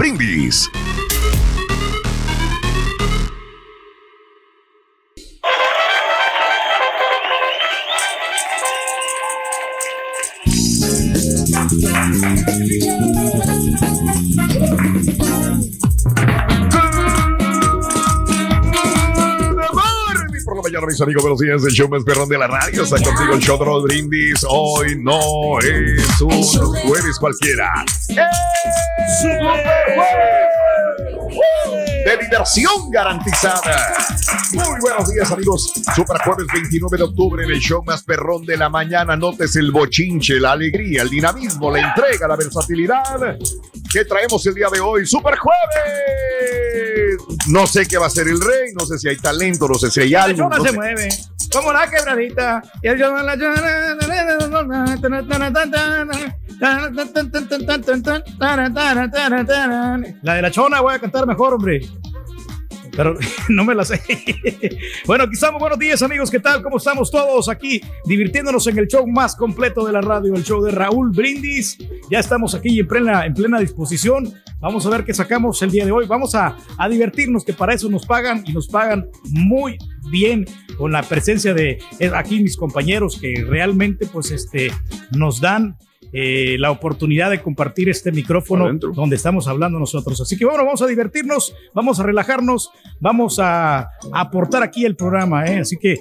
Brindis. Mis amigos, buenos días. El show más perrón de la radio. Está contigo el show de Raúl Brindis. Hoy no es un jueves cualquiera. de diversión garantizada. Muy buenos días, amigos. Super jueves 29 de octubre en el show más perrón de la mañana. Notes el bochinche, la alegría, el dinamismo, la entrega, la versatilidad que traemos el día de hoy. Super jueves. No sé qué va a ser el rey, no sé si hay talento, no sé si hay algo. no se sé. mueve. Como la quebradita. Y el La de la chona voy a cantar mejor, hombre. Pero no me la sé. Bueno, aquí estamos. Buenos días, amigos. ¿Qué tal? ¿Cómo estamos todos aquí? Divirtiéndonos en el show más completo de la radio, el show de Raúl Brindis. Ya estamos aquí en plena, en plena disposición. Vamos a ver qué sacamos el día de hoy. Vamos a, a divertirnos, que para eso nos pagan y nos pagan muy bien con la presencia de eh, aquí mis compañeros que realmente pues este nos dan eh, la oportunidad de compartir este micrófono Adentro. donde estamos hablando nosotros. Así que bueno, vamos a divertirnos, vamos a relajarnos, vamos a, aportar aquí el programa. ¿eh? Así que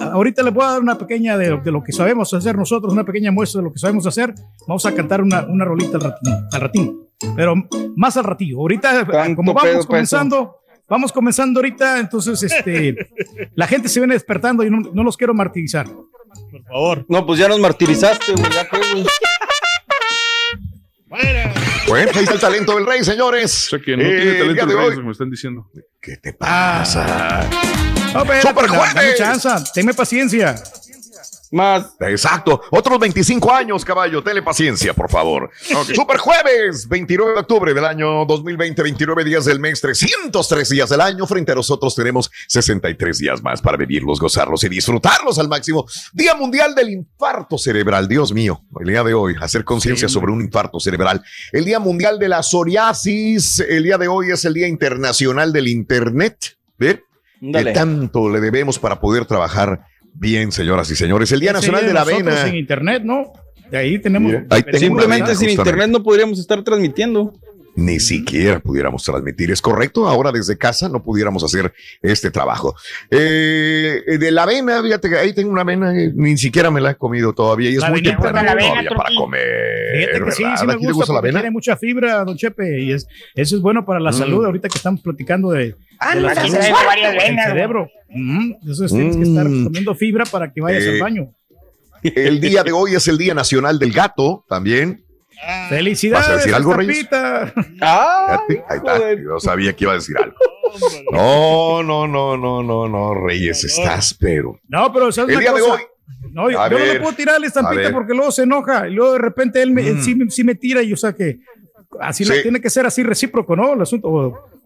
ahorita les voy a dar una pequeña de, de lo que sabemos hacer nosotros, una pequeña muestra de lo que sabemos hacer. Vamos a cantar una, una rolita al ratín, al ratín, pero más al ratillo. Ahorita, ¿Cuánto como pedo vamos peso? comenzando. Vamos comenzando ahorita, entonces este, la gente se viene despertando y no, no los quiero martirizar. Por favor. No, pues ya nos martirizaste, güey. Ya Bueno, ahí está el talento del rey, señores. O sea que no Eh, tiene talento el rey, me están diciendo. ¿Qué te pasa? No, pero, ¡Super dame jueves! chance, tenme paciencia. Más. Exacto. Otros 25 años, caballo. Tele paciencia, por favor. Super jueves, 29 de octubre del año 2020, 29 días del mes, 303 días del año. Frente a nosotros tenemos 63 días más para vivirlos, gozarlos y disfrutarlos al máximo. Día Mundial del Infarto Cerebral. Dios mío, el día de hoy, hacer conciencia sobre un infarto cerebral. El Día Mundial de la Psoriasis. El día de hoy es el Día Internacional del Internet. ¿Ve? ¿Qué Ándale. tanto le debemos para poder trabajar bien, señoras y señores? El Día Nacional de la Avena. En internet, ¿no? De ahí tenemos. Ahí Simplemente avena, sin justamente. internet no podríamos estar transmitiendo. Ni siquiera pudiéramos transmitir. ¿Es correcto? Ahora desde casa no pudiéramos hacer este trabajo. Eh, de la avena, fíjate que ahí tengo una avena, eh, ni siquiera me la he comido todavía y es La muy temprano la avena, todavía para comer. Fíjate que sí, sí me ¿A ti te gusta, gusta la avena? tiene mucha fibra, don Chepe, y es, eso es bueno para la Mm. salud, ahorita que estamos platicando de, Ah, de no, la cerebro. Mm, Entonces tienes que estar Mm. comiendo fibra para que vayas Eh, al baño. El día de hoy es el Día Nacional del Gato también. ¡Felicidades! ¿Vas a decir algo, Reyes? ¡Ah! Ahí está. Yo sabía que iba a decir algo. No, no, no, no, no, no, Reyes, estás, pero. No, pero ¿sabes El una día de cosa? hoy. No, yo, yo no ver, le puedo tirar la estampita ver. porque luego se enoja y luego de repente él, me, él Mm. sí, me- sí me tira y o sea que así la- Sí. tiene que ser así recíproco, ¿no? El asunto,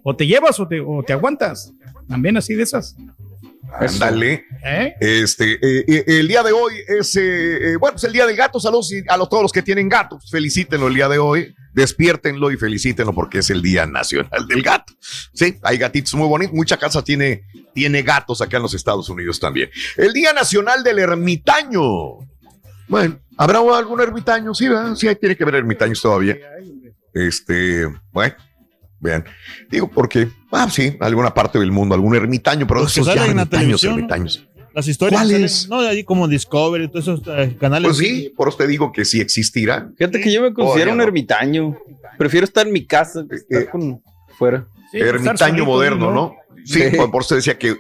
o, te llevas o te, o te aguantas. También así de esas. Ándale. ¿Eh? Este, eh, eh, el día de hoy es, bueno, es el día del gato. Saludos a los, todos los que tienen gatos. Felicítenlo el día de hoy. Despiértenlo y felicítenlo porque es el Día Nacional del Gato. Sí, hay gatitos muy bonitos. Mucha casa tiene, tiene gatos acá en los Estados Unidos también. El Día Nacional del Ermitaño. Bueno, ¿habrá algún ermitaño? Sí, ¿verdad? sí, tiene que haber ermitaños todavía. Este, bueno, vean. Digo porque, ah, sí, alguna parte del mundo, algún ermitaño, pero que esos ya ermitaños, ¿no? ermitaños. Las historias. ¿Cuáles? salen, No, de ahí como Discovery, todos esos eh, canales. Pues sí, por eso te digo que sí existirá. Fíjate que yo me considero Todavía un no. ermitaño. Prefiero estar en mi casa que estar Eh, con fuera. Sí, estar ermitaño moderno, ¿no? Sí, Sí. por, por eso decía que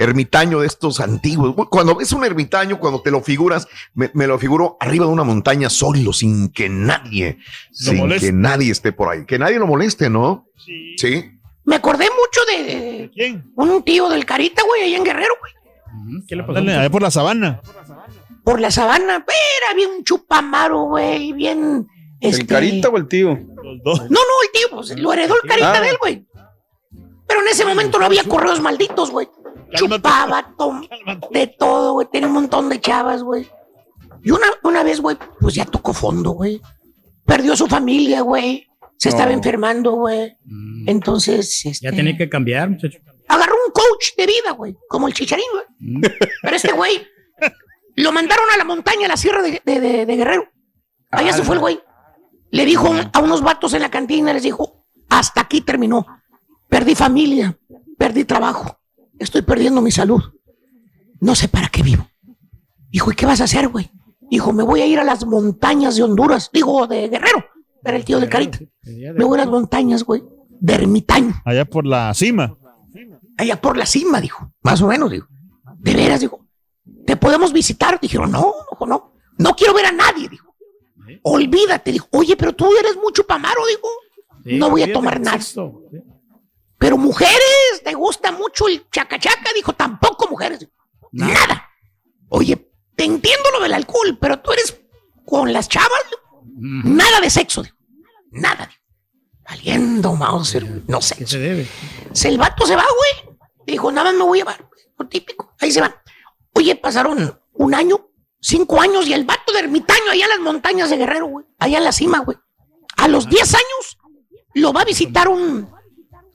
ermitaño de estos antiguos. Cuando ves un ermitaño, cuando te lo figuras, me, me lo figuro arriba de una montaña solo, sin que nadie, sin moleste. que nadie esté por ahí. Que nadie lo moleste, ¿no? Sí. Sí. Me acordé mucho de, de ¿Quién? un tío del Carita, güey, allá en Guerrero, güey. ¿Qué le pasó? Allá por la sabana. Por la sabana, pero había un chupamaro, güey, bien. este- ¿El carita o el tío? Los dos. No, no, el tío, pues lo heredó el Carita Ah. de él, güey. Pero en ese momento no había correos malditos, güey. Chupaba, tom- de todo, güey. Tenía un montón de chavas, güey. Y una, una vez, güey, pues ya tocó fondo, güey. Perdió a su familia, güey. Se estaba enfermando, güey. Mm, Entonces, este, Ya tenía que cambiar, muchacho. agarró un coach de vida, güey, como el chicharín, güey. Mm. Pero este güey lo mandaron a la montaña, a la sierra de, de- de- de Guerrero. Allá Ah, se fue el güey. Le dijo a unos vatos en la cantina, les dijo, hasta aquí terminó. Perdí familia, perdí trabajo, estoy perdiendo mi salud. No sé para qué vivo. Dijo, ¿y qué vas a hacer, güey? Dijo, me voy a ir a las montañas de Honduras. Digo, de Guerrero. Era el tío de Carita. Me voy a las montañas, güey. De ermitaño. Allá por la cima. allá por la cima, dijo, más o menos, dijo. De veras, dijo, ¿te podemos visitar? Dijeron, no, no, no, no quiero ver a nadie, dijo. Olvídate, dijo, oye, pero tú eres mucho pamaro, dijo. No voy a tomar nada. Pero mujeres, ¿te gusta mucho el chacachaca? Dijo, tampoco mujeres. Nada. Nada. Oye, te entiendo lo del alcohol, pero tú eres con las chavas. Mm, nada de sexo, dijo. Nada, dijo. Valiendo, Mauser, güey, no sé. ¿Qué se debe? Se el vato se va, güey. Dijo, nada más me voy a llevar. Lo típico. Ahí se va. Oye, pasaron un año, cinco años, y el vato de ermitaño allá en las montañas de Guerrero, güey. Allá en la cima, güey. A los diez años lo va a visitar un,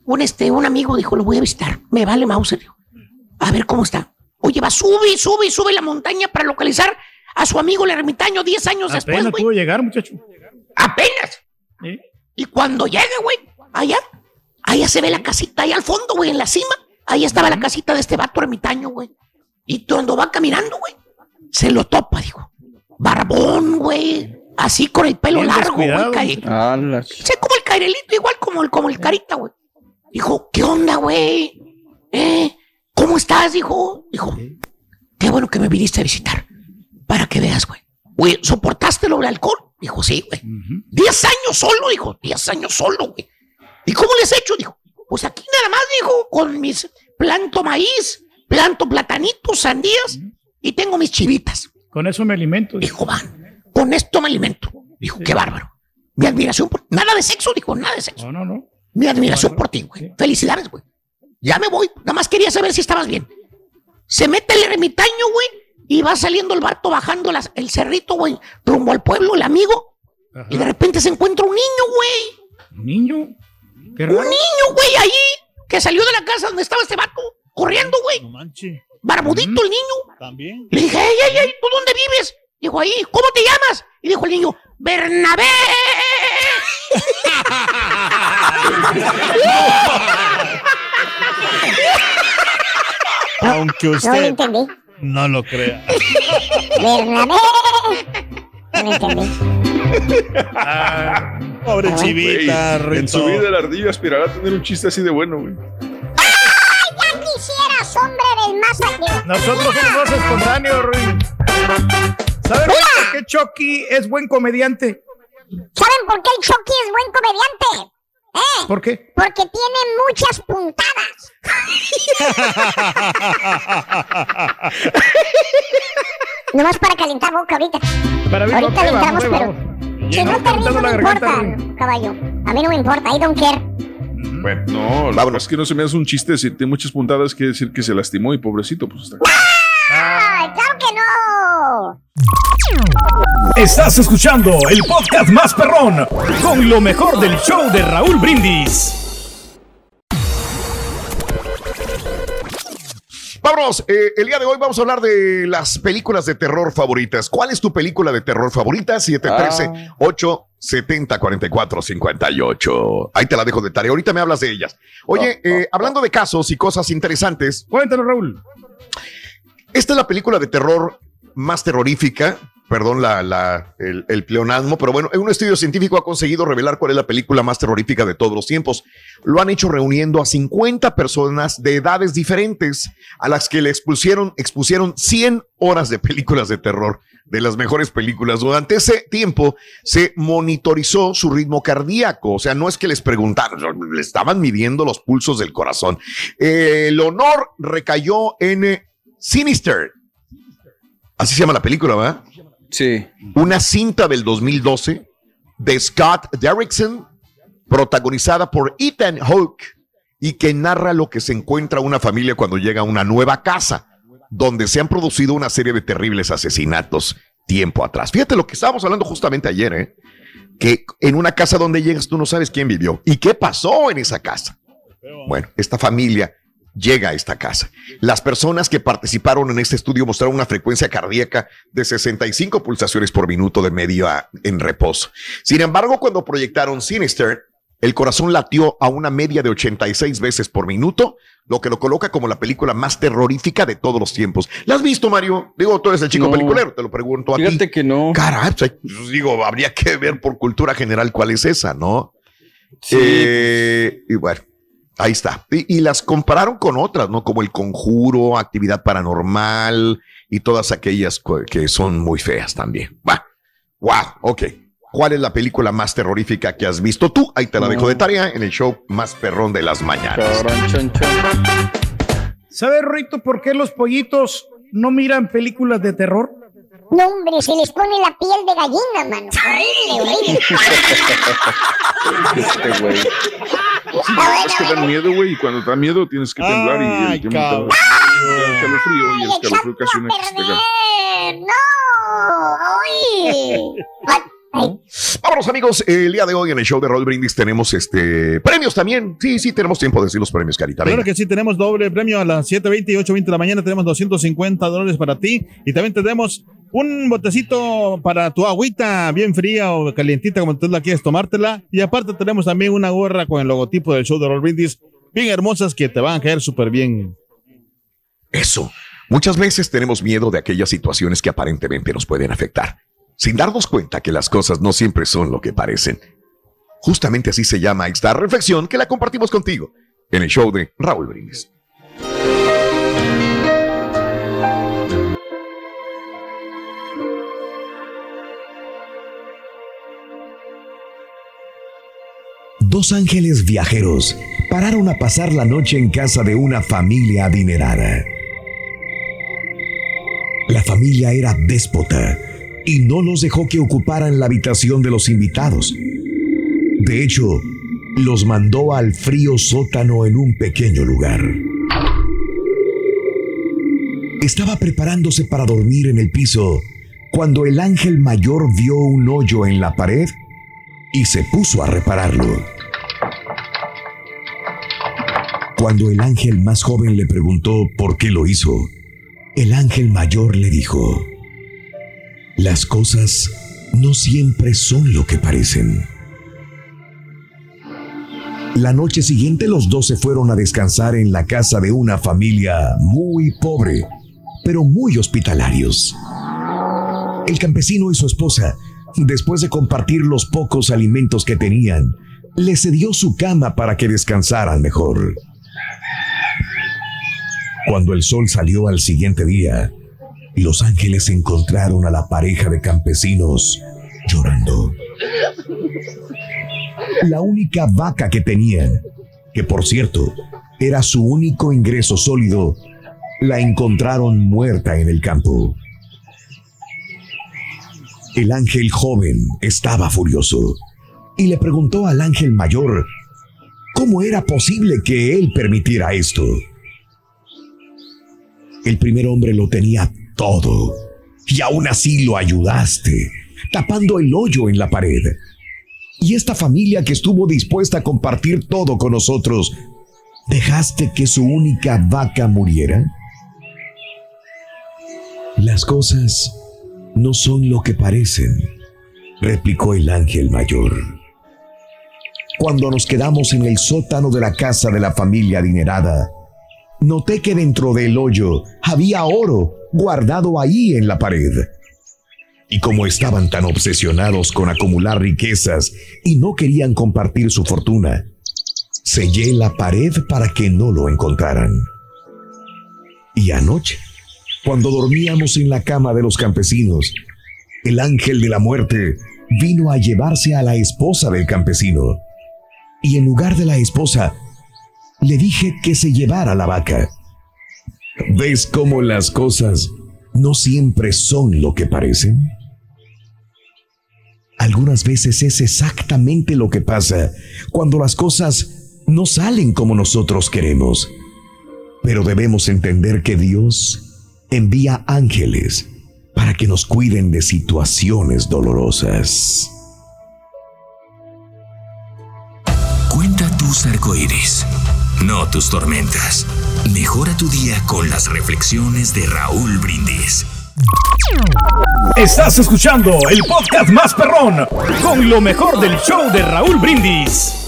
un, este, un amigo, dijo, lo voy a visitar. Me vale Mauser, dijo. A ver cómo está. Oye, va, sube sube sube la montaña para localizar a su amigo el ermitaño diez años después, Apenas güey. pudo llegar, muchacho. Apenas. Sí. Y cuando llega, güey, allá, allá se ve la casita, allá al fondo, güey, en la cima. Ahí estaba la casita de este vato ermitaño, güey. Y cuando va caminando, güey, se lo topa, dijo. Barbón, güey. Así con el pelo Bien largo, güey. cae- Ah, como el cairelito, igual como el, como el carita, güey. Dijo, ¿qué onda, güey? ¿Eh? ¿Cómo estás? Dijo. Dijo, qué bueno que me viniste a visitar. Para que veas, güey. Güey, ¿soportaste lo del alcohol? Dijo, sí, güey. Diez años solo, dijo. Diez años solo, güey. ¿Y cómo les he hecho? Dijo. Pues aquí nada más, dijo, con mis planto maíz, planto platanitos, sandías y tengo mis chivitas. Con eso me alimento. Dijo, van, con esto me alimento. Dijo, qué bárbaro. Mi admiración por... Nada de sexo, dijo, nada de sexo. No, no, no. Mi admiración por ti, güey. Felicidades, güey. Ya me voy. Nada más quería saber si estabas bien. Se mete el ermitaño, güey, y va saliendo el vato bajando las- el cerrito, güey, rumbo al pueblo, el amigo. Ajá. Y de repente se encuentra un niño, güey. Niño. Qué Un niño, güey, ahí, que salió de la casa donde estaba este vato, corriendo, güey. No manches. Barbudito el niño. También. Le dije, ey, ey, ey, ¿tú dónde vives? Dijo ahí, ¿cómo te llamas? Y dijo el niño, Bernabé. Aunque No lo usted entendí. no lo crea. Bernabé. No lo entendí. Ah, Pobre Güey, chivita, Güey, en Rito. su vida el ardillo aspirará a tener un chiste así de bueno, güey. Ya quisieras, hombre del más allá. nosotros somos espontáneos, Ruin. ¿Saben por qué Chucky es buen comediante? ¿Saben por qué el Chucky es buen comediante? ¿Eh? ¿Por qué? Porque tiene muchas puntadas. Nomás para calentar boca ahorita. Para mí, Ahorita le entramos, pero- vamos. Si no, te ríes, no me importa, caballo. A mí no me importa. I don't care. Bueno, no, la verdad es que no se me hace un chiste. Si tiene muchas puntadas, quiere decir que se lastimó y pobrecito, pues está. Estás escuchando el podcast más perrón con lo mejor del show de Raúl Brindis. Vámonos, eh, el día de hoy vamos a hablar de las películas de terror favoritas. ¿Cuál es tu película de terror favorita? 713-870-4458. Ahí te la dejo de tarea. Ahorita me hablas de ellas. Oye, eh, hablando de casos y cosas interesantes, Cuéntanos, Raúl. esta es la película de terror más terrorífica perdón la, el, pleonasmo, pero bueno, un estudio científico ha conseguido revelar cuál es la película más terrorífica de todos los tiempos. Lo han hecho reuniendo a 50 personas de edades diferentes a las que le expusieron, expusieron 100 horas de películas de terror, de las mejores películas. Durante ese tiempo se monitorizó su ritmo cardíaco, o sea, no es que les preguntaron, le estaban midiendo los pulsos del corazón. El honor recayó en eh, Sinister. Así se llama la película, ¿verdad? Sí. Una cinta del 2012 de Scott Derrickson, protagonizada por Ethan Hawke, y que narra lo que se encuentra una familia cuando llega a una nueva casa, donde se han producido una serie de terribles asesinatos tiempo atrás. Fíjate lo que estábamos hablando justamente ayer, ¿eh? que en una casa donde llegas tú no sabes quién vivió y qué pasó en esa casa. Bueno, esta familia llega a esta casa. Las personas que participaron en este estudio mostraron una frecuencia cardíaca de 65 pulsaciones por minuto de media en reposo. Sin embargo, cuando proyectaron Sinister, el corazón latió a una media de 86 veces por minuto, lo que lo coloca como la película más terrorífica de todos los tiempos. ¿La has visto, Mario? Digo, tú eres el chico No. peliculero, te lo pregunto a ti. Fíjate que no. Caray, pues, pues, digo, habría que ver por cultura general cuál es esa, ¿no? Sí, Eh, y bueno, ahí está. Y, y las compararon con otras, ¿no? Como el conjuro, actividad paranormal y todas aquellas que son muy feas también. Va. Wow, ok. ¿Cuál es la película más terrorífica que has visto tú? Ahí te la dejo de tarea en el show más perrón de las mañanas. Cabrón, chon, chon. ¿Sabes, Rito, por qué los pollitos no miran películas de terror? No, hombre, se les pone la piel de gallina, mano. Horrible, horrible. Este güey. Es que bueno, dan miedo, güey, y cuando da miedo tienes que temblar y el tiempo el escalofrío y el escalofrío echando casi a no existe. perder. ¡No! ¡Ay! Vámonos, amigos. El día de hoy en el show de Roll Brindis tenemos este premios también. Sí, sí, tenemos tiempo de decir los premios, Carita. Claro Venga. que sí, tenemos doble premio a las 7.20 y 8.20 de la mañana. Tenemos 250 dólares para ti. Y también tenemos un botecito para tu agüita bien fría o calientita, como tú la quieres tomártela. Y aparte tenemos también una gorra con el logotipo del show de Roll Brindis, bien hermosas que te van a caer súper bien. Eso. Muchas veces tenemos miedo de aquellas situaciones que aparentemente nos pueden afectar, sin darnos cuenta que las cosas no siempre son lo que parecen. Justamente así se llama esta reflexión que la compartimos contigo en el show de Raúl Brindis. Dos ángeles viajeros pararon a pasar la noche en casa de una familia adinerada. La familia era déspota y no los dejó que ocuparan la habitación de los invitados. De hecho, los mandó al frío sótano en un pequeño lugar. Estaba preparándose para dormir en el piso cuando el ángel mayor vio un hoyo en la pared y se puso a repararlo. Cuando el ángel más joven le preguntó por qué lo hizo, el ángel mayor le dijo, las cosas no siempre son lo que parecen. La noche siguiente los dos se fueron a descansar en la casa de una familia muy pobre, pero muy hospitalarios. El campesino y su esposa, después de compartir los pocos alimentos que tenían, le cedió su cama para que descansaran mejor. Cuando el sol salió al siguiente día, los ángeles encontraron a la pareja de campesinos llorando. La única vaca que tenían, que por cierto era su único ingreso sólido, la encontraron muerta en el campo. El ángel joven estaba furioso y le preguntó al ángel mayor cómo era posible que él permitiera esto. El primer hombre lo tenía todo y aún así lo ayudaste, tapando el hoyo en la pared. Y esta familia que estuvo dispuesta a compartir todo con nosotros, ¿dejaste que su única vaca muriera? Las cosas no son lo que parecen, replicó el ángel mayor. Cuando nos quedamos en el sótano de la casa de la familia adinerada, noté que dentro del hoyo había oro guardado ahí en la pared. Y como estaban tan obsesionados con acumular riquezas y no querían compartir su fortuna, sellé la pared para que no lo encontraran. Y anoche, cuando dormíamos en la cama de los campesinos, el ángel de la muerte vino a llevarse a la esposa del campesino. Y en lugar de la esposa, le dije que se llevara la vaca. ¿Ves cómo las cosas no siempre son lo que parecen? Algunas veces es exactamente lo que pasa cuando las cosas no salen como nosotros queremos. Pero debemos entender que Dios envía ángeles para que nos cuiden de situaciones dolorosas. Cuenta tus arcoíris, no tus tormentas. Mejora tu día con las reflexiones de Raúl Brindis. Estás escuchando el podcast más perrón con lo mejor del show de Raúl Brindis.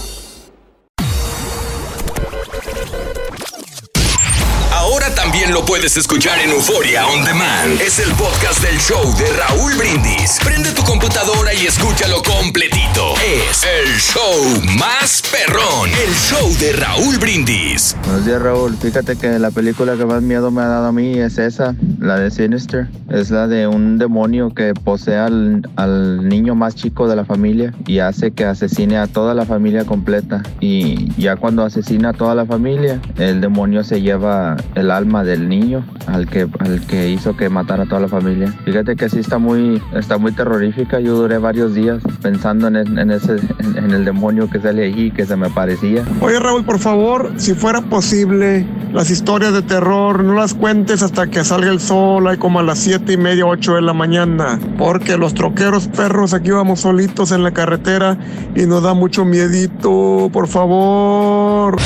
También lo puedes escuchar en Euforia On Demand. Es el podcast del show de Raúl Brindis. Prende tu computadora y escúchalo completito. Es el show más perrón. El show de Raúl Brindis. Buenos días, Raúl. Fíjate que la película que más miedo me ha dado a mí es esa, la de Sinister. Es la de un demonio que posee al, al niño más chico de la familia y hace que asesine a toda la familia completa. Y ya cuando asesina a toda la familia, el demonio se lleva el alma del niño al que, al que hizo que matara a toda la familia. Fíjate que sí está muy, está muy terrorífica. Yo duré varios días pensando en, en ese, en, en el demonio que sale ahí, que se me parecía. Oye Raúl, por favor, si fuera posible, las historias de terror no las cuentes hasta que salga el sol, ahí como a las siete y media, 8 de la mañana, porque los troqueros perros aquí vamos solitos en la carretera y nos da mucho miedito, por favor.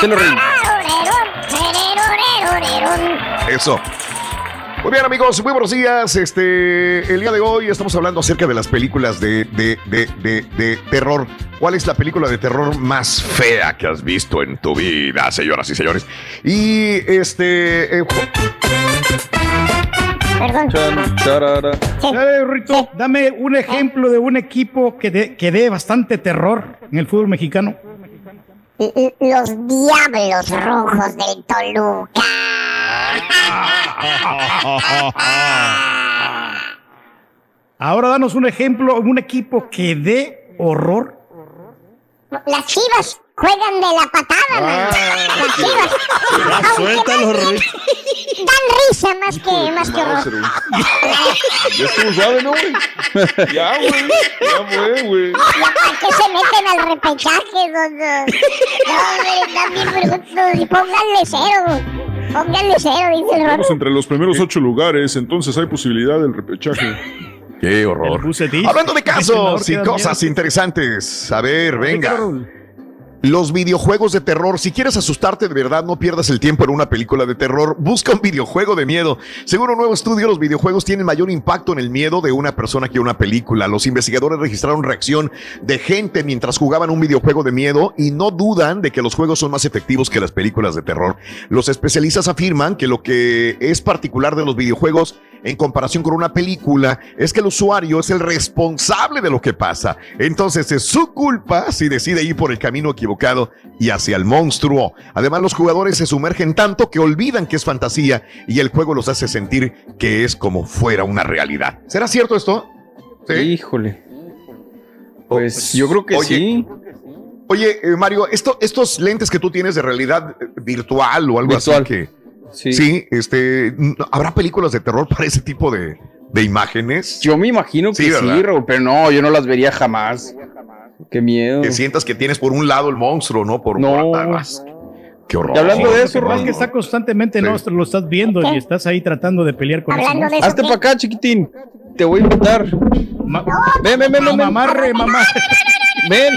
Te lo reí. Eso. Muy bien amigos, muy buenos días. Este, el día de hoy estamos hablando acerca de las películas de, de, de, de, de terror. ¿Cuál es la película de terror más fea que has visto en tu vida, señoras y señores? Y este... eh, Perdón. Dale, Rito, dame un ejemplo de un equipo que dé que dé bastante terror en el fútbol mexicano. Los diablos rojos del Toluca. Ahora danos un ejemplo, un equipo que dé horror. Las chivas juegan de la patada, mano. Las chivas. Ya, suéltalo, Rito. Dan risa más que, más que horror. Ya estuvo suave, ¿no, güey? Ya, güey. Ya fue, güey. ¿Ya para qué se meten al repechaje, don? No, bien brutos. Y pónganle cero. Pónganle cero, dice el Estamos entre los primeros ocho lugares, entonces hay posibilidad del repechaje. Qué horror. Hablando de casos y cosas interesantes. A ver, venga. Los videojuegos de terror. Si quieres asustarte de verdad, no pierdas el tiempo en una película de terror. Busca un videojuego de miedo. Según un nuevo estudio, los videojuegos tienen mayor impacto en el miedo de una persona que una película. Los investigadores registraron reacción de gente mientras jugaban un videojuego de miedo y no dudan de que los juegos son más efectivos que las películas de terror. Los especialistas afirman que lo que es particular de los videojuegos en comparación con una película es que el usuario es el responsable de lo que pasa. Entonces es su culpa si decide ir por el camino equivocado y hacia el monstruo. Además los jugadores se sumergen tanto que olvidan que es fantasía y el juego los hace sentir que es como fuera una realidad. ¿Será cierto esto? Híjole. Pues yo creo que Oye, sí. Oye, eh, Mario, esto, estos lentes que tú tienes de realidad eh, virtual o algo Virtual. así que... Sí. este, ¿habrá películas de terror para ese tipo de, de imágenes? Yo me imagino que Sí, sí. Raúl, pero no, yo no las vería jamás. Qué miedo. Que sientas que tienes por un lado el monstruo, ¿no? Por No. Qué horror. Y hablando de eso, Lo que está constantemente, no, lo estás viendo y estás ahí tratando de pelear con eso. Hablando ¿no? de eso, Hazte para acá, chiquitín. Te voy a invitar. Ma- Ven, ven, ven, ven. ven. mamarre, mamá. Ven.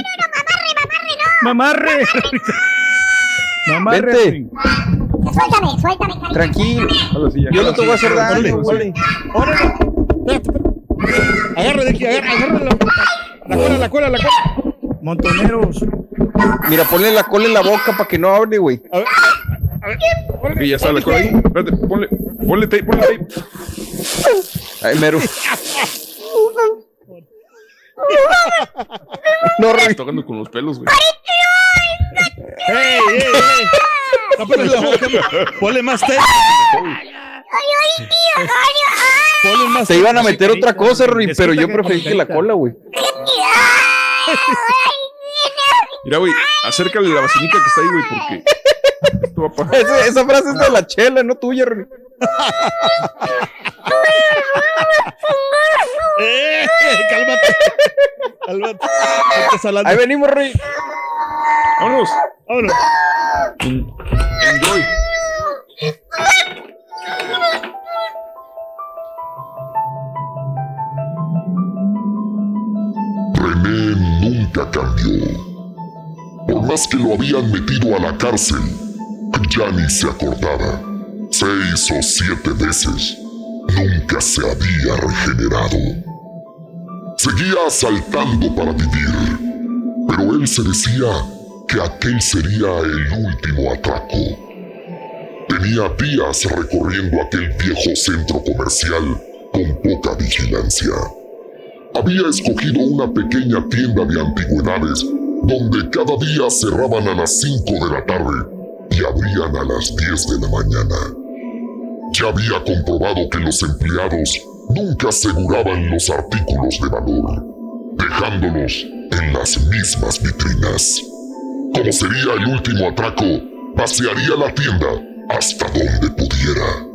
Mamarre. Mamarre. Vente. Suéltame, suéltame, cariño. Tranquilo. Yo no te voy a hacer daño, güey. Órale. Agarra de aquí, agarra, agárralo. La cola, la cola, la cola. Montoneros. Mira, ponle la cola en la boca para que no hable, güey. A ver. Ok, ya la cola ahí. Espérate, ponle, ponle tape, ponle tape. Ay, mero. No, Rey. Tocando con los pelos, güey. ¡Ey, ey, ey! Tápale la boca. Ponle más té. Ponle más Te iban a meter otra cosa, Rui, pero yo preferí que la cola, güey. Mira, güey, acércale la vacinica que está ahí, güey, porque esto va. Esa, esa frase es de la chela, no tuya, Rui. ¡Eh! ¡Cálmate! ¡Cálmate! Ahí venimos, Rui. Vámonos. Vámonos. Enjoy. René nunca cambió. Por más que lo habían metido a la cárcel, ya ni se acordaba. Seis o siete veces, nunca se había regenerado. Seguía asaltando para vivir, pero él se decía que aquel sería el último atraco. Tenía días recorriendo aquel viejo centro comercial con poca vigilancia había escogido una pequeña tienda de antigüedades donde cada día cerraban a las 5 de la tarde y abrían a las 10 de la mañana. Ya había comprobado que los empleados nunca aseguraban los artículos de valor, dejándolos en las mismas vitrinas. Como sería el último atraco, pasearía la tienda hasta donde pudiera.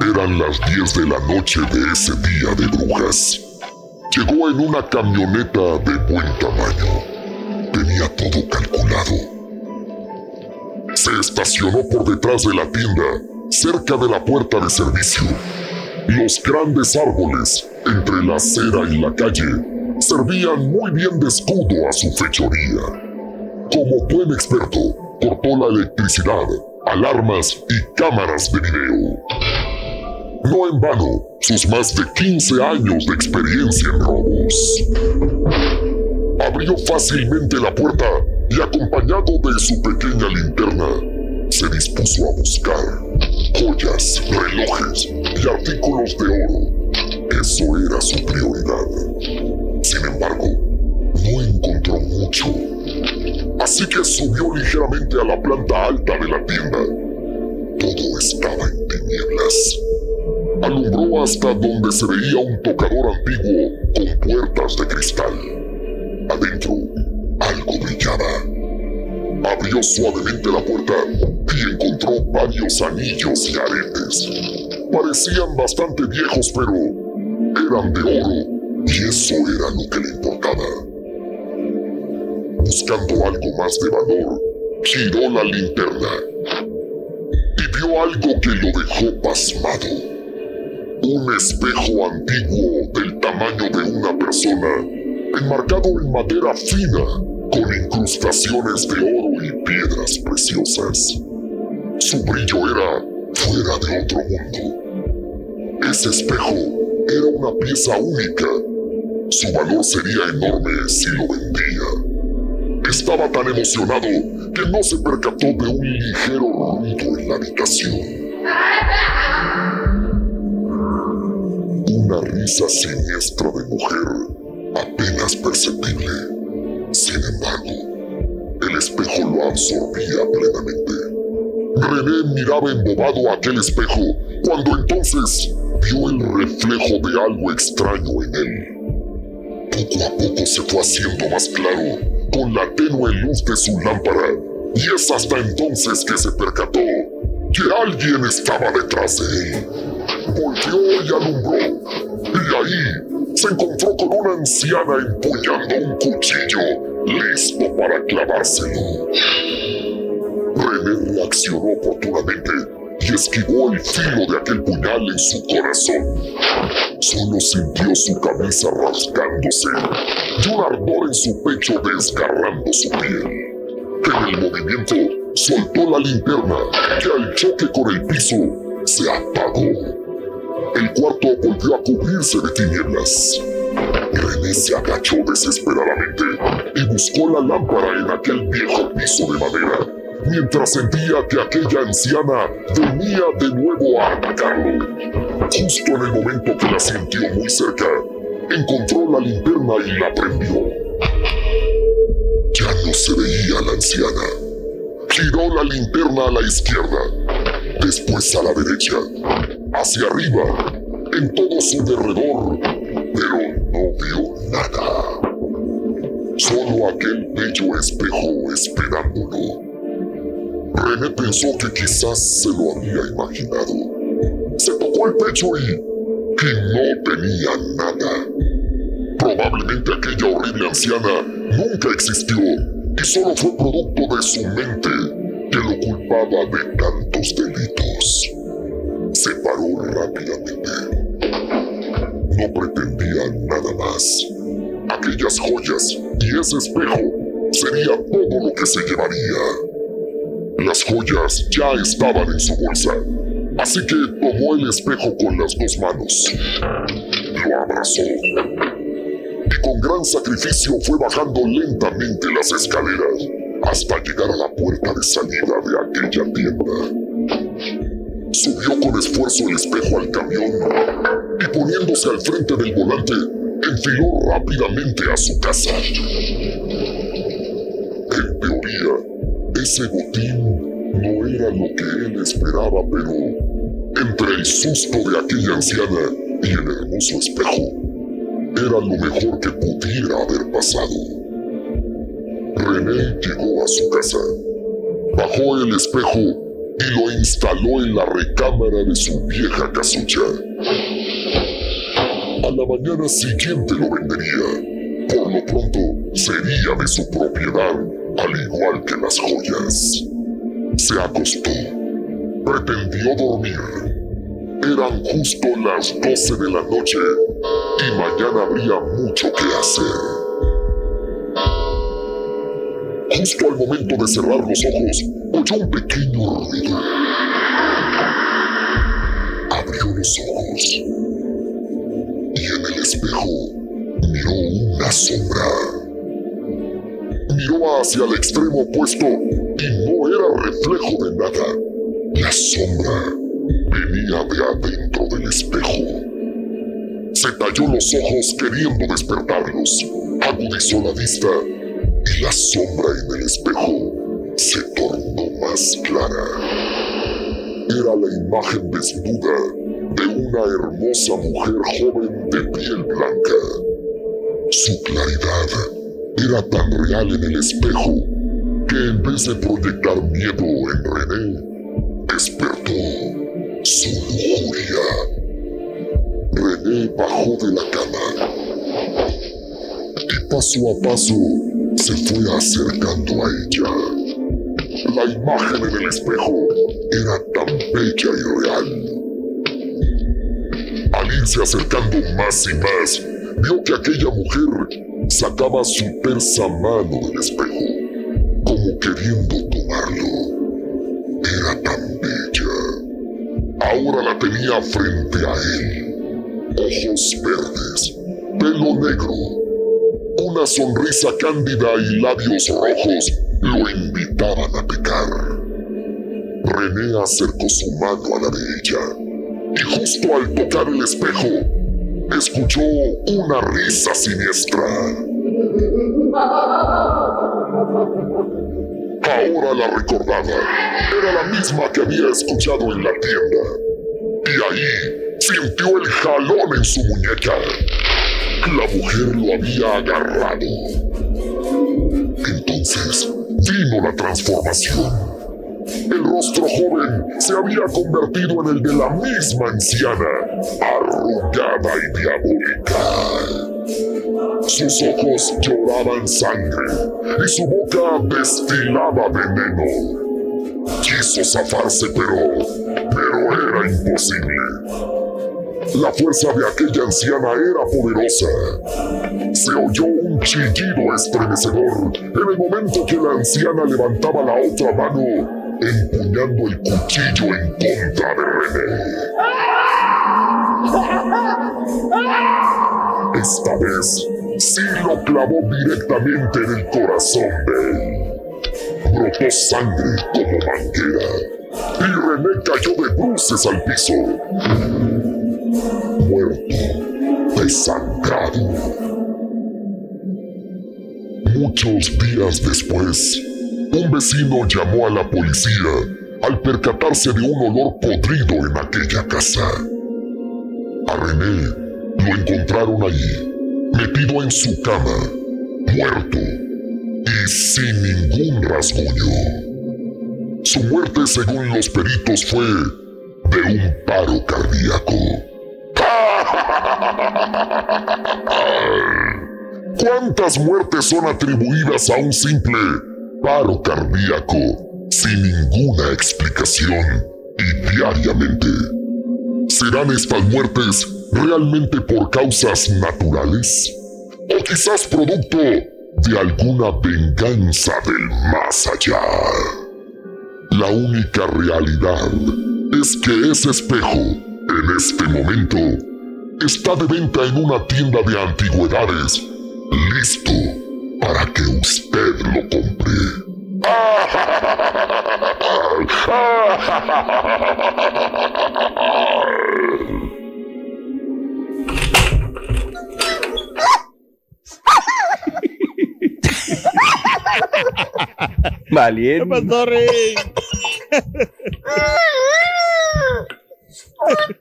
Eran las 10 de la noche de ese día de brujas. Llegó en una camioneta de buen tamaño. Tenía todo calculado. Se estacionó por detrás de la tienda, cerca de la puerta de servicio. Los grandes árboles, entre la acera y la calle, servían muy bien de escudo a su fechoría. Como buen experto, cortó la electricidad, alarmas y cámaras de video. No en vano, sus más de 15 años de experiencia en robos. Abrió fácilmente la puerta y acompañado de su pequeña linterna, se dispuso a buscar joyas, relojes y artículos de oro. Eso era su prioridad. Sin embargo, no encontró mucho. Así que subió ligeramente a la planta alta de la tienda. Todo estaba en tinieblas. Alumbró hasta donde se veía un tocador antiguo con puertas de cristal. Adentro, algo brillaba. Abrió suavemente la puerta y encontró varios anillos y aretes. Parecían bastante viejos, pero eran de oro y eso era lo que le importaba. Buscando algo más de valor, giró la linterna y vio algo que lo dejó pasmado. Un espejo antiguo del tamaño de una persona, enmarcado en madera fina, con incrustaciones de oro y piedras preciosas. Su brillo era fuera de otro mundo. Ese espejo era una pieza única. Su valor sería enorme si lo vendía. Estaba tan emocionado que no se percató de un ligero ruido en la habitación. Una risa siniestra de mujer, apenas perceptible. Sin embargo, el espejo lo absorbía plenamente. René miraba embobado aquel espejo cuando entonces vio el reflejo de algo extraño en él. Poco a poco se fue haciendo más claro con la tenue luz de su lámpara y es hasta entonces que se percató que alguien estaba detrás de él. Volvió y alumbró y ahí se encontró con una anciana empuñando un cuchillo listo para clavárselo. René reaccionó oportunamente y esquivó el filo de aquel puñal en su corazón. Solo sintió su camisa rasgándose y un ardor en su pecho desgarrando su piel. En el movimiento, soltó la linterna que al choque con el piso se apagó. El cuarto volvió a cubrirse de tinieblas. René se agachó desesperadamente y buscó la lámpara en aquel viejo piso de madera, mientras sentía que aquella anciana venía de nuevo a atacarlo. Justo en el momento que la sintió muy cerca, encontró la linterna y la prendió. Ya no se veía la anciana. Giró la linterna a la izquierda, después a la derecha, hacia arriba, en todo su derredor, pero no vio nada. Solo aquel bello espejo esperándolo. René pensó que quizás se lo había imaginado. Se tocó el pecho y... que no tenía nada. Probablemente aquella horrible anciana nunca existió y solo fue producto de su mente que lo culpaba de tantos delitos. Se paró rápidamente. No pretendía nada más. Aquellas joyas y ese espejo sería todo lo que se llevaría. Las joyas ya estaban en su bolsa, así que tomó el espejo con las dos manos. Lo abrazó y con gran sacrificio fue bajando lentamente las escaleras hasta llegar a la puerta de salida de aquella tienda. Subió con esfuerzo el espejo al camión y poniéndose al frente del volante, enfiló rápidamente a su casa. En teoría, ese botín no era lo que él esperaba, pero entre el susto de aquella anciana y el hermoso espejo, era lo mejor que pudiera haber pasado. René llegó a su casa, bajó el espejo y lo instaló en la recámara de su vieja casucha. A la mañana siguiente lo vendería. Por lo pronto sería de su propiedad, al igual que las joyas. Se acostó. Pretendió dormir. Eran justo las 12 de la noche y mañana habría mucho que hacer. Justo al momento de cerrar los ojos, oyó un pequeño ruido. Abrió los ojos y en el espejo miró una sombra. Miró hacia el extremo opuesto y reflejo de nada. La sombra venía de adentro del espejo. Se talló los ojos queriendo despertarlos. Agudizó la vista y la sombra en el espejo se tornó más clara. Era la imagen desnuda de una hermosa mujer joven de piel blanca. Su claridad era tan real en el espejo que en vez de proyectar miedo en René, despertó su lujuria. René bajó de la cama y paso a paso se fue acercando a ella. La imagen en el espejo era tan bella y real. Al irse acercando más y más, vio que aquella mujer sacaba su tersa mano del espejo, queriendo tomarlo. Era tan bella. Ahora la tenía frente a él ojos verdes, pelo negro, una sonrisa cándida y labios rojos lo invitaban a pecar. René acercó su mano a la de ella y justo al tocar el espejo, escuchó una risa siniestra. Ahora la recordaba. Era la misma que había escuchado en la tienda. Y ahí sintió el jalón en su muñeca. La mujer lo había agarrado. Entonces vino la transformación. El rostro joven se había convertido en el de la misma anciana, arrugada y diabólica. Sus ojos lloraban sangre y su boca destilaba veneno. Quiso zafarse, pero, pero era imposible. La fuerza de aquella anciana era poderosa. Se oyó un chillido estremecedor en el momento que la anciana levantaba la otra mano, empuñando el cuchillo en contra de René. Esta vez sí lo clavó directamente en el corazón de él. Brotó sangre como manguera y René cayó de bruces al piso. Muerto, desangrado. Muchos días después, un vecino llamó a la policía al percatarse de un olor podrido en aquella casa. A René lo encontraron ahí, metido en su cama, muerto y sin ningún rasguño. Su muerte, según los peritos, fue de un paro cardíaco. ¿Cuántas muertes son atribuidas a un simple paro cardíaco sin ninguna explicación y diariamente? ¿Serán estas muertes realmente por causas naturales? ¿O quizás producto de alguna venganza del más allá? La única realidad es que ese espejo, en este momento, está de venta en una tienda de antigüedades, listo para que usted lo compre. Valiente. ¿Qué pasó, Rey?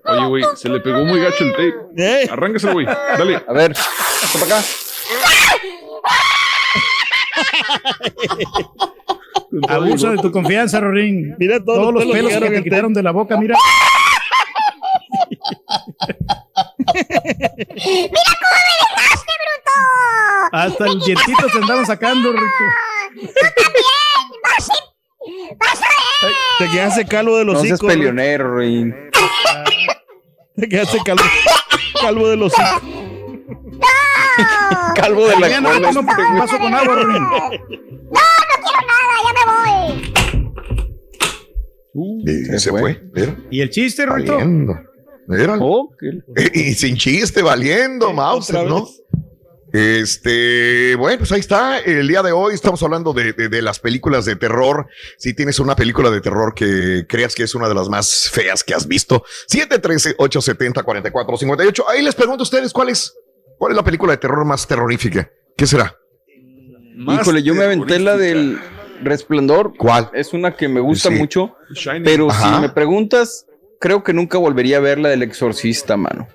Oye, güey, se le pegó muy gacho el tape. Arráncase, güey. Dale. A ver, hasta para acá. Abusa de tu confianza, Rorín. Mira todos, Todos los pelos que que te quitaron de la boca, mira. ¡Mira cómo me dejaste, bruto! Hasta el dientito te andaban sacando, Rico. ¡Tú también! ¡Vas a, vas a ver! Te quedaste calvo de los No seas hocico. Rey. peleonero. Te quedaste calvo, calvo de los hocico. Calvo de la no con agua, Rorín. ¡No, no quiero nada! ¡Ya me voy! Y se, fue. Mira, ¿Y el chiste, Rito? Oh, qué- Y, y sin chiste, valiendo, Mauser, otra ¿no? vez. Este, bueno, pues ahí está. El día de hoy estamos hablando de, de- de las películas de terror. Si tienes una película de terror que creas que es una de las más feas que has visto, 713-870-4458. Ahí les pregunto a ustedes cuál es, cuál es la película de terror más terrorífica. ¿Qué será? Más Híjole, yo me aventé la del Resplandor. ¿Cuál? Es una que me gusta Sí. mucho. Shining. Pero Ajá. si me preguntas, creo que nunca volvería a ver la del Exorcista, mano.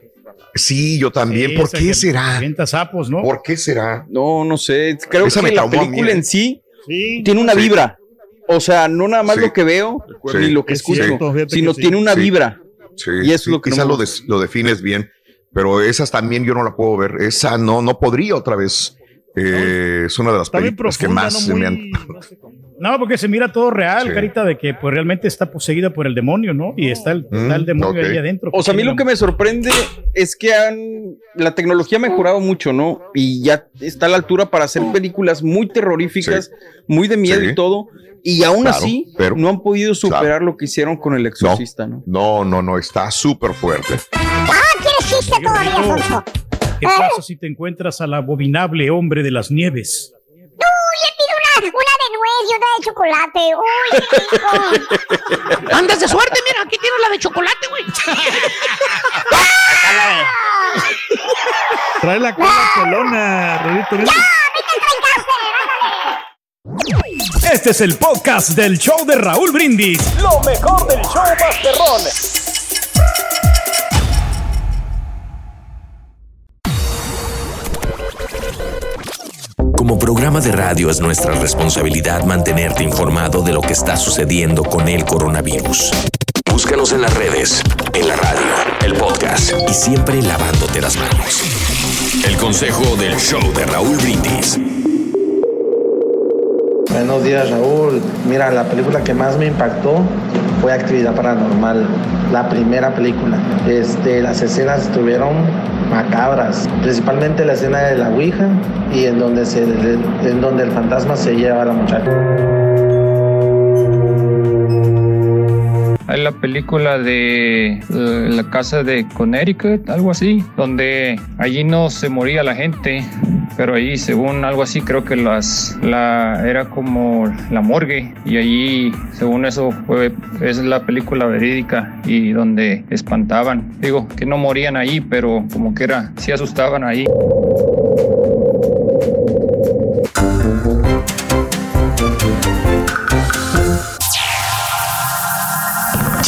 Sí, yo también. Sí, ¿Por qué será? sapos, ¿no? ¿Por qué será? No, no sé. Creo Esa me que la película ¿eh? en sí Sí. tiene una Sí. vibra. O sea, no nada más Sí. lo que veo Sí. ni lo que Es escucho, cierto, sino que sí. tiene una Sí. vibra. Sí, Y eso es sí, lo que quizá lo, gusta. des- lo defines bien, pero esas también yo no la puedo ver. Esa no, no podría otra vez. Eh, es una de las películas que más ¿no? se me han... No sé. No, porque se mira todo real, Sí. carita, de que pues realmente está poseída por el demonio, ¿no? Y está el, está el Mm, demonio ahí adentro. O sea, a mí lo que me sorprende es que han, la tecnología ha mejorado mucho, ¿no? Y ya está a la altura para hacer películas muy terroríficas, muy de miedo Sí. y todo. Y aún Claro, así, pero- no han podido superar lo que hicieron con el exorcista, ¿no? No, no, no, está súper fuerte. ¡Ah, chiste todavía, Alfonso! ¿Qué pasa si te encuentras al abominable hombre de las nieves? ¡Uy, le pido una, una de nuez y una de chocolate! ¡Uy, qué rico! Andas de suerte, mira, aquí tienes la de chocolate, güey. Trae la cola pelona, Rorito. mira. Este es el podcast del show de Raúl Brindis. Lo mejor del show Masterrón. Como programa de radio es nuestra responsabilidad mantenerte informado de lo que está sucediendo con el coronavirus. Búscanos en las redes, en la radio, el podcast y siempre lavándote las manos. El consejo del show de Raúl Brindis. Buenos días Raúl. Mira, la película que más me impactó fue Actividad Paranormal, la primera película. Este, las escenas estuvieron macabras, principalmente la escena de la Ouija y en donde, se, en donde el fantasma se lleva a la muchacha. Hay la película de eh, la casa de Connecticut, algo así, donde allí no se moría la gente, pero allí según algo así creo que las la era como la morgue y allí según eso fue es la película verídica y donde espantaban. Digo que no morían ahí, pero como que era sí asustaban ahí.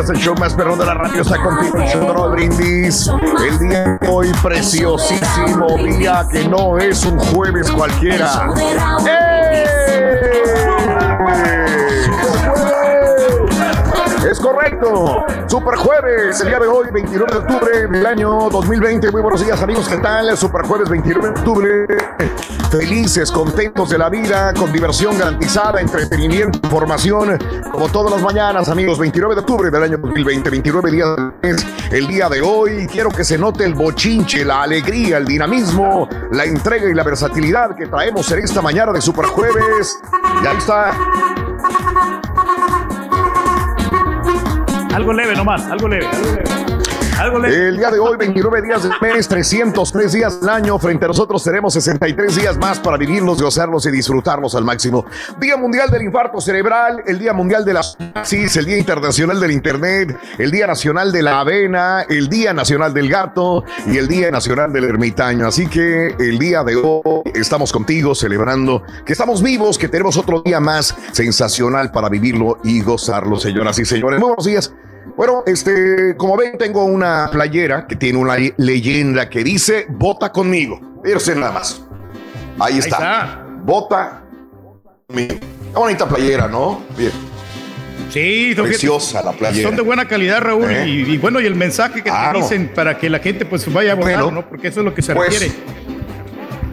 Días, el show más perrón de la radio está contigo, el de Brindis. El día de hoy, preciosísimo día que no es un jueves cualquiera. Es correcto. Super jueves, el día de hoy, 29 de octubre del año 2020. Muy buenos días, amigos. ¿Qué tal? Super jueves, 29 de octubre. Felices, contentos de la vida, con diversión garantizada, entretenimiento, información, como todas las mañanas, amigos. 29 de octubre del año 2020, 29 días mes. El día de hoy, quiero que se note el bochinche, la alegría, el dinamismo, la entrega y la versatilidad que traemos en esta mañana de Super Jueves. Ya está. Algo leve nomás, algo leve, algo leve. El día de hoy, 29 días del mes, 303 días del año. Frente a nosotros tenemos 63 días más para vivirlos, gozarlos y disfrutarlos al máximo. Día Mundial del Infarto Cerebral, el Día Mundial de la Sepsis, el Día Internacional del Internet, el Día Nacional de la Avena, el Día Nacional del Gato y el Día Nacional del Ermitaño. Así que el día de hoy estamos contigo celebrando que estamos vivos, que tenemos otro día más sensacional para vivirlo y gozarlo, señoras y señores. Muy buenos días. Bueno, este, como ven, tengo una playera que tiene una leyenda que dice vota conmigo. Fíjense nada más. Ahí está. está. Vota conmigo. Qué bonita playera, ¿no? Bien. Sí, Preciosa la playera. Son de buena calidad, Raúl. ¿Eh? Y, y bueno, y el mensaje que te dicen para que la gente pues vaya a votar, Bueno, ¿no? Porque eso es lo que se pues, requiere.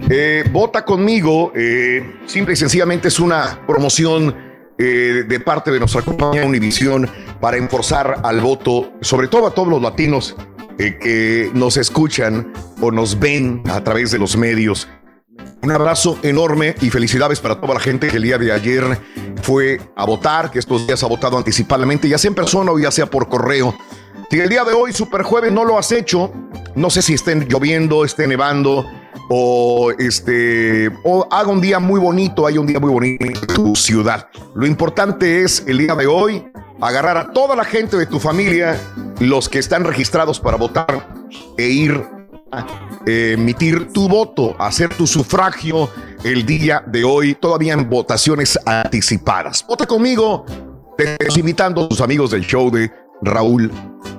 Eh, vota conmigo, eh, simple y sencillamente es una promoción eh, de parte de nuestra compañía Univisión para enforzar al voto, sobre todo a todos los latinos eh, que nos escuchan o nos ven a través de los medios. Un abrazo enorme y felicidades para toda la gente que el día de ayer fue a votar, que estos días ha votado anticipadamente, ya sea en persona o ya sea por correo. Si el día de hoy, Super Jueves, no lo has hecho, no sé si estén lloviendo, esté nevando o este o haga un día muy bonito, hay un día muy bonito en tu ciudad. Lo importante es el día de hoy agarrar a toda la gente de tu familia, los que están registrados para votar e ir a eh, emitir tu voto, hacer tu sufragio el día de hoy, todavía en votaciones anticipadas. Vota conmigo, te invitando a tus amigos del show de Raúl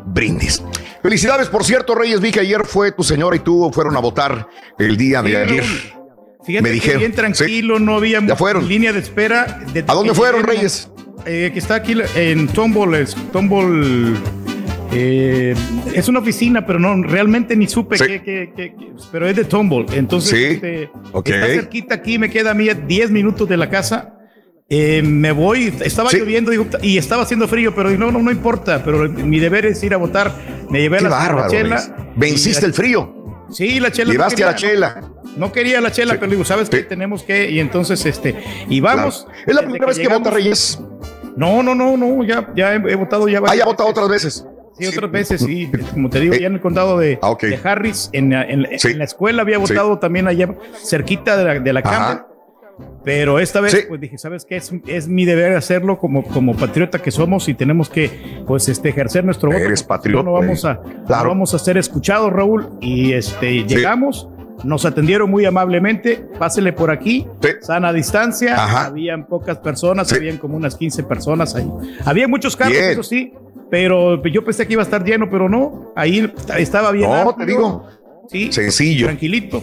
Brindis. Felicidades, por cierto, Reyes, vi que ayer fue tu señora y tú fueron a votar el día de Sí, ayer. Fíjate Me que dijeron. bien tranquilo, no había línea de espera. ¿A dónde fueron, llegué, Reyes? eh, que está aquí en Tombol, es Tombol. eh, es una oficina, pero no, realmente ni supe Sí. pero es de Tombol. Entonces, Sí, este, está cerquita aquí, me queda a mí 10 minutos de la casa. Eh, me voy, estaba Sí. lloviendo digo, y estaba haciendo frío, pero no, no, no importa, pero mi deber es ir a votar. Me llevé Qué la, la bárbaro, chela. Venciste la- el frío. Sí, la chela. no Llevaste a la chela. No quería la chela, pero digo, ¿sabes qué? Tenemos que, y entonces, este, y vamos. Claro. ¿Es la primera vez que vota Reyes? No, no, no, no, ya, ya he, he votado ya. Ah, ya ha votado otras veces. Sí, otras veces, sí. Como te digo, ya en el condado de, Ah, de Harris, en, la- en Sí. en la escuela había Sí. votado también allá cerquita de la, de la. Cámara. Pero esta vez, Sí. pues dije, ¿sabes qué? Es, es mi deber hacerlo como, como patriota que somos y tenemos que, pues, este, ejercer nuestro voto. Eres patriota, No vamos a, eh. no Claro. vamos a ser escuchados, Raúl. Y este, llegamos, nos atendieron muy amablemente. Pásele por aquí, Sí. sana distancia. Ajá. Habían pocas personas, Sí. habían como unas 15 personas ahí. Había muchos carros, Bien. eso sí, pero yo pensé que iba a estar lleno, pero no. Ahí estaba bien. No, te digo. Sí. Sencillo. Tranquilito.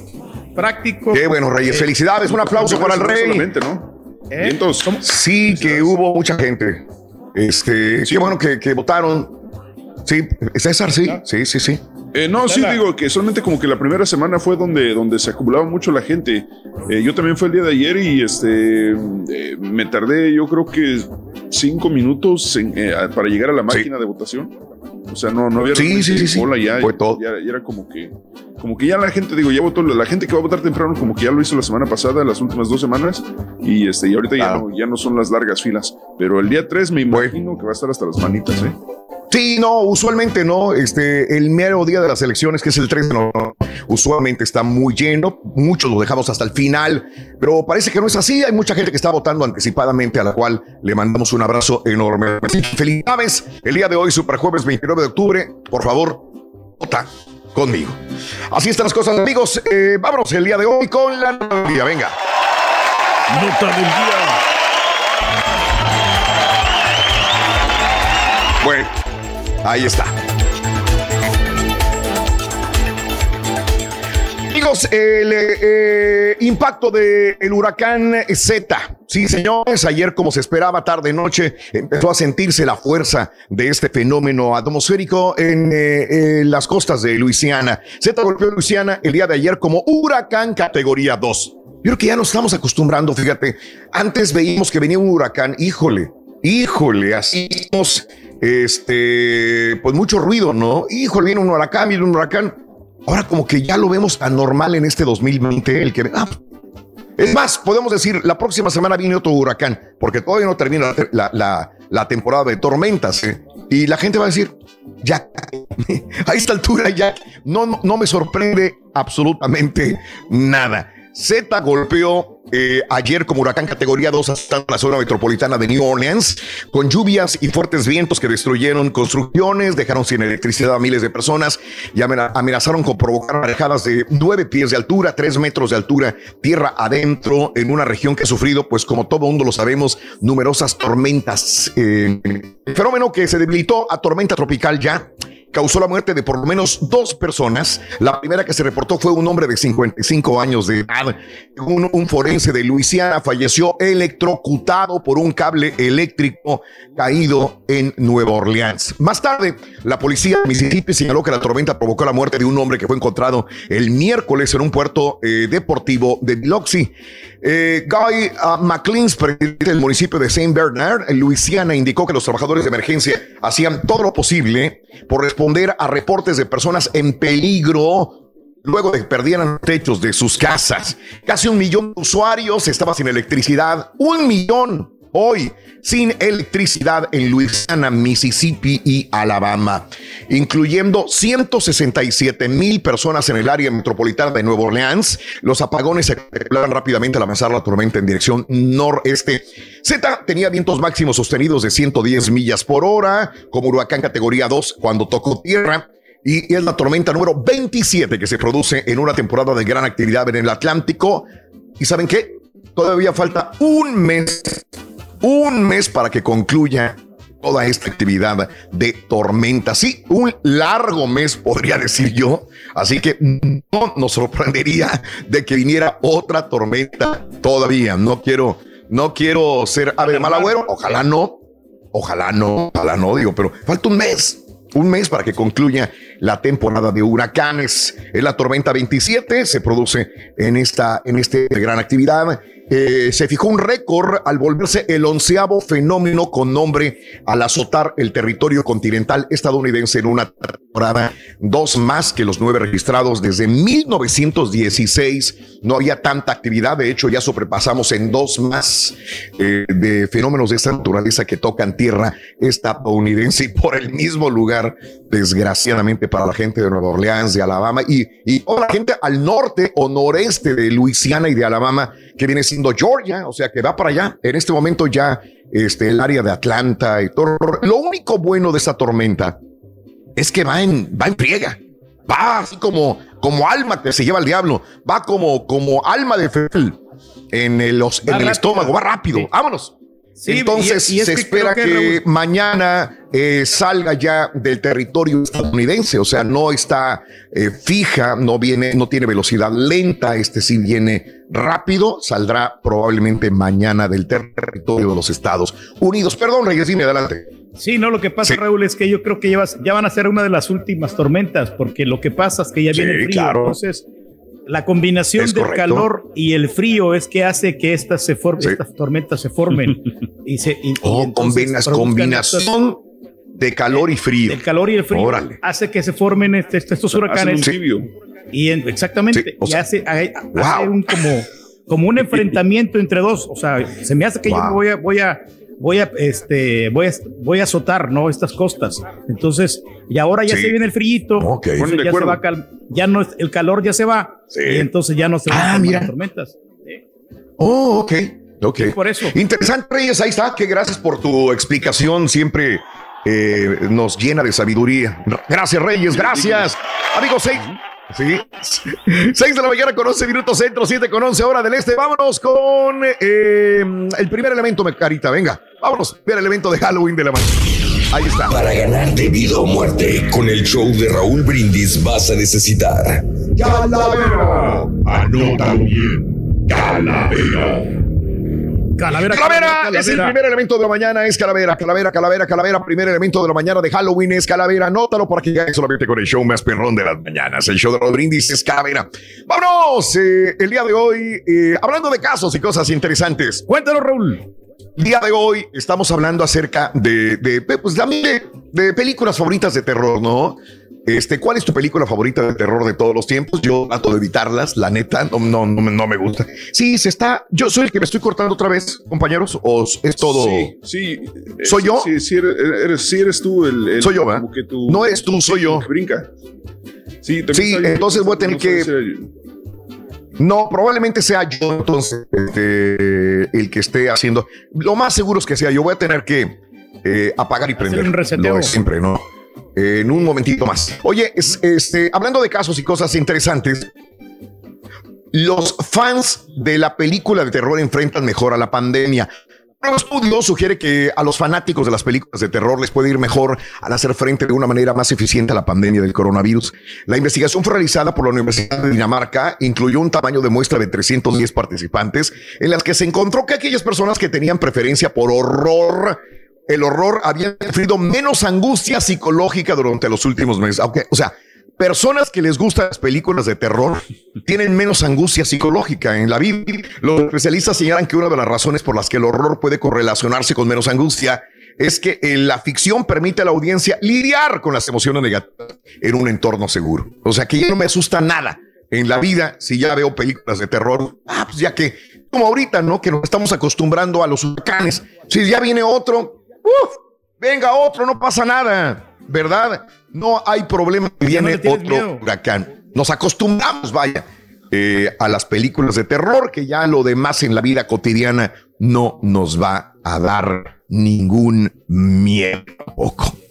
Práctico. Qué bueno, Reyes. Eh, Felicidades. Un aplauso para el rey. Solamente, ¿no? ¿Eh? Vientos. Sí, que hubo mucha gente. Este, qué bueno que, que votaron. Sí, César, sí, sí, sí, sí. Eh, no, sí, digo que solamente como que la primera semana fue donde, donde se acumulaba mucho la gente. Eh, yo también fue el día de ayer y este eh, me tardé, yo creo que cinco minutos en, eh, para llegar a la máquina de votación. O sea, no, no había Sí, sí, sí, sí. cola ya, Fue todo. ya, ya era como que, como que ya la gente, digo, ya votó, la gente que va a votar temprano, como que ya lo hizo la semana pasada, las últimas dos semanas, y este, y ahorita ya, no, ya no son las largas filas. Pero el día 3 me imagino que va a estar hasta las manitas, ¿eh? Sí, no, usualmente no. Este, el mero día de las elecciones, que es el 3 de noviembre, usualmente está muy lleno. Muchos lo dejamos hasta el final, pero parece que no es así. Hay mucha gente que está votando anticipadamente, a la cual le mandamos un abrazo enorme. Felicidades. El día de hoy, Super Jueves 29 de octubre. Por favor, vota conmigo. Así están las cosas, amigos. Eh, vámonos el día de hoy con la día. Venga. Nota del día. Bueno, ahí está. Amigos, el eh, impacto del huracán Z. Sí, señores, ayer como se esperaba, tarde noche, empezó a sentirse la fuerza de este fenómeno atmosférico en eh, eh, las costas de Luisiana. Z golpeó Luisiana el día de ayer como huracán categoría 2. Yo creo que ya nos estamos acostumbrando, fíjate. Antes veíamos que venía un huracán, híjole, híjole, así este, pues mucho ruido, ¿no? Híjole, viene un huracán, viene un huracán. Ahora como que ya lo vemos anormal en este 2020, el que... ah, es más, podemos decir, la próxima semana viene otro huracán, porque todavía no termina la, la- temporada de tormentas. ¿eh? Y la gente va a decir, ya, a esta altura ya, no, no me sorprende absolutamente nada. Z golpeó eh, ayer como huracán categoría 2 hasta la zona metropolitana de New Orleans, con lluvias y fuertes vientos que destruyeron construcciones, dejaron sin electricidad a miles de personas y amena- amenazaron con provocar marejadas de 9 pies de altura, 3 metros de altura, tierra adentro, en una región que ha sufrido, pues como todo mundo lo sabemos, numerosas tormentas. Eh, fenómeno que se debilitó a tormenta tropical ya causó la muerte de por lo menos dos personas. La primera que se reportó fue un hombre de 55 años de edad. Un, un forense de Luisiana falleció electrocutado por un cable eléctrico caído en Nueva Orleans. Más tarde, la policía de Mississippi señaló que la tormenta provocó la muerte de un hombre que fue encontrado el miércoles en un puerto eh, deportivo de Biloxi. Eh, Guy uh, McLeans, presidente del municipio de Saint Bernard, en Luisiana, indicó que los trabajadores de emergencia hacían todo lo posible por responder a reportes de personas en peligro luego de que perdieran los techos de sus casas. Casi un millón de usuarios estaban sin electricidad. Un millón hoy sin electricidad en Luisiana, Mississippi y Alabama, incluyendo 167 mil personas en el área metropolitana de Nueva Orleans. Los apagones se acumulaban rápidamente al avanzar la tormenta en dirección noreste. Z tenía vientos máximos sostenidos de 110 millas por hora, como huracán categoría 2 cuando tocó tierra y es la tormenta número 27 que se produce en una temporada de gran actividad en el Atlántico. ¿Y saben qué? Todavía falta un mes, un mes para que concluya toda esta actividad de tormenta. Sí, un largo mes podría decir yo. Así que no nos sorprendería de que viniera otra tormenta todavía. No quiero, no quiero ser ave de mal agüero. Ojalá no. Ojalá no, ojalá no, digo, pero falta un mes un mes para que concluya la temporada de huracanes. Es la tormenta 27, se produce en esta, en este gran actividad. Eh, se fijó un récord al volverse el onceavo fenómeno con nombre al azotar el territorio continental estadounidense en una temporada, dos más que los nueve registrados desde 1916. No había tanta actividad, de hecho ya sobrepasamos en dos más eh, de fenómenos de esta naturaleza que tocan tierra estadounidense y por el mismo lugar, desgraciadamente para la gente de Nueva Orleans, de Alabama y, y toda la gente al norte o noreste de Luisiana y de Alabama, que viene siendo Georgia, o sea que va para allá. En este momento ya este, el área de Atlanta y todo. Lo único bueno de esta tormenta es que va en, va en friega. Va así como, como alma que se lleva el diablo. Va como, como alma de fel en el, en el estómago. Va rápido. Vámonos. Sí, Entonces y- y es se que espera que, que, Raúl- mañana eh, salga ya del territorio estadounidense, o sea, no está eh, fija, no viene, no tiene velocidad lenta, este sí viene rápido, saldrá probablemente mañana del territorio de los Estados Unidos. Perdón, Reyes, dime adelante. Sí, no, lo que pasa, Raúl, es que yo creo que ya, vas- ya van a ser una de las últimas tormentas, porque lo que pasa es que ya Sí, viene el frío. claro. Entonces, la combinación del calor y el frío es que hace que estas, se formen, Sí. estas tormentas se formen. y se, y- y Oh, combinas- combinación de calor y frío. El calor y el frío Órale. hace que se formen este- este- estos huracanes. Hacen un tibio. Y en- exactamente, Sí, o y sea, hace, hace wow. un como, como un enfrentamiento entre dos. O sea, se me hace que yo Wow. voy a, voy a, voy a, este, voy a, voy a azotar, ¿no? Estas costas. Entonces, y ahora ya Sí. se viene el frío. Ok. Ponen de ya se va a cal- ya no, es- el calor ya se va. Sí. Y entonces ya no se van Ah, a mira. las tormentas. Oh, ok. Ok. Por eso. Interesante, Reyes. Ahí está. Que gracias por tu explicación. Siempre eh, nos llena de sabiduría. Gracias, Reyes. Gracias. Amigos, seis. Sí. 6 de la mañana con 11 minutos centro, 7 con 11 hora del este. Vámonos con eh, el primer elemento, me carita. Venga, vámonos. Primer elemento de Halloween de la mañana. Ahí está. Para ganar de vida o muerte, con el show de Raúl Brindis vas a necesitar Calavera. Anótalo bien. Calavera. Calavera, Calavera es el primer elemento de la mañana, es calavera, calavera, calavera, calavera. Primer elemento de la mañana de Halloween es calavera. Anótalo para que ganes solamente con el show más perrón de las mañanas. El show de los brindis es calavera. Vámonos. eh, el día de hoy, eh, hablando de casos y cosas interesantes. Cuéntanos, Raúl. El día de hoy estamos hablando acerca de, de, pues, también de, de películas favoritas de terror, ¿no? Este, ¿cuál es tu película favorita de terror de todos los tiempos? Yo trato de evitarlas, la neta, no, no, no, me- no me gusta. Sí, se está. Yo soy el que me estoy cortando otra vez, compañeros, o es todo. Sí, sí. eh, ¿Soy yo? Sí, sí eres, eres- sí eres tú el, el- Soy yo, ¿verdad? como que tú- No eres tú, soy yo. Brinca. Sí, Sí, entonces voy a tener no que- No, probablemente sea yo entonces este, el que esté haciendo. Lo más seguro es que sea yo. Voy a tener que eh, apagar y prender. un reseteo. Lo de siempre, ¿no? En un momentito más. Oye, es- este, hablando de casos y cosas interesantes, los fans de la película de terror enfrentan mejor a la pandemia. Un estudio sugiere que a los fanáticos de las películas de terror les puede ir mejor al hacer frente de una manera más eficiente a la pandemia del coronavirus. La investigación fue realizada por la Universidad de Dinamarca, incluyó un tamaño de muestra de 310 participantes, en las que se encontró que aquellas personas que tenían preferencia por horror, el horror habían sufrido menos angustia psicológica durante los últimos meses. O sea, personas que les gustan las películas de terror tienen menos angustia psicológica en la vida. Los especialistas señalan que una de las razones por las que el horror puede correlacionarse con menos angustia es que eh, la ficción permite a la audiencia lidiar con las emociones negativas en un entorno seguro. O sea que ya no me asusta nada en la vida si ya veo películas de terror. Ah, pues ya que, como ahorita, ¿no? Que nos estamos acostumbrando a los huracanes. Si ya viene otro, ¡uf! venga otro, no pasa nada, ¿verdad? No hay problema que no viene otro miedo. huracán. Nos acostumbramos, vaya, eh, a las películas de terror, que ya lo demás en la vida cotidiana no nos va a dar ningún miedo.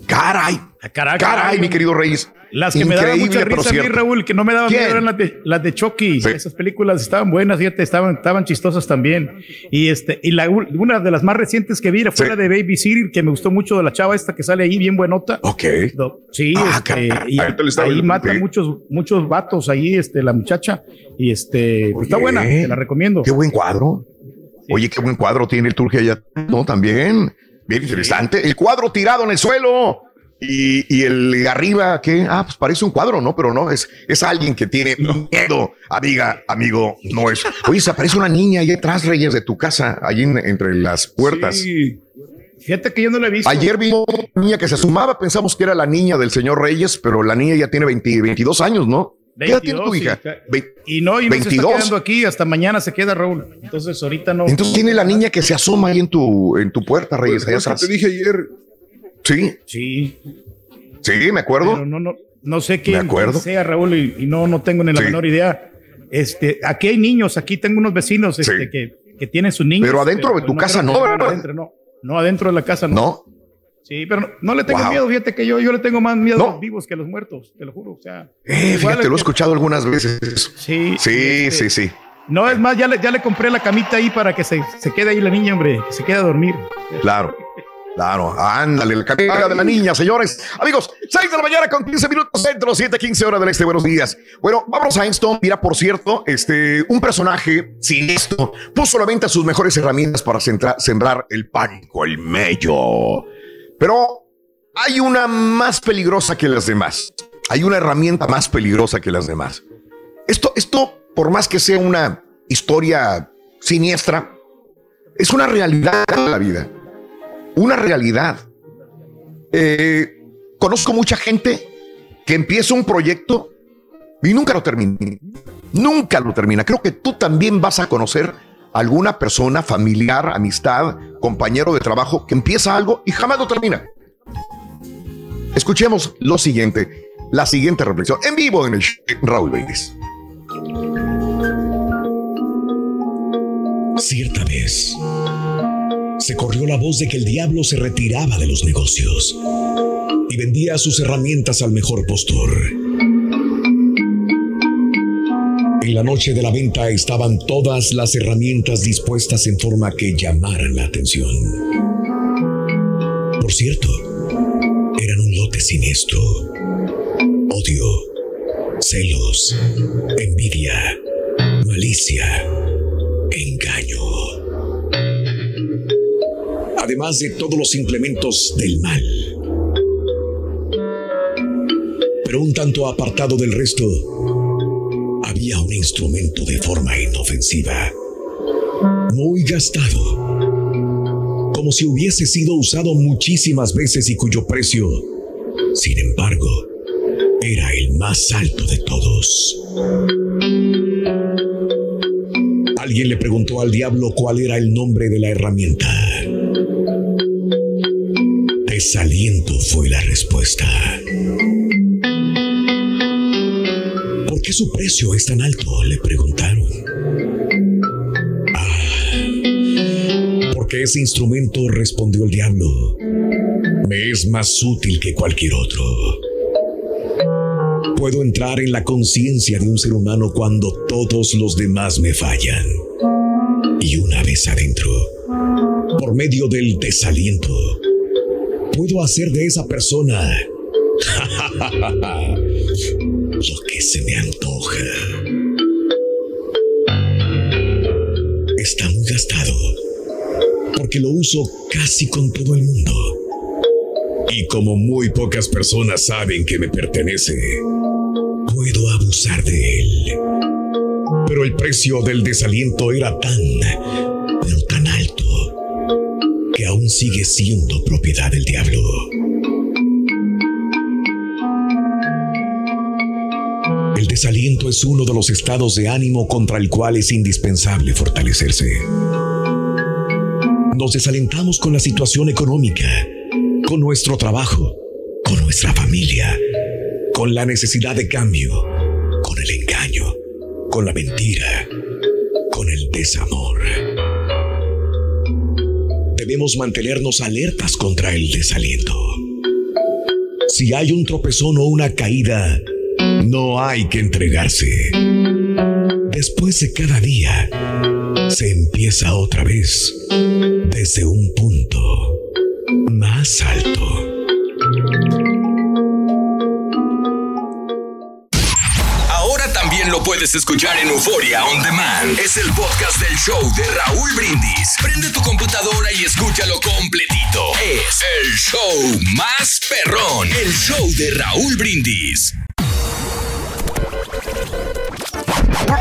Caray, caray, caray, mi querido Reyes. Las que me daban Increíble, mucha risa a mí, cierto. Raúl, que no me daban miedo eran las de, las de Chucky. Sí. Esas películas estaban buenas, fíjate, estaban, estaban chistosas también. Y este, y la, una de las más recientes que vi fue Sí. la de Baby City, que me gustó mucho de la chava esta que sale ahí, bien buenota. Ok. Sí, Ah, este, y ahí viendo, mata muchos, muchos vatos ahí, este, la muchacha. Y este, pues está buena, te la recomiendo. Qué buen cuadro. Oye, qué buen cuadro tiene el Turque allá. No, también. Bien interesante. El cuadro tirado en el suelo. Y, y el de arriba, ¿qué? Ah, pues parece un cuadro, ¿no? Pero no, es, es alguien que tiene miedo. Amiga, amigo, no es. Oye, se aparece una niña ahí atrás, Reyes, de tu casa, allí en- entre las puertas. Sí. Fíjate que yo no la he visto. Ayer vimos una niña que se asomaba, pensamos que era la niña del señor Reyes, pero la niña ya tiene 20 22 años, ¿no? ¿Qué edad tiene tu 22, hija? Y no, y no se 22. está quedando aquí, hasta mañana se queda Raúl. Entonces ahorita no. Entonces tiene la niña que se asoma ahí en tu, en tu puerta, Reyes. Pues, allá es que atrás. te dije ayer, Sí, Sí, sí, me acuerdo. pero no, no, no sé quién sea Raúl y, y no, no tengo ni la Sí. menor idea. Este, aquí hay niños, aquí tengo unos vecinos este, Sí. que, que tienen sus niños. Pero adentro de tu casa no, ¿verdad? Adentro, no, no, adentro de la casa no. ¿No? Sí, pero no, no le tengo Wow. miedo, fíjate que yo, yo le tengo más miedo No. a los vivos que a los muertos, te lo juro. O sea, Eh, fíjate, lo he que- escuchado algunas veces. Sí, Sí, este, sí, sí. No, es más, ya le, ya le compré la camita ahí para que se, se quede ahí la niña, hombre, que se quede a dormir. Claro. Claro, ándale, el castigo de la niña, señores. Amigos, 6 de la mañana con 15 minutos centro, 7, 15 horas del este. Buenos días. Bueno, vamos a esto. Mira, por cierto, este, un personaje siniestro puso a la venta sus mejores herramientas para centra- sembrar el pánico, el mello. Pero hay una más peligrosa que las demás. Hay una herramienta más peligrosa que las demás. Esto, esto, por más que sea una historia siniestra, es una realidad de la vida. Una realidad. Eh, conozco mucha gente que empieza un proyecto y nunca lo termina. Nunca lo termina. Creo que tú también vas a conocer alguna persona, familiar, amistad, compañero de trabajo que empieza algo y jamás lo termina. Escuchemos lo siguiente, la siguiente reflexión en vivo en el show Raúl Brindis. Cierta vez, se corrió la voz de que el diablo se retiraba de los negocios y vendía sus herramientas al mejor postor. En la noche de la venta estaban todas las herramientas dispuestas en forma que llamaran la atención. Por cierto, eran un lote siniestro. Odio, celos, envidia, malicia, engaño. Además de todos los implementos del mal. Pero un tanto apartado del resto, había un instrumento de forma inofensiva, muy gastado, como si hubiese sido usado muchísimas veces y cuyo precio, sin embargo, era el más alto de todos. Alguien le preguntó al diablo cuál era el nombre de la herramienta. Desaliento fue la respuesta. ¿Por qué su precio es tan alto? Le preguntaron. Ah, porque ese instrumento, respondió el diablo, me es más útil que cualquier otro. Puedo entrar en la conciencia de un ser humano cuando todos los demás me fallan. Y una vez adentro, por medio del desaliento, puedo hacer de esa persona lo que se me antoja. Está muy gastado porque lo uso casi con todo el mundo. Y como muy pocas personas saben que me pertenece, puedo abusar de él. Pero el precio del desaliento era tan, sigue siendo propiedad del diablo. El desaliento es uno de los estados de ánimo contra el cual es indispensable fortalecerse. Nos desalentamos con la situación económica, con nuestro trabajo, con nuestra familia, con la necesidad de cambio, con el engaño, con la mentira, con el desamor. Debemos mantenernos alertas contra el desaliento. Si hay un tropezón o una caída, no hay que entregarse. Después de cada día, se empieza otra vez desde un punto más alto. Puedes escuchar en Euforia On Demand. Es el podcast del show de Raúl Brindis. Prende tu computadora y escúchalo completito. Es el show más perrón. El show de Raúl Brindis.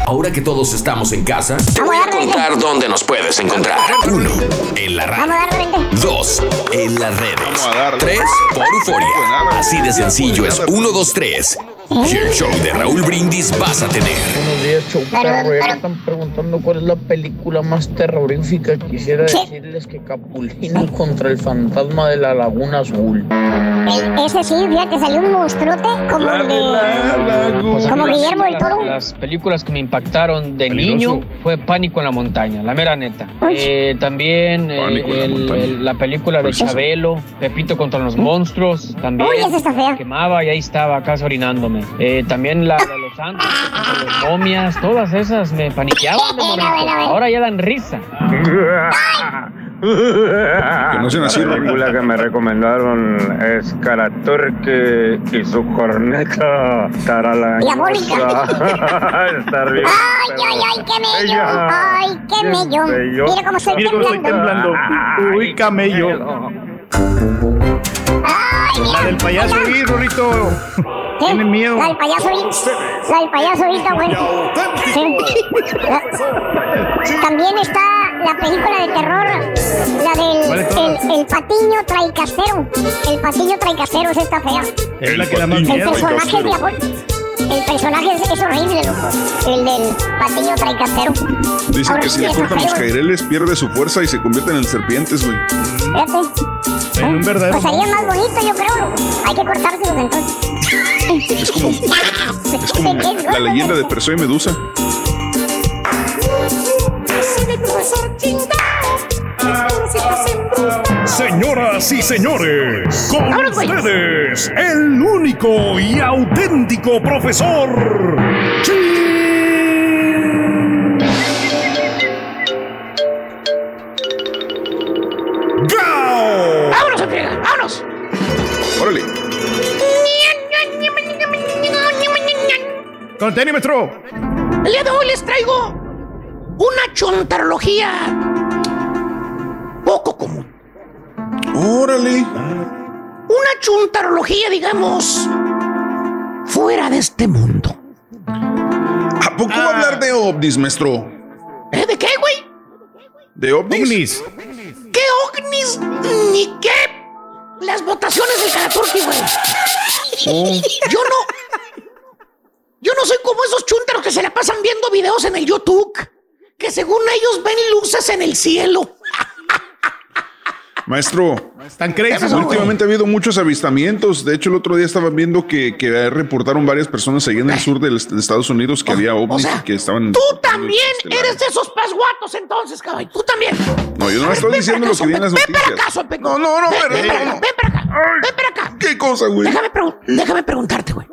Ahora que todos estamos en casa, te voy a contar dónde nos puedes encontrar. Uno, en la radio. Dos, en las redes. Tres, por Euforia. Así de sencillo es. Uno, dos, tres. Y el show de Raúl Brindis vas a tener. Buenos días, show perro. Ya me están preguntando cuál es la película más terrorífica. Quisiera decirles que Capulino contra el fantasma de la Laguna Azul. El- ese sí, fíjate, salió un monstruote como el de. Como Guillermo del Toro. Las películas que me impactaron de niño fue Pánico en la Montaña, la mera neta. Eh, también eh, la el- montaña. el- la película de Chabelo, Pepito contra los monstruos, también. Uy, esa está fea. Quemaba y ahí estaba, casi orinándome. Eh, también la de los santos, contra los momias, todas esas me paniqueaban Ahora ya dan risa. Que no sean así, La película que me recomendaron es Karaturki y su corneta Tarala. Diabólica. Estar bien. Ay, ay, ay, qué mello. Ay, qué mello. bello. Mira cómo estoy Mira cómo estoy temblando. temblando. Uy, camello. La del payaso ahí, Rorrito. Tienen miedo. La del payaso ahorita. La del payaso ahorita, güey. Sí. La- También está la película de terror, la del ¿Cuál es el, el patiño traicastero. El patiño traicastero, esa está fea. Es la que da más El personaje es diabólico. El personaje es, es horrible, loco. El del patiño traicastero. Dicen Ahora que si le cortan los caireles pierde su fuerza y se convierten en serpientes, güey. Fíjate. En un verdadero. Pues sería más bonito, yo creo. loco. Hay que cortárselos entonces. Es como, es como la leyenda de Perseo y Medusa. Señoras y señores, con ustedes, el único y auténtico profesor. ¡Gao! ¡Vámonos, Enrique! ¡Vámonos! Órale. Con tenis, maestro. El día de hoy les traigo una chontarología Órale. Una chuntarología, digamos, fuera de este mundo. ¿A poco va a hablar de ovnis, maestro? ¿Eh? ¿De qué, güey? ¿De ovnis? ¿Qué ovnis ni qué? Las votaciones del Caraturki, güey. Yo no. Yo no soy como esos chuntaros que se la pasan viendo videos en el YouTube. Que según ellos ven luces en el cielo. Maestro, Están crazy, pasó, últimamente ha habido muchos avistamientos. De hecho, el otro día estaba viendo que, que reportaron varias personas ahí en el sur del- de Estados Unidos que había ovnis y que estaban. Tú también eres de esos pasguatos entonces, cabrón. Tú también. No, yo no me estoy diciendo lo que vi en las Ven para noticias. acá, Sope. No, no, no, ven, pero- ven, para acá, no. ven para acá. Ven para acá. ¿Qué cosa, güey? Déjame, pregun- déjame preguntarte, güey.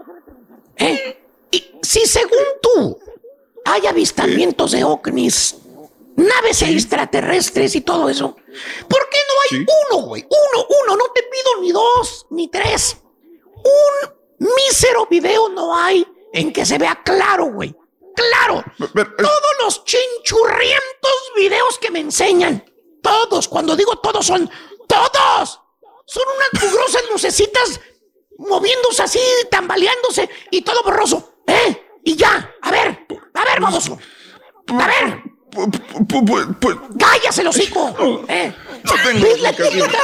¿Eh? Y si según tú hay avistamientos de ovnis, naves extraterrestres y todo eso, ¿por qué no hay uno, güey? Uno, uno, no te pido ni dos, ni tres. Un mísero video no hay en que se vea claro, güey. Claro. Todos los chinchurrientos videos que me enseñan. Todos, cuando digo todos, son todos. Son unas mugrosas lucecitas moviéndose así, tambaleándose y todo borroso. ¿Eh? Y ya. A ver, a ver, baboso. A ver. Cállase el hocico. ¿Eh? ¿Ves la típica?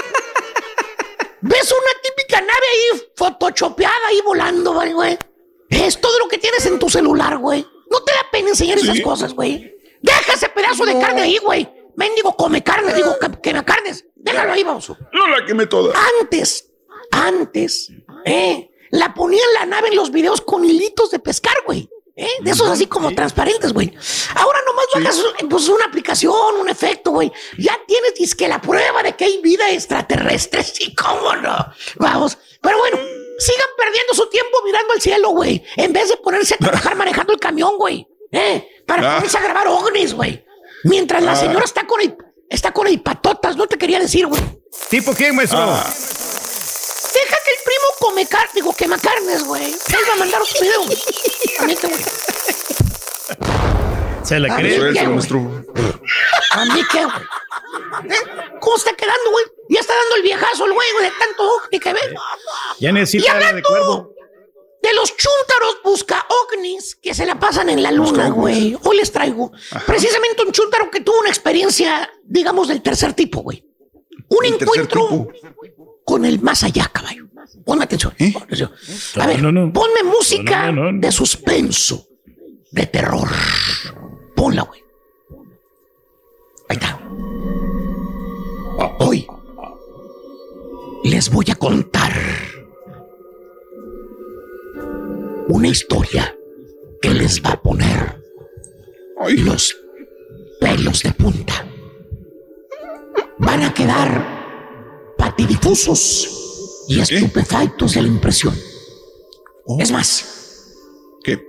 ¿Ves una típica nave ahí photoshopeada ahí volando, güey, güey? Es todo lo que tienes en tu celular, güey. No te da pena enseñar esas cosas, güey. Deja ese pedazo de carne ahí, güey. Mendigo, come carne, digo, que, que me carnes. Déjalo ahí, baboso. No la quemé toda. Antes, antes, ¿eh? La ponían la nave en los videos con hilitos de pescar, güey. ¿Eh? De esos así como transparentes, güey. Ahora nomás bajas pues, una aplicación, un efecto, güey. Ya tienes disque la prueba de que hay vida extraterrestre. Sí, cómo no. Vamos. Pero bueno, sigan perdiendo su tiempo mirando al cielo, güey. En vez de ponerse a trabajar manejando el camión, güey. ¿eh? Para Ah. ponerse a grabar ovnis, güey. Mientras la Ah. señora está con el, está con el patotas, no te quería decir, güey. ¿Tipo quién, maestro? Ah. Deja que el primo come carne, digo, quema carnes, güey. Él va a mandar otro video, güey. A mí que, güey. Se la cree. A mí qué, güey. ¿Eh? ¿Cómo está quedando, güey? Ya está dando el viejazo el güey, güey, de tanto ovni que ve. Ya Y necesita la de cuervo. de los chúntaros busca ovnis que se la pasan en la luna, güey. Hoy les traigo precisamente un chúntaro que tuvo una experiencia, digamos, del tercer tipo, güey. Un El encuentro. Con el más allá, caballo. Ponme atención. ponme atención. A ver, No, no, no. ponme música No, no, no. de suspenso, de terror. Ponla, güey. Ahí está. Hoy les voy a contar una historia que les va a poner los pelos de punta. Van a quedar patidifusos y estupefactos de la impresión. Es más, ¿Qué?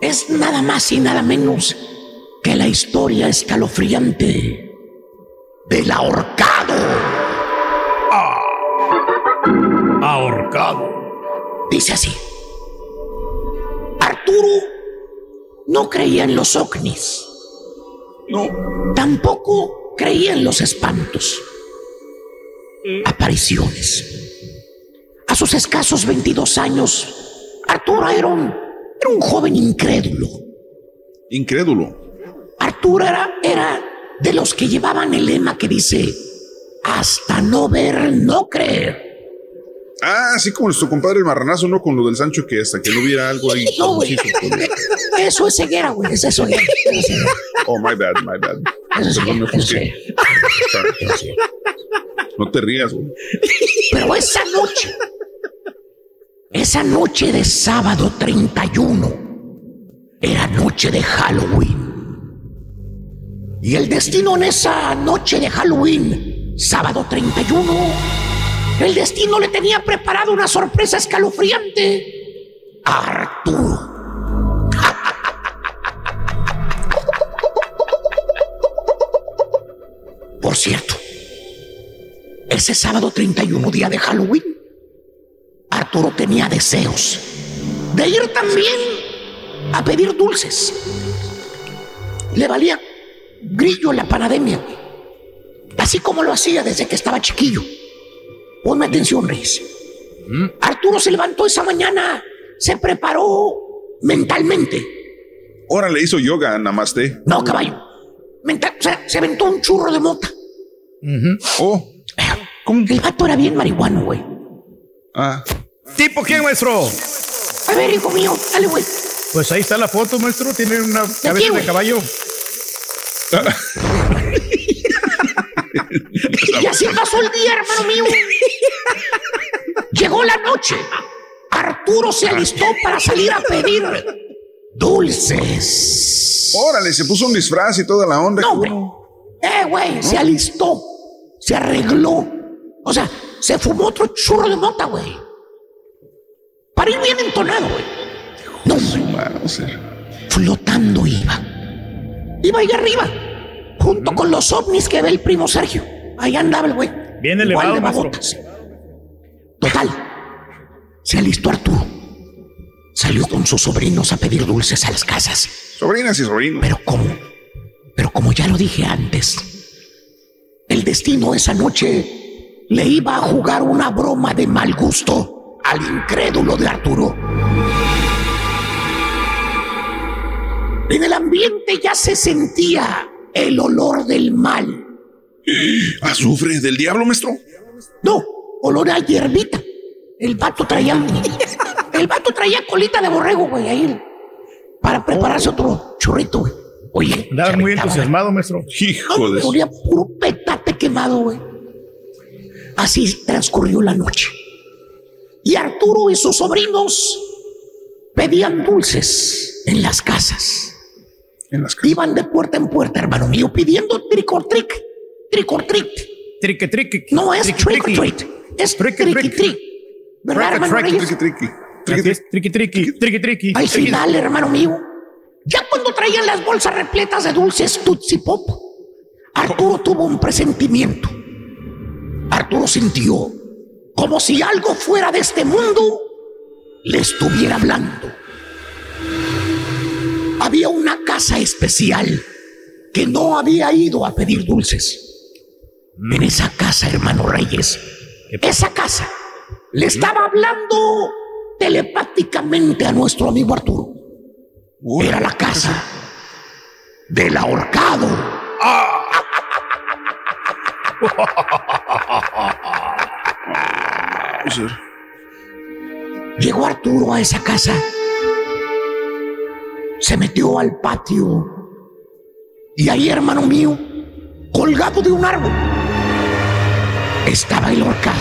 es nada más y nada menos que la historia escalofriante del ahorcado. Ahorcado. Dice así. Arturo no creía en los ovnis. No. Tampoco creía en los espantos. Apariciones. A sus escasos 22 años, Arturo era un, era un joven incrédulo. Incrédulo. Arturo era, era de los que llevaban el lema que dice, hasta no ver, no creer. Ah, así como nuestro compadre el marranazo, ¿no? Con lo del Sancho, que hasta que no hubiera algo ahí. No, güey. Eso es ceguera, güey. Es eso, es ceguera. Oh, my bad, my bad. Eso ofusqué. No te rías, güey. Pero esa noche, esa noche de sábado 31, era noche de Halloween. Y el destino en esa noche de Halloween, sábado 31, el destino le tenía preparado una sorpresa escalofriante a Arturo. Por cierto, ese sábado 31, día de Halloween, Arturo tenía deseos de ir también a pedir dulces. Le valía grillo la pandemia, así como lo hacía desde que estaba chiquillo. Ponme atención, Reyes. Arturo se levantó esa mañana, se preparó mentalmente. Ahora le hizo yoga, namaste. No, caballo. Mental, o sea, se aventó un churro de mota. Oh. El vato era bien marihuano, güey. Ah. ¿Tipo quién, maestro? A ver, hijo mío, dale, güey. Pues ahí está la foto, maestro. Tiene una cabeza de caballo. Y así pasó el día, hermano mío. Llegó la noche. Arturo se alistó para salir a pedir dulces. Órale, se puso un disfraz y toda la onda. No, güey. Eh, güey, se alistó. Se arregló. O sea, se fumó otro churro de mota, güey. Para ir bien entonado, güey. No, güey. Flotando iba. Iba ahí arriba. Junto con los ovnis que ve el primo Sergio. Ahí andaba el güey. Bien elevado, de babotas. Total. Se alistó Arturo. Salió con sus sobrinos a pedir dulces a las casas. Sobrinas y sobrinos. Pero como, pero como ya lo dije antes, el destino esa noche le iba a jugar una broma de mal gusto al incrédulo de Arturo. En el ambiente ya se sentía el olor del mal. ¿Azufre del diablo, maestro? No, olor a hierbita. El vato traía. El vato traía colita de borrego, güey, ahí. Para prepararse otro churrito, güey. Oye. Andaba muy entusiasmado, maestro. Hijo de... Olía puro petate quemado, güey. Así transcurrió la noche. Y Arturo y sus sobrinos pedían dulces en las casas. En las casas. Iban de puerta en puerta, hermano mío, pidiendo trick or trick. Trick or trick. Trique, trique. No es triqui, trick or treat. Es Tricky, tricky tricky. trick. ¿Verdad, Tricky, hermano es, Triqui, triqui, triqui, triqui. Al final, hermano mío, ya cuando traían las bolsas repletas de dulces Tootsie Pop, Arturo tuvo un presentimiento. Arturo sintió como si algo fuera de este mundo le estuviera hablando. Había una casa especial que no había ido a pedir dulces. En esa casa, hermano Reyes, esa casa le estaba hablando telepáticamente a nuestro amigo Arturo. Era la casa del ahorcado. Llegó Arturo a esa casa. Se metió al patio. Y ahí, hermano mío, colgado de un árbol, estaba el ahorcado.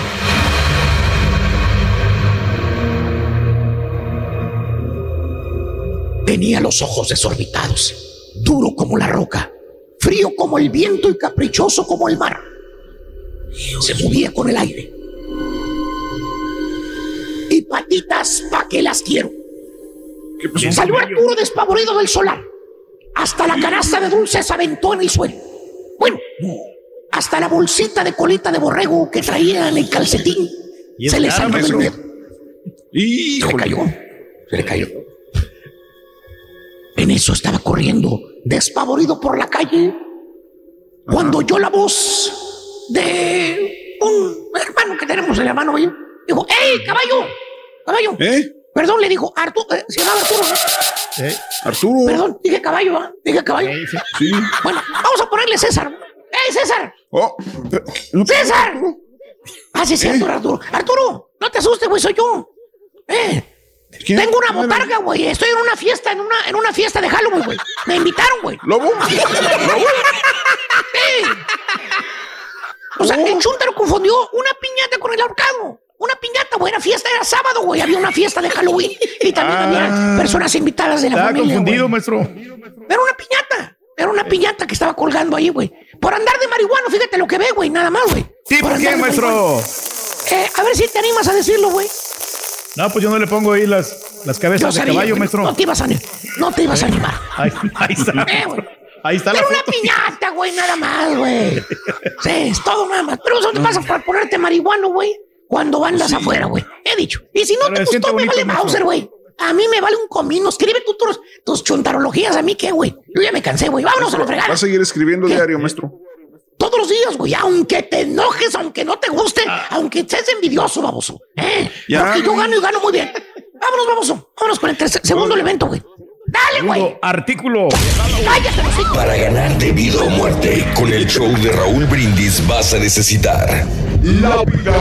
Tenía los ojos desorbitados, duro como la roca, frío como el viento y caprichoso como el mar. Se movía con el aire. Y patitas, ¿pa' qué las quiero? Salió Arturo despavorido del solar. Hasta la canasta de dulces aventó en el suelo. Bueno, hasta la bolsita de colita de borrego que traía en el calcetín Y se le salió del dedo. Se le cayó. Se le cayó. En eso estaba corriendo, despavorido por la calle, cuando oyó la voz de un hermano que tenemos en la mano. Dijo, ¡Ey, caballo! ¡Caballo! ¿Eh? Perdón, le dijo Arturo, eh, se llamaba Arturo, ¿no? Arturo. Perdón, dije caballo, ¿ah? Dije caballo. Sí. Bueno, vamos a ponerle César. ¡Ey, César! Oh, ¡César! Ah, sí, es cierto, Arturo. Arturo, no te asustes, güey, soy yo. Eh, tengo una botarga, güey. Estoy en una fiesta, en una, en una fiesta de Halloween, güey. Me invitaron, güey. ¿Lobo? Sí. O sea, el chúntaro confundió una piñata con el ahorcado. Una piñata, güey. Era fiesta, era sábado, güey. Había una fiesta de Halloween. Y también había personas invitadas de la Estaba familia. confundido, maestro. Era una piñata. Era una piñata que estaba colgando ahí, güey. Por andar de marihuano, fíjate lo que ve, güey. Nada más, güey. Sí, ¿por qué, maestro? Eh, a ver si te animas a decirlo, güey. No, pues yo no le pongo ahí las, las cabezas de caballo, maestro. No te ibas a, no te ibas a animar. Ahí, ahí está. Eh. Ahí está la Era una foto. piñata, güey, nada más, güey. Sí, es todo nada más. Pero eso te pasa por ponerte marihuano, güey, cuando andas afuera, güey. He dicho. Y si no Pero te gustó, me vale. Mauser, güey. A mí me vale un comino. Escribe tú tus, tus chuntarologías. ¿A mí qué, güey? Yo ya me cansé, güey. Vámonos a la Va fregada. a seguir escribiendo diario, maestro. Todos los días, güey. Aunque te enojes, aunque no te guste, aunque seas envidioso, baboso. ¿eh? Ya, Porque yo gano y gano muy bien. Vámonos, baboso. Vámonos con el tercer- segundo elemento, güey. Dale, güey. Artículo. Cállate. Para ganar de vida o muerte, con el show de Raúl Brindis vas a necesitar Lápida.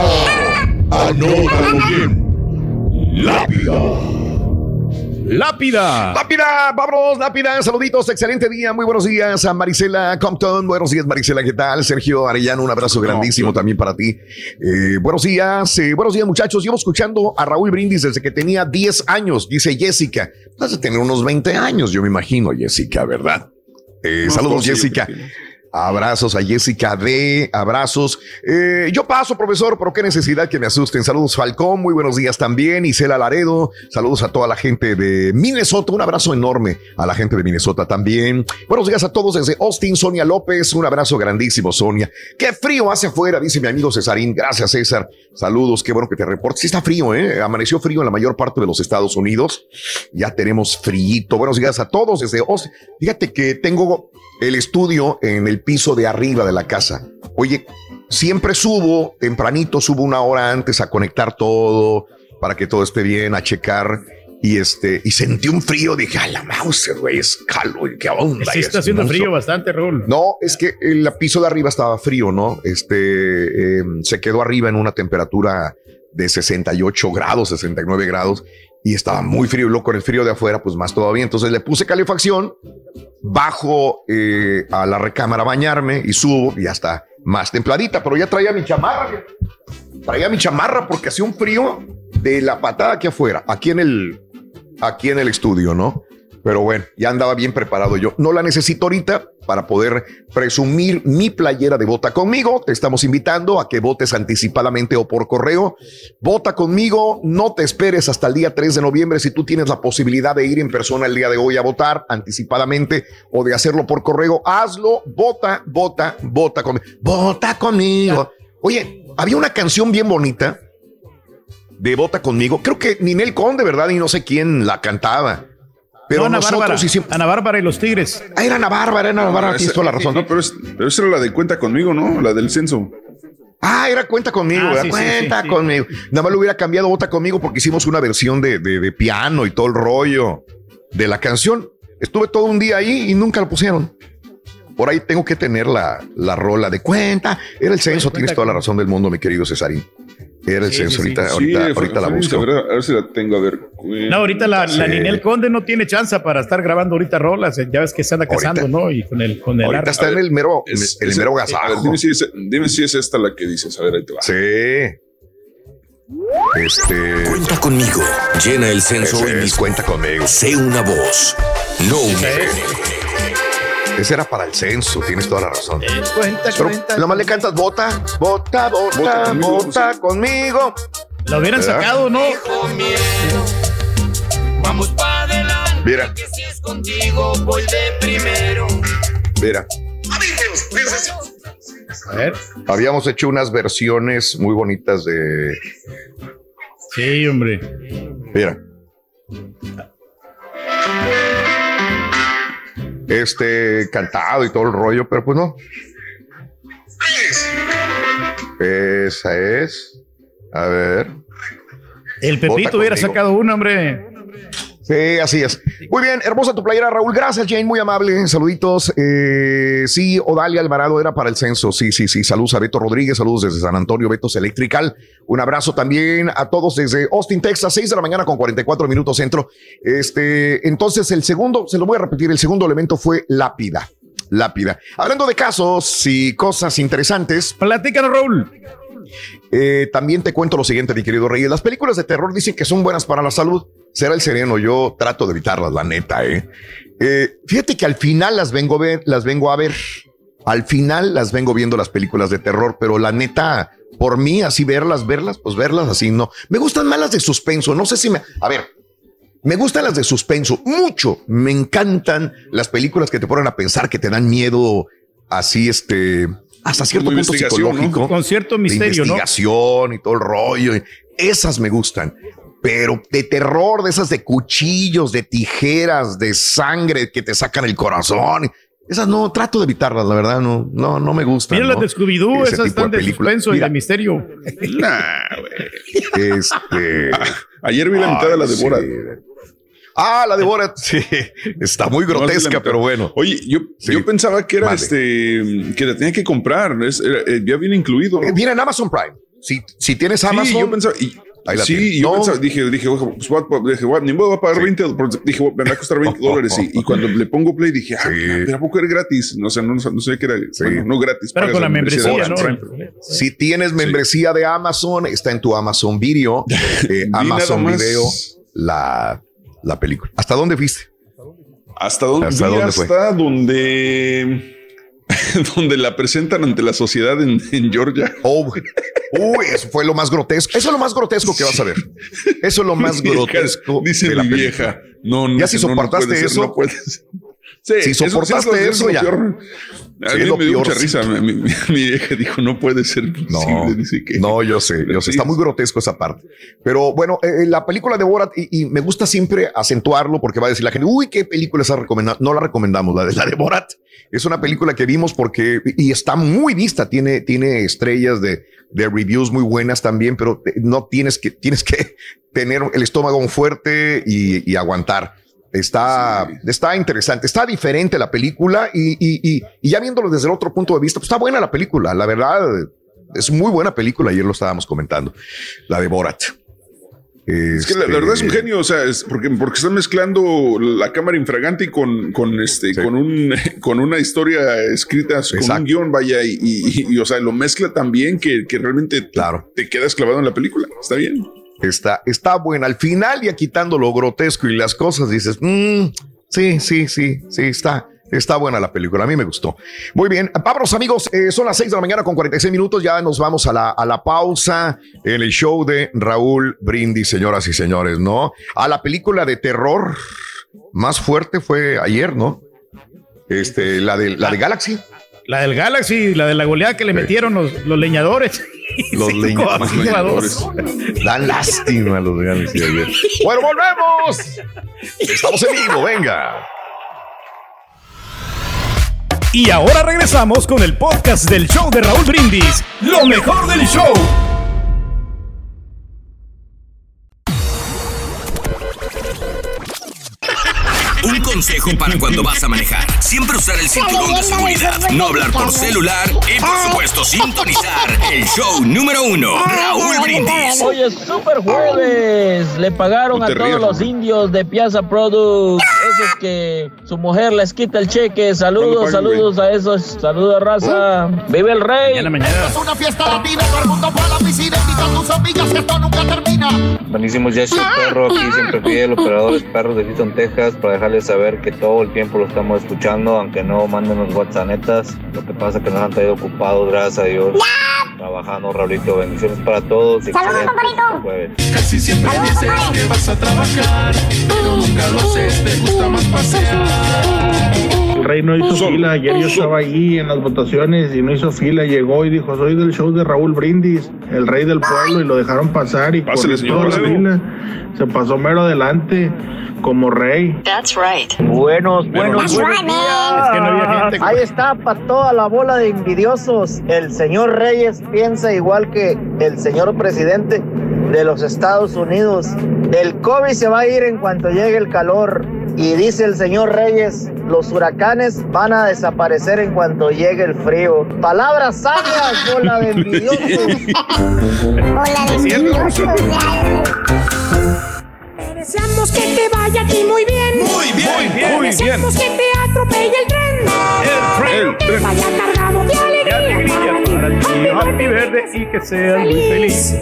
Anótalo bien. Lápida. Lápida. Lápida, vámonos, Lápida, saluditos, excelente día, muy buenos días a Marisela Compton, buenos días Marisela, ¿qué tal? Sergio Arellano, un abrazo grandísimo también para ti. Eh, buenos días, eh, buenos días muchachos, llevo escuchando a Raúl Brindis desde que tenía 10 años, dice Jessica, vas a tener unos 20 años, yo me imagino, Jessica, ¿verdad? Eh, No, saludos Jessica. Abrazos a Jessica D, abrazos. Eh, yo paso, profesor, pero qué necesidad que me asusten. Saludos, Falcón, muy buenos días también. Isela Laredo, saludos a toda la gente de Minnesota, un abrazo enorme a la gente de Minnesota también. Buenos días a todos desde Austin, Sonia López, un abrazo grandísimo, Sonia. Qué frío hace afuera, dice mi amigo Cesarín. Gracias, César. Saludos, qué bueno que te reportes. Sí está frío, ¿eh? Amaneció frío en la mayor parte de los Estados Unidos. Ya tenemos frío. Buenos días a todos desde Austin. Fíjate que tengo el estudio en el piso de arriba de la casa. Oye, siempre subo tempranito, subo una hora antes a conectar todo para que todo esté bien, a checar. Y este, y sentí un frío, dije, a la mouse, güey, es calor, qué onda. Sí está es haciendo monstruo". frío bastante, Raúl. No, es que el piso de arriba estaba frío, ¿no? Este eh, se quedó arriba en una temperatura de 68 grados, 69 grados y estaba muy frío. Luego con el frío de afuera, pues más todavía. Entonces le puse calefacción, bajo eh, a la recámara a bañarme y subo y ya está más templadita, pero ya traía mi chamarra. Traía mi chamarra porque hacía un frío de la patada aquí afuera, aquí en el, aquí en el estudio, ¿no? Pero bueno, ya andaba bien preparado yo. No la necesito ahorita para poder presumir mi playera de Vota conmigo. Te estamos invitando a que votes anticipadamente o por correo. Vota conmigo. No te esperes hasta el día 3 de noviembre si tú tienes la posibilidad de ir en persona el día de hoy a votar anticipadamente o de hacerlo por correo. Hazlo. Vota, vota, vota conmigo. Vota conmigo. Oye, había una canción bien bonita de Vota conmigo. Creo que Ninel Conde, ¿verdad? Y no sé quién la cantaba. Pero No, Ana nosotros Bárbara. hicimos. Ana Bárbara y los Tigres. Ah, era Ana Bárbara, era Ana Bárbara, tienes toda la razón. No, pero, es- pero esa era la de cuenta conmigo, ¿no? La del censo. Ah, era cuenta conmigo, Ah, cuenta sí, sí. conmigo. Nada más lo hubiera cambiado vota conmigo porque hicimos una versión de, de- de piano y todo el rollo de la canción. Estuve todo un día ahí y nunca lo pusieron. Por ahí tengo que tener la, la rola de cuenta. Era el censo, tienes toda la razón del mundo, mi querido Cesarín. Era el Sí, censo, sí, sí. ahorita, ahorita, Sí, ahorita la busco. A ver, a ver si la tengo, a ver. No, ahorita la. Ninel Conde no tiene chance para estar grabando ahorita rolas. Ya ves que se anda casando, ¿no? Y con el, con el Ahorita está en el mero, Es- el es- mero a ver, gasajo. dime, si es, dime si es esta la que dices. A ver, ahí te va. Sí. Este. Cuenta conmigo. Llena el censo es cuenta conmigo. Sé una voz, no un Ese era para el censo, tienes toda la razón. Cuenta, Pero cuenta. nada más le cantas vota, vota, Vota vota, conmigo. Lo hubieran ¿Verdad? sacado, ¿no? Vamos para adelante. Mira, Que si es contigo, voy de primero. mira. A ver. Habíamos hecho unas versiones muy bonitas de. Sí, hombre. Mira. Este cantado y todo el rollo, pero pues no. Esa es. A ver. El Pepito hubiera sacado una, hombre. Sí, así es. Muy bien, hermosa tu playera, Raúl. Gracias, Jane, muy amable. Saluditos. Eh, sí, Odalia Alvarado era para el censo. Sí, sí, sí. Saludos a Beto Rodríguez, saludos desde San Antonio, Betos Electrical. Un abrazo también a todos desde Austin, Texas, 6 de la mañana con 44 minutos centro. Este, entonces, el segundo, se lo voy a repetir, el segundo elemento fue lápida. Lápida. Hablando de casos y cosas interesantes. Platícanos, Raúl. Eh, también te cuento lo siguiente, mi querido Reyes. Las películas de terror dicen que son buenas para la salud. Será el sereno. Yo trato de evitarlas, la neta, ¿eh? Eh, fíjate que al final las vengo, ver, las vengo a ver. Al final las vengo viendo las películas de terror, pero la neta, por mí, así verlas, verlas, pues verlas así, no. Me gustan más las de suspenso. No sé si me. A ver, me gustan las de suspenso, mucho. Me encantan las películas que te ponen a pensar, que te dan miedo, así, este, hasta cierto punto psicológico. Con cierto de misterio, ¿no? investigación y todo el rollo. Esas me gustan. Pero de terror, de esas de cuchillos, de tijeras, de sangre que te sacan el corazón. Esas no, trato de evitarlas, la verdad, no, no, no me gustan. Mira las ¿no? de Scooby-Doo, esas están de películas. suspenso y de misterio. Este. Ayer vi la mitad de la Ay, de Borat. Sí. Ah, la de Borat, sí. Está muy sí, grotesca, pero bueno. Oye, yo, Sí. yo pensaba que era este que la tenía que comprar. es- era- eh, ya viene incluido. ¿no? Eh, Viene en Amazon Prime. Si, si tienes Sí, Amazon. yo pensaba. y- Ahí la sí, yo No. pensaba, dije, dije, ojo, pues a, dije, a- ni modo, voy a pagar 20, porque dije, me va a costar 20 dólares. Y, y cuando le pongo play, dije, ah, pero ¿a poco era gratis? No, o sea, no, no sabía que era, bueno, no gratis. Pero con la membresía, ¿no? Si tienes membresía de Amazon, está en tu Amazon Video, eh, Amazon. Video, la, la película. ¿Hasta dónde viste? ¿Hasta dónde? ¿Hasta dónde fue? hasta donde, donde la presentan ante la sociedad en, en Georgia. Oh, uy, eso fue lo más grotesco. Eso es lo más grotesco que vas a ver. Eso es lo más Mi grotesco Dice de la mi vieja. No, no, Ya si no, soportaste eso, no puede ser. Sí, si eso- soportaste eso, lo ya. peor. A Sí, mí me dio peor, mucha risa. Mi, mi- vieja dijo, no puede ser posible. No, Dice que- no, yo sé, yo sé, está muy grotesco esa parte. Pero bueno, eh, la película de Borat, y, y me gusta siempre acentuarlo porque va a decir la gente, uy, qué película esa recomendada. No la recomendamos, la de, la de Borat. Es una película que vimos porque, y está muy vista, tiene, tiene estrellas de, de reviews muy buenas también, pero no tienes que, tienes que tener el estómago fuerte y, y aguantar. Está, está interesante, está diferente la película y, y- y- y ya viéndolo desde el otro punto de vista, pues está buena la película, la verdad, es muy buena película, ayer lo estábamos comentando, la de Borat. Es que la, la verdad es un genio, o sea, es porque, porque están mezclando la cámara infragante con, con este, con un, con una historia escrita, con un guion, vaya, y, y- y, o sea, lo mezcla tan bien que, que realmente claro. te quedas clavado en la película. Está bien. Está, está buena. Al final, ya quitando lo grotesco y las cosas, dices, "Mm, sí, sí, sí, sí, está, está buena la película. A mí me gustó. Muy bien, vámonos amigos, eh, son las 6 de la mañana con 46 minutos, ya nos vamos a la, a la pausa en el show de Raúl Brindis, señoras y señores, ¿no? A la película de terror más fuerte fue ayer, ¿no? Este, la de, la de Galaxy. La del Galaxy, la de la goleada que le metieron los, los leñadores. Los Cinco a- cinco a dos. Dan lástima a los ayer. Bueno, volvemos. Estamos en vivo, venga. Y ahora regresamos con el podcast del show de Raúl Brindis. Lo mejor del show. Consejo para cuando vas a manejar. Siempre usar el cinturón de seguridad, no hablar por celular y por supuesto sintonizar el show número uno, Raúl Brindis. Hoy es Super Jueves. Le pagaron a todos los indios de Piazza Products. Esos que su mujer les quita el cheque. Saludos, ¿Cuándo pagan, saludos a esos. Saludos, raza. Vive el rey. Es una fiesta latina, todo el mundo fue a la piscina, invita a tus amigas que esto nunca termina. Buenísimo, Jesse Perro, aquí siempre fiel, operadores perros de Houston, Texas, para dejarles saber que todo el tiempo lo estamos escuchando, aunque no manden los WhatsApp netas. Lo que pasa es que nos han traído ocupados, gracias a Dios. Trabajando, Raulito, bendiciones para todos. y excelente jueves. Casi siempre dices que vas a trabajar, pero nunca lo haces, te gusta más pasear. rey no hizo fila. Ayer yo estaba ahí en las votaciones y no hizo fila. Llegó y dijo, soy del show de Raúl Brindis, el rey del pueblo, y lo dejaron pasar y Pásale, señor la fila. Se pasó mero adelante como rey. That's right. Buenos, buenos, That's buenos right, días. Es que no había gente. Ahí está para toda la bola de envidiosos. El señor Reyes piensa igual que el señor presidente de los Estados Unidos. El COVID se va a ir en cuanto llegue el calor. Y dice el señor Reyes, los huracanes van a desaparecer en cuanto llegue el frío. Palabras sabias, bola de envidiosos. Hola de envidiosos. Deseamos que te vaya aquí muy bien. Muy bien. Muy bien, muy bien. Deseamos que te atropelle el tren. El tren. El tren. Vaya cargado de alegría. alegría para ti, Happy Verde, y que seas muy feliz.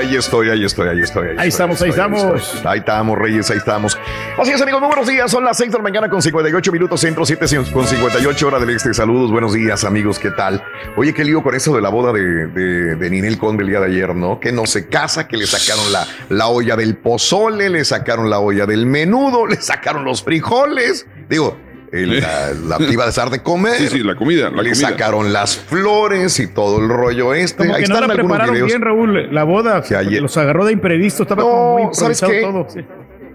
Ahí estoy, ahí estoy, ahí estoy. Ahí estamos, ahí estamos. estoy. Ahí estamos, Reyes, ahí estamos. Así es, amigos, muy buenos días. Son las 6 de la mañana con 58 minutos, centro 7 con 58 hora del este. Saludos, buenos días, amigos, ¿qué tal? Oye, qué lío con eso de la boda de, de, de Ninel Conde el día de ayer, ¿no? Que no se casa, que le sacaron la, la olla del pozole, le sacaron la olla del menudo, le sacaron los frijoles. Digo, el- la, la iba a de comer. Sí, sí, la comida, la le comida. sacaron las flores y todo el rollo este. Como Ahí que no están la algunos prepararon videos. bien, Raúl, la boda. Que ayer- Los agarró de imprevisto, estaba No, como muy ¿sabes improvisado qué? todo. sí.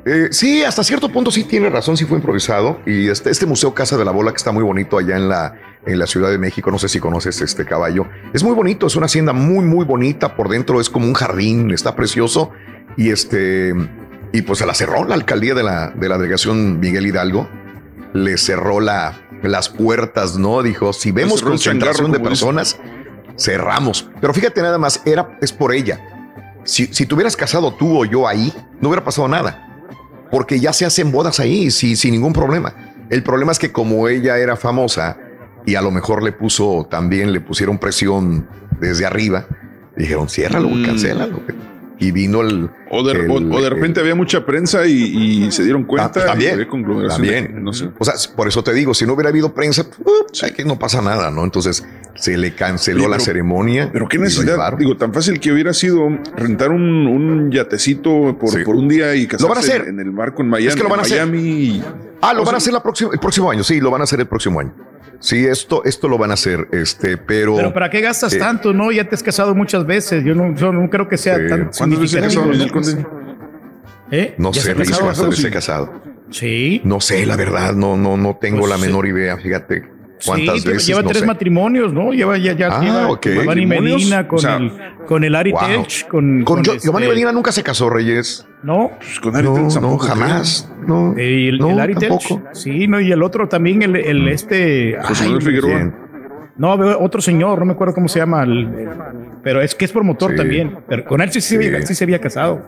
Eh, sí, hasta cierto punto sí tiene razón, sí fue improvisado. Y este, este Museo Casa de la Bola, que está muy bonito allá en la, en la Ciudad de México, no sé si conoces este caballo, es muy bonito, es una hacienda muy, muy bonita. Por dentro es como un jardín, está precioso. Y este, y pues se la cerró la alcaldía de la, de la delegación Miguel Hidalgo. Le cerró la, las puertas, ¿no? Dijo, si vemos concentración de personas, cerramos. Pero fíjate nada más, era, es por ella. Si, si te hubieras casado tú o yo ahí, no hubiera pasado nada porque ya se hacen bodas ahí sí, sin ningún problema. El problema es que como ella era famosa y a lo mejor le puso también, le pusieron presión desde arriba, dijeron, ciérralo, Mm. cancélalo. Y vino el... O de, el- o- o de repente había mucha prensa y, y se dieron cuenta. Ah, también, y había conglomeración también. no sé. O sea, por eso te digo, si no hubiera habido prensa, uh, aquí no pasa nada, ¿no? Entonces se le canceló Oye, la ceremonia. Pero qué y necesidad, digo, tan fácil que hubiera sido rentar un, un yatecito por, Sí. por un día y casarse Lo van a hacer. en el barco en Miami. Es que lo van a en hacer. Miami y- Ah, lo van sea, a hacer la próxima, el próximo año, sí, lo van a hacer el próximo año. Sí, esto, esto lo van a hacer, este, pero... Pero ¿para qué gastas eh, tanto, no? Ya te has casado muchas veces. Yo no, yo no creo que sea tan ¿Cuántas veces se. Miguel Conde? ¿Eh? No ¿Ya sé, se ha Reyes, casado? cuántas veces he casado. Sí. No sé, la verdad, no, no, no tengo Pues la sí. menor idea, fíjate. ¿Cuántas sí, veces? lleva No tres sé. matrimonios, ¿no? Lleva ya, ya Ah, lleva ok. con Giovanni ¿Matrimonios? Medina, con O sea, el con el Ari wow. Telch, con, Con Gio- este- Giovanni Medina nunca se casó, Reyes. No, Pues con Ari No, Telch no, tampoco, jamás. No, y el, no, el Ari Telch. tampoco. Sí, no, y el otro también, el, el este. José Manuel Figueroa. Bien. no, veo otro señor, no me acuerdo cómo se llama, el- pero es que es promotor Sí. también. Pero con él sí, se Sí. había- sí se había casado.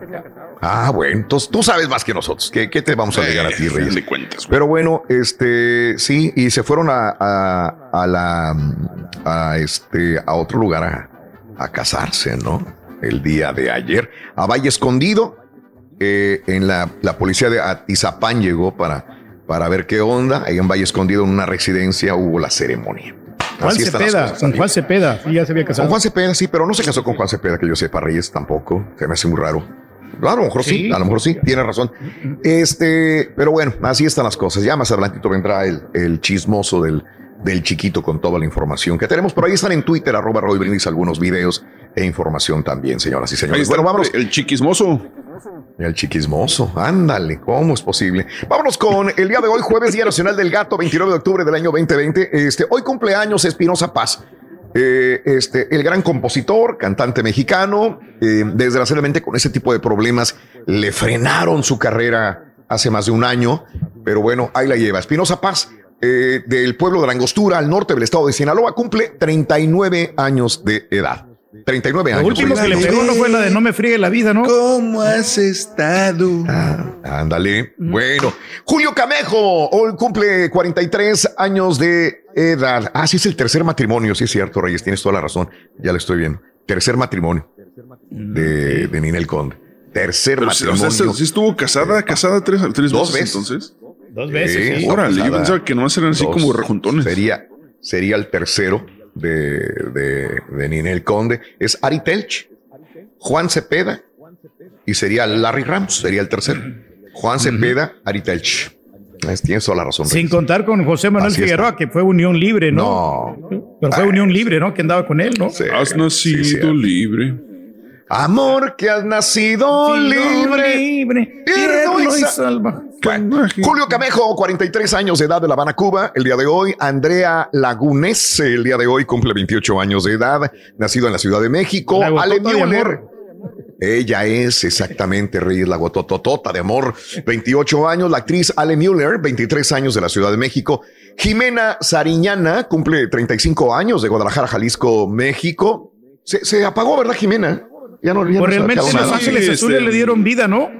Ah, bueno, entonces tú sabes más que nosotros. ¿Qué, qué te vamos a llegar a ti, Eh, Reyes? cuentas. Pero bueno, este, sí, y se fueron a, a, a la, a este, a otro lugar a, a casarse, ¿no? El día de ayer, a Valle Escondido, eh, en la, la policía de Atizapán llegó para, para ver qué onda. Ahí en Valle Escondido, en una residencia, hubo la ceremonia. Juan Así Cepeda, con. Juan Cepeda, sí, ya se había casado. Con Juan Cepeda, sí, pero no se casó con Juan Cepeda, que yo sepa, Reyes tampoco. Se me hace muy raro. A lo mejor sí, Sí. a lo mejor sí, tiene razón. Este, pero bueno, así están las cosas. Ya más adelantito vendrá el, el chismoso del, del chiquito con toda la información que tenemos. Por ahí están en Twitter, arroba Roy Brindis, algunos videos e información también, señoras y señores. está Bueno, vámonos. El chiquismoso. El chiquismoso, ándale, ¿cómo es posible? Vámonos con el día de hoy, jueves, Día Nacional del Gato, 29 de octubre del año 2020. Este, hoy cumpleaños Espinosa Paz. Eh, este, el gran compositor, cantante mexicano, eh, desgraciadamente con ese tipo de problemas le frenaron su carrera hace más de un año, pero bueno, ahí la lleva. Espinosa Paz, eh, del pueblo de la Angostura, al norte del estado de Sinaloa, cumple 39 años de edad. 39 Lo años. último que le pegó no fue la de no me friegue la vida, ¿no? ¿Cómo has estado? Ah, ándale. Bueno, Julio Camejo hoy cumple 43 años de edad. Ah, sí, es el tercer matrimonio. Sí, es cierto, Reyes, tienes toda la razón. Ya lo estoy viendo. Tercer matrimonio de, de Ninel Conde. Tercer Pero, sí, o matrimonio. sea, sí estuvo casada, casada tres, tres Dos veces, veces. entonces. Dos veces, sí. Órale, yo pensaba que no eran así Dos. como rejuntones. Sería, sería el tercero de, de, de Ninel Conde. Es Ari Telch, Juan Cepeda y sería Larry Ramos, sería el tercero. Juan Cepeda, Ari Telch. Es- Tienes toda la razón. Sin Reyes. contar con José Manuel Así Figueroa, que fue Unión Libre, ¿no? Pero fue Unión Libre, ¿no? Que andaba con él, ¿no? Has nacido libre. Amor que has nacido libre, tierno y salva. Bueno, Julio Camejo, 43 años de edad de La Habana, Cuba. El día de hoy, Andrea Lagunes, el día de hoy cumple 28 años de edad, nacido en la Ciudad de México. Ale Müller. Ella es exactamente Reyes la de amor. 28 años, la actriz Ale Müller, 23 años de la Ciudad de México. Jimena Sariñana cumple 35 años de Guadalajara, Jalisco, México. Se, se apagó, ¿verdad, Jimena? Ya no, ya no Pues se realmente Los. Ángeles Sí, Azules este- le dieron vida, ¿no?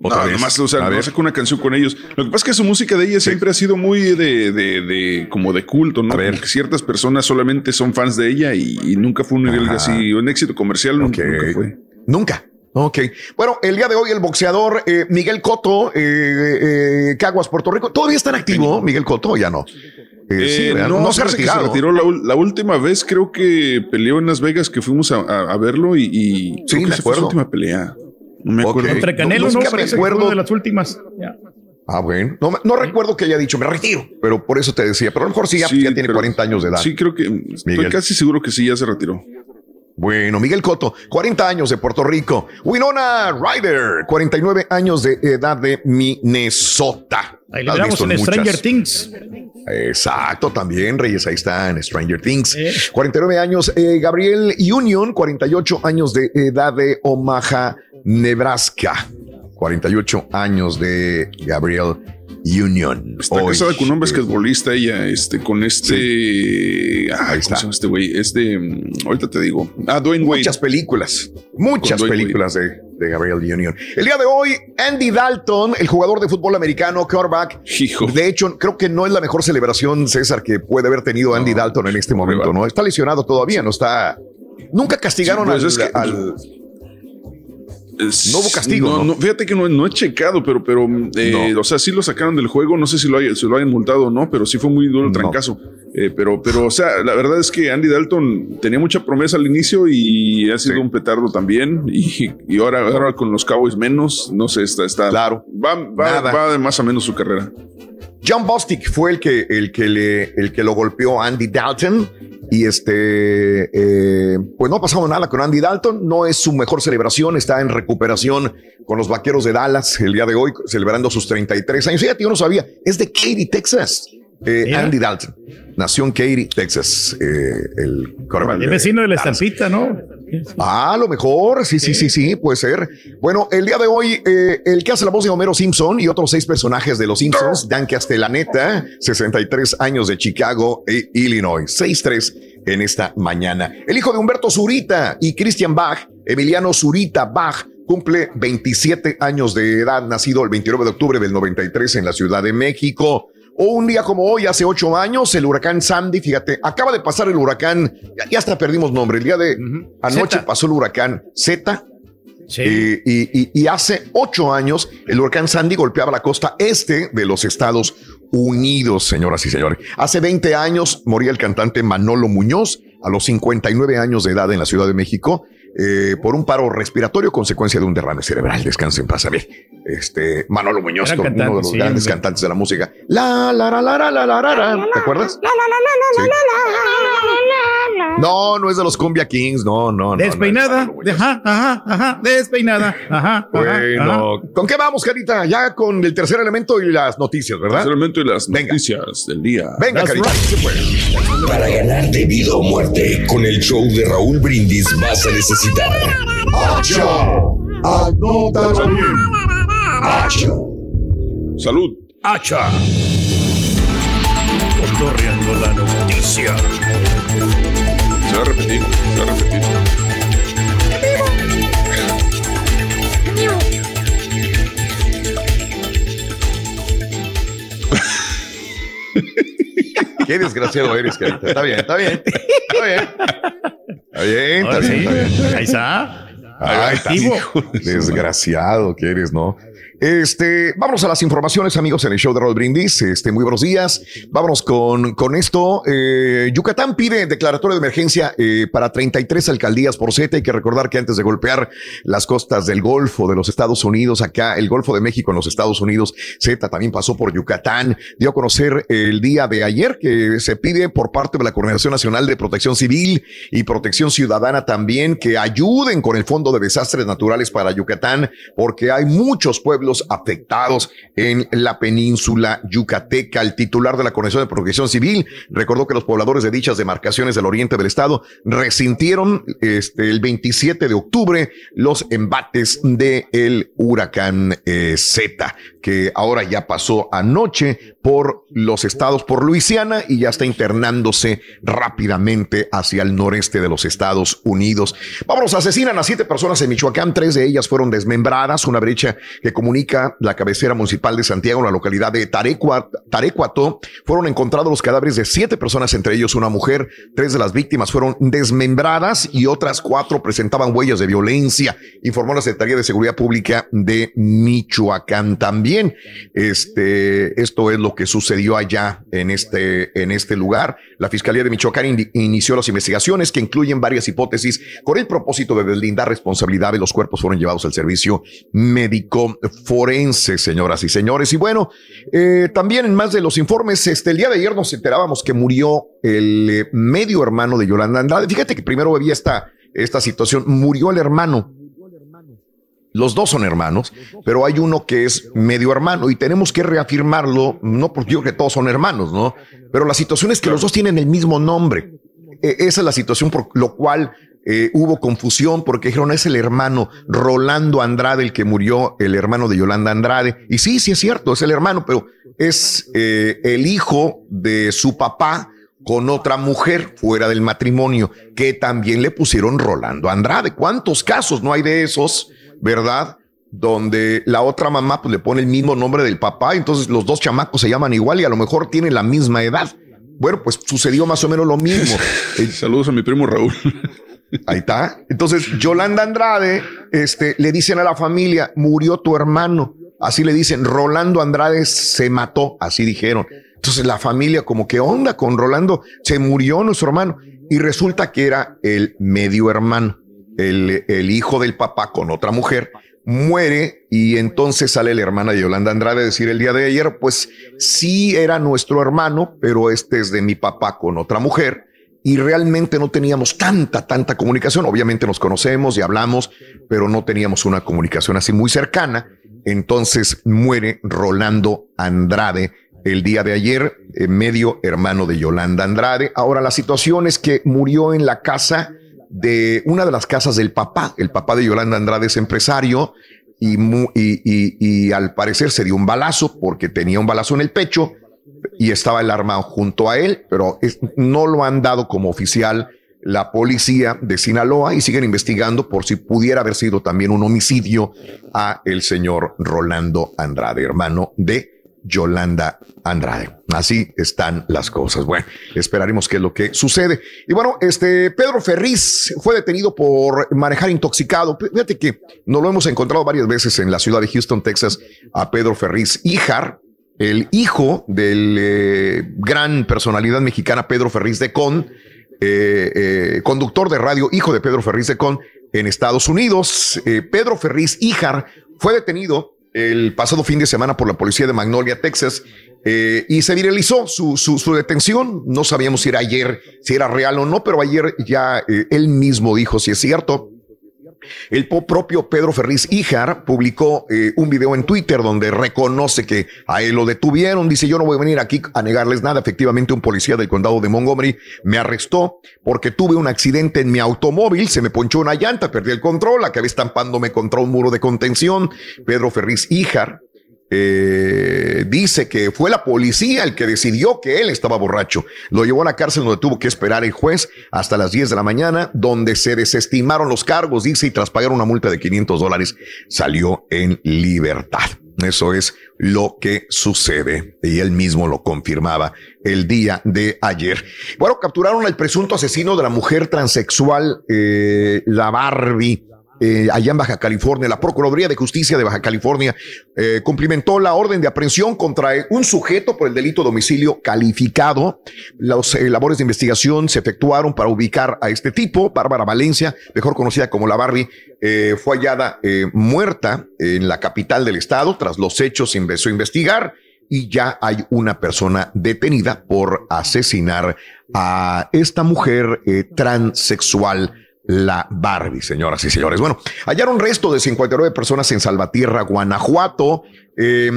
Otra vez. nomás, o sea, A no ver. sacó una canción con ellos. Lo que pasa es que su música de ella siempre ha sido muy de, de, de- como de culto, ¿no? Como que ciertas personas solamente son fans de ella y, y nunca fue un nivel Ajá. así, un éxito comercial nunca, nunca fue. Nunca. Ok. Bueno, el día de hoy el boxeador eh, Miguel Cotto, eh, eh, Caguas, Puerto Rico, ¿todavía está en activo Miguel Cotto? o Ya no. Eh, sí, Eh, no, no se ha retiró la, última vez, creo que peleó en Las Vegas, que fuimos a, a- a verlo y, y Sí, creo que me esa fue su acuerdo. última pelea. No me acuerdo. Contra Canelo, No, ¿no? que fue una de las últimas. Ah, bueno. No, me- no recuerdo que haya dicho, me retiro, pero por eso te decía, pero a lo mejor sí, ya, Sí, ya tiene pero- 40 años de edad. Sí, creo que estoy Miguel. casi seguro que sí, ya se retiró. Bueno, Miguel Cotto, 40 años de Puerto Rico. Winona Ryder, 49 años de edad de Minnesota. Ahí visto en muchas. Stranger Things. Exacto, también, Reyes, ahí está en Stranger Things. 49 años, eh, Gabriel Union, 48 años de edad de Omaha, Nebraska. 48 años de Gabriel Union. Está Hoy, casada con un basquetbolista ella, este, con este. Ah, ¿cómo se llama este güey? Este, ahorita te digo. Ah, Dwayne Wade. Muchas películas, muchas películas de, de Gabriel Union. El día de hoy, Andy Dalton, el jugador de fútbol americano, quarterback. De hecho, creo que no es la mejor celebración, César, que puede haber tenido Andy Dalton en este momento, ¿no? Está lesionado todavía, no está. Nunca castigaron Sí, pues al, es que- al- Es- No hubo castigo, No, ¿no? no, fíjate que no, no he checado, pero, pero eh, o sea, sí lo sacaron del juego. No sé si lo, hay- si lo hayan multado o no, pero sí fue muy duro el trancazo. Eh, pero, pero, o sea, la verdad es que Andy Dalton tenía mucha promesa al inicio y ha sido un petardo también. Y, y ahora, ahora con los Cowboys menos, no sé, está, está. Claro. Va, va, va de más o menos su carrera. John Bostic fue el que, el que, le, el que lo golpeó a Andy Dalton. Y este, eh, pues no ha pasado nada con Andy Dalton. No es su mejor celebración. Está en recuperación con los vaqueros de Dallas el día de hoy, celebrando sus 33 años. Fíjate, yo no sabía. Es de Katy, Texas. Eh. Andy Dalton. Nació en Katy, Texas. eh, el quarterback Es vecino de la estampita, ¿no? Ah, a lo mejor, sí, sí, sí, sí, puede ser. Bueno, el día de hoy, eh, el que hace la voz de Homero Simpson y otros seis personajes de los Simpsons, Dan Castellaneta, 63 años de Chicago, e Illinois, 6-3 en esta mañana. El hijo de Humberto Zurita y Christian Bach, Emiliano Zurita Bach, cumple 27 años de edad, nacido el 29 de octubre del 93 en la Ciudad de México. O un día como hoy, hace ocho años, el huracán Sandy, fíjate, acaba de pasar el huracán, ya, hasta perdimos nombre, el día de anoche Zeta. pasó el huracán Z. Sí. eh, y, y- y hace ocho años el huracán Sandy golpeaba la costa este de los Estados Unidos, señoras y señores. Hace 20 años moría el cantante Manolo Muñoz a los 59 años de edad en la Ciudad de México eh, por un paro respiratorio consecuencia de un derrame cerebral. Descansen, pasa bien. Este Manolo Muñoz, uno de los sí, grandes hombre. cantantes de la música. La la la la la la la la, la. ¿Te acuerdas? No, no es de los Cumbia Kings, no, no, no. Despeinada. Ajá, ajá, ajá. Despeinada. Ajá. Bueno, ajá. ¿con qué vamos, Carita? Ya con el tercer elemento y las noticias, ¿verdad? Solamente las noticias del día. Venga, That's Carita, right. Para ganar de vida o muerte, con el show de Raúl Brindis vas a necesitar. Anótalo bien. Salud. Hacha. Cotorreando la noticia. Se va a repetir, se va a repetir. Qué desgraciado eres, Carita. Está bien, está bien. Está bien. Está bien, está Ahora bien, sí. está bien. Ahí está. Ay, Activo. desgraciado que eres, ¿no? Este, vámonos a las informaciones, amigos, en el show de Rod Brindis. Este, muy buenos días. Vámonos con, con esto. Eh, Yucatán pide declaratoria de emergencia eh, para 33 alcaldías por Z. Hay que recordar que antes de golpear las costas del Golfo de los Estados Unidos, acá el Golfo de México en los Estados Unidos, Z también pasó por Yucatán. Dio a conocer el día de ayer que se pide por parte de la Coordinación Nacional de Protección Civil y Protección Ciudadana también que ayuden con el Fondo de Desastres Naturales para Yucatán, porque hay muchos pueblos afectados en la península yucateca. El titular de la Coordinación de Protección Civil recordó que los pobladores de dichas demarcaciones del oriente del estado resintieron este, el 27 de octubre los embates del el huracán eh, Z, que ahora ya pasó anoche por los estados, por Luisiana y ya está internándose rápidamente hacia el noreste de los Estados Unidos. Vámonos, asesinan a siete personas en Michoacán, tres de ellas fueron desmembradas, una brecha que comunica la cabecera municipal de Santiago, la localidad de Tarecua- Tarecuato, fueron encontrados los cadáveres de siete personas, entre ellos una mujer, tres de las víctimas fueron desmembradas y otras cuatro presentaban huellas de violencia, informó la Secretaría de Seguridad Pública de Michoacán también. Este, esto es lo que sucedió allá en este, en este lugar. La Fiscalía de Michoacán inició las investigaciones que incluyen varias hipótesis con el propósito de deslindar responsabilidad de los cuerpos fueron llevados al servicio médico forense, señoras y señores. Y bueno, eh, también en más de los informes, este, el día de ayer nos enterábamos que murió el eh, medio hermano de Yolanda Andrade. Fíjate que primero había esta, esta situación, murió el hermano. Los dos son hermanos, pero hay uno que es medio hermano y tenemos que reafirmarlo, no porque yo creo que todos son hermanos, ¿no? Pero la situación es que los dos tienen el mismo nombre. E- esa es la situación por lo cual eh, hubo confusión porque dijeron es el hermano Rolando Andrade el que murió, el hermano de Yolanda Andrade. Y sí, sí es cierto, es el hermano, pero es eh, el hijo de su papá con otra mujer fuera del matrimonio que también le pusieron Rolando Andrade. ¿Cuántos casos no hay de esos, verdad? Donde la otra mamá pues, le pone el mismo nombre del papá, entonces los dos chamacos se llaman igual y a lo mejor tienen la misma edad. Bueno, pues sucedió más o menos lo mismo. Saludos a mi primo Raúl. Ahí está. Entonces, Yolanda Andrade, este, le dicen a la familia, murió tu hermano. Así le dicen, Rolando Andrade se mató, así dijeron. Entonces la familia como que onda con Rolando, se murió nuestro hermano. Y resulta que era el medio hermano, el, el hijo del papá con otra mujer, muere y entonces sale la hermana de Yolanda Andrade a decir el día de ayer, pues sí era nuestro hermano, pero este es de mi papá con otra mujer y realmente no teníamos tanta, tanta comunicación. Obviamente nos conocemos y hablamos, pero no teníamos una comunicación así muy cercana. Entonces muere Rolando Andrade el día de ayer, eh, medio hermano de Yolanda Andrade. Ahora la situación es que murió en la casa de una de las casas del papá. El papá de Yolanda Andrade es empresario y, y al parecer se dio un balazo porque tenía un balazo en el pecho y estaba el arma junto a él, pero no lo han dado como oficial la policía de Sinaloa y siguen investigando por si pudiera haber sido también un homicidio a el señor Rolando Andrade, hermano de Yolanda Andrade. Así están las cosas. Bueno, esperaremos qué es lo que sucede. Y bueno, este Pedro Ferriz fue detenido por manejar intoxicado. Fíjate que nos lo hemos encontrado varias veces en la ciudad de Houston, Texas, a Pedro Ferriz Híjar, el hijo del eh, gran personalidad mexicana Pedro Ferriz de Con, eh, eh, conductor de radio, hijo de Pedro Ferriz de Con en Estados Unidos. Eh, Pedro Ferriz Híjar fue detenido el pasado fin de semana por la policía de Magnolia, Texas, eh, y se viralizó su, su, su detención. No sabíamos si era ayer, si era real o no, pero ayer ya él mismo dijo si es cierto. El propio Pedro Ferriz Híjar publicó eh, un video en Twitter donde reconoce que a él lo detuvieron. Dice, yo no voy a venir aquí a negarles nada. Efectivamente, un policía del condado de Montgomery me arrestó porque tuve un accidente en mi automóvil. Se me ponchó una llanta, perdí el control, acabé estampándome contra un muro de contención. Pedro Ferriz Híjar eh, dice que fue la policía el que decidió que él estaba borracho. Lo llevó a la cárcel donde tuvo que esperar el juez hasta las 10 de la mañana, donde se desestimaron los cargos, dice, y tras pagar una multa de 500 dólares, salió en libertad. Eso es lo que sucede y él mismo lo confirmaba el día de ayer. Bueno, capturaron al presunto asesino de la mujer transexual, eh, la Barbie. Eh, allá en Baja California. La Procuraduría de Justicia de Baja California eh, cumplimentó la orden de aprehensión contra un sujeto por el delito de homicidio calificado. Las eh, labores de investigación se efectuaron para ubicar a este tipo. Bárbara Valencia, mejor conocida como la eh, fue hallada muerta en la capital del estado. Tras los hechos se empezó a investigar y ya hay una persona detenida por asesinar a esta mujer transexual la Barbie, señoras y señores. Bueno, hallaron resto de 59 personas en Salvatierra, Guanajuato. Eh,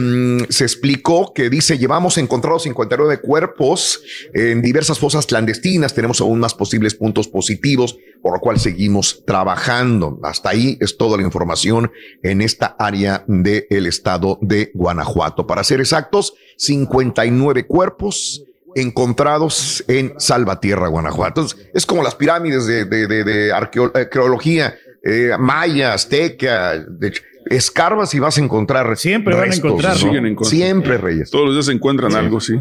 se explicó que dice, llevamos encontrados 59 cuerpos en diversas fosas clandestinas. Tenemos aún más posibles puntos positivos, por lo cual seguimos trabajando. Hasta ahí es toda la información en esta área del estado de Guanajuato. Para ser exactos, 59 cuerpos encontrados en Salvatierra, Guanajuato. Entonces, es como las pirámides de, de, de, de arqueo- arqueología eh, maya, azteca. De escarbas y vas a encontrar Siempre van a encontrar, ¿no? ¿no? Siguen encontrando. Siempre, Reyes. Todos los días se encuentran Sí. algo, sí.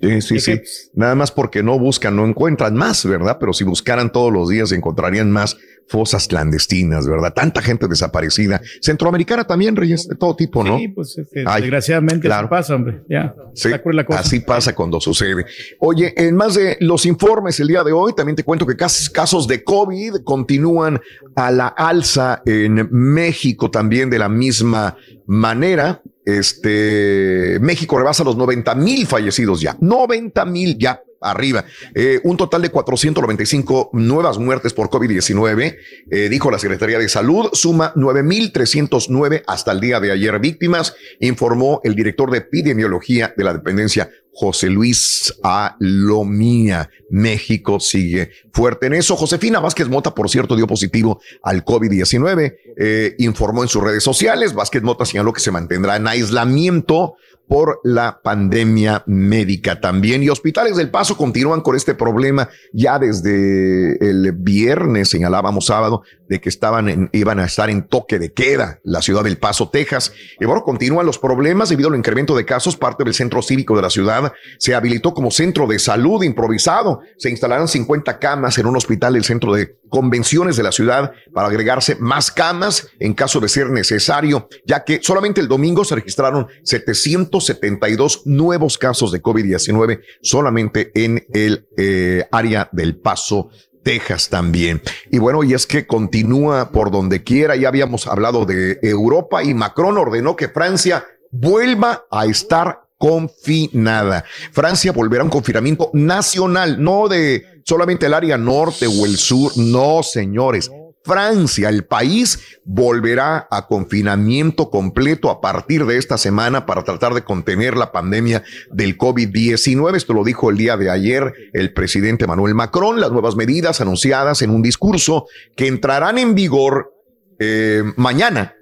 Sí, sí, sí. Nada más porque no buscan, no encuentran más, ¿verdad? Pero si buscaran todos los días, encontrarían más fosas clandestinas, ¿verdad? Tanta gente desaparecida. Centroamericana también, Reyes, de todo tipo, ¿no? Sí, pues es que Ay, desgraciadamente claro. así pasa, hombre. Ya. Sí, la cosa. así pasa cuando sucede. Oye, en más de los informes el día de hoy, también te cuento que cas- casos de COVID continúan a la alza en México también de la misma manera. Este México rebasa los 90 mil fallecidos ya, 90 mil ya arriba. Eh, un total de 495 nuevas muertes por COVID-19, eh, dijo la Secretaría de Salud, suma 9.309 hasta el día de ayer víctimas, informó el director de epidemiología de la dependencia, José Luis Alomía. México sigue fuerte en eso. Josefina Vázquez Mota, por cierto, dio positivo al COVID-19, eh, informó en sus redes sociales. Vázquez Mota señaló que se mantendrá en aislamiento por la pandemia médica también. Y hospitales del Paso continúan con este problema ya desde el viernes, señalábamos sábado, de que estaban en- iban a estar en toque de queda la ciudad del Paso, Texas. Y bueno, continúan los problemas debido al incremento de casos. Parte del centro cívico de la ciudad se habilitó como centro de salud improvisado. Se instalarán 50 camas en un hospital del centro de convenciones de la ciudad para agregarse más camas en caso de ser necesario, ya que solamente el domingo se registraron 772 nuevos casos de COVID-19 solamente en el eh, área del Paso. Texas también. Y bueno, y es que continúa por donde quiera. Ya habíamos hablado de Europa y Macron ordenó que Francia vuelva a estar confinada. Francia volverá a un confinamiento nacional, no de solamente el área norte o el sur. No, señores. Francia, el país, volverá a confinamiento completo a partir de esta semana para tratar de contener la pandemia del COVID-19. Esto lo dijo el día de ayer el presidente Manuel Macron. Las nuevas medidas anunciadas en un discurso que entrarán en vigor eh, mañana.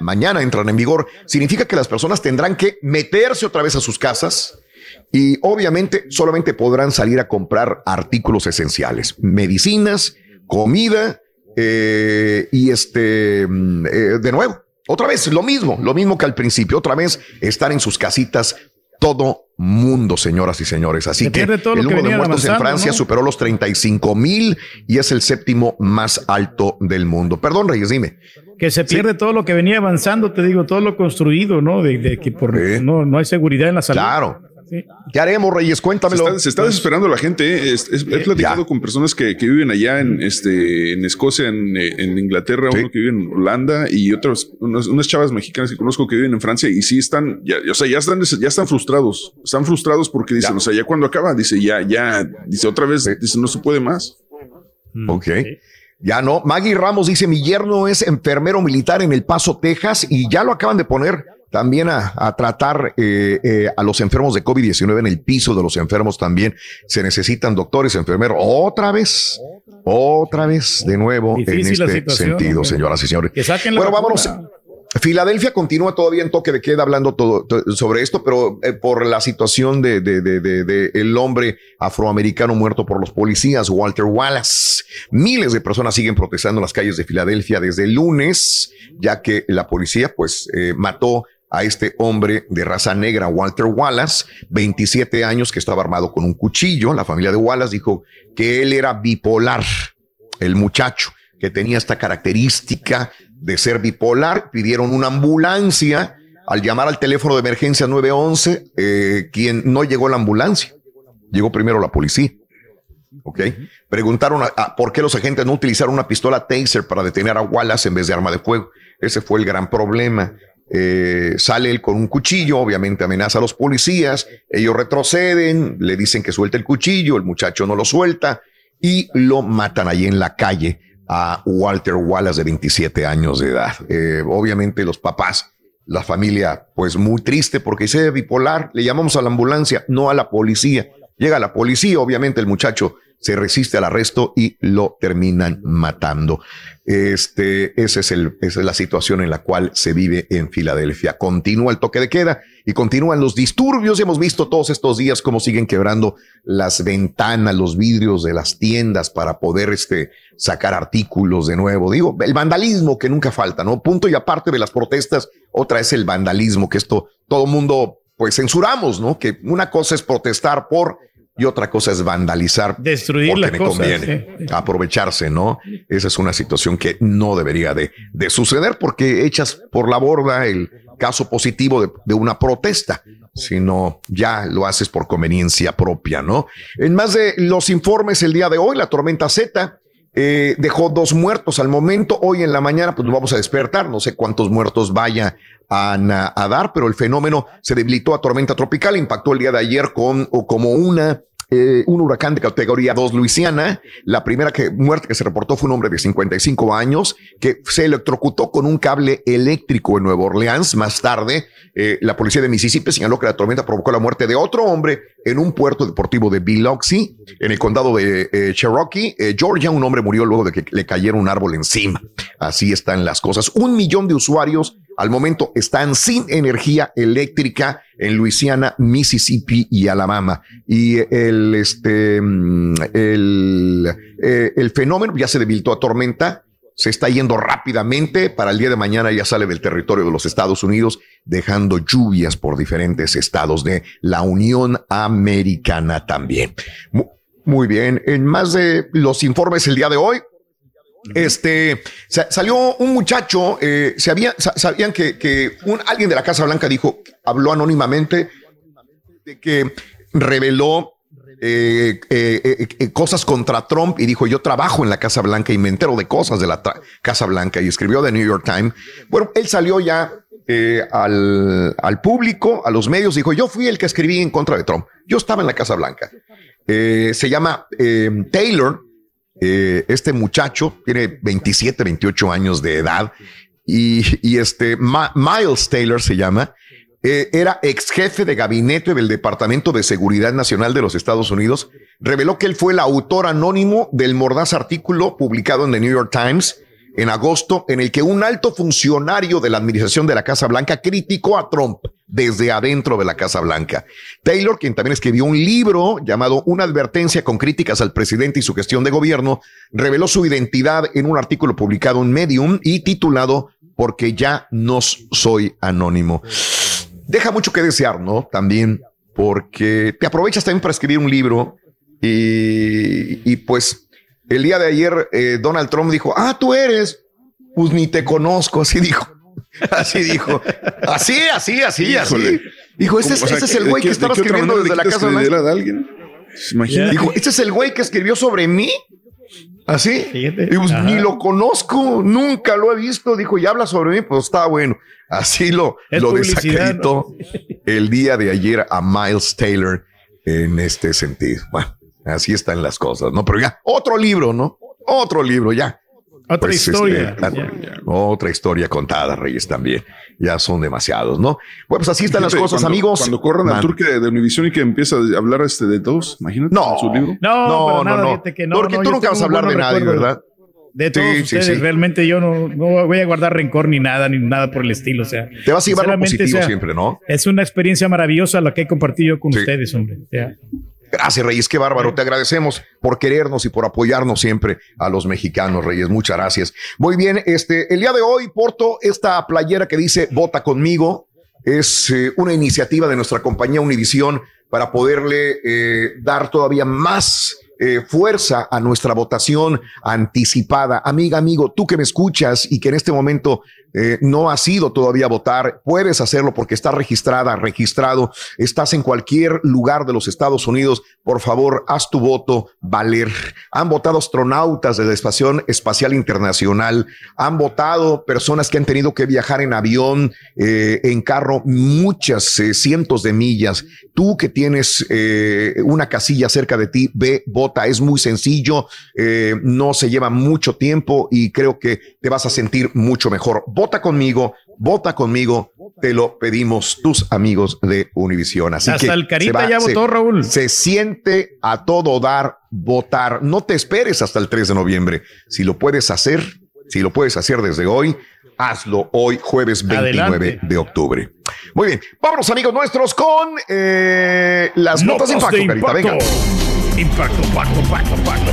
Mañana entran en vigor. Significa que las personas tendrán que meterse otra vez a sus casas y obviamente solamente podrán salir a comprar artículos esenciales, medicinas, comida eh, y este, mm, eh, de nuevo, otra vez lo mismo, lo mismo que al principio, otra vez estar en sus casitas todo mundo, señoras y señores. Así Se que el que número de muertos en Francia ¿no? superó los 35 mil y es el séptimo más alto del mundo. Perdón, Reyes, dime. Que se pierde todo lo que venía avanzando, te digo, todo lo construido, ¿no? De, de que por, no, no hay seguridad en la salud. Claro. Sí. ¿Qué haremos, Reyes? Se Cuéntamelo. está, se está desesperando la gente. ¿eh? Es- es- he platicado con personas que, que viven allá en, este, en Escocia, en, en Inglaterra, uno que vive en Holanda y otras, unas, unas chavas mexicanas que conozco que viven en Francia y sí están, ya, o sea, ya están, ya están frustrados. Están frustrados porque dicen, o sea, ya cuando acaba, dice, ya, ya, dice otra vez, dice, no se puede más. Ok. Ya no. Maggie Ramos dice: Mi yerno es enfermero militar en El Paso, Texas, y ya lo acaban de poner también a, a tratar eh, eh, a los enfermos de COVID-19 en el piso de los enfermos también. Se necesitan doctores, enfermeros. Otra vez, otra vez, de nuevo, en Difícil este sentido, señoras y señores. Bueno, vacuna. vámonos. Filadelfia continúa todavía en toque de queda hablando todo, to- sobre esto, pero eh, por la situación de, de, de, de- de el hombre afroamericano muerto por los policías, Walter Wallace. Miles de personas siguen protestando en las calles de Filadelfia desde el lunes, ya que la policía pues eh, mató a este hombre de raza negra, Walter Wallace, 27 años, que estaba armado con un cuchillo. La familia de Wallace dijo que él era bipolar, el muchacho que tenía esta característica de ser bipolar, pidieron una ambulancia. Al llamar al teléfono de emergencia 911, eh, quien no llegó la ambulancia, llegó primero la policía. ¿Ok? Preguntaron a- por qué los agentes no utilizaron una pistola taser para detener a Wallace en vez de arma de fuego. Ese fue el gran problema. Eh, sale él con un cuchillo, obviamente amenaza a los policías, ellos retroceden, le dicen que suelte el cuchillo, el muchacho no lo suelta y lo matan ahí en la calle a Walter Wallace de 27 años de edad. Eh, obviamente los papás, la familia, pues muy triste porque dice bipolar, le llamamos a la ambulancia, no a la policía. Llega la policía, obviamente el muchacho se resiste al arresto y lo terminan matando. Este, es esa es la situación en la cual se vive en Filadelfia. Continúa el toque de queda y continúan los disturbios. Hemos visto todos estos días cómo siguen quebrando las ventanas, los vidrios de las tiendas para poder este, sacar artículos de nuevo. Digo, el vandalismo que nunca falta, ¿no? Punto y aparte de las protestas, otra es el vandalismo, que esto todo mundo pues censuramos, ¿no? Que una cosa es protestar por y otra cosa es vandalizar. Destruir porque las me cosas, conviene. Aprovecharse, ¿no? Esa es una situación que no debería de, de suceder porque echas por la borda el caso positivo de, de una protesta, sino ya lo haces por conveniencia propia, ¿no? En más de los informes el día de hoy, la tormenta Z eh, dejó dos muertos al momento. Hoy en la mañana, pues vamos a despertar. No sé cuántos muertos vaya a dar, pero el fenómeno se debilitó a tormenta tropical. Impactó el día de ayer con o como una. Eh, un huracán de categoría 2 Luisiana. La primera que, muerte que se reportó fue un hombre de 55 años que se electrocutó con un cable eléctrico en Nueva Orleans. Más tarde, eh, la policía de Mississippi señaló que la tormenta provocó la muerte de otro hombre en un puerto deportivo de Biloxi, en el condado de eh, Cherokee, Georgia. Un hombre murió luego de que le cayera un árbol encima. Así están las cosas. Un millón de usuarios al momento están sin energía eléctrica en Luisiana, Mississippi y Alabama. Y el, este, mm, el, eh, el fenómeno ya se debilitó a tormenta se está yendo rápidamente. Para el día de mañana ya sale del territorio de los Estados Unidos, dejando lluvias por diferentes estados de la Unión Americana también. Mu- Muy bien. En más de los informes el día de hoy, este sa- salió un muchacho, eh, se había, sa- sabían que, que un, alguien de la Casa Blanca dijo, habló anónimamente de que reveló eh, eh, cosas contra Trump y dijo, yo trabajo en la Casa Blanca y me entero de cosas de la Casa Blanca y escribió The New York Times. Bueno, él salió ya al, al público, a los medios, dijo, yo fui el que escribí en contra de Trump. Yo estaba en la Casa Blanca. Se llama Taylor, eh, este muchacho tiene 27, 28 años de edad y, este Miles Taylor se llama. eh, era ex jefe de gabinete del Departamento de Seguridad Nacional de los Estados Unidos. Reveló que él fue el autor anónimo del mordaz artículo publicado en The New York Times en agosto, en el que un alto funcionario de la administración de la Casa Blanca criticó a Trump desde adentro de la Casa Blanca. Taylor, quien también escribió un libro llamado Una advertencia con críticas al presidente y su gestión de gobierno, reveló su identidad en un artículo publicado en Medium y titulado Porque ya no soy anónimo. Deja mucho que desear, ¿no? También porque te aprovechas también para escribir un libro y, y pues el día de ayer eh, Donald Trump dijo, ah, tú eres, pues ni te conozco, así dijo. Así dijo. Así, así, así, así. Dijo, este, es- ¿Cómo? O sea, este es el ¿de güey que estaba de escribiendo desde la casa a alguien? Imagínate. Dijo, este es el güey que escribió sobre mí. Así. Y pues, ni lo conozco, nunca lo he visto. Dijo, y habla sobre mí, pues está bueno. Así lo, Es lo desacreditó el día de ayer a Miles Taylor en este sentido. Bueno, así están las cosas, ¿no? Pero ya, otro libro, ¿no? Otro libro, ya. Otra Pues, historia. este, la- otra historia contada, Reyes, también. Ya son demasiados, ¿no? Bueno, pues así están las cosas, cuando- amigos. Cuando corran al turque de, de Univision y que empieza a hablar este de todos, imagínate No. su libro. No, No, para no, nada, no. fíjate que no, Porque no, tú nunca vas a hablar de nadie, ¿verdad? De todos Sí, sí, ustedes, sí. realmente yo no, no voy a guardar rencor ni nada, ni nada por el estilo. O sea, Te vas a llevar lo positivo o sea, siempre, ¿no? Es una experiencia maravillosa la que he compartido con Sí. ustedes, hombre. O sea, Gracias, Reyes. Qué bárbaro. Te agradecemos por querernos y por apoyarnos siempre a los mexicanos, Reyes. Muchas gracias. Muy bien. Este, el día de hoy porto esta playera que dice Vota conmigo. Es eh, una iniciativa de nuestra compañía Univisión para poderle eh, dar todavía más eh, fuerza a nuestra votación anticipada. Amiga, amigo, tú que me escuchas y que en este momento eh, no has ido todavía a votar, puedes hacerlo porque está registrada, registrado, estás en cualquier lugar de los Estados Unidos, por favor, haz tu voto valer. Han votado astronautas de la Estación Espacial Internacional, han votado personas que han tenido que viajar en avión, eh, en carro, muchas cientos de millas. Tú que tienes una casilla cerca de ti, ve, vota, es muy sencillo, eh, no se lleva mucho tiempo y creo que te vas a sentir mucho mejor. Vota conmigo, vota conmigo, te lo pedimos tus amigos de Univisión. Así Hasta que el Carita ya se- votó, Raúl. Se siente a todo dar votar. No te esperes hasta el 3 de noviembre. Si lo puedes hacer, si lo puedes hacer desde hoy, hazlo hoy, jueves 29 Adelante. de octubre. Muy bien, vámonos amigos nuestros con eh, las notas de impacto, Carita. Venga. Impacto, impacto, impacto, impacto.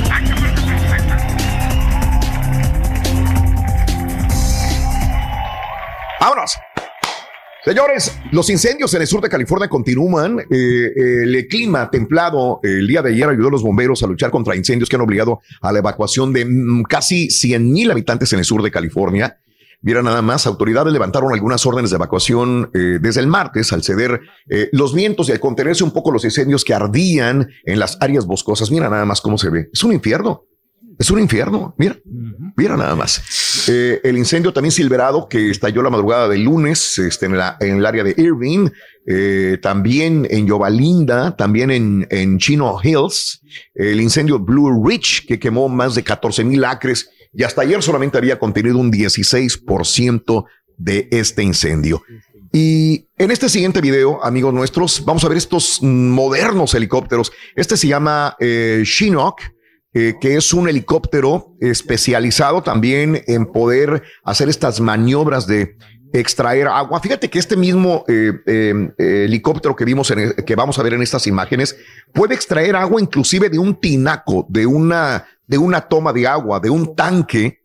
Vámonos. Señores, los incendios en el sur de California continúan. Eh, eh, el clima templado eh, el día de ayer ayudó a los bomberos a luchar contra incendios que han obligado a la evacuación de mm, casi 100 mil habitantes en el sur de California. Mira nada más, autoridades levantaron algunas órdenes de evacuación eh, desde el martes al ceder eh, los vientos y al contenerse un poco los incendios que ardían en las áreas boscosas. Mira nada más cómo se ve. Es un infierno. Es un infierno. Mira, mira nada más. Eh, el incendio también Silverado que estalló la madrugada del lunes este, en, la- en el área de Irving, eh, también en Yovalinda, también en, en Chino Hills, el incendio Blue Ridge que quemó más de 14 mil acres y hasta ayer solamente había contenido un 16% de este incendio. Y en este siguiente video, amigos nuestros, vamos a ver estos modernos helicópteros. Este se llama eh, Chinook, eh, que es un helicóptero especializado también en poder hacer estas maniobras de extraer agua. Fíjate que este mismo eh, eh, helicóptero que vimos en, que vamos a ver en estas imágenes puede extraer agua inclusive de un tinaco, de una de una toma de agua, de un tanque.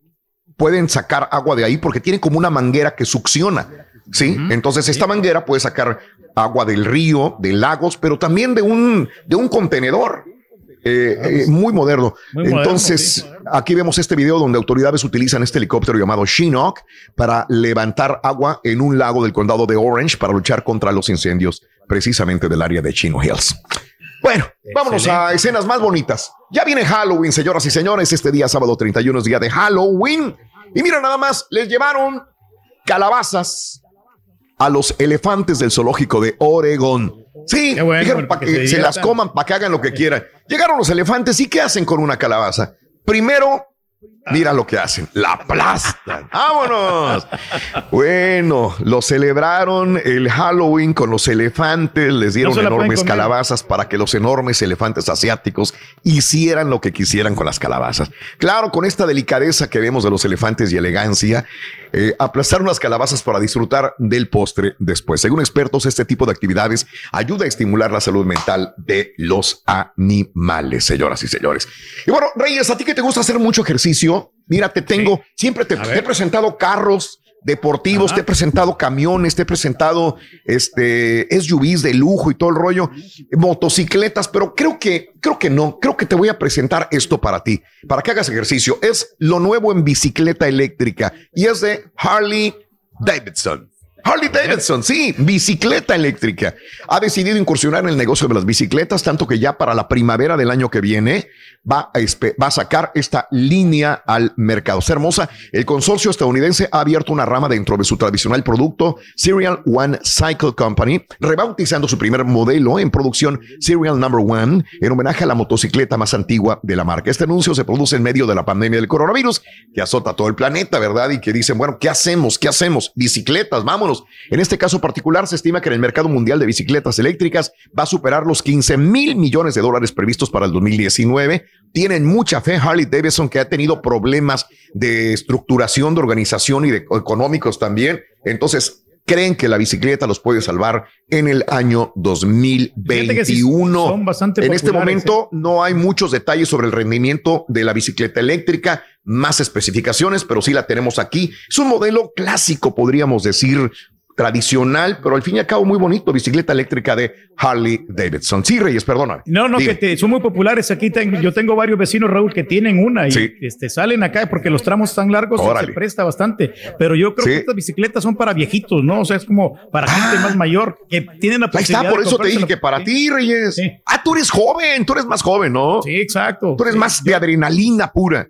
Pueden sacar agua de ahí porque tiene como una manguera que succiona. Sí, entonces esta manguera puede sacar agua del río, de lagos, pero también de un de un contenedor. Eh, eh, muy moderno. Muy moderno, Entonces, aquí vemos este video donde autoridades utilizan este helicóptero llamado Chinook para levantar agua en un lago del condado de Orange para luchar contra los incendios precisamente del área de Chino Hills. Bueno, vámonos a escenas más bonitas. Ya viene Halloween, señoras y señores. Este día, sábado 31, es día de Halloween. Y mira nada más, les llevaron calabazas a los elefantes del zoológico de Oregón. Sí, bueno, dijeron para que se se, las coman, para que hagan lo que quieran. Llegaron los elefantes y ¿qué hacen con una calabaza? Primero, mira lo que hacen, la aplastan. ¡Vámonos! Bueno, lo celebraron el Halloween con los elefantes, les dieron No enormes calabazas para que los enormes elefantes asiáticos hicieran lo que quisieran con las calabazas. Claro, con esta delicadeza que vemos de los elefantes y elegancia, eh, aplastaron las calabazas para disfrutar del postre después. Según expertos, este tipo de actividades ayuda a estimular la salud mental de los animales, señoras y señores. Y bueno, Reyes, a ti que te gusta hacer mucho ejercicio, mira, te tengo, siempre te, te he presentado carros deportivos, te he presentado camiones, te he presentado este SUVs de lujo y todo el rollo, motocicletas, pero creo que creo que no, creo que te voy a presentar esto para ti, para que hagas ejercicio. Es lo nuevo en bicicleta eléctrica y es de Harley Davidson. Harley Davidson, sí, bicicleta eléctrica. Ha decidido incursionar en el negocio de las bicicletas, tanto que ya para la primavera del año que viene va a, sacar esta línea al mercado. Está hermosa. El consorcio estadounidense ha abierto una rama dentro de su tradicional producto, Serial One Cycle Company, rebautizando su primer modelo en producción Serial Number One, en homenaje a la motocicleta más antigua de la marca. Este anuncio se produce en medio de la pandemia del coronavirus, que azota todo el planeta, ¿verdad? Y que dicen, bueno, ¿qué hacemos? ¿Qué hacemos? Bicicletas, vámonos. En este caso particular, se estima que en el mercado mundial de bicicletas eléctricas va a superar los 15 mil millones de dólares previstos para el 2019. Tienen mucha fe Harley Davidson, que ha tenido problemas de estructuración, de organización y de económicos también. Entonces, creen que la bicicleta los puede salvar en el año 2021. son bastante en este populares, ¿eh? momento no hay muchos detalles sobre el rendimiento de la bicicleta eléctrica, más especificaciones, pero sí la tenemos aquí. Es un modelo clásico, podríamos decir, tradicional, pero al fin y al cabo muy bonito, bicicleta eléctrica de Harley Davidson. Sí, Reyes, perdona. No, no, que te- son muy populares. Aquí yo tengo varios vecinos, Raúl, que tienen una y Sí. este, salen acá porque los tramos están largos y Órale. se presta bastante. Pero yo creo Sí. que estas bicicletas son para viejitos, ¿no? O sea, es como para gente más mayor que tienen la Ahí está, posibilidad por de eso te dije que para ti, Reyes. Ah, tú eres joven, tú eres más joven, ¿no? Sí, exacto. Tú eres más de adrenalina pura.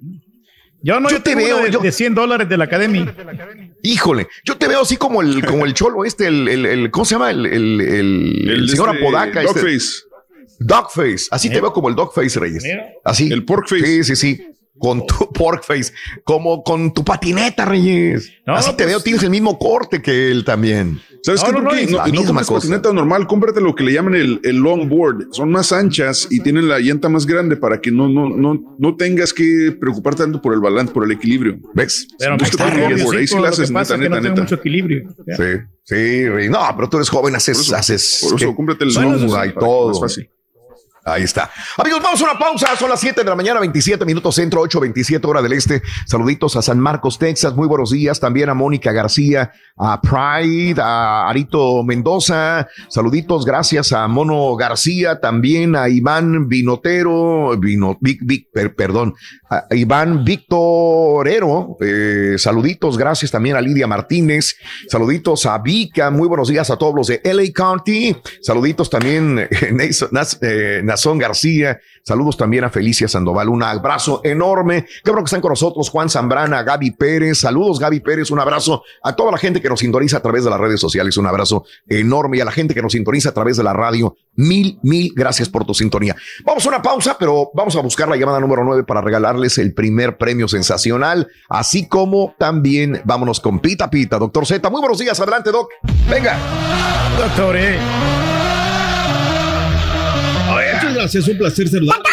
Yo no, yo, te tengo veo, de, yo- de 100 dólares de la academia. Híjole, yo te veo así como el, como el cholo este, el, el, el- ¿cómo se llama? El, el, el- el señor este, Apodaca. este. Dogface. Dogface, así te veo como el Dogface, Reyes. Así. El Porkface. Sí, sí, sí. Con tu Porkface, como con tu patineta, Reyes. No, así te pues- veo, tienes el mismo corte que él también. ¿Sabes qué? Turki? No, no compres patineta normal, cómprate lo que le llaman el, el longboard. Son más anchas y tienen la llanta más grande para que no, no, no, no tengas que preocuparte tanto por el balance, por el equilibrio. ¿Ves? Pero me está, ahí sí la haces neta, que no neta, tengo neta. mucho equilibrio. Sí, sí, Reyes. No, pero tú eres joven, haces, haces. por eso cómprate el Zumba longboard y todo. más fácil. Ahí está. Amigos, vamos a una pausa. Son las 7 de la mañana, 27 minutos centro, 8, 27 hora del este. Saluditos a San Marcos, Texas. Muy buenos días. También a Mónica García, a Pride, a Arito Mendoza. Saluditos, gracias a Mono García. También a Iván Vinotero, Vino, Vic, Vic, per- perdón, Iván Victorero. Eh, saluditos, gracias también a Lidia Martínez. Saluditos a Vika. Muy buenos días a todos los de LA County. Saluditos también eh, eh, Nazón García. Saludos también a Felicia Sandoval. Un abrazo enorme. Qué bueno que están con nosotros Juan Zambrana, Gaby Pérez. Saludos, Gaby Pérez. Un abrazo a toda la gente que nos sintoniza a través de las redes sociales. Un abrazo enorme. Y a la gente que nos sintoniza a través de la radio. Mil, mil gracias por tu sintonía. Vamos a una pausa, pero vamos a buscar la llamada número 9 para regalarles el primer premio sensacional. Así como también vámonos con Pita Pita. Doctor Z, muy buenos días. Adelante, Doc. Venga. Doctor, eh. Gracias, un placer saludarlos.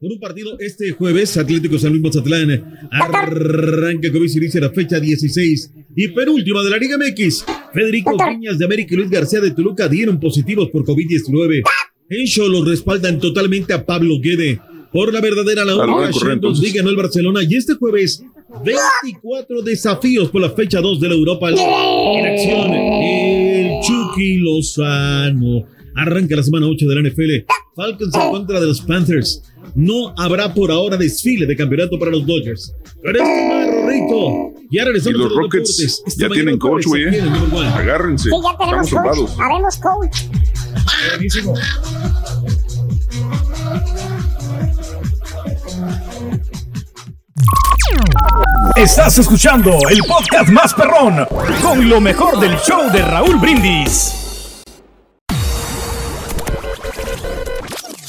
Por un partido este jueves, Atlético San Luis Mazatlán arranca como se inicia la fecha 16 y penúltima de la Liga MX. Federico Viñas de América y Luis García de Toluca dieron positivos por COVID-19. En Cholos respaldan totalmente a Pablo Guede. Por la verdadera la única Champions. League ganó el Barcelona y este jueves 24 desafíos por la fecha 2 de la Europa League. En acción, el Chucky Lozano. Arranca la semana 8 de la NFL. Falcons en contra de los Panthers. No habrá por ahora desfile de campeonato para los Dodgers. Pero este rico. Ya Y regresamos los a los Rockets ya tienen coach, güey. eh. Agárrense. Sí, ya tenemos Estamos coach. Habemos coach. Buenísimo. Estás escuchando el podcast más perrón con lo mejor del show de Raúl Brindis.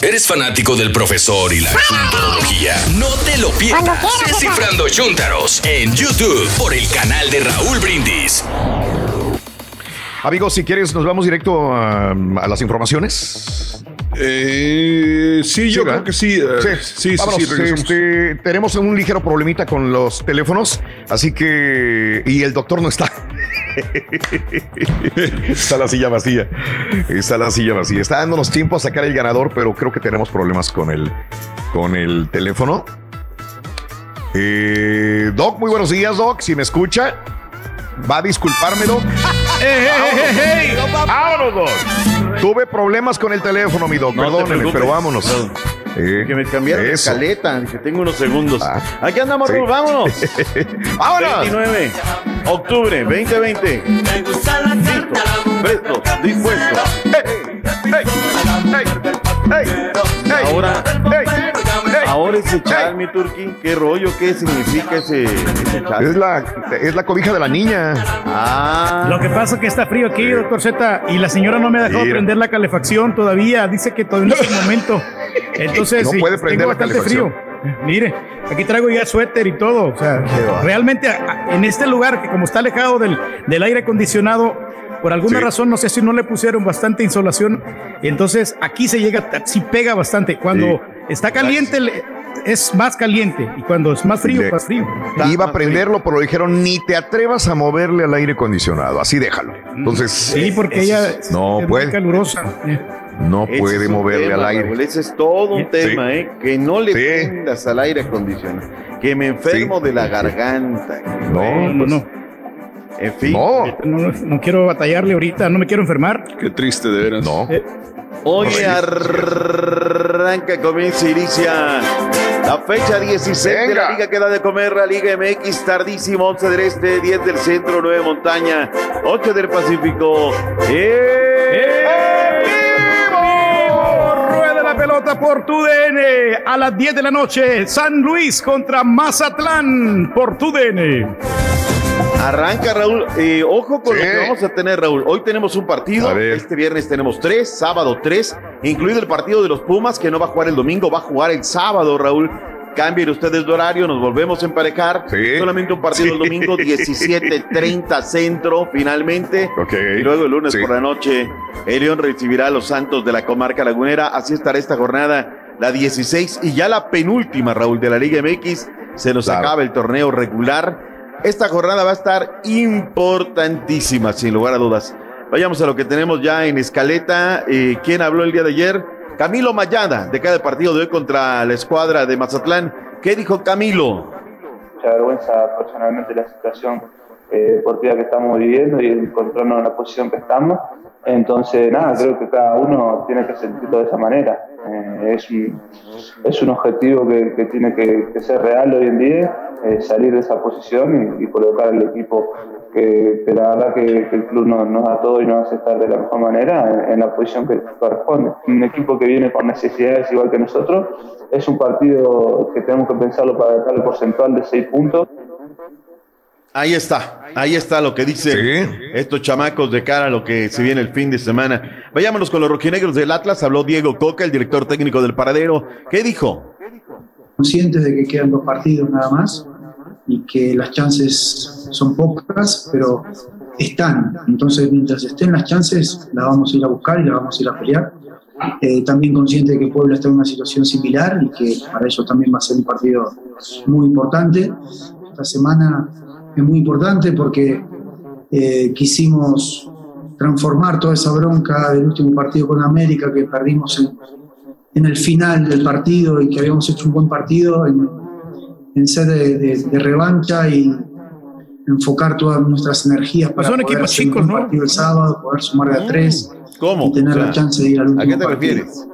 ¿Eres fanático del profesor y la chuntarología? No te lo pierdas. Descifrando Chuntaros en YouTube por el canal de Raúl Brindis. Amigos, si quieres, nos vamos directo a, a las informaciones. Eh, sí, yo creo que sí. eh, sí, sí, Vámonos, sí, regresamos. este, tenemos un ligero problemita con los teléfonos, así que. Y el doctor no está. está la silla vacía. Está la silla vacía. Está dándonos tiempo a sacar el ganador, pero creo que tenemos problemas con el, con el teléfono. Eh, Doc, muy buenos días, Doc. Si me escucha, va a disculparme, Doc. ¡Ey, ¡Vámonos, Doc! Tuve problemas con el teléfono, mi Doc. No Perdóneme, pero vámonos. Eh, Que me cambiaron de escaleta, que tengo unos segundos. Aquí andamos, sí. Vámonos. ¡Vámonos! 29, octubre 2020. Listos, prestos, dispuestos. Ahora, ahora ese chat, mi turqui, ¿qué rollo? ¿Qué significa ese, ese chat? Es la, es la cobija de la niña. Ah. Lo que pasa es que está frío aquí, doctor Z, y la señora no me ha dejado prender la calefacción todavía. Dice que todavía no es el momento. Entonces, No puede prender tengo la bastante calefacción. frío. Mire, aquí traigo ya suéter y todo. O sea, realmente en este lugar que como está alejado del, del aire acondicionado, por alguna Sí. razón, no sé si no le pusieron bastante insolación, entonces aquí se llega, sí pega bastante. Cuando Sí. está caliente, le- es más caliente, y cuando es más frío, Le- más frío. Iba a prenderlo, pero le dijeron ni te atrevas a moverle al aire acondicionado. Así déjalo. Entonces. Sí, porque ella es, no es muy puede, calurosa. no Ese puede moverle tema, al aire. Raúl, ese es todo un Sí. tema, ¿eh? Que no le Sí. prendas al aire acondicionado. Que me enfermo de la garganta. No, pues, no. En fin. No. no. no quiero batallarle ahorita, no me quiero enfermar. Qué triste, de veras. No. Eh, Hoy arranca, comienza, inicia la fecha 16 de la. Liga que da de comer, la Liga MX, tardísimo, 11 del Este, 10 del Centro, 9 Montaña, 8 del Pacífico. Rueda la pelota por tu DN a las 10 de la noche. San Luis contra Mazatlán por tu DN. Arranca Raúl, Eh, ojo con Sí. lo que vamos a tener Raúl. Hoy tenemos un partido, este viernes tenemos tres, sábado tres, incluido el partido de los Pumas que no va a jugar el domingo, va a jugar el sábado Raúl. Cambien ustedes de horario, nos volvemos a emparejar. Sí. Solamente un partido el domingo, 17:30 centro, finalmente. Ok. Y luego el lunes por la noche, el León recibirá a los Santos de la comarca lagunera. Así estará esta jornada, la 16 y ya la penúltima, Raúl, de la Liga MX. Se nos Claro. acaba el torneo regular. Esta jornada va a estar importantísima, sin lugar a dudas. Vayamos a lo que tenemos ya en escaleta. Eh, ¿Quién habló el día de ayer? Camilo Mayada, de cada partido de hoy contra la escuadra de Mazatlán. ¿Qué dijo Camilo? mucha vergüenza personalmente la situación eh, deportiva que estamos viviendo y encontrarnos en la posición que estamos. Entonces, nada, creo que cada uno tiene que sentirlo de esa manera. Eh, es, un, es un objetivo que, que tiene que, que ser real hoy en día, eh, salir de esa posición y, y colocar el equipo que, que la verdad que, que el club nos, nos da todo y nos hace estar de la mejor manera en, en la posición que corresponde. Un equipo que viene con necesidades igual que nosotros, es un partido que tenemos que pensarlo para dejar el porcentual de seis puntos. Ahí está, ahí está lo que dicen estos chamacos de cara a lo que se viene el fin de semana. Vayámonos con los rojinegros del Atlas. Habló Diego Coca, el director técnico del Paradero. ¿Qué dijo? conscientes de que quedan dos partidos nada más y que las chances son pocas, pero están. Entonces, mientras estén las chances, las vamos a ir a buscar y las vamos a ir a pelear. Eh, también consciente de que Puebla está en una situación similar y que para ellos también va a ser un partido muy importante. Esta semana es muy importante porque eh, quisimos transformar toda esa bronca del último partido con América que perdimos en, en el final del partido y que habíamos hecho un buen partido en, en ser de, de- de revancha y enfocar todas nuestras energías para son poder hacer un chicos, buen ¿no? partido el sábado, poder sumar de a tres ¿Cómo? y tener O sea, la chance de ir al último ¿A qué te partido. refieres?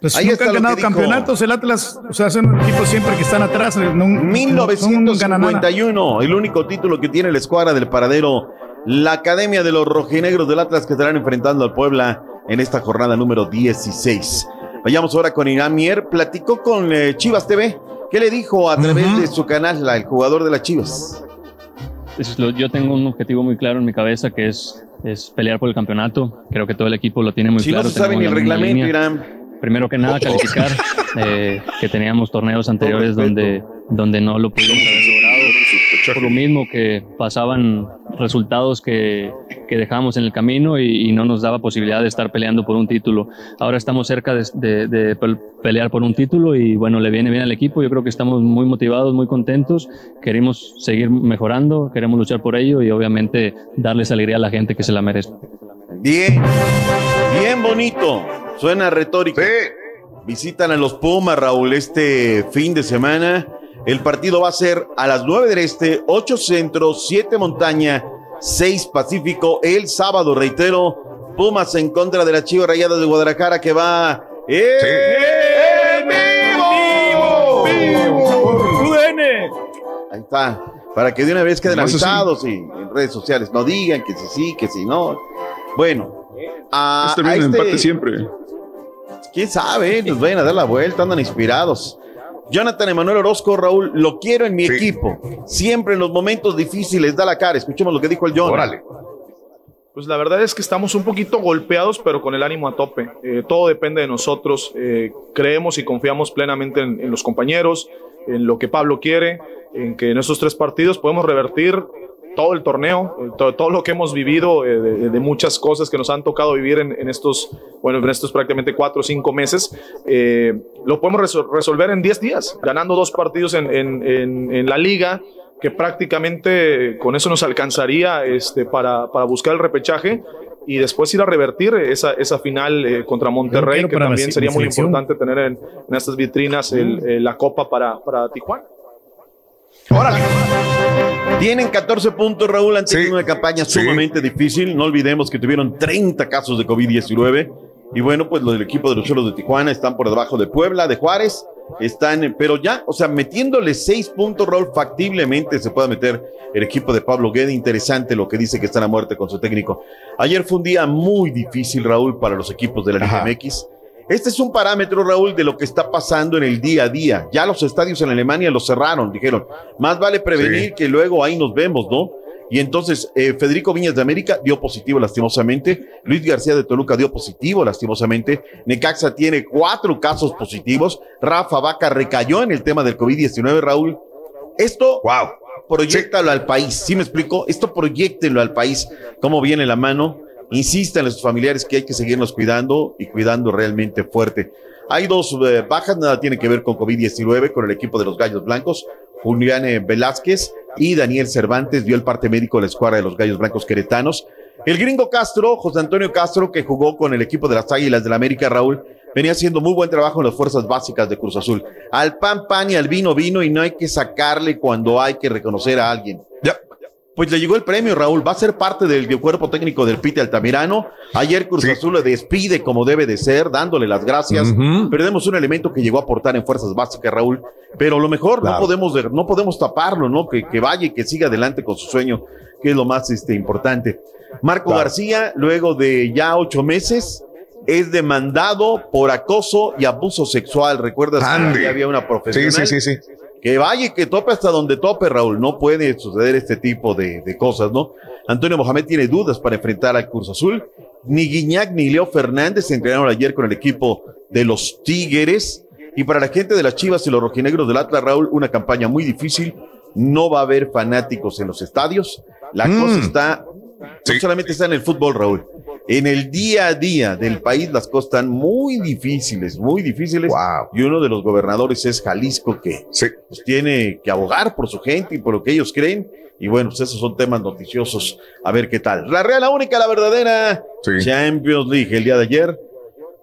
Pues Ahí nunca está han ganado campeonatos el Atlas. O sea, son equipos siempre que están atrás. No, no- no ganan nada. 1951, el único título que tiene la escuadra del Paradero, la Academia de los Rojinegros del Atlas que estarán enfrentando al Puebla en esta jornada número 16. Vayamos ahora con Irán Mier. Platicó con eh, Chivas TV. ¿Qué le dijo a través de su canal la- el jugador de las Chivas? Yo tengo un objetivo muy claro en mi cabeza que es, es pelear por el campeonato. Creo que todo el equipo lo tiene muy Si no claro. se sabe ni el reglamento. Irán. Primero que nada, calificar, eh, que teníamos torneos anteriores donde, donde no lo pudimos haber logrado. Por lo mismo que pasaban resultados que, que dejábamos en el camino y, y no nos daba posibilidad de estar peleando por un título. Ahora estamos cerca de, de- de pel- pelear por un título y bueno, le viene bien al equipo. Yo creo que estamos muy motivados, muy contentos. Queremos seguir mejorando, queremos luchar por ello y obviamente darles alegría a la gente que se la merece. Bien, bien bonito. Suena retórico. Visitan a los Pumas, Raúl, este fin de semana. El partido va a ser a las 9 del Este, 8 Centro, 7 Montaña, 6 Pacífico. El sábado, reitero, Pumas en contra de la Chivas Rayadas de Guadalajara que va. ¡En vivo! Ahí está. Para que de una vez queden avisados y en redes sociales no digan que sí, sí, que sí, no. Bueno, a, Este a bien este- empate siempre. quién sabe, nos vayan a dar la vuelta, andan inspirados. Jonathan Emanuel Orozco, Raúl, lo quiero en mi equipo. Siempre en los momentos difíciles da la cara. Escuchemos lo que dijo el John. Pues la verdad es que estamos un poquito golpeados, pero con el ánimo a tope. Eh, todo depende de nosotros. Eh, creemos y confiamos plenamente en, en los compañeros, en lo que Pablo quiere, en que en estos tres partidos podemos revertir todo el torneo, todo, todo lo que hemos vivido, eh, de, de muchas cosas que nos han tocado vivir en, en estos, bueno, en estos prácticamente cuatro o cinco meses, eh, lo podemos resol- resolver en 10 días, ganando dos partidos en, en- en- la liga, que prácticamente con eso nos alcanzaría este, para, para buscar el repechaje y después ir a revertir esa, esa final eh, contra Monterrey, que también se- sería muy importante tener en, en estas vitrinas el- eh, la copa para, para Tijuana. Tienen 14 puntos, Raúl, han tenido una campaña sumamente difícil. No olvidemos que tuvieron 30 casos de COVID-19. Y bueno, pues los del equipo de los Cholos de Tijuana están por debajo de Puebla, de Juárez. Están, pero ya, o sea, metiéndole 6 puntos, Raúl, factiblemente se puede meter el equipo de Pablo Guede. Interesante lo que dice que están a muerte con su técnico. Ayer fue un día muy difícil, Raúl, para los equipos de la Liga MX. Este es un parámetro, Raúl, de lo que está pasando en el día a día. Ya los estadios en Alemania los cerraron, dijeron, más vale prevenir que luego ahí nos vemos, ¿no? Y entonces eh, Federico Viñas de América dio positivo lastimosamente, Luis García de Toluca dio positivo lastimosamente, Necaxa tiene cuatro casos positivos, Rafa Vaca recayó en el tema del COVID-19, Raúl. Esto, wow, proyectalo al país, ¿sí me explico? Esto proyectenlo al país, cómo viene la mano insisten a sus familiares que hay que seguirnos cuidando y cuidando realmente fuerte. Hay dos eh, bajas, nada tiene que ver con COVID-19, con el equipo de los Gallos Blancos. Julián eh, Velázquez y Daniel Cervantes dio el parte médico de la escuadra de los Gallos Blancos Queretanos. El gringo Castro, José Antonio Castro, que jugó con el equipo de las Águilas del la América, Raúl, venía haciendo muy buen trabajo en las fuerzas básicas de Cruz Azul. Al pan, pan y al vino, vino, y no hay que sacarle cuando hay que reconocer a alguien. Pues le llegó el premio, Raúl. Va a ser parte del cuerpo técnico del Pite Altamirano. Ayer Cruz Azul le despide como debe de ser, dándole las gracias. Perdemos un elemento que llegó a aportar en fuerzas básicas, Raúl. Pero lo mejor no podemos no podemos taparlo, ¿no? Que, que, vaya y que siga adelante con su sueño, que es lo más este, importante. Marco García, luego de ya ocho meses, es demandado por acoso y abuso sexual. ¿Recuerdas que había una profesional? Sí, sí, sí, sí que vaya y que tope hasta donde tope, Raúl. No puede suceder este tipo de, cosas, ¿no? Antonio Mohamed tiene dudas para enfrentar al Curso Azul. Ni Guiñac ni Leo Fernández se entrenaron ayer con el equipo de los Tigres. Y para la gente de las Chivas y los rojinegros del Atlas, Raúl, una campaña muy difícil. No va a haber fanáticos en los estadios. La cosa Mm. está, no solamente está en el fútbol, Raúl. En el día a día del país las cosas están muy difíciles, muy difíciles. Y uno de los gobernadores es Jalisco, que pues, tiene que abogar por su gente y por lo que ellos creen. Y bueno, pues esos son temas noticiosos. A ver qué tal. La Real, la única, la verdadera Champions League el día de ayer.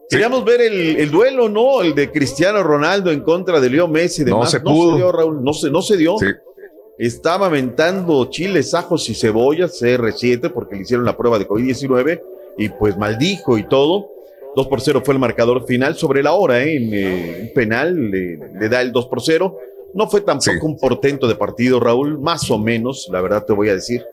Queríamos ver el, el duelo, ¿no? El de Cristiano Ronaldo en contra de Leo Messi. y No se pudo. dio, Raúl. No se, no se dio. Estaba aventando chiles, ajos y cebollas, CR7, porque le hicieron la prueba de COVID-19 y pues maldijo y todo. 2 por 0 fue el marcador final sobre la hora, ¿eh? en eh, penal le, le da el 2 por 0. No fue tampoco un portento de partido, Raúl, más o menos, la verdad te voy a decir.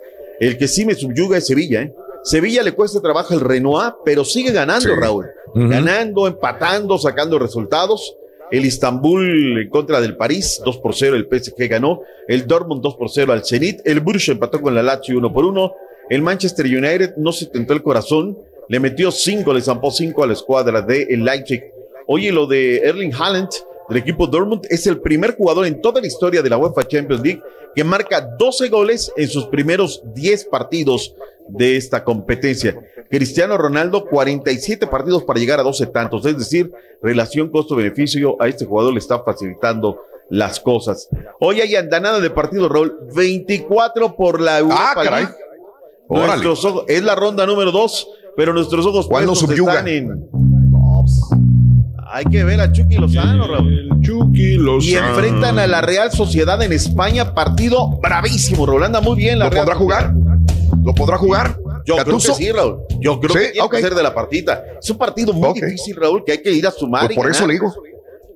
El que sí me subyuga es Sevilla, ¿eh? Sevilla le cuesta trabajo el Renoir, pero sigue ganando, Sí. Raúl. Ujú. Ganando, empatando, sacando resultados. El Istanbul en contra del París, 2 por 0, el PSG ganó. El Dortmund 2 por 0 al Zenit. El Borussia empató con la Lazio 1 por 1. El Manchester United no se tentó el corazón. Le metió 5, le zampó 5 a la escuadra de el Leipzig. Oye, lo de Erling Haaland del equipo Dortmund es el primer jugador en toda la historia de la UEFA Champions League que marca 12 goles en sus primeros 10 partidos de esta competencia. Cristiano Ronaldo, 47 partidos para llegar a 12 tantos, es decir, relación costo-beneficio a este jugador le está facilitando las cosas. Hoy hay andanada de partido, Raúl, 24 por la Europa Ah, caray. League. Órale. Nuestros ojos, es la ronda número 2, pero nuestros ojos ¿Cuál nos puestos subyuga? están en... Hay que ver a Chucky Lozano, Raúl. Chucky Lozano. Y enfrentan a la Real Sociedad en España, partido bravísimo. Raúl anda muy bien la ¿Lo Real podrá jugar? ¿Lo podrá jugar? Yo creo que sí, Raúl. Yo creo Sí, que tiene ok. que ser de la partida. Es un partido muy difícil, Raúl, que hay que ir a sumar. Pues y por eso le digo. Por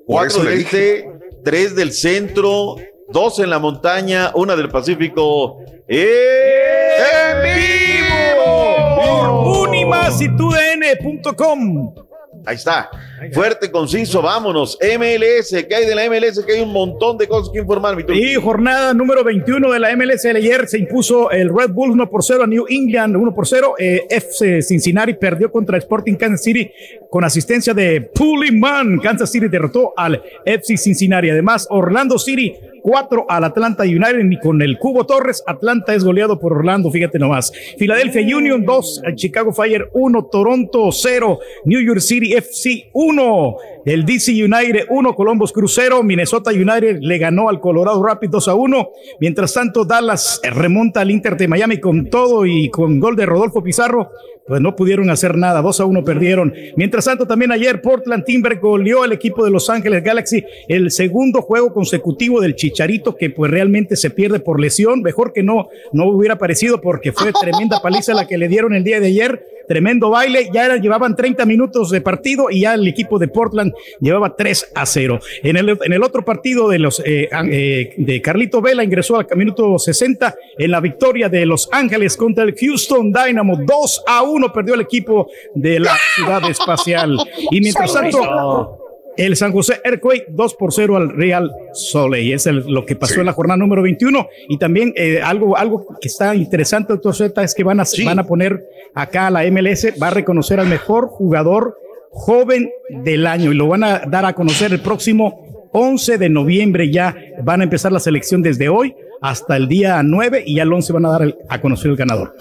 Cuatro eso le dije. este, tres del centro, dos en la montaña, una del Pacífico. ¡En vivo! Unimasitudn.com. Ahí está. Fuerte, conciso, vámonos. MLS, que hay de la MLS? Que hay un montón de cosas que informar, mi. Y jornada número 21 de la MLS. Ayer se impuso el Red Bull 1 por 0 a New England 1 por 0. Eh, FC Cincinnati perdió contra Sporting Kansas City con asistencia de Pullman. Kansas City derrotó al FC Cincinnati. Además, Orlando City 4 al Atlanta United y con el Cubo Torres. Atlanta es goleado por Orlando, fíjate nomás. Philadelphia Union 2, Chicago Fire 1, Toronto 0, New York City FC 1, el DC United 1, Columbus Crucero, Minnesota United le ganó al Colorado Rapids 2 a 1. Mientras tanto, Dallas remonta al Inter de Miami con todo y con gol de Rodolfo Pizarro. Pues no pudieron hacer nada, 2 a 1 perdieron. Mientras tanto, también ayer Portland Timber goleó al equipo de Los Ángeles Galaxy el segundo juego consecutivo del Chicharito que pues realmente se pierde por lesión. Mejor que no, no hubiera aparecido porque fue tremenda paliza la que le dieron el día de ayer. Tremendo baile, ya llevaban 30 minutos de partido y ya el equipo de Portland llevaba 3 a 0. En el, en el otro partido de los eh, eh, de Carlito Vela ingresó al minuto 60 en la victoria de Los Ángeles contra el Houston Dynamo 2 a 1 perdió el equipo de la ciudad espacial. Y mientras tanto, el San José Earthquake 2 por 0 al Real Soleil. Es el- lo que pasó en la jornada número 21. Y también eh, algo, algo que está interesante, doctor Z, es que van a, van a poner acá la MLS, va a reconocer al mejor jugador joven del año y lo van a dar a conocer el próximo 11 de noviembre. Ya van a empezar la selección desde hoy hasta el día 9 y ya el 11 van a dar el- a conocer el ganador.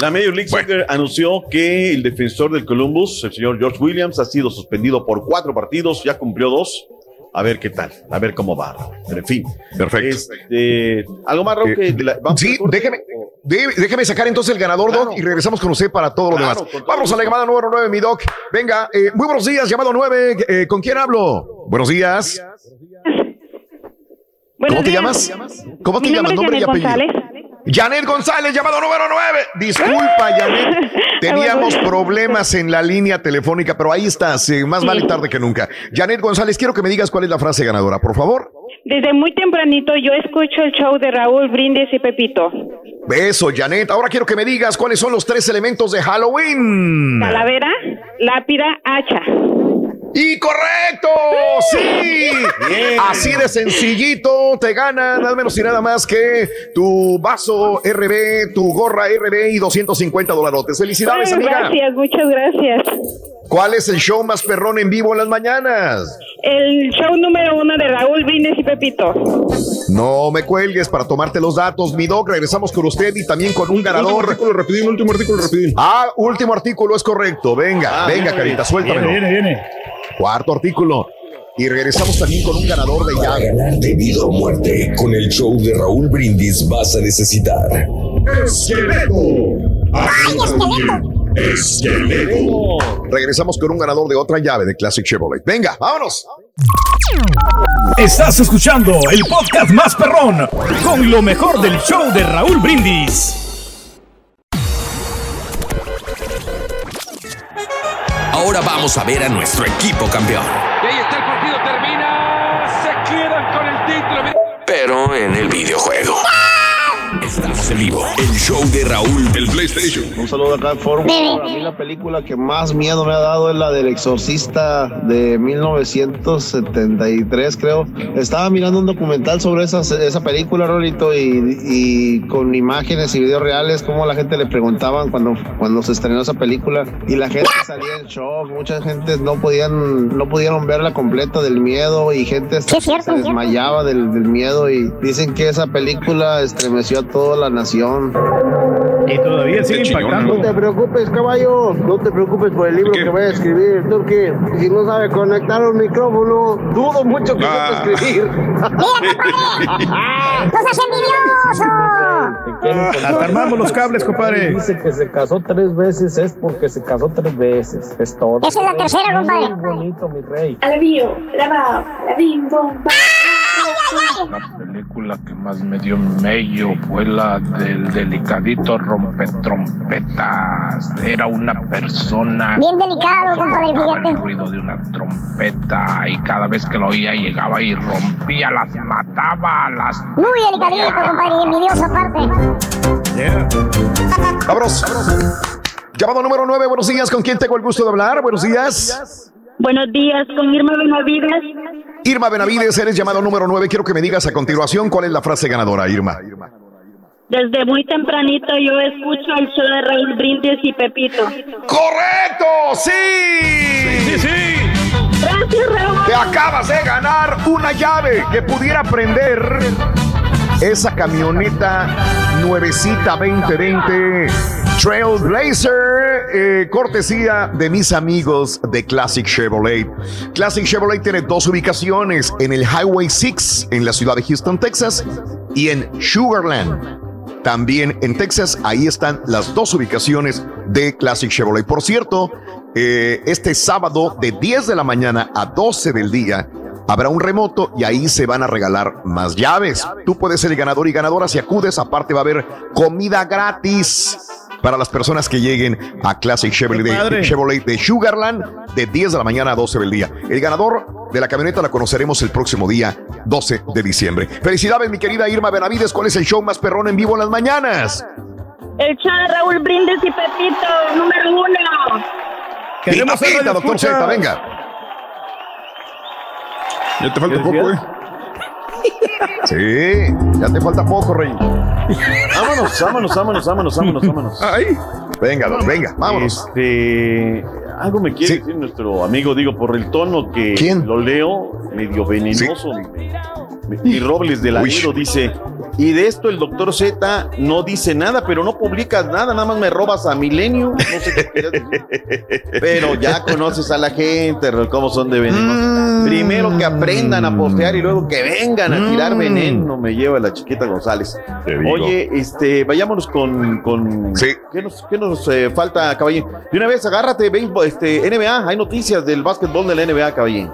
La Major League Soccer anunció que el defensor del Columbus, el señor George Williams, ha sido suspendido por cuatro partidos, ya cumplió dos. A ver qué tal, a ver cómo va. Pero en fin. Perfecto. Este, algo más, Raúl, vamos Sí, déjeme, dé- déjeme sacar entonces el ganador, Doc, y regresamos con usted para todo lo demás. Vamos a la llamada número 9, mi Doc. Venga, eh, muy buenos días, llamado 9. eh, ¿Con quién hablo? Buenos días. ¿Cómo te llamas? ¿Cómo te Mi llamas? nombre Nombre es y apellido. González. Janet González, llamado número 9. Disculpa, Janet. Teníamos problemas en la línea telefónica, pero ahí estás. eh, más vale tarde que nunca. Janet González, quiero que me digas cuál es la frase ganadora, por favor. Desde muy tempranito yo escucho el show de Raúl Brindis y Pepito. Beso, Janet. Ahora quiero que me digas cuáles son los tres elementos de Halloween. Calavera, lápida, hacha. ¡Y correcto! ¡Sí! Así de sencillito te ganan, al menos y nada más que tu vaso RB, tu gorra RB y 250 dolarotes. ¡Felicidades, amiga! Gracias, muchas gracias. ¿Cuál es el show más perrón en vivo en las mañanas? El show número uno de Raúl Brindis y Pepito. No me cuelgues para tomarte los datos, mi doc. Regresamos con usted y también con un ganador. Último artículo rapidín, último artículo rapidín. Ah, último artículo es correcto. Venga, Ah, venga, carita. Viene, viene, viene. Cuarto artículo. Y regresamos también con un ganador de llave. ganar de vida o muerte, con el show de Raúl Brindis vas a necesitar. ¡Esqueleto! ¡Esqueleto! Regresamos con un ganador de otra llave de Classic Chevrolet. Venga, vámonos. Estás escuchando el podcast más perrón con lo mejor del show de Raúl Brindis. Ahora vamos a ver a nuestro equipo campeón. Y ahí está el partido, termina. Se quedan con el título. Pero en el videojuego. Estamos en vivo. El show de Raúl del PlayStation. Un saludo acá al foro. A mí la película que más miedo me ha dado es la del Exorcista de 1973, creo. Estaba mirando un documental sobre esa, esa película, Rolito, y, y con imágenes y videos reales, como la gente le preguntaban cuando, cuando se estrenó esa película. Y la gente salía en shock. Mucha gente no podían, no pudieron verla completa del miedo y gente se, se desmayaba del, del miedo. Y dicen que esa película estremeció a toda la nación. Y todavía sigue impactando. No te preocupes, caballo. No te preocupes por el libro que voy a escribir. Porque si no sabe conectar un micrófono, dudo mucho que Ah. sepa escribir. ¡No seas envidioso! Hasta armamos los cables, compadre. Dice que se casó tres veces, es porque se casó tres veces. Es todo. Esa es la tercera, compadre. Muy bonito, mi rey. Alabío, la la bim bom ba. La película que más me dio mello fue la del delicadito rompetrompetas. Era una persona Bien delicado, compadre, el fíjate. ruido de una trompeta y cada vez que lo oía llegaba y rompía, las mataba, las... Muy delicadito, compadre, y envidioso aparte. Vámonos. Llamado número 9, buenos días. ¿Con quién tengo el gusto de hablar? Buenos días. Buenos días, con Irma Benavides. Irma Benavides, eres llamado número 9. Quiero que me digas a continuación cuál es la frase ganadora, Irma. Desde muy tempranito yo escucho el show de Raúl Brindis y Pepito. ¡Correcto! ¡Sí! ¡Sí, sí! Gracias, Raúl. Te acabas de ganar una llave que pudiera prender esa camioneta nuevecita 2020 Trailblazer, eh, cortesía de mis amigos de Classic Chevrolet. Classic Chevrolet tiene dos ubicaciones en el Highway 6 en la ciudad de Houston, Texas y en Sugarland. También en Texas, ahí están las dos ubicaciones de Classic Chevrolet. Por cierto, eh, este sábado de 10 de la mañana a 12 del día habrá un remoto y ahí se van a regalar más llaves. Tú puedes ser el ganador y ganadora si acudes. Aparte va a haber comida gratis para las personas que lleguen a Classic Chevrolet de, Chevrolet de Sugarland de 10 de la mañana a 12 del día. El ganador de la camioneta la conoceremos el próximo día 12 de diciembre. Felicidades, mi querida Irma Benavides. ¿Cuál es el show más perrón en vivo en las mañanas? El show de Raúl Brindis y Pepito, número uno. Queremos doctor Z, venga. Ya te falta poco, eh. Sí, ya te falta poco, Rey. Vámonos, vámonos, vámonos, vámonos, vámonos, vámonos. Ay. Venga, don, venga, vámonos. Este, algo me quiere decir nuestro amigo, digo, por el tono que lo leo, medio venenoso. Y Robles de la dice, y de esto el doctor Z no dice nada, pero no publicas nada, nada más me robas a Milenio. No sé qué. Pero ya conoces a la gente, cómo son de venenosos. Primero que aprendan a postear y luego que vengan a tirar veneno, me lleva la chiquita González. Oye, este, vayámonos con, con ¿qué nos, qué nos eh, falta, caballín? De una vez, agárrate, este, NBA, hay noticias del básquetbol de la NBA, caballín.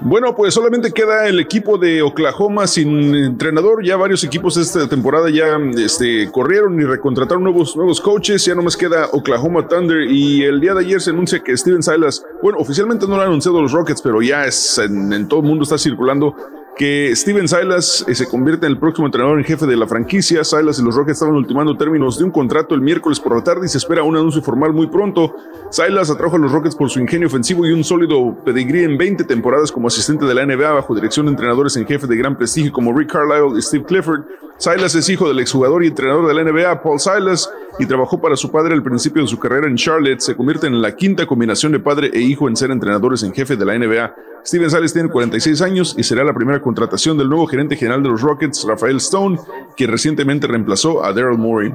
Bueno, pues solamente queda el equipo de Oklahoma sin entrenador. Ya varios equipos esta temporada ya este, corrieron y recontrataron nuevos, nuevos coaches. Ya nomás queda Oklahoma Thunder. Y el día de ayer se anuncia que Steven Silas, bueno, oficialmente no lo han anunciado los Rockets, pero ya es en, en todo el mundo está circulando que Steven Silas eh, se convierte en el próximo entrenador en jefe de la franquicia. Silas y los Rockets estaban ultimando términos de un contrato el miércoles por la tarde y se espera un anuncio formal muy pronto. Silas atrajo a los Rockets por su ingenio ofensivo y un sólido pedigrí en 20 temporadas como asistente de la NBA bajo dirección de entrenadores en jefe de gran prestigio como Rick Carlisle y Steve Clifford. Silas es hijo del exjugador y entrenador de la NBA, Paul Silas, y trabajó para su padre al principio de su carrera en Charlotte. Se convierte en la quinta combinación de padre e hijo en ser entrenadores en jefe de la NBA. Steven Silas tiene 46 años y será la primera contratación del nuevo gerente general de los Rockets, Rafael Stone, quien recientemente reemplazó a Daryl Morey.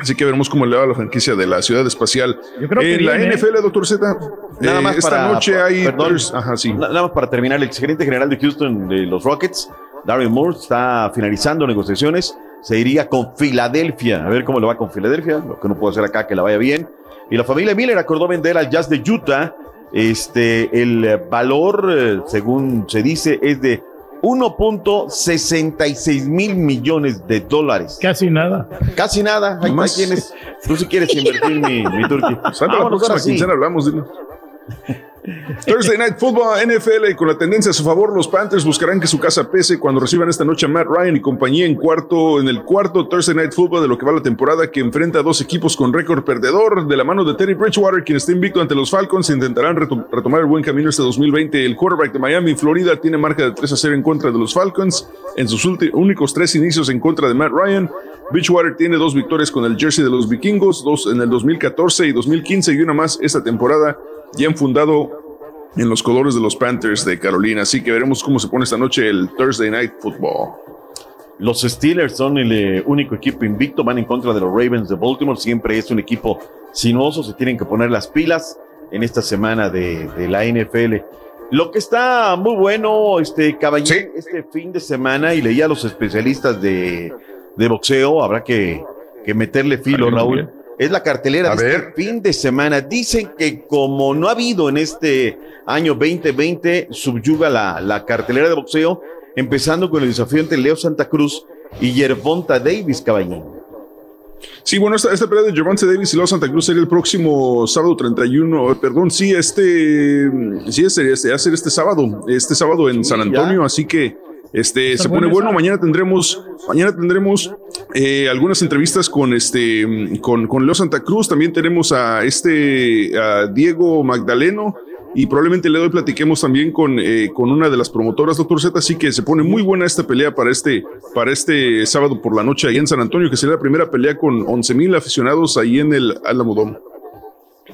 Así que veremos cómo le va la franquicia de la ciudad espacial. creo que en la. NFL, doctor Z, Nada eh, más esta para- noche hay. perdón. Ajá, sí. Nada más para terminar, el gerente general de Houston de los Rockets, Darren Moore, está finalizando negociaciones. Se iría con Filadelfia. A ver cómo le va con Filadelfia. Lo que no puedo hacer acá, que la vaya bien. Y la familia Miller acordó vender al Jazz de Utah. Este, el eh, valor, eh, según se dice, es de 1.66 mil millones de dólares. Casi nada. Casi nada. Ahí, ahí tienes. Tú si quieres invertir mi, mi turkey. Santa, la próxima sí. quincena hablamos. dile. Thursday Night Football NFL y con la tendencia a su favor, los Panthers buscarán que su casa pese cuando reciban esta noche a Matt Ryan y compañía en cuarto, en el cuarto Thursday Night Football de lo que va la temporada que enfrenta a dos equipos con récord perdedor de la mano de Terry Bridgewater, quien está invicto ante los Falcons, intentarán reto- retomar el buen camino este 2020. El quarterback de Miami, Florida, tiene marca de 3 a 0 en contra de los Falcons en sus únicos tres inicios en contra de Matt Ryan. Bridgewater tiene dos victorias con el jersey de los vikingos, dos en el 2014 y 2015 y una más esta temporada, ya han fundado en los colores de los Panthers de Carolina. Así que veremos cómo se pone esta noche el Thursday Night Football. Los Steelers son el eh, único equipo invicto, van en contra de los Ravens de Baltimore. Siempre es un equipo sinuoso, se tienen que poner las pilas en esta semana de, de la NFL. Lo que está muy bueno, este caballero, este fin de semana, y leía a los especialistas de, de boxeo, habrá que, que meterle filo, Raúl. Es la cartelera A de este fin de semana. Dicen que como no ha habido en este año 2020, subyuga la, la cartelera de boxeo, empezando con el desafío entre Leo Santa Cruz y Yervonta Davis, caballero. Sí, bueno, esta, esta pelea de Gervonta Davis y Los Santa Cruz sería el próximo sábado 31, eh, perdón, sí, este, sí, sería este, hacer este sábado, este sábado en San Antonio, así que este Está se pone bueno. Mañana tendremos, mañana tendremos eh, algunas entrevistas con este, con, con Leo Santa Cruz. También tenemos a este, a Diego Magdaleno. Y probablemente le doy platiquemos también con, eh, con una de las promotoras, doctor Z. Así que se pone muy buena esta pelea para este, para este sábado por la noche ahí en San Antonio, que será la primera pelea con 11 mil aficionados ahí en el Alamodón.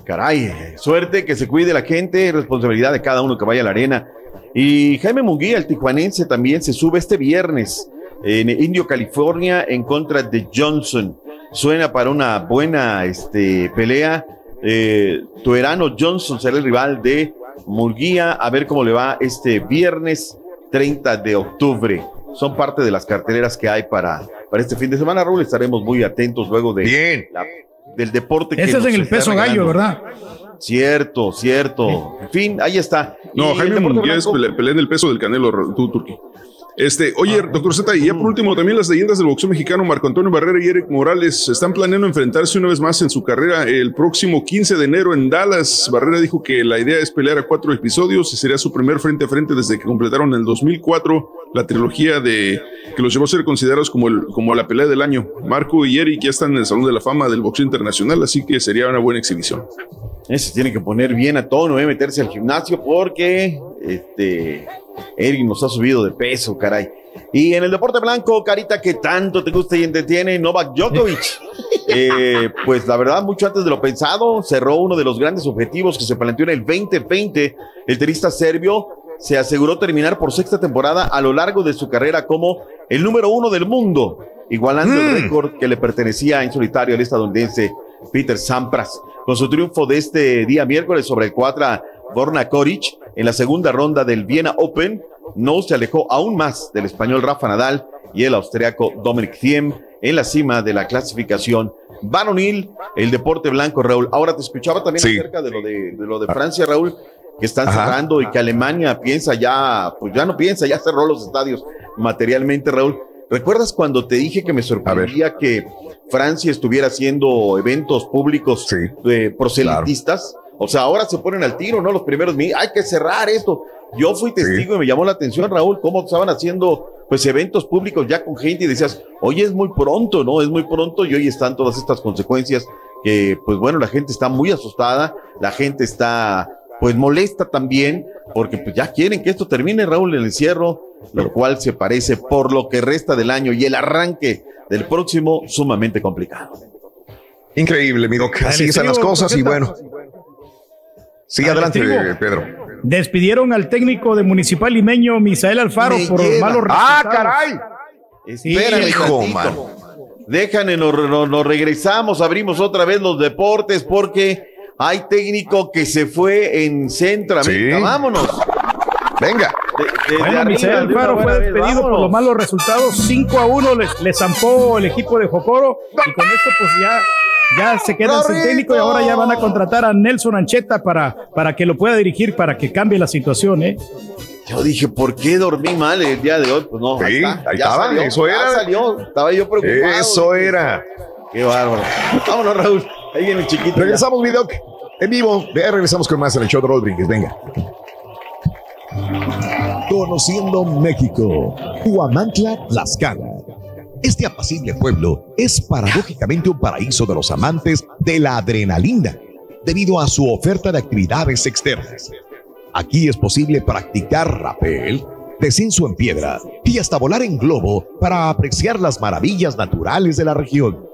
Caray, suerte, que se cuide la gente, responsabilidad de cada uno que vaya a la arena. Y Jaime Munguía, el tijuanense, también se sube este viernes en Indio, California, en contra de Johnson. Suena para una buena este, pelea. Eh, Tuerano Johnson será el rival de Munguía. A ver cómo le va este viernes 30 de octubre. Son parte de las carteleras que hay para, para este fin de semana, Raúl. Estaremos muy atentos luego de la- del deporte que Ese es nos en el peso gallo. ¿verdad? Cierto, cierto. En fin, ahí está. No, Y Jaime pele- pelea en el peso del canelo, tú, Turki. Este, oye, doctor Z, y ya por último, también las leyendas del boxeo mexicano, Marco Antonio Barrera y Eric Morales, están planeando enfrentarse una vez más en su carrera el próximo 15 de enero en Dallas. Barrera dijo que la idea es pelear a cuatro episodios y sería su primer frente a frente desde que completaron en el 2004 la trilogía de que los llevó a ser considerados como, el, como la pelea del año. Marco y Eric ya están en el Salón de la Fama del Boxeo Internacional, así que sería una buena exhibición. Ese tiene que poner bien a tono, ¿eh? meterse al gimnasio porque este Eric nos ha subido de peso, caray. Y en el deporte blanco, carita que tanto te gusta y entretiene, Novak Djokovic. Eh, pues la verdad, mucho antes de lo pensado, cerró uno de los grandes objetivos que se planteó en el 2020. El tenista serbio se aseguró terminar por sexta temporada a lo largo de su carrera como el número uno del mundo, igualando el récord que le pertenecía en solitario al estadounidense Peter Sampras. Con su triunfo de este día miércoles sobre el cuadra Borna Koric en la segunda ronda del Viena Open, no se alejó aún más del español Rafa Nadal y el austriaco Dominic Thiem en la cima de la clasificación varonil, el deporte blanco, Raúl. Ahora te escuchaba también Sí. acerca de lo de, de lo de Francia, Raúl, que están Ajá. cerrando y que Alemania piensa ya, pues ya no piensa, ya cerró los estadios materialmente, Raúl. ¿Recuerdas cuando te dije que me sorprendía que Francia estuviera haciendo eventos públicos eh, proselitistas? O sea, ahora se ponen al tiro, ¿no? Los primeros, hay que cerrar esto. Yo fui testigo y me llamó la atención, Raúl, cómo estaban haciendo pues eventos públicos ya con gente y decías, oye, es muy pronto, ¿no? Es muy pronto y hoy están todas estas consecuencias que, pues bueno, la gente está muy asustada, la gente está pues molesta también, porque pues ya quieren que esto termine, Raúl, el encierro, lo cual se parece por lo que resta del año y el arranque del próximo sumamente complicado. Increíble, mi doc. Así están las cosas y bueno. Sigue adelante. Pedro. Despidieron al técnico de Municipal Limeño, Misael Alfaro, Me por lleva. malos ¡Ah, resultados. caray! Espérame, Hijo, nos, nos- nos regresamos, abrimos otra vez los deportes porque hay técnico que se fue en Centroamérica. Sí. Vámonos. Venga. De- Bueno, de Alfaro buena fue despedido por los malos resultados. 5 a 1 le, le zampó el equipo de Jocoro. Y con esto, pues ya, ya se quedan sin técnico y ahora ya van a contratar a Nelson Ancheta para, para que lo pueda dirigir, para que cambie la situación, ¿eh? Yo dije, ¿por qué dormí mal el día de hoy? Pues no, Sí, está, ahí ya estaba, salió, eso ya era. salió, estaba yo preocupado. Eso era. Qué bárbaro. Vámonos, Raúl. Ahí viene el chiquito. Regresamos, mi doc. En vivo. Ya regresamos con más en el show de Rodríguez. Venga. Conociendo México. Huamantla, Tlaxcala. Este apacible pueblo es paradójicamente un paraíso de los amantes de la adrenalina, debido a su oferta de actividades externas. Aquí es posible practicar rappel, descenso en piedra y hasta volar en globo para apreciar las maravillas naturales de la región.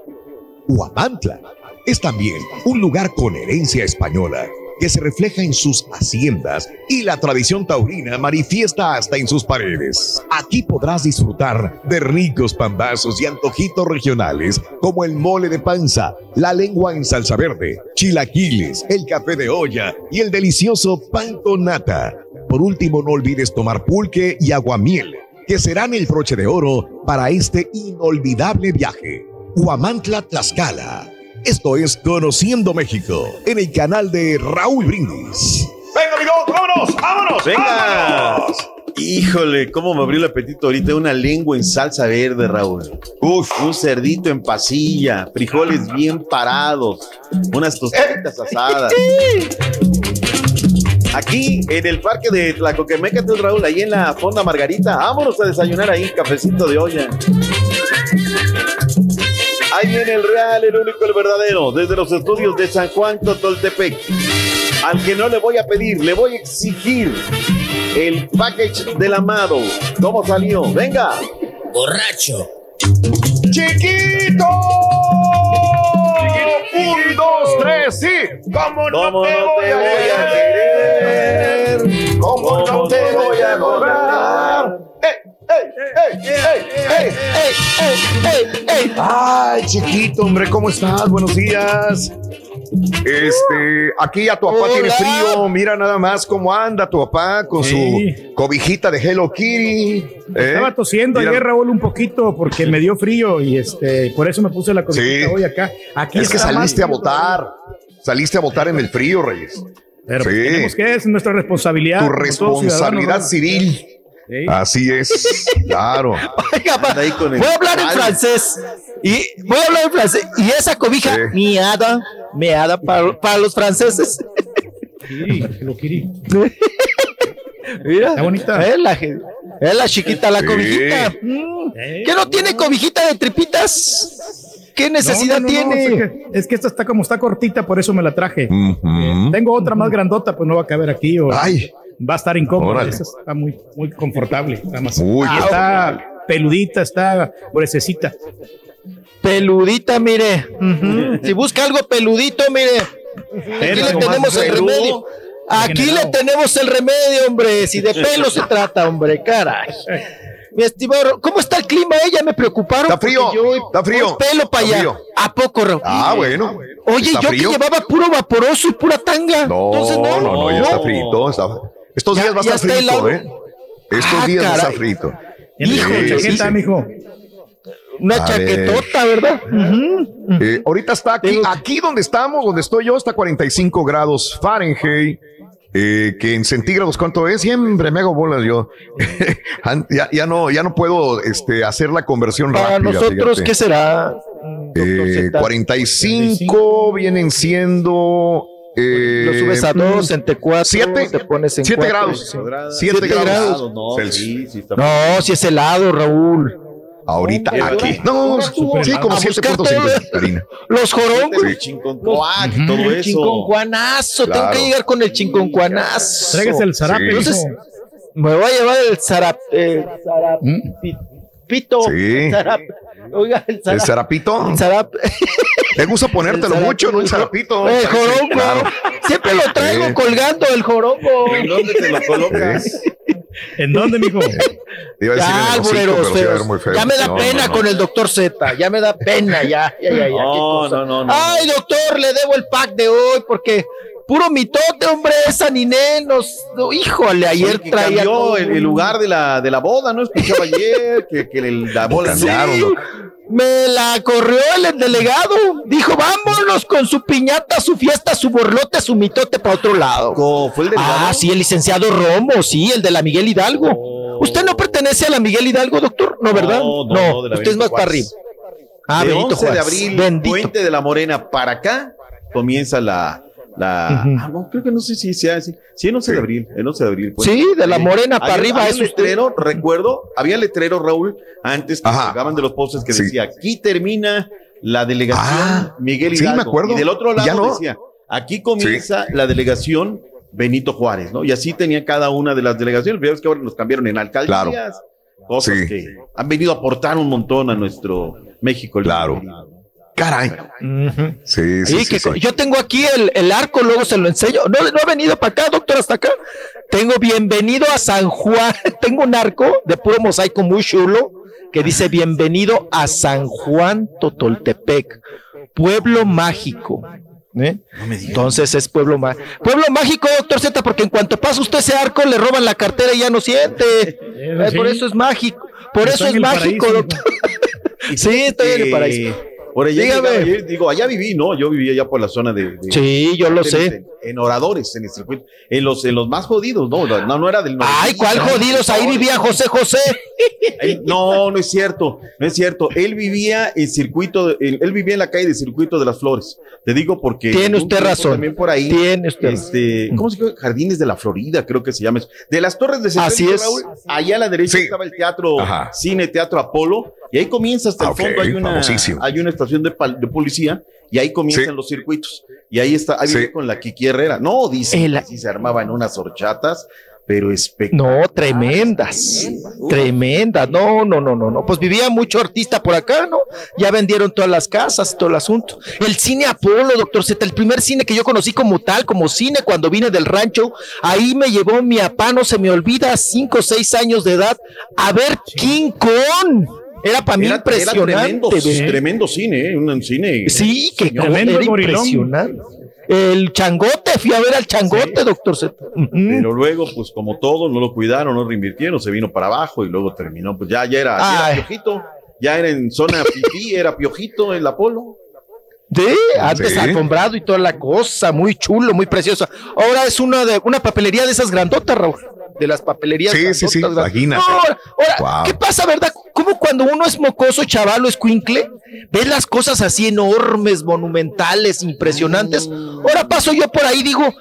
Huamantla es también un lugar con herencia española que se refleja en sus haciendas y la tradición taurina manifiesta hasta en sus paredes. Aquí podrás disfrutar de ricos pambazos y antojitos regionales como el mole de panza, la lengua en salsa verde, chilaquiles, el café de olla y el delicioso pan con nata. Por último, no olvides tomar pulque y aguamiel, que serán el broche de oro para este inolvidable viaje. Huamantla, Tlaxcala. Esto es Conociendo México en el canal de Raúl Brindis. Venga, amigo, vámonos, vámonos. Venga. Híjole, cómo me abrió el apetito ahorita. Una lengua en salsa verde, Raúl. Uf, un cerdito en pasilla, frijoles bien parados, unas tostaditas asadas. Aquí en el parque de Tlacoquemeca, Raúl, ahí en la Fonda Margarita. Vámonos a desayunar ahí, cafecito de olla. Ahí viene el real, el único, el verdadero, desde los estudios de San Juan Totoltepec. Al que no le voy a pedir, le voy a exigir el package del amado. ¿Cómo salió? Venga. Borracho. ¡Chiquito! Un, dos, tres, sí. ¿Cómo no, ¿Cómo te, no voy, te a voy a querer? ¿Cómo no te voy a borrar? Ay, chiquito, hombre, ¿cómo estás? Buenos días. Este, aquí a tu papá Hola. tiene frío. Mira nada más cómo anda tu papá con Sí. su cobijita de Hello Kitty. ¿eh? Estaba tosiendo Mira. ayer, Raúl, un poquito porque me dio frío y este, por eso me puse la cobijita Sí. hoy acá. Aquí Es que saliste a votar. saliste a votar en el frío, Reyes. Pero pues, tenemos que, es nuestra responsabilidad. Tu responsabilidad ciudadano, Así es, claro. Oiga, pa, voy a hablar en francés. Y voy a hablar en francés. Y esa cobija, miada, meada para, para los franceses. Kiri, lo Kiri. Mira, Está bonita. Es la, es la chiquita, la Sí. cobijita. Mm. ¿Qué no tiene cobijita de tripitas? ¿Qué necesidad No, no, no, no, tiene? es, que, es que esta está como está cortita, por eso me la traje. Eh, Tengo otra más grandota, pues no va a caber aquí. O Va a estar incómoda. Esa está muy, muy confortable. Más, Uy, está peludita, está gruesecita. Peludita, mire. Si busca algo peludito, mire. Aquí le tenemos el peludo, remedio. Aquí le tenemos el remedio, hombre. Si de pelo se trata, hombre, caray. Mi estimado, ¿cómo está el clima? Ella me preocuparon. Está frío, yo- está frío, Pelo para allá. frío. ¿A poco, Raúl? Ah, bueno. Oye, ¿Está yo frío? que llevaba puro vaporoso y pura tanga. No, Entonces, no, no, ya está frito. está- Estos Ya- días va a estar frito. ¿eh? Estos Ah, días va a estar caray. frito. Hijo, Sí, chaqueta, sí, sí. mijo. Una A chaquetota, ¿verdad? Eh, ahorita está aquí, aquí donde estamos, donde estoy yo, está 45 grados Fahrenheit. eh, que en centígrados, ¿cuánto es? Siempre me hago bolas yo. Ya, ya no, ya no puedo este, hacer la conversión Para rápida. nosotros, fíjate. ¿qué será? Eh, 45 vienen siendo. Eh, Lo subes a dos, entre cuatro, siete, te pones en siete cuatro, grados. sí. Siete, Siete grados. grados. No, sí, sí No, si es helado, Raúl. Ahorita Hombre, aquí. No, sí, como A buscar 7.5, todo- Karina. Los jorongos. Sí. Chinconcuac todo El eso. chinconcuanazo. Tengo Claro. que llegar con el chinconcuanazo. Tráigase el zarape, Entonces, mijo. me voy a llevar el zarap, eh, zarapito. Sí. Zarap- Oiga, el zarap. ¿El zarapito? el zarap- Te gusta ponértelo El mucho, ¿no? El zarapito. El jorongo. claro. Siempre lo traigo Sí. colgando el jorongo. ¿En dónde te lo colocas? ¿En dónde, mijo? Te iba a decir en el pero sí muy feo. Ya me da No, pena no, no. con el doctor Z. Ya me da pena, ya. ya, ya, ya, qué No, cosa. no, no, no. Ay, doctor, le debo el pack de hoy porque puro mitote, hombre. Esa Ninel nos. no, híjole, ayer Oye, que traía. cambió todo el, lugar de la, de la boda, ¿no? Escuchaba ayer que, que el- la boda Cambiaron, Sí, me la corrió el delegado. Dijo, vámonos con su piñata, su fiesta, su borlote, su mitote para otro lado. ¿Cómo fue el delegado? Ah, sí, el licenciado Romo, sí, el de la Miguel Hidalgo. ¿Usted no pertenece a la Miguel Hidalgo, doctor? No, ¿verdad? No, no, usted es más para arriba. Ah, de Benito 11 de abril, Bendito. Puente de la Morena para acá, comienza la. La ah, no, creo que no sé si sea así. Sí, el 11 de abril. El 11 de abril. pues. Sí, de la Morena para Había- arriba, había eso letrero, recuerdo, había letrero, Raúl, antes que Ajá. colgaban de los postes que Sí. decía: aquí termina la delegación Ah, Miguel sí, me Hidalgo. acuerdo. Y del otro Ya lado no. decía: aquí comienza la delegación. Benito Juárez, ¿no? Y así tenía cada una de las delegaciones. Veo que ahora nos cambiaron en alcaldías, Claro. cosas Sí. que han venido a aportar un montón a nuestro México. el Claro. Caray. Sí, sí, Sí, sí. que sí. yo tengo aquí el, el arco, luego se lo enseño. No, no ha venido para acá, doctor, hasta acá. Tengo bienvenido a San Juan. Tengo un arco de puro mosaico muy chulo que dice bienvenido a San Juan Totoltepec, pueblo mágico. ¿eh? Entonces es pueblo mágico. Pueblo mágico, doctor Z, porque en cuanto pasa usted ese arco, le roban la cartera y ya no siente. Eh, sí. Por eso es mágico. Por eso es mágico, paraíso, doctor. Sí, estoy en el paraíso. Por allá Dígame. llegaba, digo, allá viví, ¿no? Yo vivía allá por la zona de. de- Sí, yo lo sé. En, en oradores, en el circuito. En los, en los más jodidos, ¿no? No, no era del Ay, ¿cuál no, jodidos? Ahí vivía José José. Él- no, no es cierto, no es cierto. Él vivía en circuito, de- él, él vivía en la calle de Circuito de las Flores. Te digo porque. Tiene usted razón. También por ahí. Tiene usted Este, ¿cómo se llama? Jardines de la Florida, creo que se llama eso. De las Torres de Así Centro, es. Raúl, allá a la derecha Sí. estaba el teatro, Ajá. cine, teatro Apolo, y ahí comienza hasta el ok, fondo. Hay una, famosísimo. hay una estación de, pal- de policía, y ahí comienzan Sí. los circuitos. Y ahí está, ahí Sí. vive con la Kiki Herrera. No, dice El- que sí se armaban unas horchatas, pero espectaculares. No, tremendas. Tremendas. No, no, no, no, no. Pues vivía mucho artista por acá, ¿no? Ya vendieron todas las casas, todo el asunto. El cine Apolo, doctor Z, el primer cine que yo conocí como tal, como cine, cuando vine del rancho, ahí me llevó mi papá, no se me olvida, cinco o seis años de edad, a ver King Kong. Era para mí Era- era impresionante. tremendo, cine, ¿eh? un cine. Sí, que Señor. Tremendo era gorilón. impresionante. El changote, fui a ver al changote, doctor Z. Pero luego, pues como todo, no lo cuidaron, no reinvirtieron, se vino para abajo y luego terminó, pues ya, ya era, ya Ay. era piojito, ya era en zona pipí, era piojito el Apolo. Sí, antes alfombrado y toda la cosa, muy chulo, muy precioso. Ahora es una de una papelería de esas grandotas, Raúl. De las papelerías. Sí, sí, sí, imagínate. No, ahora, ahora, Wow. ¿qué pasa, verdad? Como cuando uno es mocoso, chavalo, escuincle, ves las cosas así enormes, monumentales, impresionantes. Ahora paso yo por ahí y digo,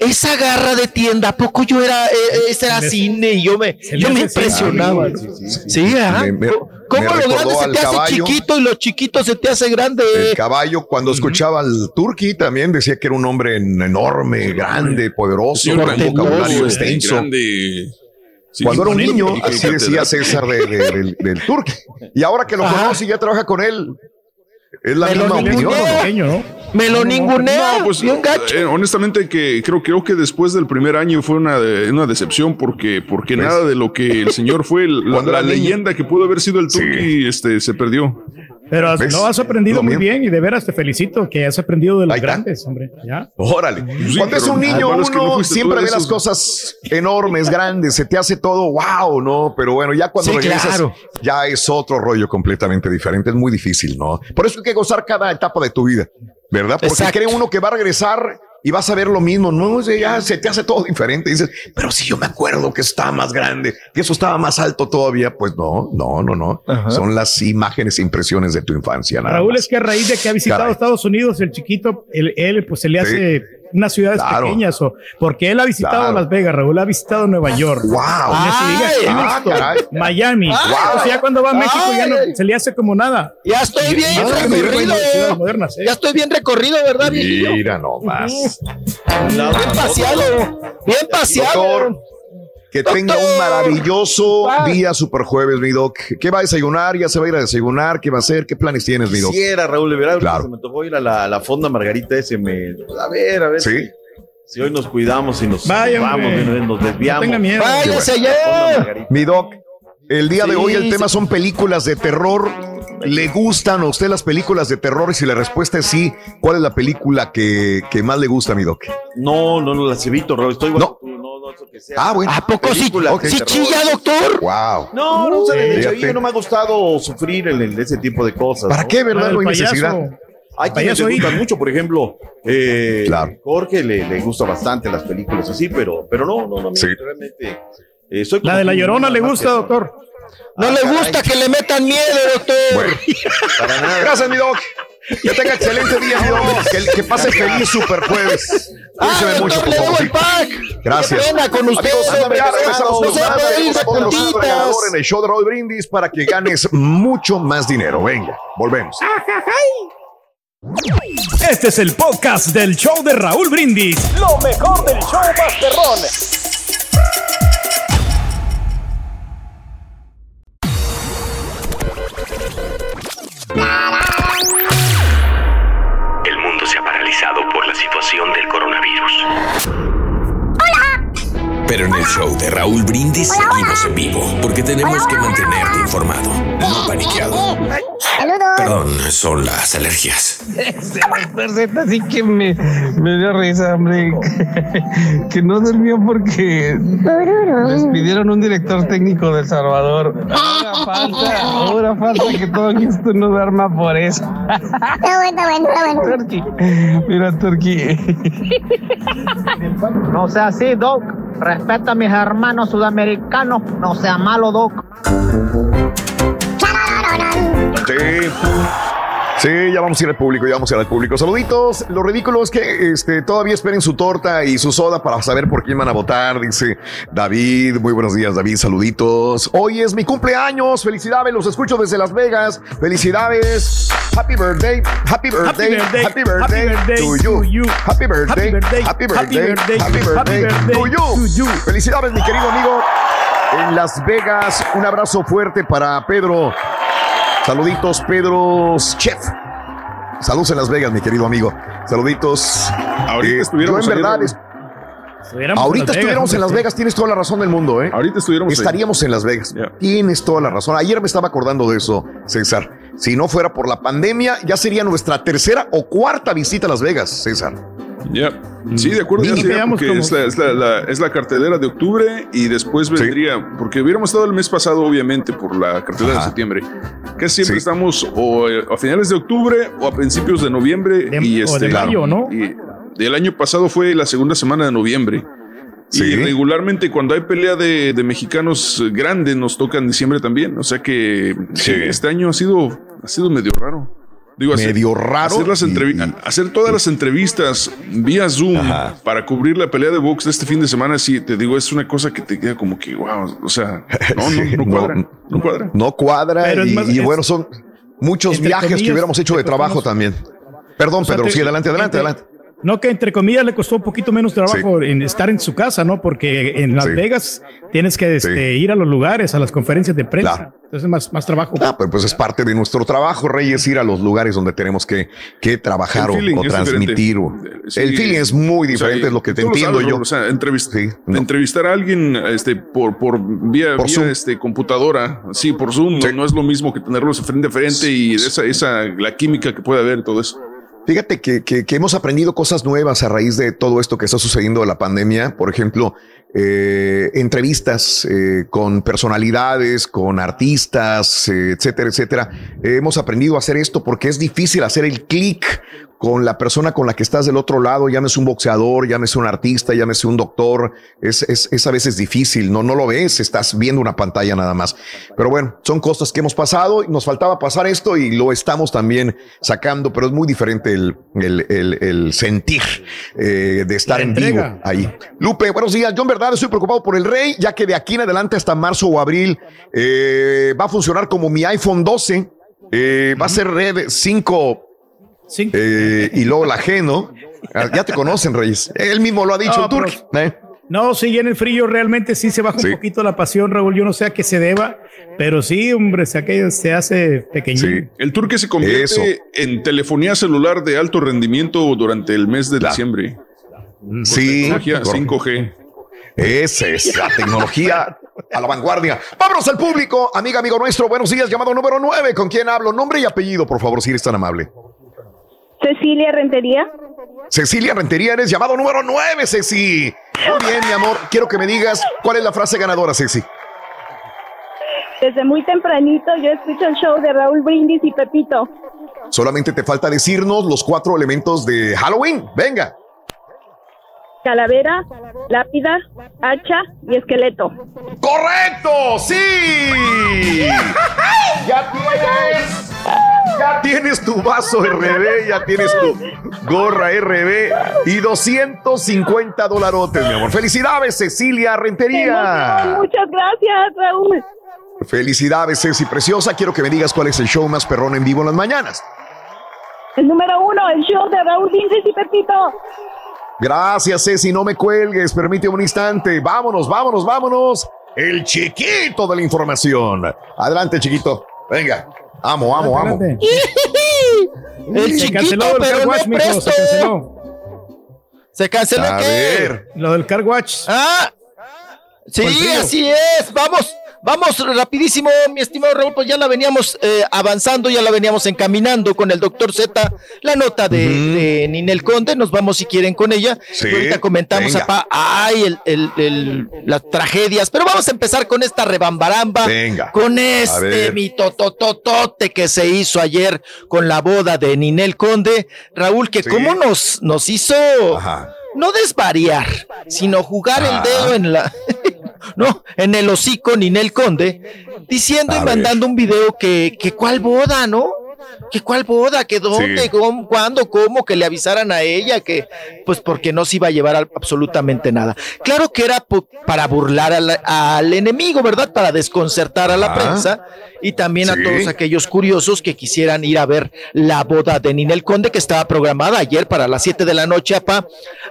esa garra de tienda, ¿a poco yo era, eh, eh, ese era cine y yo me, yo me impresionaba? sí, Sí, ajá. Me- me- ¿Cómo me lo grande se te hace chiquito y lo chiquito se te hace grande? El caballo, cuando escuchaba al Turqui, también decía que era un hombre en- enorme, grande, poderoso, Sí, con un vocabulario extenso. grande. Sí, Cuando era un niño, y así que decía César de- de- del, del Turqui. Y ahora que lo Ajá. conoce y ya trabaja con él, es la misma opinión. ¿o no? Me lo ningunea. No, pues bien gacho. eh, honestamente que creo, creo que después del primer año fue una, de- una decepción porque, porque ¿Ves? nada de lo que el señor fue, la, Cuando la leyenda que pudo haber sido el Turqui, este, se perdió. Pero has- no has aprendido Lo muy bien y de veras te felicito que has aprendido de los Ahí está. grandes, hombre. ¿Ya? Órale. Sí, Cuando es un niño, lo malo es que no uno siempre de ve las cosas enormes, grandes, se te hace todo wow, ¿no? Pero bueno, ya cuando Sí, regresas, claro. ya es otro rollo completamente diferente. Es muy difícil, ¿no? Por eso hay que gozar cada etapa de tu vida, ¿verdad? Porque Exacto. cree uno que va a regresar y vas a ver lo mismo, ¿no? Ya se te hace todo diferente. Dices, pero si yo me acuerdo que estaba más grande, que eso estaba más alto todavía, pues no, no, no, no. Son las imágenes e impresiones de tu infancia, nada Raúl más. es que a raíz de que ha visitado Caray. Estados Unidos, el chiquito, él, él, pues se le Sí. hace unas ciudades Claro. pequeñas, o porque él ha visitado Claro. Las Vegas, Raúl ha visitado Nueva York. Wow. Ah, Houston. Miami. Wow. O sea, ya cuando va a México ya no Ay. se le hace como nada. Ya estoy Y- bien recorrido. modernas, ¿eh? Ya estoy bien recorrido, ¿verdad, viejillo? Mira nomás. Bien paseado. Bien paseado. Doctor, que tenga un maravilloso día super jueves, mi doc. ¿Qué va a desayunar? ¿Ya se va a ir a desayunar? ¿Qué va a hacer? ¿Qué planes tienes, mi doc? Quisiera, Raúl, de verdad, Claro. se me tocó ir a la, la fonda Margarita ese. Me, a ver, a ver. Sí. Si, hoy nos cuidamos y nos Vaya, vamos, nos, nos desviamos. No tenga miedo. Váyase allá. Margarita. Mi doc, el día de hoy el sí. tema son películas de terror. ¿Le gustan a usted las películas de terror? Y si la respuesta es sí, ¿cuál es la película que, que más le gusta, mi doc? No, no, no las evito, Raúl. Estoy igual No. Que sea. Ah, bueno. ¿A poco sí? ¿Sí chilla, doctor? Wow. No, no, no me ha gustado sufrir en, el- ese tipo de cosas. ¿Para ¿no? qué, verdad? No hay necesidad. Hay quienes gustan mucho, por ejemplo, eh, Claro. Jorge le, le gusta bastante las películas así, pero, pero no, no, no, Sí. realmente. eh, soy La de la llorona le gusta, eso. doctor. No Ah, le caray. gusta que le metan miedo, doctor. Bueno, Para nada. gracias, mi doc. Que tenga excelente día, mi. Que, que pase feliz super jueves. Ah, mucho, por favor. el pack. Gracias. Qué pena con usted, Amigos, hombre, ya regresamos no se ir en el show de Raúl Brindis para que ganes mucho más dinero. Venga, volvemos. Este es el podcast del show de Raúl Brindis. Lo mejor del show Masterrón. Situación del coronavirus. Pero en el show de Raúl Brindis seguimos en vivo porque tenemos que mantenerte informado, no paniqueado. Saludos. Perdón, son las alergias. Doctor así que me, me dio risa, hombre. Que no durmió porque despidieron un director técnico de El Salvador. Ahora falta, ahora falta que todo Houston no duerma por eso. Está bueno, está bueno, está bueno. Turkey. Mira, Turkey. No sea así, Doc. Respeta a mis hermanos sudamericanos. No sea malo, Doc. Sí. Sí, ya vamos a ir al público, ya vamos a ir al público. Saluditos. Lo ridículo es que este, todavía esperen su torta y su soda para saber por quién van a votar, dice David. Muy buenos días, David. Saluditos. Hoy es mi cumpleaños. Felicidades, los escucho desde Las Vegas. Felicidades. Happy birthday. Happy birthday. birthday, Happy birthday, happy birthday to you. Happy birthday. Happy birthday, Happy birthday. to you. Felicidades, mi querido amigo. En Las Vegas, un abrazo fuerte para Pedro. Saluditos, Pedro Chef. Saludos en Las Vegas, mi querido amigo. Saluditos. Ahorita Eh, estuviéramos yo en verdad, es- Estuviéramos ahorita en Las Vegas, estuviéramos en Las Vegas, tienes toda la razón del mundo, ¿eh? Ahorita estuviéramos ahí. Estaríamos en Las Vegas. Tienes toda la razón. Ayer me estaba acordando de eso, César. Si no fuera por la pandemia, ya sería nuestra tercera o cuarta visita a Las Vegas, César. Ya. Sí, de acuerdo, ya sería porque es la, es, la, la- es la cartelera de octubre y después vendría, porque hubiéramos estado el mes pasado, obviamente, por la cartelera de septiembre. Que siempre estamos o eh, a finales de octubre o a principios de noviembre. y o este, de mayo, ¿no? Y el año pasado fue la segunda semana de noviembre. Y regularmente cuando hay pelea de, de mexicanos grandes nos toca en diciembre también. O sea que sí, este año ha sido, ha sido medio raro. Digo, Medio raro Hacer, las entrevi- hacer todas las entrevistas vía Zoom para cubrir la pelea de box de este fin de semana, sí, te digo, es una cosa que te queda como que, wow, o sea, no, no, no cuadra. No cuadra. No cuadra y, más- y es- bueno, son muchos viajes que hubiéramos hecho de trabajo también. Perdón, O sea, Pedro, te- sí, adelante, adelante, entre- adelante. No, que entre comillas le costó un poquito menos trabajo en estar en su casa, ¿no? Porque en Las Sí. Vegas tienes que este, ir a los lugares, a las conferencias de prensa. Claro. Entonces más, más trabajo. Ah, pero pues es parte de nuestro trabajo, Reyes, ir a los lugares donde tenemos que, que trabajar o, o transmitir. o- Sí, el feeling es muy o sea, diferente, es lo que te entiendo sabes, yo. O sea, entrevist- entrevistar a alguien este, por, por vía, Por vía, este, computadora, sí, por Zoom, no, no es lo mismo que tenerlos frente a frente y esa, esa, la química que puede haber y todo eso. Fíjate que, que- que hemos aprendido cosas nuevas a raíz de todo esto que está sucediendo de la pandemia. Por ejemplo, eh, entrevistas eh, con personalidades, con artistas, eh, etcétera, etcétera. Hemos aprendido a hacer esto porque es difícil hacer el clic con la persona con la que estás del otro lado, llámese un boxeador, llámese un artista, llámese un doctor, es, es, es a veces difícil, no, no lo ves, estás viendo una pantalla nada más. Pero bueno, son cosas que hemos pasado, y nos faltaba pasar esto y lo estamos también sacando, pero es muy diferente el, el, el- el sentir de estar en vivo ahí. Lupe, buenos días. Yo en verdad estoy preocupado por el rey, ya que de aquí en adelante hasta marzo o abril eh, va a funcionar como mi iPhone 12. eh, va a ser red 5 eh, y luego la G, ¿no? Ah, Ya te conocen, Reyes. Él mismo lo ha dicho, No, Turk. ¿eh? No, sí, en el frío realmente sí se baja un poquito la pasión, Raúl. Yo no sé a qué se deba, pero sí, hombre, se, hace pequeñito. El Turque se convierte Eso. en telefonía celular de alto rendimiento durante el mes de diciembre. Sí, Tecnología correcto. 5G. Esa es la tecnología a la vanguardia. Vámonos al público, amiga, amigo nuestro. Buenos días, llamado número 9. ¿Con quién hablo? Nombre y apellido, por favor, si eres tan amable. Cecilia Rentería. Cecilia Rentería, eres llamado número 9, Ceci. Muy bien, mi amor. Quiero que me digas cuál es la frase ganadora, Ceci. Desde muy tempranito yo escucho el show de Raúl Brindis y Pepito. Solamente te falta decirnos los cuatro elementos de Halloween. Venga. Calavera, lápida, hacha y esqueleto. ¡Correcto! ¡Sí! ¡Ya tienes! Ya tienes tu vaso RB, ya tienes tu gorra RB y 250 dolarotes, mi amor. Felicidades, Cecilia Rentería. Muchas gracias, Raúl. Felicidades, Ceci Preciosa. Quiero que me digas cuál es el show más perrón en vivo en las mañanas. El número uno, el show de Raúl Brindis y Pepito. Gracias, Ceci. No me cuelgues. Permíteme un instante. Vámonos, vámonos, vámonos. El chiquito de la información. Adelante, chiquito. Venga. Amo, amo, amo. El Se chiquito, canceló el pero no presto. se canceló. ¿Se canceló A qué? ver. Lo del car watch. Ah, sí, frío. así es. Vamos, vamos rapidísimo, mi estimado Raúl. Pues ya la veníamos eh, avanzando, ya la veníamos encaminando con el doctor Z. La nota de, de Ninel Conde. Nos vamos si quieren con ella. Sí, Y ahorita comentamos, apá, ay, el, el- el- las tragedias. Pero vamos a empezar con esta rebambaramba. Venga. Con este ver. mitotototote que se hizo ayer con la boda de Ninel Conde. Raúl, que cómo nos, nos hizo no desvariar, sino jugar el dedo en la, no, en el hocico Ninel Conde, diciendo y mandando un video que, que cuál boda, ¿no? Que cuál boda, que dónde, Sí. cómo, cuándo, cómo, que le avisaran a ella que, pues porque no se iba a llevar absolutamente nada. Claro que era para burlar al, al enemigo, ¿verdad? Para desconcertar a la Ah. prensa y también a todos aquellos curiosos que quisieran ir a ver la boda de Ninel Conde, que estaba programada ayer para las 7 de la noche, apa,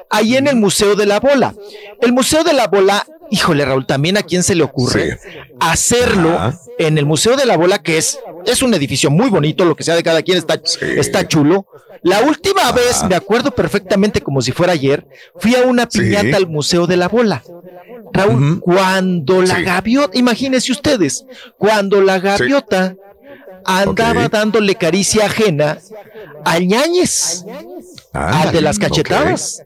ahí en el Museo de la Bola. El Museo de la Bola, híjole, Raúl, también a quién se le ocurre hacerlo en el Museo de la Bola, que es, es un edificio muy bonito, lo que de cada quien está, está chulo. La última vez, me acuerdo perfectamente como si fuera ayer, fui a una piñata al Museo de la Bola. Raúl, cuando la gaviota, imagínense ustedes, cuando la gaviota andaba dándole caricia ajena al ñañez, al de las cachetadas.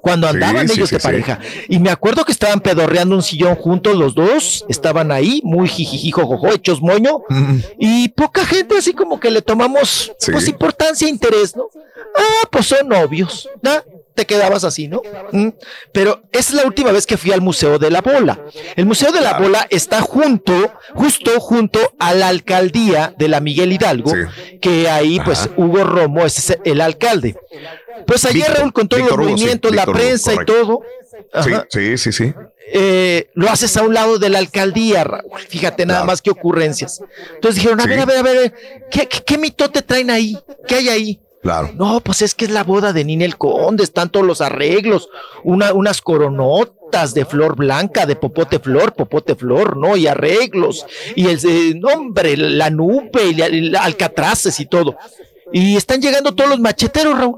Cuando andaban sí, ellos sí, de sí. pareja. Y me acuerdo que estaban pedorreando un sillón juntos los dos. Estaban ahí, muy jijijijojojo, hechos moño. Y poca gente así como que le tomamos pues importancia, interés, ¿no? Ah, pues son novios, ¿no? Te quedabas así, ¿no? Mm. Pero es la última vez que fui al Museo de la Bola. El Museo de la Bola está junto, justo junto a la alcaldía de la Miguel Hidalgo, que ahí pues. Hugo Romo es el alcalde. Pues ayer Raúl con todos Víctor los Hugo, sí, movimientos, la Víctor Hugo, prensa y todo. Sí, Ajá sí, sí, sí. eh, lo haces a un lado de la alcaldía, Raúl. Fíjate nada más que ocurrencias. Entonces dijeron, a ver, a ver, a ver, ¿qué, qué, qué mitote traen ahí? ¿Qué hay ahí? No, pues es que es la boda de Ninel Conde, están todos los arreglos, una, unas coronotas de flor blanca, de popote flor, popote flor, ¿no? Y arreglos, y el eh, nombre, la nube, y la- y la- alcatraces y todo. Y están llegando todos los macheteros, Raúl,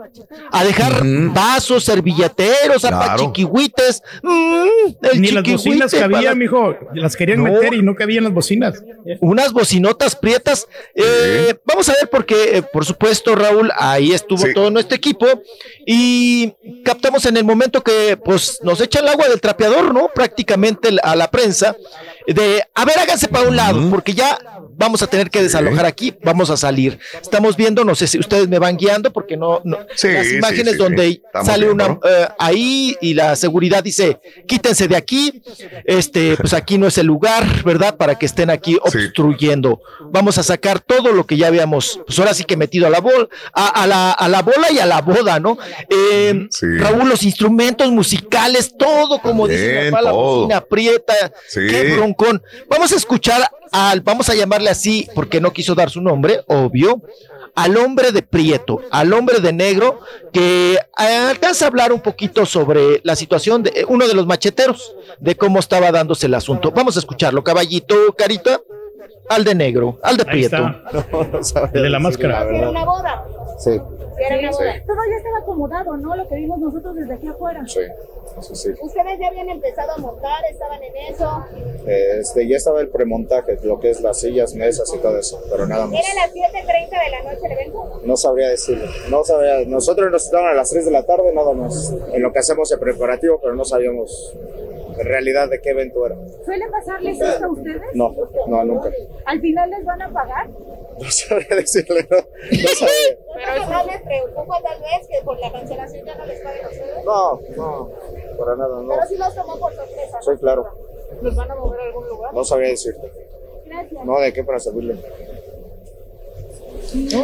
a dejar vasos, servilleteros, Claro. apachiquihuites. Mm, el Ni las bocinas chiquihuite cabían, para- mijo. Las querían No. meter y no cabían las bocinas. unas bocinotas prietas. Eh, Vamos a ver porque, eh, por supuesto, Raúl, ahí estuvo todo nuestro equipo y captamos en el momento que pues nos echan el agua del trapeador, ¿no? Prácticamente a la prensa de, a ver, háganse para un lado, porque ya vamos a tener que desalojar aquí, vamos a salir. Estamos viendo, no sé si ustedes me van guiando porque no, no Sí, las imágenes sí, donde sí. Sale viendo, una ¿no? eh, ahí y la seguridad dice, quítense de aquí, este, pues aquí no es el lugar, ¿verdad? Para que estén aquí obstruyendo. Vamos a sacar todo lo que ya habíamos, pues ahora sí que metido a la bola, a, a la, a la bola y a la boda, ¿no? Eh, Raúl, los instrumentos musicales, todo como dice papá, la bocina aprieta, Sí. qué broncón. Vamos a escuchar al, vamos a llamarle así, porque no quiso dar su nombre, obvio, al hombre de Prieto, al hombre de negro, que eh, alcanza a hablar un poquito sobre la situación de eh, uno de los macheteros, de cómo estaba dándose el asunto. Vamos a escucharlo, caballito, carita, al de negro, al de Ahí Prieto. está. El de la máscara. Era una boda. Sí. Sí, era una Sí. boda. Todo ya estaba acomodado, ¿no? Lo que vimos nosotros desde aquí afuera. Sí, sí, sí. Ustedes ya habían empezado a montar, estaban en eso. Este, ya estaba el premontaje, lo que es las sillas, mesas y todo eso, pero nada más. Era las 7.30 de la noche el evento. No sabría decirlo. No sabría. Nosotros nos estaban a las 3 de la tarde, nada más. En lo que hacemos el preparativo, pero no sabíamos realidad de qué evento era. ¿Suele pasarles esto a ustedes? No, no, nunca. ¿Al final les van a pagar? No sabría decirle, no. No sabría. Pero no les preocupa tal vez que por la cancelación ya no les paguen a ustedes. No, no, para nada, no. Pero sí los tomó por sorpresa. Soy claro. ¿Los van a mover a algún lugar? No sabría decirte. Gracias. No, de qué para servirle.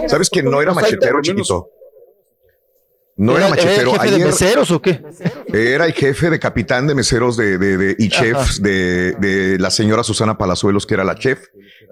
¿Sabes que no era machetero, chiquito? No era ¿Era- era el jefe de meseros o qué? Era el jefe de capitán de meseros de, de- de- y Ajá. chefs de, de la señora Susana Palazuelos, que era la chef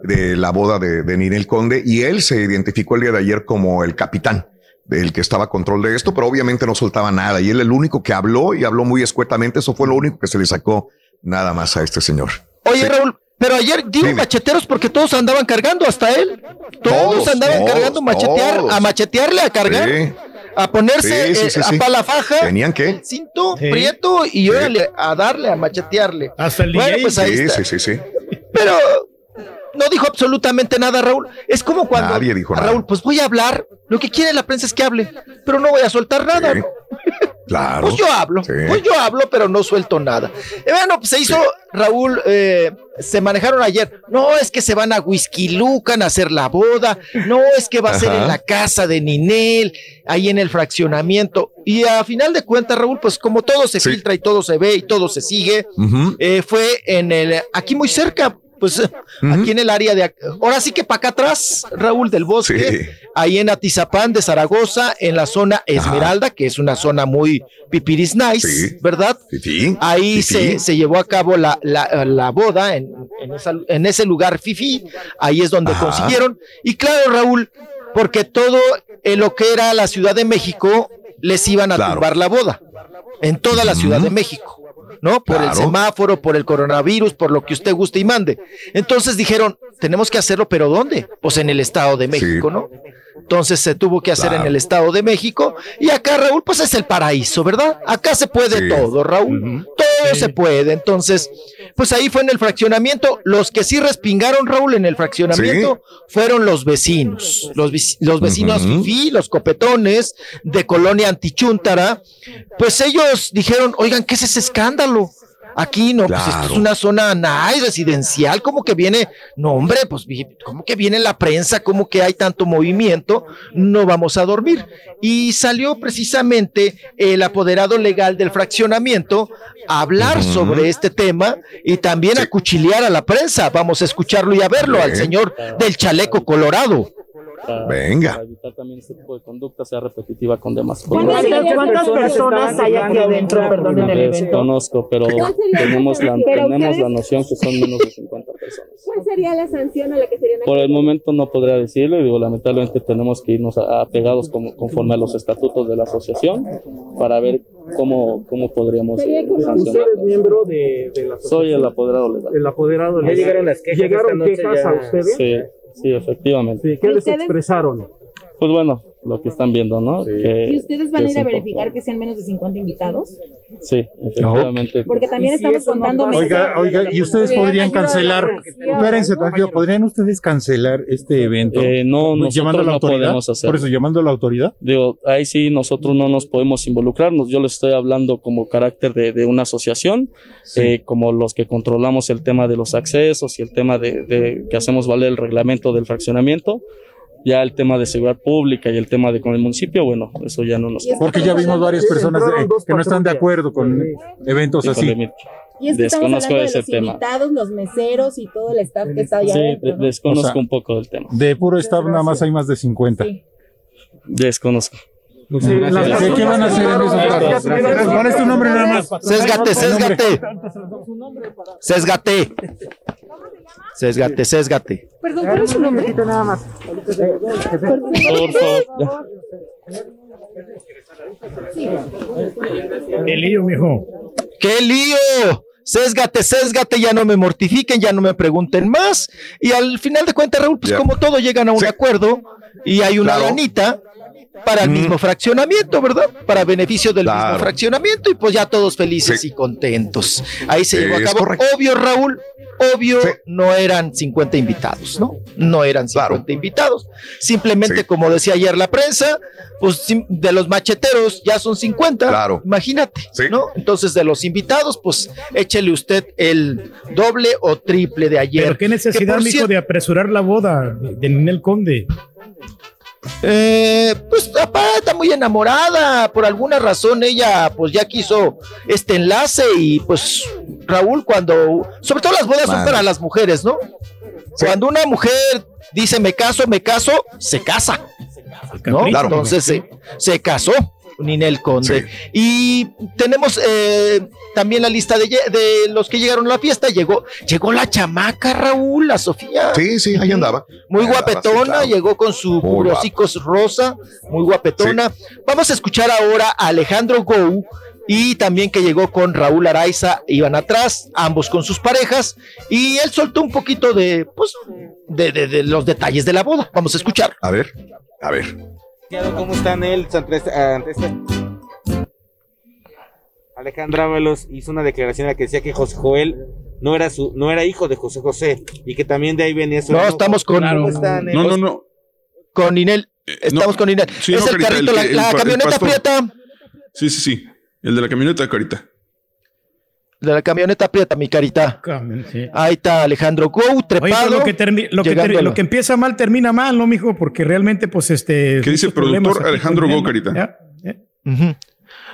de la boda de, de Ninel Conde, y él se identificó el día de ayer como el capitán del que estaba a control de esto, pero obviamente no soltaba nada. Y él el único que habló y habló muy escuetamente, eso fue lo único que se le sacó nada más a este señor. Oye, Raúl, pero ayer digo macheteros porque todos andaban cargando, hasta él. Todos, Todos, andaban todos, cargando machetear, todos. a machetearle, a cargar, Sí. A ponerse Sí, sí, eh, sí, a sí. pa' la faja. ¿Tenían qué? Cinto, Sí. prieto y órale, a darle, a machetearle. Hasta el Bueno, DJ. pues ahí sí, está. sí, sí, sí. Pero no dijo absolutamente nada, Raúl. Es como cuando Nadie dijo nada. Raúl, pues voy a hablar. Lo que quiere la prensa es que hable, pero no voy a soltar nada. Claro. Pues yo hablo, Sí. pues yo hablo, pero no suelto nada. Eh, bueno, pues se hizo, Raúl, eh, se manejaron ayer. No, es que se van a Whisky Lucan a hacer la boda. No, es que va a ser en la casa de Ninel, ahí en el fraccionamiento. Y a final de cuentas, Raúl, pues como todo se filtra y todo se ve y todo se sigue, eh, fue en el, aquí muy cerca, pues aquí en el área de, ahora sí que para acá atrás, Raúl del Bosque, ahí en Atizapán de Zaragoza, en la zona Esmeralda, que es una zona muy pipiris nice, ¿verdad? Ahí se, se llevó a cabo la, la- la boda en, en esa- en ese lugar Fifi, ahí es donde Ajá. consiguieron. Y claro, Raúl, porque todo en lo que era la Ciudad de México les iban a Claro. tumbar la boda, en toda la Ciudad de México. ¿No? Por el semáforo, por el coronavirus, por lo que usted guste y mande. Entonces dijeron, tenemos que hacerlo, pero ¿dónde? Pues en el Estado de México, ¿no? Entonces se tuvo que hacer Claro. en el Estado de México y acá, Raúl, pues es el paraíso, ¿verdad? Acá se puede Sí. todo, Raúl. Todo se puede. Entonces, pues ahí fue en el fraccionamiento. Los que sí respingaron, Raúl, en el fraccionamiento fueron los vecinos. Los, vec- los vecinos los copetones de Colonia Antichuntara. Pues ellos dijeron, oigan, ¿qué es ese escándalo? Aquí no, pues esto es una zona nice, residencial, como que viene, no hombre, pues como que viene la prensa, como que hay tanto movimiento, no vamos a dormir. Y salió precisamente el apoderado legal del fraccionamiento a hablar sobre este tema y también a cuchilear a la prensa. Vamos a escucharlo y a verlo al señor del chaleco colorado. Venga. Para evitar también este tipo de conducta sea repetitiva con demás ¿Cuántas, cuántas personas hay aquí adentro, perdón, en el No evento? Desconozco, pero ¿Cuál sería la tenemos la? Pero tenemos la noción que son menos de 50 personas. ¿Cuál sería la sanción a la que serían Por el momento no podría decirlo y digo, lamentablemente tenemos que irnos a- apegados como, conforme a los estatutos de la asociación para ver cómo, cómo podríamos eh, sancionar. ¿Usted es miembro de, de la Soy el apoderado legal. el apoderado Ya legal? llegaron las quejas ¿Llegaron esta noche quejas ya. a ustedes? Sí, sí, efectivamente. ¿Qué les ¿Ustedes? expresaron? Pues bueno, lo que están viendo, ¿no? Que- ¿Y ustedes van a ir a verificar que sean menos de 50 invitados? Sí, efectivamente. Porque también ¿Y si estamos no contando? Oiga, oiga, y ustedes podrían cancelar, espérense. Sergio, ¿podrían ustedes cancelar este evento? Eh, no, nosotros llamando a la no autoridad. podemos hacer. Por eso, llamando a la autoridad. Digo, ahí sí nosotros no nos podemos involucrarnos. Yo les estoy hablando como carácter de, de una asociación, eh, como los que controlamos el tema de los accesos y el tema de, de que hacemos valer el reglamento del fraccionamiento. Ya el tema de seguridad pública y el tema de con el municipio, bueno, eso ya no nos. Porque ya vimos varias personas eh, que no están de acuerdo con eventos así. Y es que estamos Desconozco hablando de ese los tema. invitados, los meseros y todo el staff que está allá Sí, adentro, de- ¿no? desconozco O sea, un poco del tema. De puro staff nada más hay más de 50. Desconozco. Sí, ¿Qué, qué van a hacer en esos casos? ¿Cuál es tu nombre nada más? Sésgate, sésgate. Sésgate. Sésgate, sésgate. Perdón, ¿cuál es su nombre? Nada más. Por favor. El lío, mijo. ¡Qué lío! Sésgate, sésgate, ya no me mortifiquen, ya no me pregunten más. Y al final de cuentas, Raúl, pues Ya. como todo llegan a un acuerdo y hay una Claro. Para el mismo fraccionamiento, ¿verdad? Para beneficio del Claro. mismo fraccionamiento y pues ya todos felices y contentos. Ahí se llevó a cabo. correcto. Obvio, Raúl, obvio, no eran 50 invitados, ¿no? No eran 50 invitados. Simplemente, Sí. como decía ayer la prensa, pues de los macheteros ya son 50. Claro. Imagínate, Sí. ¿no? Entonces, de los invitados, pues échele usted el doble o triple de ayer. Pero qué necesidad, Que, mijo, cier- de apresurar la boda de, de Ninel Conde. Eh, pues papá está muy enamorada. Por alguna razón ella pues ya quiso este enlace y pues Raúl cuando, sobre todo las bodas son para las mujeres, ¿no? Cuando una mujer dice me caso, me caso, se casa. ¿no? Claro. Entonces se, se casó Ninel Conde. Y tenemos eh, también la lista de, los que llegaron a la fiesta. Llegó, llegó la chamaca, Raúl, la Sofía. Sí, sí, ahí andaba. Muy Ahí andaba, guapetona, sí, claro. llegó con su Muy cubrocicos rosa, muy guapetona. Vamos a escuchar ahora a Alejandro Gou y también que llegó con Raúl Araiza, iban atrás, ambos con sus parejas, y él soltó un poquito de, pues, de, de- de los detalles de la boda. Vamos a escuchar. A ver, a ver. ¿Cómo están él Alejandra Ábalos hizo una declaración en la que decía que José Joel no era su, no era hijo de José José y que también de ahí venía su No, estamos con, ¿Cómo están, eh? No, no, no. con Ninel. Estamos con Ninel. Sí, es no, el Carita, carrito, el la, que- el la pa- el camioneta prieta. Sí, sí, sí. El de la camioneta, Carita. De la camioneta prieta, mi carita. Sí. Ahí está Alejandro Oye, pero trepado. lo que, lo, lo empieza mal termina mal, ¿no, mijo? Porque realmente, pues, este. ¿Qué dice el productor Alejandro Go, Carita? ¿ya? ¿ya? Ujú.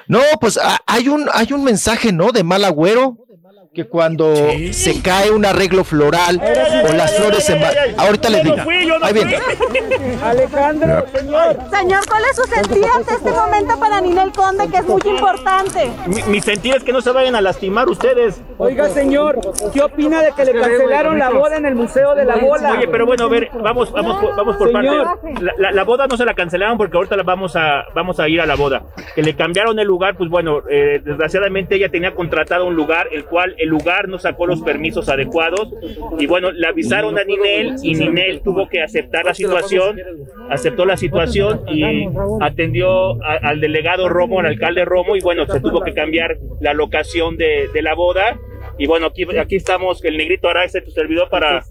No, pues hay un, hay un mensaje, ¿no? De mal agüero. Que cuando se cae un arreglo floral o las flores se va- Ahorita le digo. Ahí viene. Alejandro, señor. Señor, ¿cuál es su sentir ante este momento para Ninel Conde, que es muy importante? Mi, mi sentir es que no se vayan a lastimar ustedes. Oiga, señor, ¿qué opina de que le cancelaron la boda en el Museo de la Bola? Oye, pero bueno, a ver, vamos, vamos, por- vamos por Señor. partes. La, la- la boda no se la cancelaron porque ahorita la vamos a, vamos a ir a la boda. Que le cambiaron el lugar, pues bueno, eh, desgraciadamente ella tenía contratado un lugar, el cual el lugar no sacó los permisos adecuados. Y bueno, le avisaron a Ninel y Ninel tuvo que aceptar la situación, aceptó la situación y atendió a- al delegado Romo, al alcalde Romo y bueno, se tuvo que cambiar la locación de, de la boda. Y bueno, aquí, aquí estamos, el negrito Araiza, tu servidor para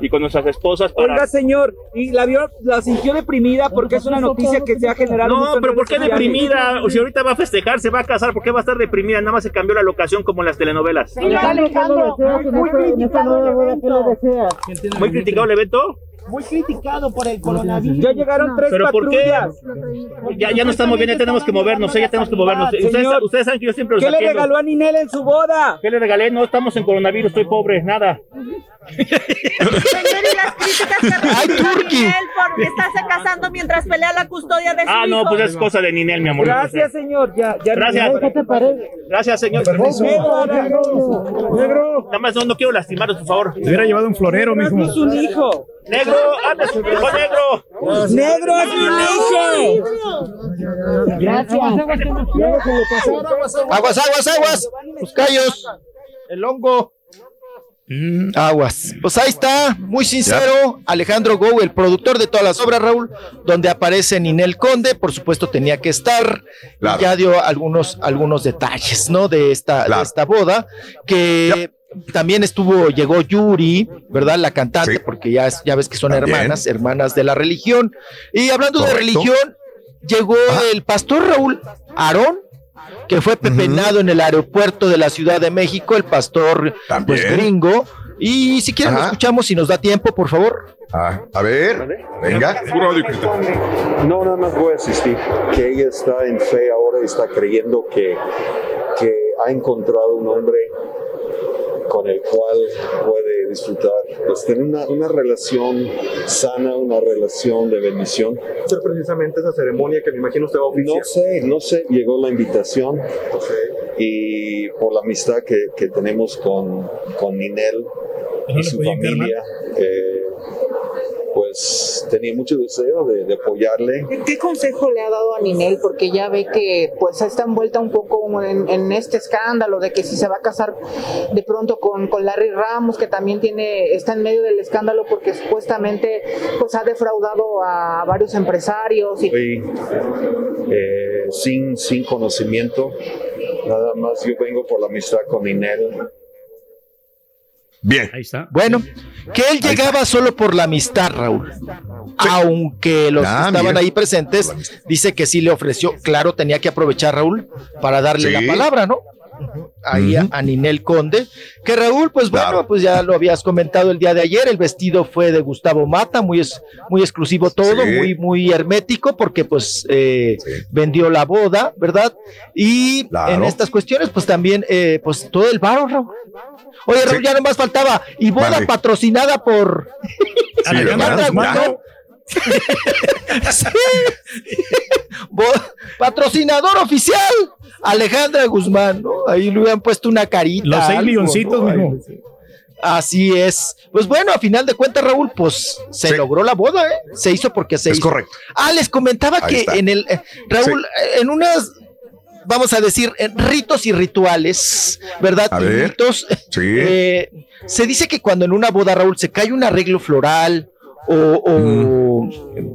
y con nuestras esposas para Oiga, señor, y la vio, la sintió deprimida porque es una noticia que se ha generado. No, pero ¿por qué deprimida? O si ahorita va a festejar, se va a casar, ¿por qué va a estar deprimida? Nada más se cambió la locación como en las telenovelas. Muy criticado el evento. Muy criticado por el coronavirus. Ya llegaron tres ¿Pero por qué? Ya, ya no estamos bien, ya tenemos que movernos, ¿eh? ya tenemos que movernos. Ustedes, Señor, ustedes saben que yo siempre los ¿Qué le atiendo. regaló a Ninel en su boda? ¿Qué le regalé? No estamos en coronavirus, estoy pobre, nada. Señor, y las críticas que recibió a Ninel por estarse casando mientras pelea la custodia de su Ah, no, hijo. pues es cosa de Ninel, mi amor. Gracias, señor. Ya, ya Gracias. Gracias, señor. Permiso. Negro. Nada más no, no quiero lastimaros, por favor. Te hubiera llevado un florero, mijo. Es un hijo. Negro, negro. Negro. Gracias. Aguas, aguas, aguas. Los callos. El hongo. Mm, aguas. Pues ahí está, muy sincero, Alejandro Gou, el productor de todas las obras, Raúl, donde aparece Ninel Conde, por supuesto tenía que estar, y ya dio algunos, algunos detalles, ¿no? De esta, de esta boda, que también estuvo, llegó Yuri, ¿verdad? La cantante, porque ya, es- ya ves que son También. hermanas, hermanas de la religión. Y hablando de religión, llegó el pastor Raúl Aarón, que fue pepenado en el aeropuerto de la Ciudad de México, el pastor pues gringo. Y si quieren lo escuchamos si nos da tiempo, por favor. Ah, a ver, venga. No, nada más voy a asistir. Que ella está en fe ahora y está creyendo que, que ha encontrado un hombre con el cual puede disfrutar, pues tener una, una relación sana, una relación de bendición. Ser precisamente esa ceremonia que me imagino usted va a oficiar. No sé, no sé, llegó la invitación y por la amistad que, que tenemos con, con Ninel y su familia, eh, pues tenía mucho deseo de, de apoyarle. ¿Qué consejo le ha dado a Ninel? Porque ya ve que pues está envuelta un poco en, en este escándalo de que si se va a casar de pronto con, con Larry Ramos, que también tiene, está en medio del escándalo porque supuestamente pues ha defraudado a varios empresarios y Estoy eh, sin, sin conocimiento, nada más yo vengo por la amistad con Ninel. Bien. Ahí está. Bueno, que él llegaba solo por la amistad, Raúl. Aunque los Ah, que estaban mira. ahí presentes, dice que sí le ofreció, claro, tenía que aprovechar Raúl para darle Sí. la palabra, ¿no? Ahí a- a Ninel Conde, que Raúl, pues bueno, pues ya lo habías comentado el día de ayer, el vestido fue de Gustavo Mata, muy, es, muy exclusivo todo, Sí. muy, muy hermético, porque pues eh, vendió la boda, ¿verdad? Y Claro. en estas cuestiones, pues también, eh, pues todo el varo, Raúl. Oye, Raúl, ya nomás faltaba, y boda Vale. patrocinada por Sí, Patrocinador oficial, Alejandra Guzmán, ¿no? Ahí le hubieran puesto una carita. Los seis milloncitos, Así es. Pues bueno, a final de cuentas, Raúl, pues se Sí. logró la boda, ¿eh? Se hizo porque se Es hizo. correcto. Ah, les comentaba Ahí que está. en el. eh, Raúl, eh, en unas. Vamos a decir, en ritos y rituales, ¿verdad? A Y ver. mitos, Sí. eh, se dice que cuando en una boda, Raúl, se cae un arreglo floral o, o,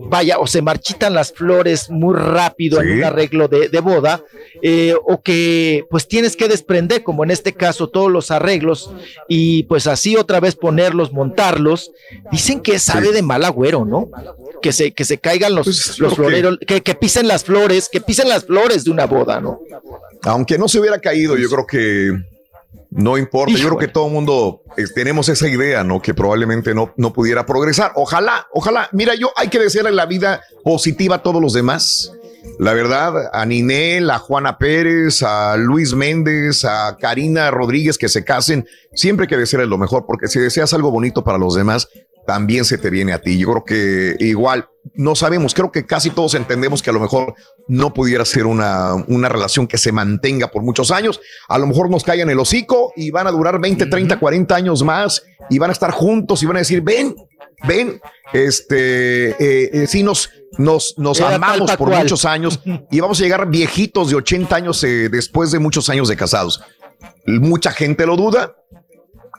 vaya, o se marchitan las flores muy rápido en un arreglo de, de boda, eh, o que pues tienes que desprender, como en este caso, todos los arreglos y pues así otra vez ponerlos, montarlos, dicen que sabe de mal agüero, ¿no? Que se, que se caigan los, Pues, los floreros, que, que pisen las flores, que pisen las flores de una boda, ¿no? Aunque no se hubiera caído, yo creo que no importa. Yo creo que todo el mundo eh, tenemos esa idea, ¿no? Que probablemente no, no pudiera progresar. Ojalá, ojalá. Mira, yo hay que desearle la vida positiva a todos los demás. La verdad, a Ninel, a Juana Pérez, a Luis Méndez, a Karina Rodríguez que se casen, siempre hay que desearles lo mejor, porque si deseas algo bonito para los demás, también se te viene a ti. Yo creo que igual, no sabemos, creo que casi todos entendemos que a lo mejor no pudiera ser una, una relación que se mantenga por muchos años. A lo mejor nos caigan el hocico y van a durar 20, 30, 40 años más y van a estar juntos y van a decir, ven, ven, este, eh, eh, sí nos, nos, nos Era amamos por cual. muchos años y vamos a llegar viejitos de 80 años eh, después de muchos años de casados. mucha gente lo duda.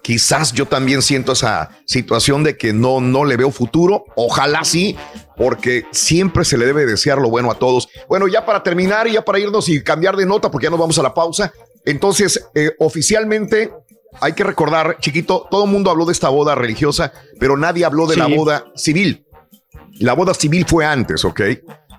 Quizás yo también siento esa situación de que no, no le veo futuro. Ojalá sí, porque siempre se le debe desear lo bueno a todos. Bueno, ya para terminar y ya para irnos y cambiar de nota, porque ya nos vamos a la pausa. Entonces, eh, oficialmente hay que recordar, chiquito, todo el mundo habló de esta boda religiosa, pero nadie habló de la boda civil. La boda civil fue antes, ¿ok?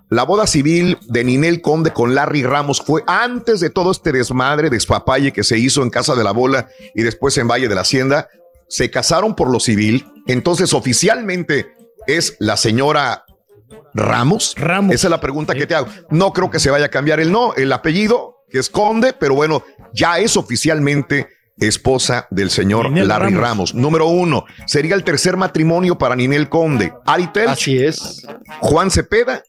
La boda civil de Ninel Conde con Larry Ramos fue antes de todo este desmadre, despapalle que se hizo en Casa de la Bola y después en Valle de la Hacienda. Se casaron por lo civil. Entonces, oficialmente es la señora Ramos. Ramos. Esa es la pregunta que te hago. No creo que se vaya a cambiar el no, el apellido, que es Conde, pero bueno, ya es oficialmente esposa del señor Ninel Larry Ramos. Ramos. Número uno, sería el tercer matrimonio para Ninel Conde. Ari Telch, Así es. Juan Cepeda,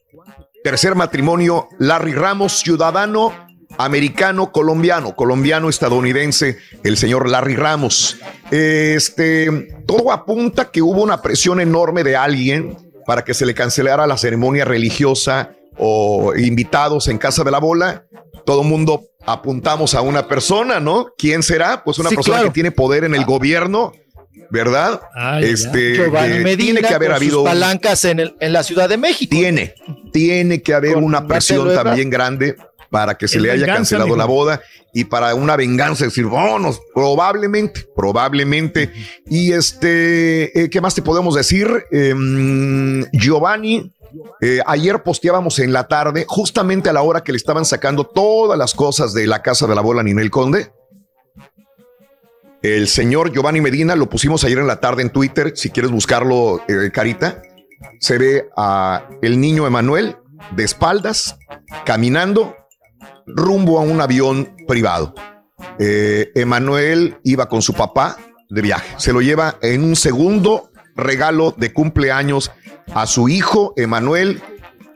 tercer matrimonio, Larry Ramos, ciudadano americano colombiano, colombiano estadounidense, el señor Larry Ramos. Este, todo apunta que hubo una presión enorme de alguien para que se le cancelara la ceremonia religiosa o invitados en casa de la bola. Todo mundo apuntamos a una persona, ¿no? ¿Quién será? Pues una Sí, persona claro. que tiene poder en el gobierno, ¿verdad? Ay, este, Giovanni eh, Medina tiene que haber con habido palancas en, el- en la Ciudad de México. tiene, tiene que haber Con una presión también grande para que se le haya venganza, cancelado la boda y para una venganza decir, vámonos, probablemente, probablemente. Y este, eh, ¿qué más te podemos decir? Em, Giovanni, eh, ayer posteábamos en la tarde, justamente a la hora que le estaban sacando todas las cosas de la casa de la bola Ninel Conde. El señor Giovanni Medina lo pusimos ayer en la tarde en Twitter. Si quieres buscarlo, eh, Carita, se ve a el niño Emanuel de espaldas caminando rumbo a un avión privado. Eh, Emanuel iba con su papá de viaje. Se lo lleva en un segundo regalo de cumpleaños a su hijo Emanuel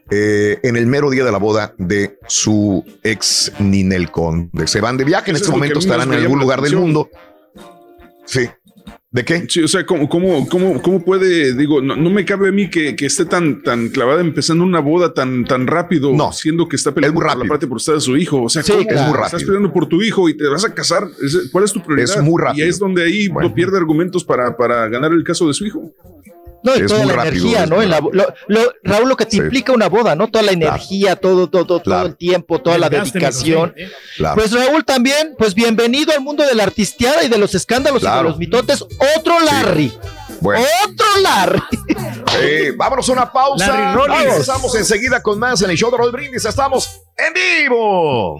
eh, en el mero día de la boda de su ex Ninel Conde. Se van de viaje. En Eso este es momento estarán en algún lugar del mundo. Sí. ¿De qué? Sí, o sea, ¿cómo, cómo, cómo, cómo puede, digo, no, no me cabe a mí que, que esté tan, tan clavada empezando una boda tan, tan rápido, No. siendo que está peleando por la parte por estar de su hijo. O sea, Sí, ¿cómo? es muy Estás rápido. peleando por tu hijo y te vas a casar. ¿Cuál es tu prioridad? Es muy rápido. Y es donde ahí no pierde argumentos para, para ganar el caso de su hijo. No, y Es toda muy la rápido, energía, ¿no? En la- lo- lo- Raúl, lo que te Sí. implica una boda, ¿no? Toda la energía, todo, todo, todo, todo el tiempo, toda la dedicación. sí. Claro. Pues Raúl también, pues bienvenido al mundo de la artisteada y de los escándalos y de los mitotes. Otro Larry. Bueno. Otro Larry. Eh, vámonos a una pausa. Larry Rollins. Regresamos enseguida con más en el show de Roll Brindis. Estamos en vivo.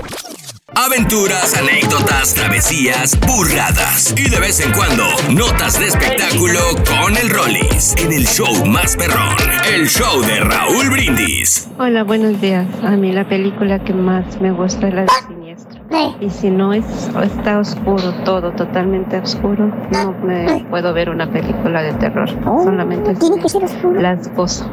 Aventuras, anécdotas, travesías, burradas y de vez en cuando notas de espectáculo con el Rollis en el show más perrón, el show de Raúl Brindis. Hola, buenos días. A mí la película que más me gusta es la de Siniestro. Y si no es, está oscuro todo, totalmente oscuro, no me puedo ver una película de terror. Solamente Tiene que ser oscuro. las gozo.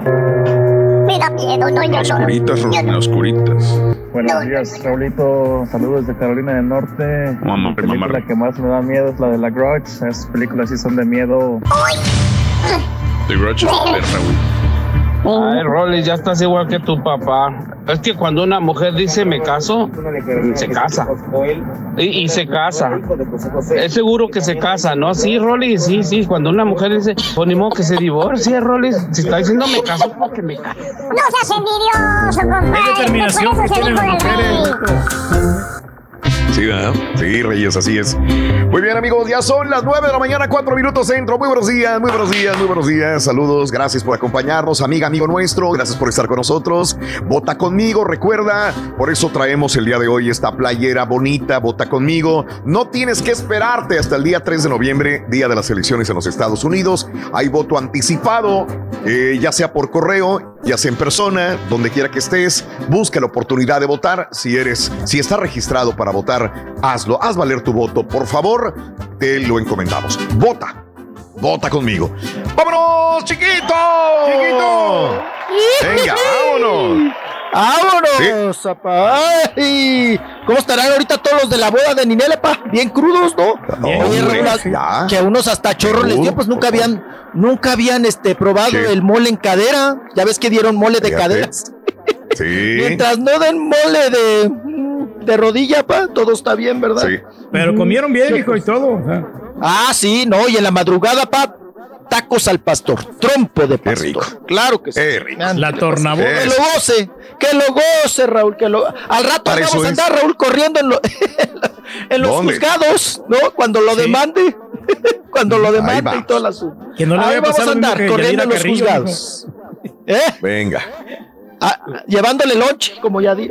Me da miedo, no, yo no. Oscuritas, Rosana, oscuritas. Buenos días, Raulito. Saludos de Carolina del Norte. Mamá, la película mamá. que más me da miedo es la de la Grudge. Esas películas sí son de miedo. The Grudge es. Ay, Rolly, ya estás igual que tu papá. Es que cuando una mujer dice me caso, se casa. Y, y se casa. Es seguro que se casa, ¿no? Sí, Rolly, sí, sí. Cuando una mujer dice, pues ni modo que se divorcie, Rolly. Si está diciendo me caso, porque me caso. No seas envidioso, compadre. Qué determinación que tienen las mujeres. Sí, ¿verdad? Sí, Reyes, así es. Muy bien, amigos, ya son las 9 de la mañana, 4 minutos dentro. Muy buenos días, muy buenos días, muy buenos días. Saludos, gracias por acompañarnos, amiga, amigo nuestro. Gracias por estar con nosotros. Vota conmigo, recuerda. Por eso traemos el día de hoy esta playera bonita, vota conmigo. No tienes que esperarte hasta el día 3 de noviembre, día de las elecciones en los Estados Unidos. Hay voto anticipado, eh, ya sea por correo, ya sea en persona, donde quiera que estés. Busca la oportunidad de votar. Si eres, si estás registrado para votar, hazlo. Haz valer tu voto, por favor. Te lo encomendamos. Vota. Vota conmigo. ¡Vámonos, chiquito! ¡Chiquito! Venga, vámonos. ¡Vámonos! ¡Ay! ¿Cómo estarán ahorita todos los de la boda de Ninel, pa? Bien crudos, ¿no? Bien, hombre, que a unos hasta chorro les dio, pues nunca habían, nunca habían este probado Sí. el mole en cadera. Ya ves que dieron mole de Fíjate. caderas. Sí. Mientras no den mole de, de rodilla, pa, todo está bien, ¿verdad? Sí. Pero comieron bien, hijo, y todo. o sea. Ah, sí, no, y en la madrugada, pa, tacos al pastor, trompo de pastor. rico. Claro que sí. Qué rico. La tornaboda. Que lo goce, que lo goce, Raúl, que lo... Al rato Para vamos a es. andar, Raúl, corriendo en, lo- en los ¿Dónde? juzgados, ¿no? Cuando lo Sí. demande, cuando lo demande y todo el asunto. Que no le Ahí vamos a andar, corriendo en los Carrillo, juzgados. ¿Eh? Venga. Ah, llevándole lonche, como ya di.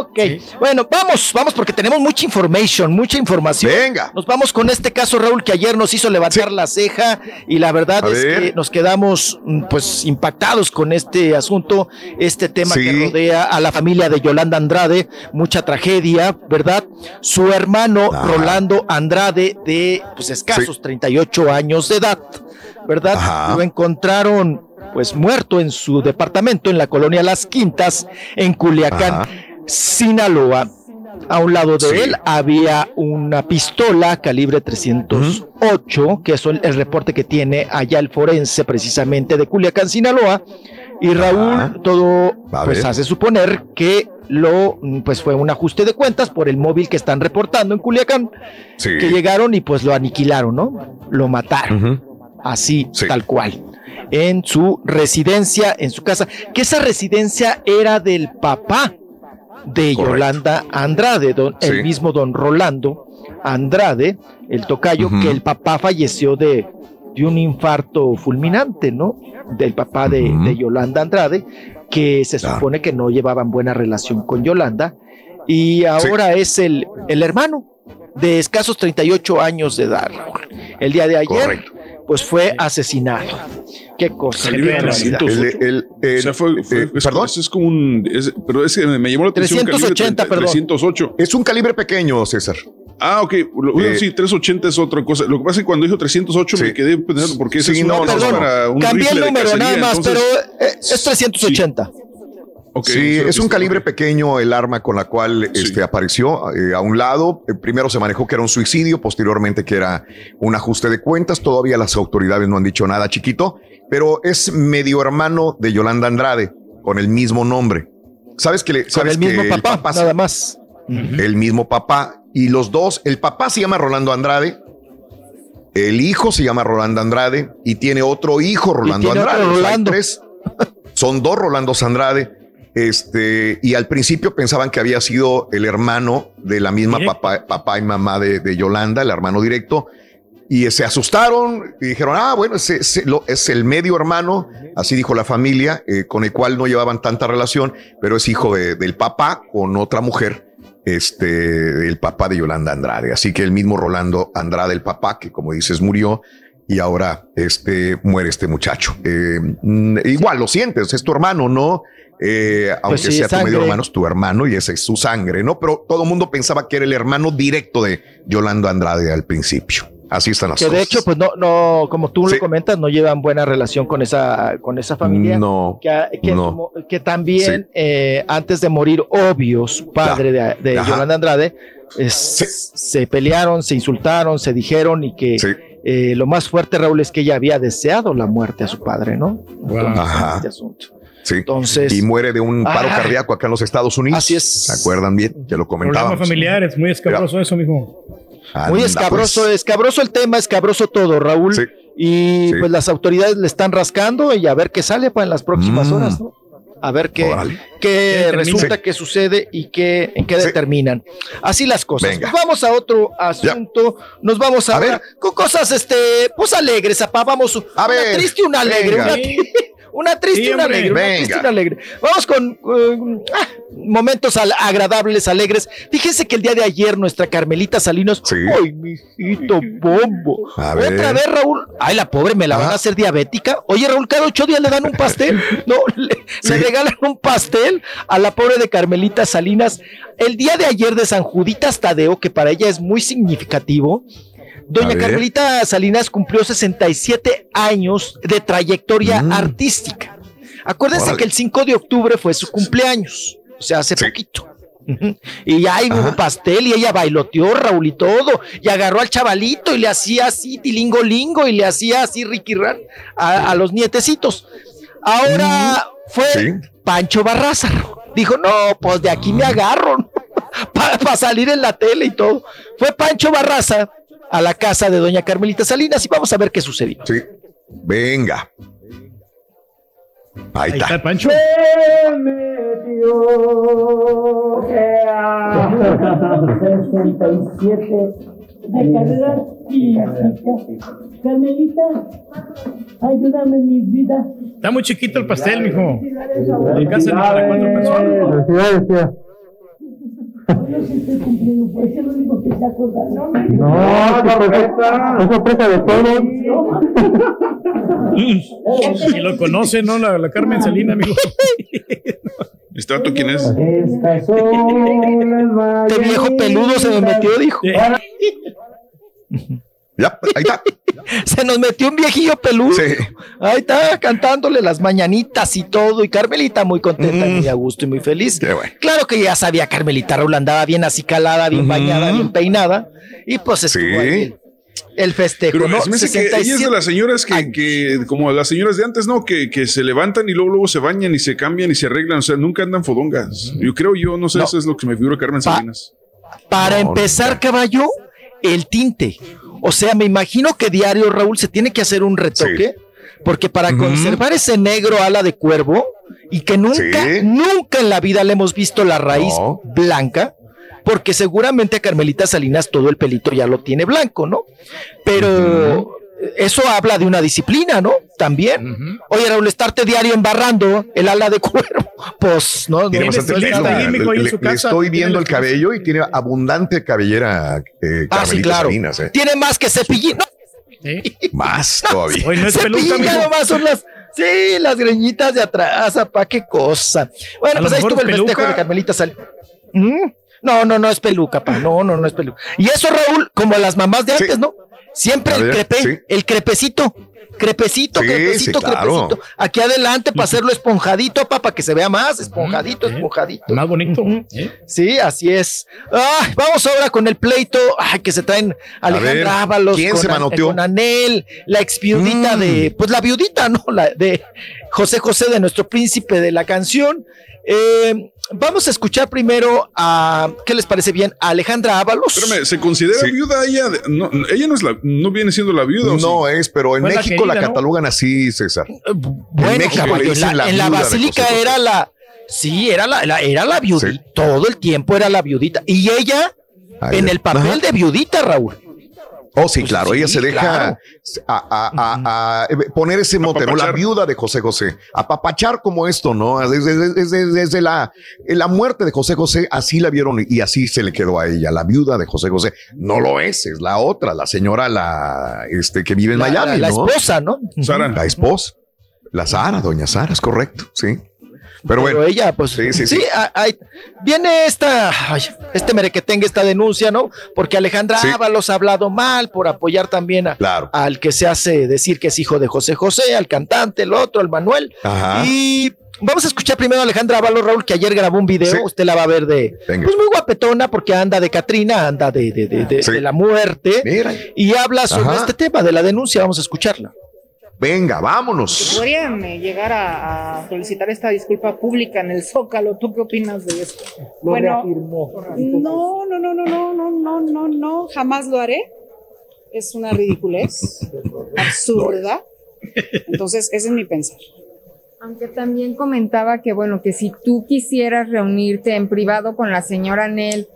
Ok, bueno, vamos, vamos, porque tenemos mucha information, mucha información. Venga. Nos vamos con este caso, Raúl, que ayer nos hizo levantar la ceja y la verdad A es ver. que nos quedamos mm, pues impactados con este asunto, este tema Sí. que rodea a la familia de Yolanda Andrade, mucha tragedia, ¿verdad? Su hermano Ah. Rolando Andrade de pues escasos 38 años de edad, ¿verdad? Ajá. Lo encontraron pues muerto en su departamento en la colonia Las Quintas en Culiacán, Ajá. Sinaloa. A un lado de Sí. él había una pistola calibre 308, que es el, reporte que tiene allá el forense precisamente de Culiacán, Sinaloa. Y Raúl, todo pues hace suponer que lo pues fue un ajuste de cuentas por el móvil que están reportando en Culiacán, Sí. que llegaron y pues lo aniquilaron, ¿no? Lo mataron. Así, Sí. tal cual, en su residencia, en su casa, que esa residencia era del papá de Correcto. Yolanda Andrade, don- Sí. el mismo don Rolando Andrade, el tocayo, que el papá falleció de, de un infarto fulminante, ¿no? Del papá de, Yolanda Andrade, que se supone que no llevaban buena relación con Yolanda, y ahora es el, el hermano de escasos 38 años de edad. El día de ayer, Correcto. Pues fue asesinado. Qué cosa. Calibre qué barbaridad. 308. El, el- el- O sea, fue, fue- eh, es, ¿Perdón? es- es como un. es- pero es que me llamó la atención. calibre 380, 30, perdón. 308. Es un calibre pequeño, César. Ah, ok. Bueno, Eh, sí, 380 es otra cosa. Lo que pasa es que cuando dijo 308 Sí. me quedé pensando, porque ese Sí, es un no, para un cambié el número cacería, nada más, entonces- pero eh, es 380. Sí, es un calibre pequeño el arma con la cual Sí. este, apareció eh, a un lado. Eh, primero se manejó que era un suicidio, posteriormente que era un ajuste de cuentas. Todavía las autoridades no han dicho nada, chiquito, pero es medio hermano de Yolanda Andrade con el mismo nombre. ¿Sabes que le, Con sabes el mismo que papá, nada más. el mismo papá y los dos, el papá se llama Rolando Andrade, el hijo se llama Rolando Andrade y tiene otro hijo Rolando tiene otro Andrade. O sea, hay Rolando. tres. son dos Rolandos Andrade. Este, y al principio pensaban que había sido el hermano de la misma papá, papá y mamá de, de Yolanda, el hermano directo. Y se asustaron y dijeron, ah, bueno, es el medio hermano, así dijo la familia, eh, con el cual no llevaban tanta relación, pero es hijo de- del papá con otra mujer, este, el papá de Yolanda Andrade. Así que el mismo Rolando Andrade, el papá, que como dices, murió y ahora este, muere este muchacho. Eh, mm, igual lo sientes, es tu hermano, ¿no? Eh, aunque Pues sí, sea tu medio hermano, es tu hermano y ese es su sangre, ¿no? Pero todo el mundo pensaba que era el hermano directo de Yolanda Andrade al principio. Así están las Que de cosas. hecho, pues no, no, como tú Sí. lo comentas, no llevan buena relación con esa, con esa familia. No, que, que- no. que también Sí. eh, antes de morir, obvio, su padre de, de. Yolanda Andrade, es- se pelearon, se insultaron, se dijeron y que Sí. Eh, lo más fuerte, Raúl, es que ella había deseado la muerte a su padre, ¿no? Entonces, Ajá. este asunto. Sí. Entonces, y muere de un paro Ah. cardíaco acá en los Estados Unidos. Así es. ¿Se acuerdan bien? Ya lo Problemas comentábamos. familiares, muy escabroso eso, mijo. muy Anda, escabroso, pues. escabroso el tema, escabroso todo, Raúl. Sí. Y Sí. pues las autoridades le están rascando y a ver qué sale para en las próximas Mm. horas, ¿no? A ver qué, qué resulta Sí. que sucede y qué, en qué Sí. determinan. Así las cosas. Venga. Pues vamos a otro asunto. Nos vamos a, A ver con cosas, este, pues alegres, apá. Vamos, A una ver, triste y una alegre. venga. Una, una triste y una alegre. Una triste y una alegre. Vamos con eh, ah, momentos al- agradables, alegres. Fíjense que el día de ayer nuestra Carmelita Salinos, Sí. ¡ay, mijito bombo! A ver. Otra vez, Raúl. Ay, la pobre, me la van a Ajá. hacer diabética. Oye, Raúl, cada ocho días le dan un pastel. No, le, Sí. le regalan un pastel a la pobre de Carmelita Salinas. El día de ayer de San Juditas Tadeo, que para ella es muy significativo. Doña. Carmelita Salinas cumplió 67 años de trayectoria Mm. artística. Acuérdense Órale. que el 5 de octubre fue su cumpleaños. o sea, hace poquito. Y ahí hubo pastel y ella bailoteó, Raúl, y todo. Y agarró al chavalito y le hacía así tilingo lingo y le hacía así Ricky Ran a, a los nietecitos. Ahora fue Pancho Barraza. Dijo, no, pues de aquí me agarro para salir en la tele y todo. Fue Pancho Barraza a la casa de doña Carmelita Salinas y vamos a ver qué sucedió. Sí. Venga. Ahí está. Pancho. de carrera física. Carmelita, ayúdame mi vida. Está muy chiquito el pastel, mijo. Para cuatro personas. Yo sí estoy cumpliendo, pues es lo único que te acuerdas. No, No, no, sorpresa, es sorpresa de todos. Si lo conoce, ¿no? La, la Carmen Salina, amigo. ¿Este vato quién es? Este viejo peludo se me metió, dijo. Ya, ahí está. Se nos metió un viejillo peludo. Ahí está, cantándole las mañanitas y todo. Y Carmelita muy contenta, y muy a gusto y muy feliz. Claro que ya sabía Carmelita, Raúl andaba bien acicalada, bien bañada, bien peinada. Y pues estuvo ahí el, festejo, Pero ¿no? me hace que ella es de 67 las señoras que, que, como las señoras de antes, ¿no? Que, que se levantan y luego, luego se bañan y se cambian y se arreglan. O sea, nunca andan fodongas. Yo creo, yo no sé, eso es lo que me figura Carmen Salinas. Para empezar, caballo, el tinte. O sea, me imagino que diario, Raúl, se tiene que hacer un retoque, porque para conservar ese negro ala de cuervo y que nunca, nunca en la vida le hemos visto la raíz blanca, porque seguramente a Carmelita Salinas todo el pelito ya lo tiene blanco, ¿no? Pero eso habla de una disciplina, ¿no? También. Oye, Raúl, estarte diario embarrando el ala de cuervo, pues, ¿no? Tiene no bastante pelo. Le, le- le estoy viendo el cabello y tiene abundante cabellera. Eh, Ah, sí, claro. Salinas, eh. Tiene más que cepillín. No, Más todavía. Nomás son las. Sí, las greñitas de atrás, apa, qué cosa. Bueno, A pues ahí estuvo el es festejo peluca. de Carmelita Sal. ¿Mm? No, no, no es peluca, pa. No, no, no es peluca. Y eso, Raúl, como las mamás de antes, ¿no? Siempre A el ver, crepe, sí. el crepecito. Crepecito, Sí, crepecito, sí, claro. crepecito. Aquí adelante para hacerlo esponjadito, para que se vea más, esponjadito, esponjadito. Más bonito. Sí, así es. Vamos ahora con el pleito ay, que se traen Alejandra ver, Ábalos ¿quién con, se An- manoteó? con Anel, la ex viudita Mm. de, pues la viudita, ¿no? La de José José, de nuestro príncipe de la canción. Eh, vamos a escuchar primero a, ¿qué les parece bien? A Alejandra Ábalos. Espérame, ¿se considera viuda ella? no, ella no, es la, no viene siendo la viuda. ¿o No sí? es, pero en México la, catalogan así, César. Bueno, en México caballo, le en dicen la, en basílica era la, sí, era la, la- era la viudita, todo el tiempo era la viudita. Y ella, Ahí en el papel Ajá. de viudita, Raúl. Oh, sí, claro, ella se deja claro. a, a- a- a, eh, poner ese mote, ¿no? La viuda de José José. Apapachar como esto, ¿no? Desde, desde- desde- desde la, la muerte de José José, así la vieron y así se le quedó a ella, la viuda de José José. No lo es, es la otra, la señora, la, este, que vive en La- Miami, la- la ¿no? esposa, ¿no? Sara. La esposa. La Sara, doña Sara, es correcto, sí. Pero bueno. ella, pues, Sí, sí, sí, sí. a- ay, viene esta, ay, este merequetengue, esta denuncia, ¿no? Porque Alejandra Sí. Ábalos ha hablado mal por apoyar también a- Claro. al que se hace decir que es hijo de José José, al cantante, el otro, el Manuel. Ajá. Y vamos a escuchar primero a Alejandra Ábalos, Raúl, que ayer grabó un video, Sí. usted la va a ver de, Venga. pues muy guapetona, porque anda de Catrina, anda de, de, de, de- Sí. de la muerte, Mira. y habla sobre Ajá. este tema de la denuncia, vamos a escucharla. Venga, vámonos. Podrían eh, llegar a, a solicitar esta disculpa pública en el Zócalo. ¿Tú qué opinas de esto? Bueno, no, no, no, no, no, no, no, no, no, jamás lo haré. Es una ridiculez absurda. Entonces, ese es mi pensar. Aunque también comentaba que, bueno, que si tú quisieras reunirte en privado con la señora Nel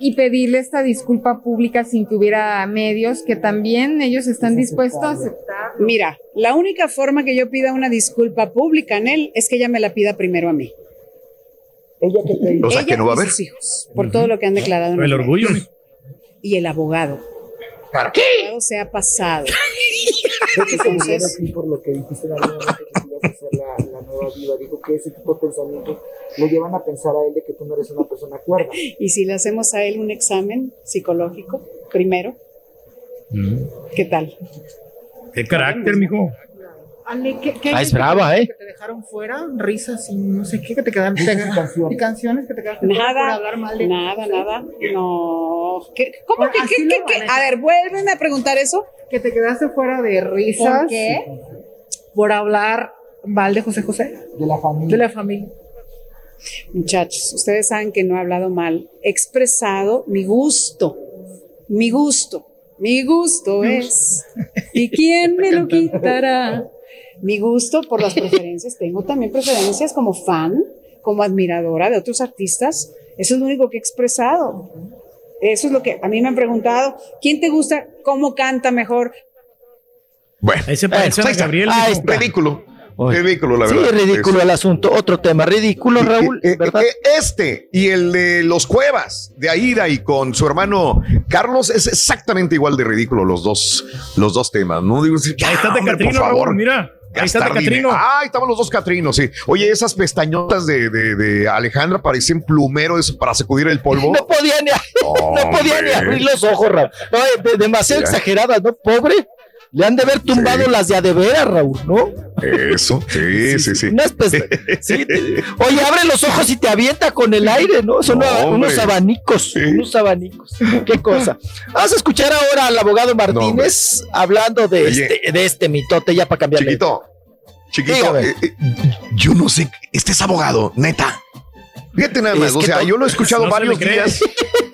y pedirle esta disculpa pública sin que hubiera medios, que también ellos están dispuestos a aceptar. Mira, la única forma que yo pida una disculpa pública en él es que ella me la pida primero a mí. Ella que te O sea, que no va a haber. sus hijos, por todo lo que han declarado. en El el orgullo. Y el abogado. ¿Para qué? El abogado se ha pasado. Entonces- aquí por lo que dijiste a ser la, la nueva viva, dijo que ese tipo de pensamientos lo llevan a pensar a él de que tú no eres una persona cuerda. Y si le hacemos a él un examen psicológico primero, ¿qué tal? Qué carácter, mijo. Ale, ¿qué, qué Ah, es brava, ¿eh? Que te dejaron fuera, risas y no sé qué, que te quedaron. te- y canciones que te quedaron por Nada, hablar mal de nada, nada. No. ¿Qué- ¿Cómo Bueno, que, qué- qué- qué? A ver, vuélveme a preguntar eso. Que te quedaste fuera de risas. ¿Por qué? Por hablar mal de José José. De la familia. De la familia. Muchachos, ustedes saben que no he hablado mal. He expresado mi gusto. Mi gusto. Mi gusto es. ¿Y quién me lo quitará? Mi gusto por las preferencias. Tengo también preferencias como fan, como admiradora de otros artistas. Eso es lo único que he expresado. Eso es lo que a mí me han preguntado. ¿Quién te gusta? ¿Cómo canta mejor? Bueno, Ahí se parece está. Gabriel. Ah, es ridículo. Ridículo, la Sí, verdad. ridículo Es- el asunto. Otro tema, ridículo, Raúl, Eh, ¿verdad? eh, Este y el de los Cuevas de Aida y con su hermano Carlos es exactamente igual de ridículo los dos, los dos temas. No digo, ya, Ahí está de hombre, por Catrino, favor. Raúl, mira. Ahí está Catrino. Ah, ahí estaban los dos Catrinos, sí. Oye, esas pestañotas de, de- de Alejandra parecen plumero eso para sacudir el polvo. No podía ni, no podía ni Hombre. abrir los ojos, Raúl. No, demasiado exageradas, ¿no? Pobre. Le han de haber tumbado las de a de veras, Raúl, ¿no? Eso, sí, sí, sí. Sí, te- oye, abre los ojos y te avienta con el aire, ¿no? Son No, unos abanicos, unos abanicos. Qué cosa. Vamos a escuchar ahora al abogado Martínez hablando de Oye. este, de este mitote, ya para cambiarle. Chiquito, chiquito, eh, eh, yo no sé, este es abogado, neta. Fíjate nada más, Es o sea, yo lo he escuchado No varios días.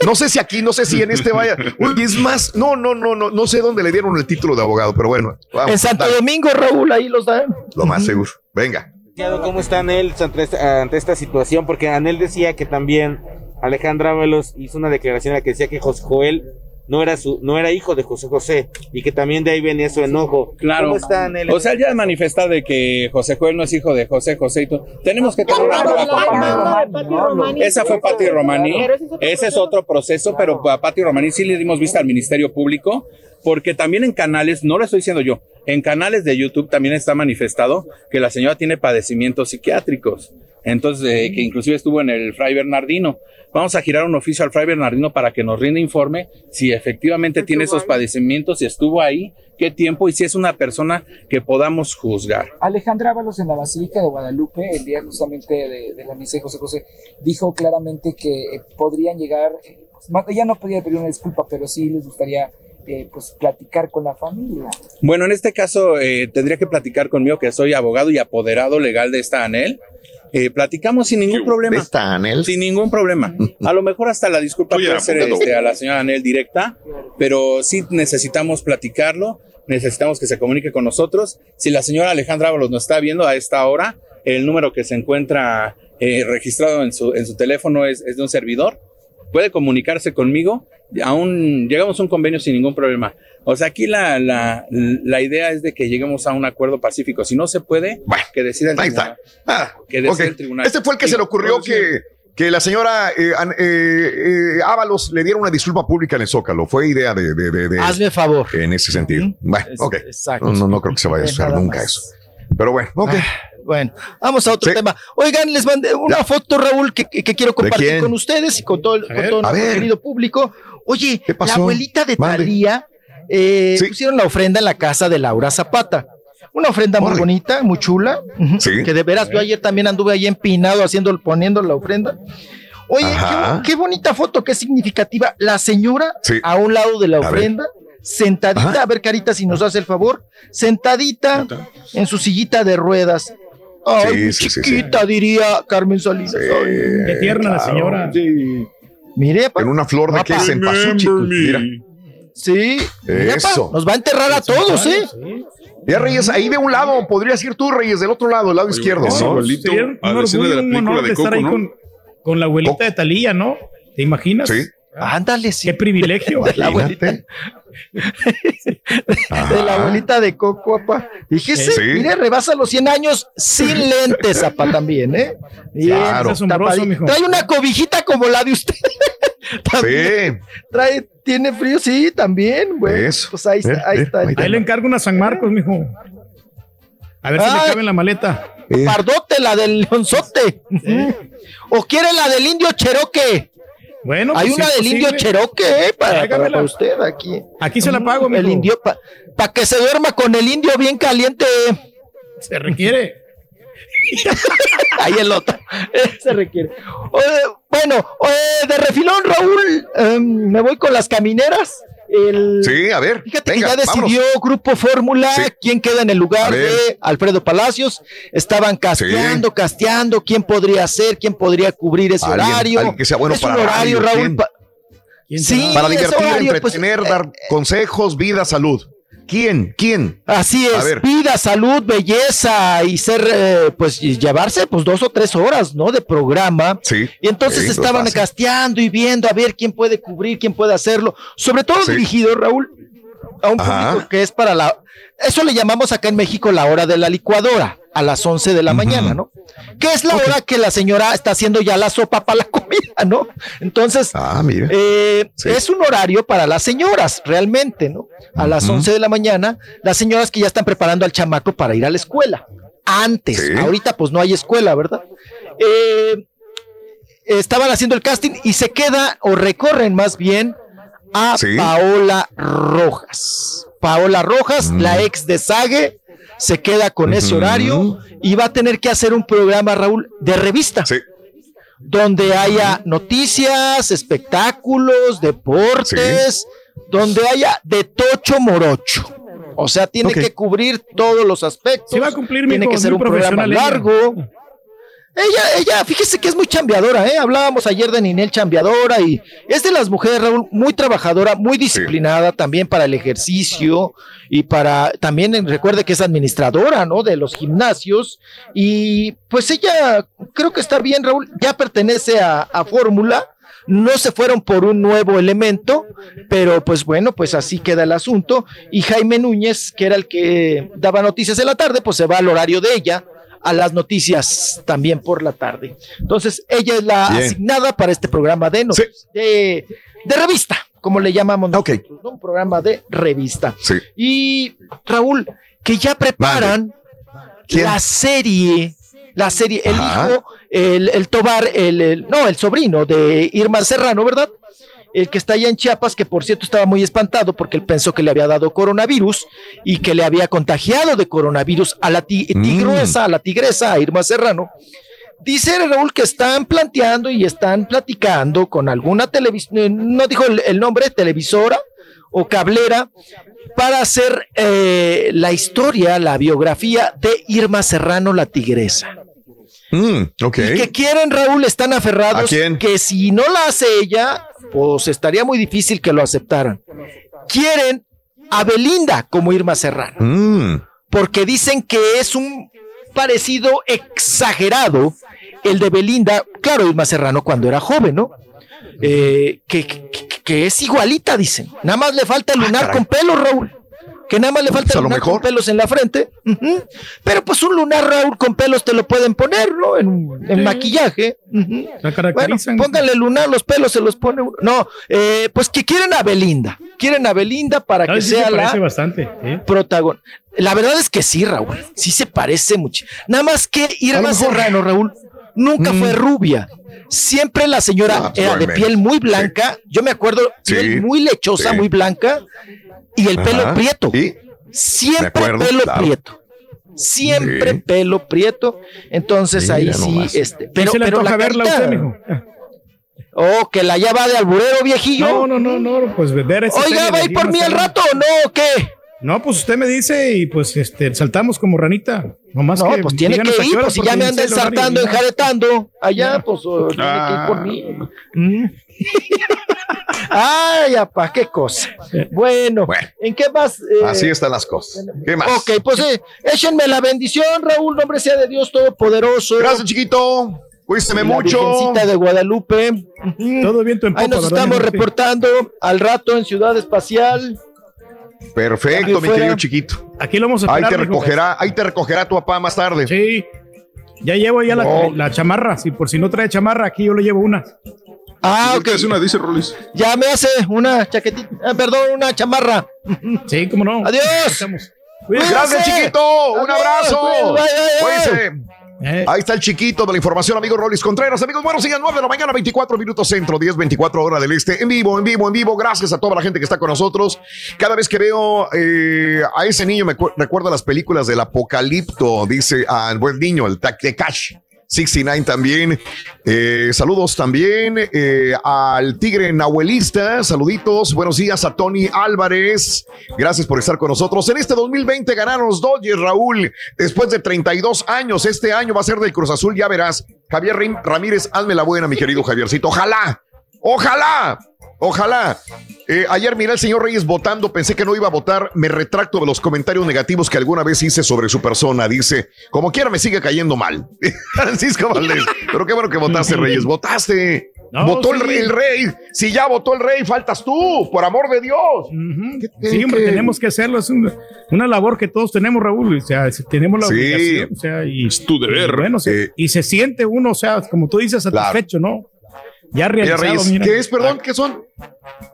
No sé si aquí, no sé si en este vaya. Uy, es más, no, no, no, no, no sé dónde le dieron el título de abogado, pero bueno. vamos, En Santo dale, Domingo, Raúl, ahí los dan. Lo más seguro. Venga. ¿Cómo está Anel ante esta, ante esta situación? Porque Anel decía que también Alejandra Ábalos hizo una declaración en la que decía que José Joel no era su, no era hijo de José José y que también de ahí venía su enojo. Claro. ¿Cómo está Anel? O sea, ya manifestar de que José Joel no es hijo de José José y todo. Tenemos que tener una nueva. Esa fue Patti Romani. Ese es otro proceso, pero a Patti Romani sí le dimos vista al Ministerio Público, porque también en canales, no lo estoy diciendo yo, en canales de YouTube también está manifestado que la señora tiene padecimientos psiquiátricos. Entonces, eh, que inclusive estuvo en el Fray Bernardino. Vamos a girar un oficio al Fray Bernardino para que nos rinde informe si efectivamente tiene esos padecimientos, si estuvo ahí, qué tiempo y si es una persona que podamos juzgar. Alejandra Ábalos en la Basílica de Guadalupe, el día justamente de, de la misa de José José, dijo claramente que eh, podrían llegar, eh, pues, ella no podía pedir una disculpa, pero sí les gustaría eh, pues platicar con la familia. Bueno, en este caso eh, tendría que platicar conmigo, que soy abogado y apoderado legal de esta ANEL. Eh, platicamos sin ningún problema. ¿Esta Anel? Sin ningún problema. A lo mejor hasta la disculpa puede ser este, a la señora Anel directa, pero sí necesitamos platicarlo, necesitamos que se comunique con nosotros. Si la señora Alejandra Ábalos nos está viendo a esta hora, el número que se encuentra eh, registrado en su, en su teléfono es, es de un servidor. Puede comunicarse conmigo, aún llegamos a un convenio sin ningún problema. O sea, aquí la, la, la idea es de que lleguemos a un acuerdo pacífico. Si no se puede, que decida el Ahí tribunal. está. Ah, Que decida ok. el tribunal. Este fue el que Sí, se le ocurrió que, que la señora eh, eh, eh, Ábalos le diera una disculpa pública en el Zócalo. Fue idea de. de, de- de- Hazme favor. En ese sentido. Bueno, ok. exacto. No, no, no creo que se vaya a usar nunca eso. Pero bueno, ok. Ah, bueno, vamos a otro tema. Oigan, les mandé una foto, Raúl, que, que- que quiero compartir con ustedes y con todo, el- con todo nuestro ver. querido público. Oye, la pasó? abuelita de Mande. Talía eh, pusieron la ofrenda en la casa de Laura Zapata. Una ofrenda muy bonita, muy chula. Sí. Que de veras, yo ayer también anduve ahí empinado haciendo, poniendo la ofrenda. Oye, qué, qué bonita foto, qué significativa. La señora Sí. a un lado de la ofrenda, sentadita, Ajá. a ver, Carita, si nos hace el favor, sentadita en su sillita de ruedas. Ay, Sí, sí, sí, sí. chiquita, diría Carmen Salinas. Ay, Qué tierna la señora. Mire, En una flor de que en pasuchi. Mira. Sí, Eso. nos va a enterrar a todos, ¿eh? Ya, Reyes, ahí de un lado, podrías ir tú, Reyes, del otro lado, el lado izquierdo. es un a la escena orgullo, de la un película honor de de estar Coco, ahí ¿no? con, con la abuelita de Talía, ¿no? ¿Te imaginas? Sí. Ándale, sí. Qué privilegio. La abuelita. De la abuelita de Coco, apa. Fíjese, Sí. mire, rebasa los 100 años sin lentes, apa, también, ¿eh? Bien, Claro. Es asombroso, mijo. Trae una cobijita como la de usted. También. Sí. Trae, tiene frío, sí, también, güey. Eso. Pues ahí Eh, está, ahí eh, está. ahí Ahí le encargo una San Marcos, mijo. A ver si le cabe en la maleta. Eh, Pardote, la del leonzote. ¿O quiere la del indio Cherokee? Bueno, Hay pues, una si del indio posible. Cherokee, ¿eh? Para, para, usted aquí. Aquí se la pago, mijo. El indio, para que se duerma con el indio bien caliente. Se requiere. Ahí el otro. Se requiere. Oye, bueno, oye, de refilón, Raúl, em, me voy con las camineras. El, Sí, a ver. Fíjate venga, que ya decidió vámonos. Grupo Fórmula Sí. quién queda en el lugar de Alfredo Palacios. Estaban casteando, casteando quién podría ser, quién podría cubrir ese Alguien- horario. alguien que sea bueno es para un horario, radio, Raúl. ¿quién? pa- Sí, Para divertir, horario, pues, entretener, dar consejos, vida, salud. ¿Quién? ¿Quién? Así es, vida, salud, belleza y ser, eh, pues y llevarse pues dos o tres horas, ¿no? De programa. Sí. Y entonces Sí, estaban casteando y viendo a ver quién puede cubrir, quién puede hacerlo. Sobre todo Sí. dirigido, Raúl, a un Ajá. público que es para la... Eso le llamamos acá en México la hora de la licuadora, a las 11 de la mañana, ¿no? Que es la hora que la señora está haciendo ya la sopa para la comida, ¿no? Entonces, Ah, mira. eh, Sí. es un horario para las señoras, realmente, ¿no? A las Ujú. 11 de la mañana, las señoras que ya están preparando al chamaco para ir a la escuela. Antes, Sí. ahorita pues no hay escuela, ¿verdad? Eh, estaban haciendo el casting y se queda o recorren más bien a Sí. Paola Rojas. Paola Rojas, Mm. la ex de Sage, se queda con ese horario y va a tener que hacer un programa, Raúl, de revista Sí. donde haya noticias, espectáculos, deportes, donde haya de tocho morocho. O sea, tiene que cubrir todos los aspectos. Sí va a cumplir, Tiene que ser un programa largo. Ella, ella, fíjese que es muy chambeadora, ¿eh? Hablábamos ayer de Ninel chambeadora y es de las mujeres, Raúl, muy trabajadora, muy disciplinada también para el ejercicio y para, también recuerde que es administradora, ¿no? De los gimnasios y pues ella, creo que está bien, Raúl, ya pertenece a, a Fórmula. No se fueron por un nuevo elemento, pero pues bueno, pues así queda el asunto. Y Jaime Núñez, que era el que daba noticias en la tarde, pues se va al horario de ella, a las noticias también por la tarde. Entonces, ella es la Bien. asignada para este programa de, de, de revista, como le llamamos nosotros, ¿no? Un programa de revista. Sí. Y Raúl, que ya preparan la serie, la serie, el Ajá. hijo, el, el Tobar, el, el- no, el sobrino de Irma Serrano, ¿verdad? El que está allá en Chiapas, que por cierto estaba muy espantado porque él pensó que le había dado coronavirus y que le había contagiado de coronavirus a la ti- Mm. tigresa, a la tigresa, a Irma Serrano. Dice Raúl que están planteando y están platicando con alguna televisión, no dijo el, el nombre, televisora o cablera, para hacer eh, la historia, la biografía de Irma Serrano, la tigresa. Mm, ok. Y que quieren, Raúl, están aferrados ¿A quién? que si no la hace ella, pues estaría muy difícil que lo aceptaran. Quieren a Belinda como Irma Serrano Mm, porque dicen que es un parecido exagerado el de Belinda, claro, Irma Serrano cuando era joven, ¿no? Eh, que, que- que es igualita, dicen. Nada más le falta el lunar caray. con pelos, Raúl. Que nada más le falta Pues a el lo lunar mejor. con pelos en la frente. Pero pues un lunar, Raúl, con pelos te lo pueden poner, ¿no? En, en Sí. maquillaje. Ujú. La Bueno, pónganle lunar, los pelos se los pone uno. No, eh, pues que quieren a Belinda. Quieren a Belinda para que sí se sea la bastante. ¿eh? protagonista. La verdad es que sí, Raúl. Sí se parece mucho. Nada más que A Irma. Serrano, Raúl, nunca Mm. fue rubia. Siempre la señora Ah, era de piel muy blanca. Yo me acuerdo, Sí. piel muy lechosa, Sí. muy blanca. Y el pelo prieto. Siempre acuerdo, pelo claro. prieto. Siempre Sí. pelo prieto. Entonces ahí sí, nomás. este. ¿Qué Pero, se le pero la verla a carita- usted, mijo? Oh, que la ya va de alburero, viejillo. No, no, no, no, pues ver esa Oiga, ¿va a ir por mí al rato o no? ¿O qué? No, pues usted me dice y pues este saltamos como ranita. Nomás No, que pues tiene que ir, pues si ya me anda nada. enjaretando, allá, pues oh, tiene que ir por mí. Mm. Ay, apa, qué cosa. Bueno, Bueno. ¿en qué más? eh, Así están las cosas. ¿Qué más? Ok, pues eh, échenme la bendición, Raúl, nombre sea de Dios Todopoderoso. Gracias, chiquito. Cuídeme La mucho. Virgencita de Guadalupe. Todo viento en Ahí nos ¿verdad, estamos reportando al rato en Ciudad Espacial. Perfecto, mi querido chiquito. Aquí lo vamos a Ahí esperar. te mijo. recogerá, ahí te recogerá tu papá más tarde. Sí. Ya llevo ya la, No. la chamarra. Si por si no trae chamarra, aquí yo le llevo una. Ah, ¿Qué ok. hace una? Dice Rolis. Ya me hace una chaquetita, ah, perdón, una chamarra. Sí, cómo no. Adiós. Cuídense. Gracias, chiquito. Un abrazo. pues, Cuídense. Ahí está el chiquito de la información, amigo Rolis Contreras. Amigos, buenos días, 9 de la mañana, 24 minutos centro, 10, 24 horas del este. En vivo, en vivo, en vivo. Gracias a toda la gente que está con nosotros. Cada vez que veo eh, a ese niño, me recuerda las películas del apocalipto, dice al buen niño, el Cash. 69 también. Eh, saludos también eh, al Tigre Nahuelista. Saluditos. Buenos días a Tony Álvarez. Gracias por estar con nosotros. En este 2020 ganaron los Dodgers, Raúl. Después de 32 años, este año va a ser del Cruz Azul, ya verás. Javier Ramírez, hazme la buena, mi querido Javiercito. Ojalá, ojalá. Ojalá. Eh, ayer miré al señor Reyes votando, pensé que no iba a votar, me retracto de los comentarios negativos que alguna vez hice sobre su persona. Dice, como quiera me sigue cayendo mal. Francisco Valdés, pero qué bueno que votaste, Reyes, votaste. votó el, rey, Si ya votó el rey, faltas tú, por amor de Dios. Siempre tenemos que hacerlo. Es una, labor que todos tenemos, Raúl. O sea, tenemos la obligación. O sea, y, es tu deber. bueno, eh, y se siente uno, o sea, como tú dices, satisfecho, ¿no? Ya realizado, mira, ¿Qué es, perdón? ¿Qué son?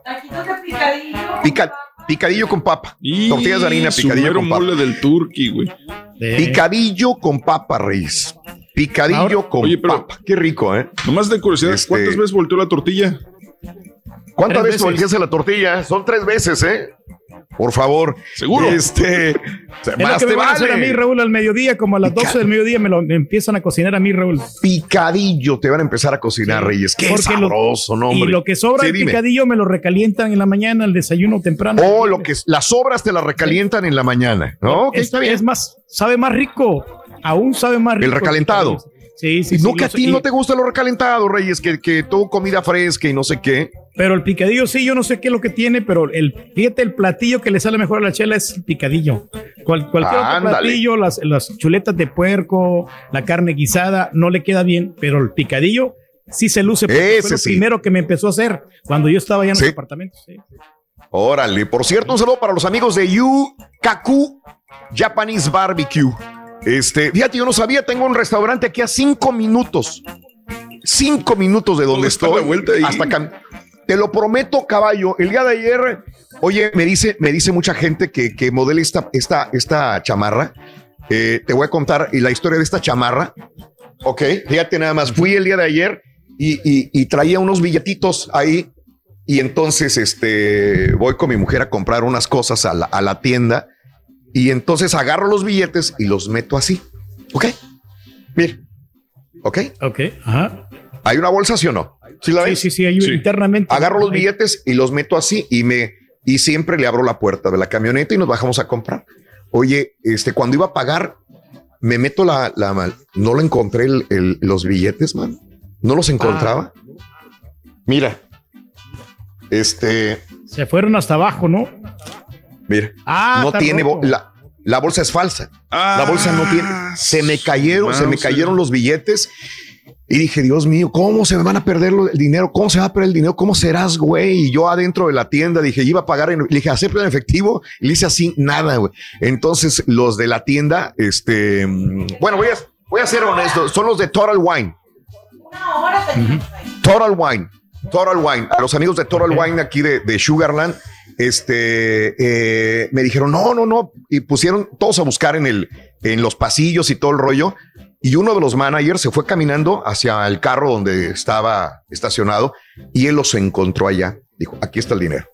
Aquí toca picadillo. picadillo con papa. Tortillas de harina, picadillo con papa. del turqui, güey. Picadillo con papa, Reyes. Picadillo con papa. Qué rico, ¿eh? Nomás de curiosidad, este ¿cuántas veces volteó la tortilla? ¿Cuántas veces volteaste la tortilla? Son tres veces, ¿eh? Por favor. Seguro. Este. Es más que me van a hacer a mí, Raúl, al mediodía, como a las 12 del mediodía, me lo empiezan a cocinar a mí, Raúl. Picadillo te van a empezar a cocinar, Reyes. Qué sabroso, ¿no, hombre? Y lo que sobra del picadillo me lo recalientan en la mañana, el desayuno temprano. Oh, lo que las sobras te las recalientan en la mañana, ¿no? está bien. Es más, sabe más rico. Aún sabe más rico. El recalentado. Sí, sí, No que a ti no te gusta lo recalentado, Reyes, que, que todo comida fresca y no sé qué. Pero el picadillo sí, yo no sé qué es lo que tiene, pero el, fíjate, el platillo que le sale mejor a la chela es el picadillo. cualquier otro platillo, las, las chuletas de puerco, la carne guisada, no le queda bien, pero el picadillo sí se luce. Ese fue lo primero que me empezó a hacer cuando yo estaba allá en el apartamento. Órale, por cierto, un saludo para los amigos de Yukaku Japanese Barbecue. Este, fíjate, yo no sabía, tengo un restaurante aquí a cinco minutos. Cinco minutos de donde estoy. Vuelta hasta te lo prometo, caballo. El día de ayer, oye, me dice, me dice mucha gente que, que modela esta, esta, esta chamarra. Eh, te voy a contar la historia de esta chamarra. Ok, fíjate nada más. Fui el día de ayer y, y, traía unos billetitos ahí. Y entonces este, voy con mi mujer a comprar unas cosas a la, a la tienda. Y entonces agarro los billetes y los meto así. Ok. Mira. Ok. Ok. Ajá. ¿Hay una bolsa, sí o no? ¿Sí la ves? Sí, sí, sí, internamente. Agarro los billetes y los meto así y me y siempre le abro la puerta de la camioneta y nos bajamos a comprar. Oye, este, cuando iba a pagar, me meto la, la no lo encontré el, los billetes, man. No los encontraba. Mira, este. Se fueron hasta abajo, ¿no? Mira, ah, no tiene la, la, bolsa es falsa. la bolsa no tiene. Se me cayeron, se me cayeron los billetes y dije, Dios mío, ¿cómo se me van a perder el dinero? ¿Cómo se va a perder el dinero? ¿Cómo serás, güey? Y yo adentro de la tienda dije, iba a pagar, en, le dije, ¿acepto en efectivo? Y le hice así, nada, güey. Entonces, los de la tienda, este, bueno, voy a, voy a ser honesto, son los de Total Wine. Total Wine. Total Wine. A los amigos de Total Wine aquí de, de Sugarland, este, eh, me dijeron, no, no, no. Y pusieron todos a buscar en el, en los pasillos y todo el rollo y uno de los managers se fue caminando hacia el carro donde estaba estacionado y él los encontró allá. Dijo, aquí está el dinero.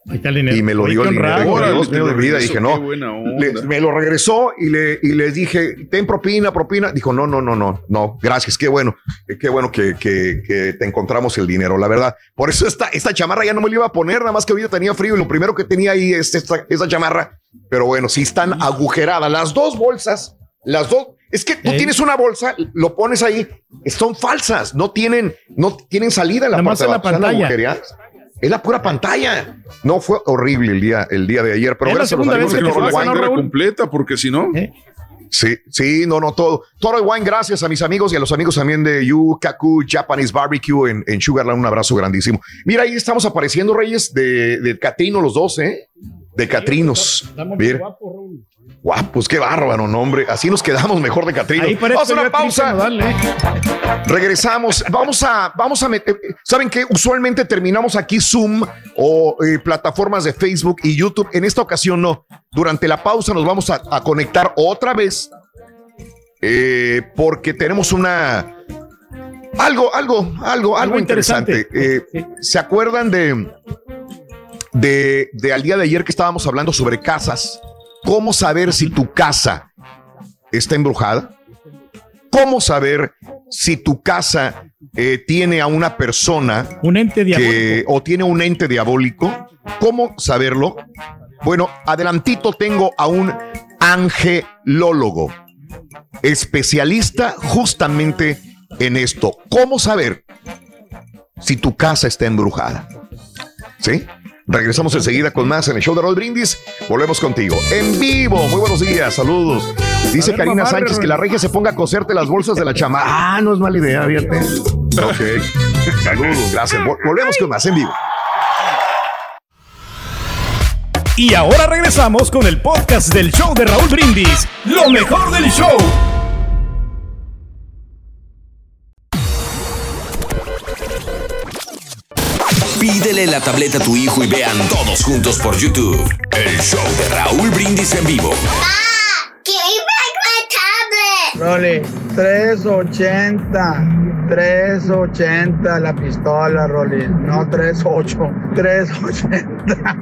Y me lo dio el dinero. de vida. Dije, no. me lo regresó y le, y les dije, ten propina, propina. Dijo, no, no, no, no, no, gracias. Qué bueno, qué bueno que, que, te encontramos el dinero, la verdad. Por eso esta, esta chamarra ya no me la iba a poner, nada más que hoy tenía frío y lo primero que tenía ahí es esta, esta chamarra. Pero bueno, si están agujeradas las dos bolsas, las dos es que tú tienes una bolsa, lo pones ahí, son falsas, no tienen, no tienen salida en la, parte de la pantalla. Es la pura pantalla. No fue horrible el día, el día de ayer, pero gracias a los amigos de Toro Wine. completa, porque si no. ¿Eh? Sí, sí, no, no, todo. Toro Wine, gracias a mis amigos y a los amigos también de Yukaku Japanese Barbecue en, en Sugarland. Un abrazo grandísimo. Mira, ahí estamos apareciendo, Reyes, de, de Catrino, los dos, ¿eh? De Catrinos. Mira. Guapos, qué bárbaro, nombre. Así nos quedamos mejor de Catrino. Vamos a una pausa. Regresamos. Vamos a, vamos a meter. ¿Saben qué? Usualmente terminamos aquí Zoom o eh, plataformas de Facebook y YouTube. En esta ocasión no. Durante la pausa nos vamos a, conectar otra vez eh, porque tenemos una algo, algo, algo, algo interesante. Eh, ¿Se acuerdan de, de, de al día de ayer que estábamos hablando sobre casas? ¿Cómo saber si tu casa está embrujada? ¿Cómo saber si tu casa eh, tiene a una persona un ente diabólico. o tiene un ente diabólico? ¿Cómo saberlo? Bueno, adelantito tengo a un angelólogo, especialista justamente en esto. ¿Cómo saber si tu casa está embrujada? ¿Sí? Regresamos enseguida con más en el show de Roll Brindis. Volvemos contigo. En vivo. Muy buenos días. Saludos. Dice Karina Sánchez que la regia se ponga a coserte las bolsas de la chama. Ah, no es mala idea, fíjate. Ok. Saludos. Gracias. Volvemos con más en vivo. Y ahora regresamos con el podcast del show de Raúl Brindis. Lo mejor del show. Pídele la tableta a tu hijo y vean todos juntos por YouTube el show de Raúl Brindis en vivo. Rolly, 380, 380 la pistola, Rolly, no 38, 380.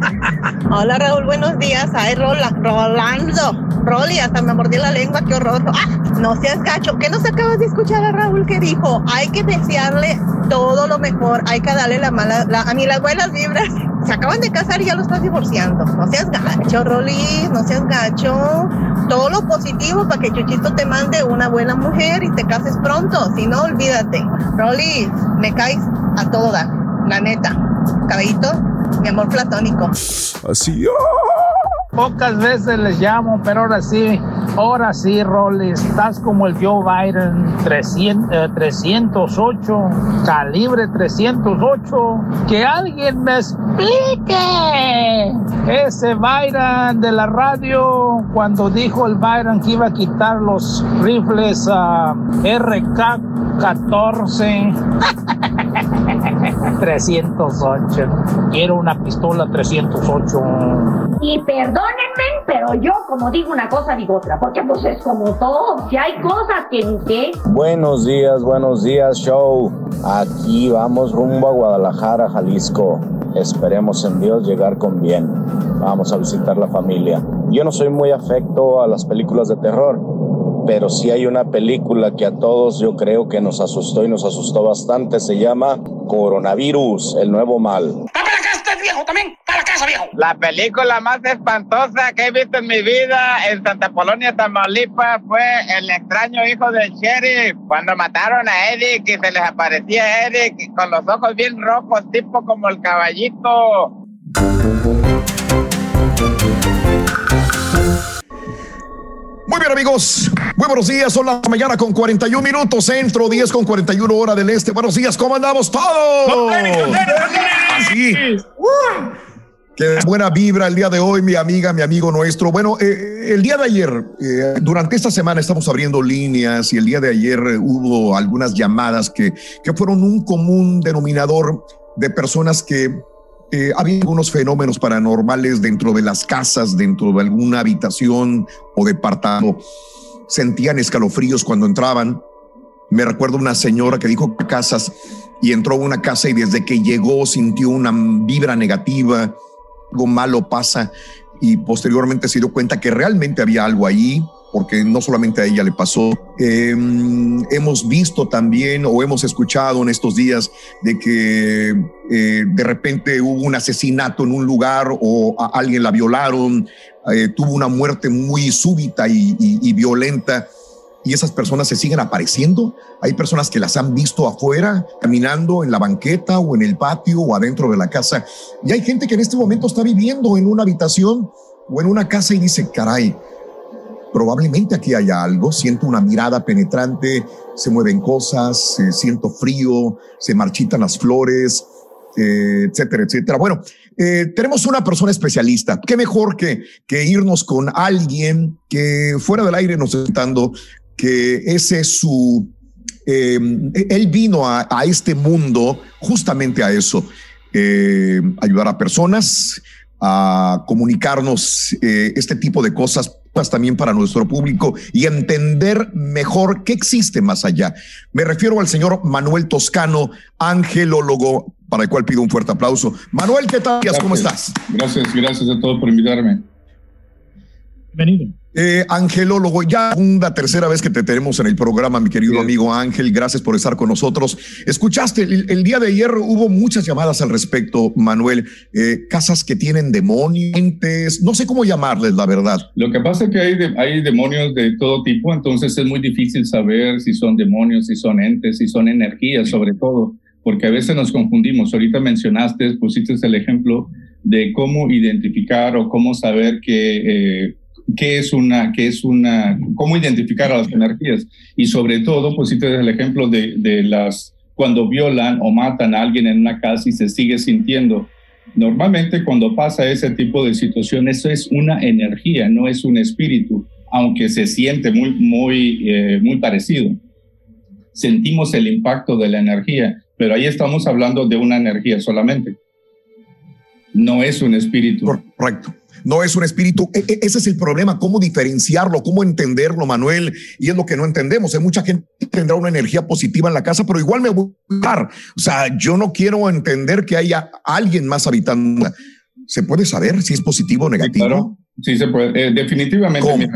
Hola Raúl, buenos días. Ay, Rola, Rolando. Rolly, hasta me mordí la lengua, qué horror. ¡Ah! No seas gacho. ¿Qué nos acabas de escuchar a Raúl que dijo? Hay que desearle todo lo mejor, hay que darle la mala, la, a mí las buenas vibras. Se acaban de casar y ya lo estás divorciando. No seas gacho, Rolly, no seas gacho. Todo lo positivo para que Chuchito te mande una buena mujer y te cases pronto. Si no, olvídate. Rolly, me caes a todo dar, la neta. Caballito, mi amor platónico. Así. Pocas veces les llamo, pero ahora sí, ahora sí, Rolly, estás como el Joe Biden, 300, eh, 308, calibre 308. Que alguien me explique. Ese Biden de la radio, cuando dijo el Biden que iba a quitar los rifles a RK-14. 308. Quiero una pistola 308. Y perdónenme, pero yo como digo una cosa digo otra, porque pues es como todo, si hay cosas que ni qué. Buenos días, buenos días, show. Aquí vamos rumbo a Guadalajara, Jalisco. Esperemos en Dios llegar con bien. Vamos a visitar la familia. Yo no soy muy afecto a las películas de terror, pero sí hay una película que a todos yo creo que nos asustó y nos asustó bastante. Se llama Coronavirus, el nuevo mal. Viejo también, para casa, viejo. La película más espantosa que he visto en mi vida en Santa Polonia, Tamaulipas, fue El extraño hijo del sheriff. Cuando mataron a Eric y se les aparecía Eric con los ojos bien rojos, tipo como el caballito. Muy bien, amigos. Muy buenos días. Son las mañana con 41 minutos. Centro, 10 con 41 hora del este. Buenos días. ¿Cómo andamos todos? Así. Qué buena vibra el día de hoy, mi amiga, mi amigo nuestro. Bueno, eh, el día de ayer, eh, durante esta semana estamos abriendo líneas y el día de ayer eh, hubo algunas llamadas que, que fueron un común denominador de personas que eh, había algunos fenómenos paranormales dentro de las casas, dentro de alguna habitación o departamento. Sentían escalofríos cuando entraban. Me recuerdo una señora que dijo casas y entró a una casa y desde que llegó sintió una vibra negativa, algo malo pasa y posteriormente se dio cuenta que realmente había algo ahí porque no solamente a ella le pasó. Eh, hemos visto también o hemos escuchado en estos días de que eh, de repente hubo un asesinato en un lugar o a alguien la violaron, eh, tuvo una muerte muy súbita y, y, y violenta. Y esas personas se siguen apareciendo. Hay personas que las han visto afuera, caminando en la banqueta o en el patio o adentro de la casa. Y hay gente que en este momento está viviendo en una habitación o en una casa y dice, caray, probablemente aquí haya algo, siento una mirada penetrante, se mueven cosas, eh, siento frío, se marchitan las flores, eh, etcétera, etcétera. Bueno, eh, tenemos una persona especialista. Qué mejor que, que irnos con alguien que fuera del aire nos está dando que ese es su... Él vino a, este mundo justamente a eso, ayudar a personas, a comunicarnos este tipo de cosas también para nuestro público y entender mejor qué existe más allá. Me refiero al señor Manuel Toscano, angelólogo, para el cual pido un fuerte aplauso. Manuel, ¿qué tal? ¿Cómo estás? Gracias, gracias a todos por invitarme. Bienvenido. Eh, angelólogo, ya una tercera vez que te tenemos en el programa, mi querido amigo Ángel, gracias por estar con nosotros. Escuchaste, el, día de ayer hubo muchas llamadas al respecto, Manuel, eh, casas que tienen demonios, no sé cómo llamarles, la verdad. Lo que pasa es que hay, hay demonios de todo tipo, entonces es muy difícil saber si son demonios, si son entes, si son energías, sobre todo, porque a veces nos confundimos. Ahorita mencionaste, pusiste el ejemplo de cómo identificar o cómo saber que... Eh, qué es una, qué es una, cómo identificar a las energías. Y sobre todo, pues si te el ejemplo de, de las, cuando violan o matan a alguien en una casa y se sigue sintiendo. Normalmente cuando pasa ese tipo de situación, eso es una energía, no es un espíritu, aunque se siente muy, muy, eh, muy parecido. Sentimos el impacto de la energía, pero ahí estamos hablando de una energía solamente. No es un espíritu. Correcto no es un espíritu. E, e, ese es el problema, cómo diferenciarlo, cómo entenderlo, Manuel. Y es lo que no entendemos. Hay mucha gente que tendrá una energía positiva en la casa, pero igual me voy a dar. O sea, yo no quiero entender que haya alguien más habitando. ¿Se puede saber si es positivo o negativo? Sí, claro. Sí, se puede. Eh, definitivamente,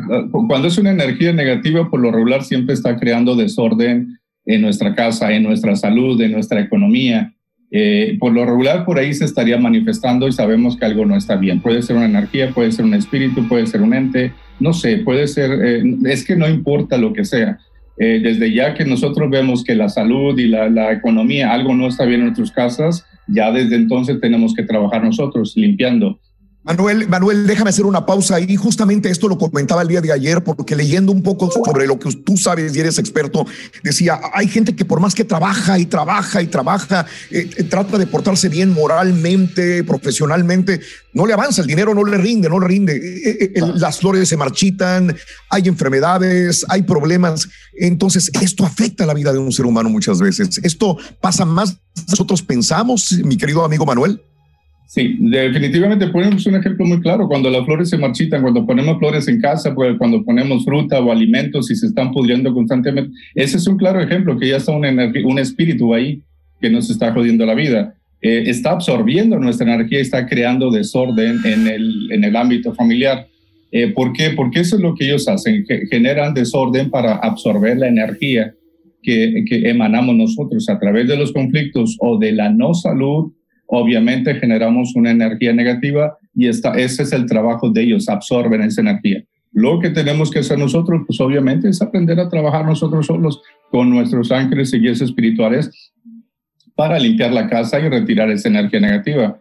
cuando es una energía negativa, por lo regular siempre está creando desorden en nuestra casa, en nuestra salud, en nuestra economía. Eh, por lo regular por ahí se estaría manifestando y sabemos que algo no está bien. Puede ser una energía, puede ser un espíritu, puede ser un ente, no sé, puede ser, eh, es que no importa lo que sea. Eh, desde ya que nosotros vemos que la salud y la, la, economía, algo no está bien en nuestras casas, ya desde entonces tenemos que trabajar nosotros limpiando. Manuel, Manuel, déjame hacer una pausa ahí. Justamente esto lo comentaba el día de ayer, porque leyendo un poco sobre lo que tú sabes y eres experto, decía, hay gente que por más que trabaja y trabaja y trabaja, eh, eh, trata de portarse bien moralmente, profesionalmente, no le avanza, el dinero no le rinde, no le rinde. Eh, las flores se marchitan, hay enfermedades, hay problemas. Entonces, esto afecta la vida de un ser humano muchas veces. Esto pasa más nosotros pensamos, mi querido amigo Manuel. Sí, definitivamente ponemos un ejemplo muy claro. Cuando las flores se marchitan, cuando ponemos flores en casa, pues, cuando ponemos fruta o alimentos y se están pudriendo constantemente, ese es un claro ejemplo que ya está un, un espíritu ahí que nos está jodiendo la vida. Eh, está absorbiendo nuestra energía y está creando desorden en el, en el ámbito familiar. Eh, ¿Por qué? Porque eso es lo que ellos hacen, generan desorden para absorber la energía que, que emanamos nosotros a través de los conflictos o de la no salud obviamente generamos una energía negativa y esta, ese es el trabajo de ellos, absorben esa energía. Lo que tenemos que hacer nosotros, pues obviamente es aprender a trabajar nosotros solos con nuestros ángeles y guías espirituales para limpiar la casa y retirar esa energía negativa.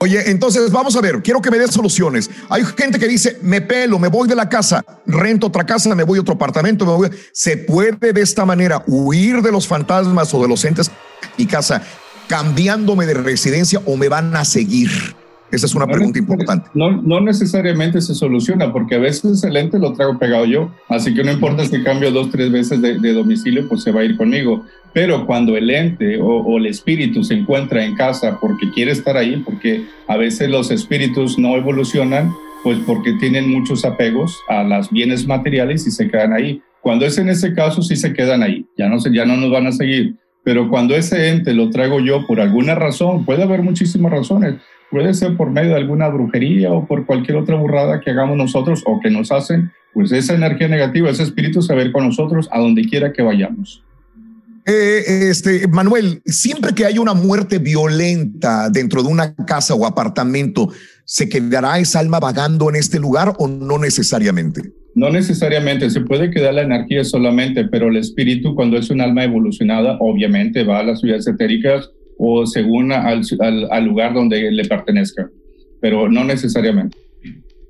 Oye, entonces vamos a ver, quiero que me des soluciones. Hay gente que dice, me pelo, me voy de la casa, rento otra casa, me voy a otro apartamento, me voy. ¿Se puede de esta manera huir de los fantasmas o de los entes y casa cambiándome de residencia o me van a seguir? Esa es una pregunta importante. No, no necesariamente se soluciona, porque a veces el ente lo traigo pegado yo, así que no importa si cambio dos, tres veces de, domicilio, pues se va a ir conmigo. Pero cuando el ente o, o, el espíritu se encuentra en casa porque quiere estar ahí, porque a veces los espíritus no evolucionan, pues porque tienen muchos apegos a los bienes materiales y se quedan ahí. Cuando es en ese caso, sí se quedan ahí, ya no, se, ya no nos van a seguir pero cuando ese ente lo traigo yo por alguna razón, puede haber muchísimas razones, puede ser por medio de alguna brujería o por cualquier otra burrada que hagamos nosotros o que nos hacen, pues esa energía negativa, ese espíritu se va a ir con nosotros a donde quiera que vayamos. Eh, este, Manuel, siempre que hay una muerte violenta dentro de una casa o apartamento, ¿se quedará esa alma vagando en este lugar o no necesariamente? No necesariamente, se puede quedar la energía solamente, pero el espíritu cuando es un alma evolucionada, obviamente va a las ciudades etéricas o según al, al lugar donde le pertenezca, pero no necesariamente.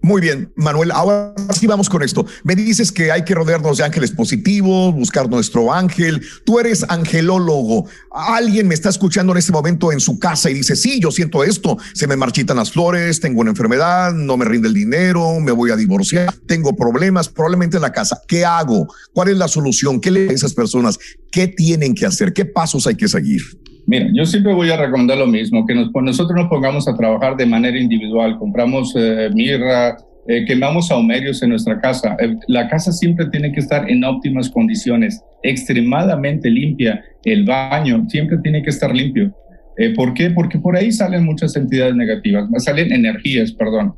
Muy bien, Manuel, ahora sí vamos con esto. Me dices que hay que rodearnos de ángeles positivos, buscar nuestro ángel. Tú eres angelólogo. Alguien me está escuchando en este momento en su casa y dice, sí, yo siento esto, se me marchitan las flores, tengo una enfermedad, no me rinde el dinero, me voy a divorciar, tengo problemas probablemente en la casa. ¿Qué hago? ¿Cuál es la solución? ¿Qué le a esas personas? ¿Qué tienen que hacer? ¿Qué pasos hay que seguir? Mira, yo siempre voy a recomendar lo mismo, que nos, nosotros nos pongamos a trabajar de manera individual, compramos eh, mirra, eh, quemamos aumerios en nuestra casa. Eh, la casa siempre tiene que estar en óptimas condiciones, extremadamente limpia. El baño siempre tiene que estar limpio. Eh, ¿Por qué? Porque por ahí salen muchas entidades negativas, salen energías, perdón.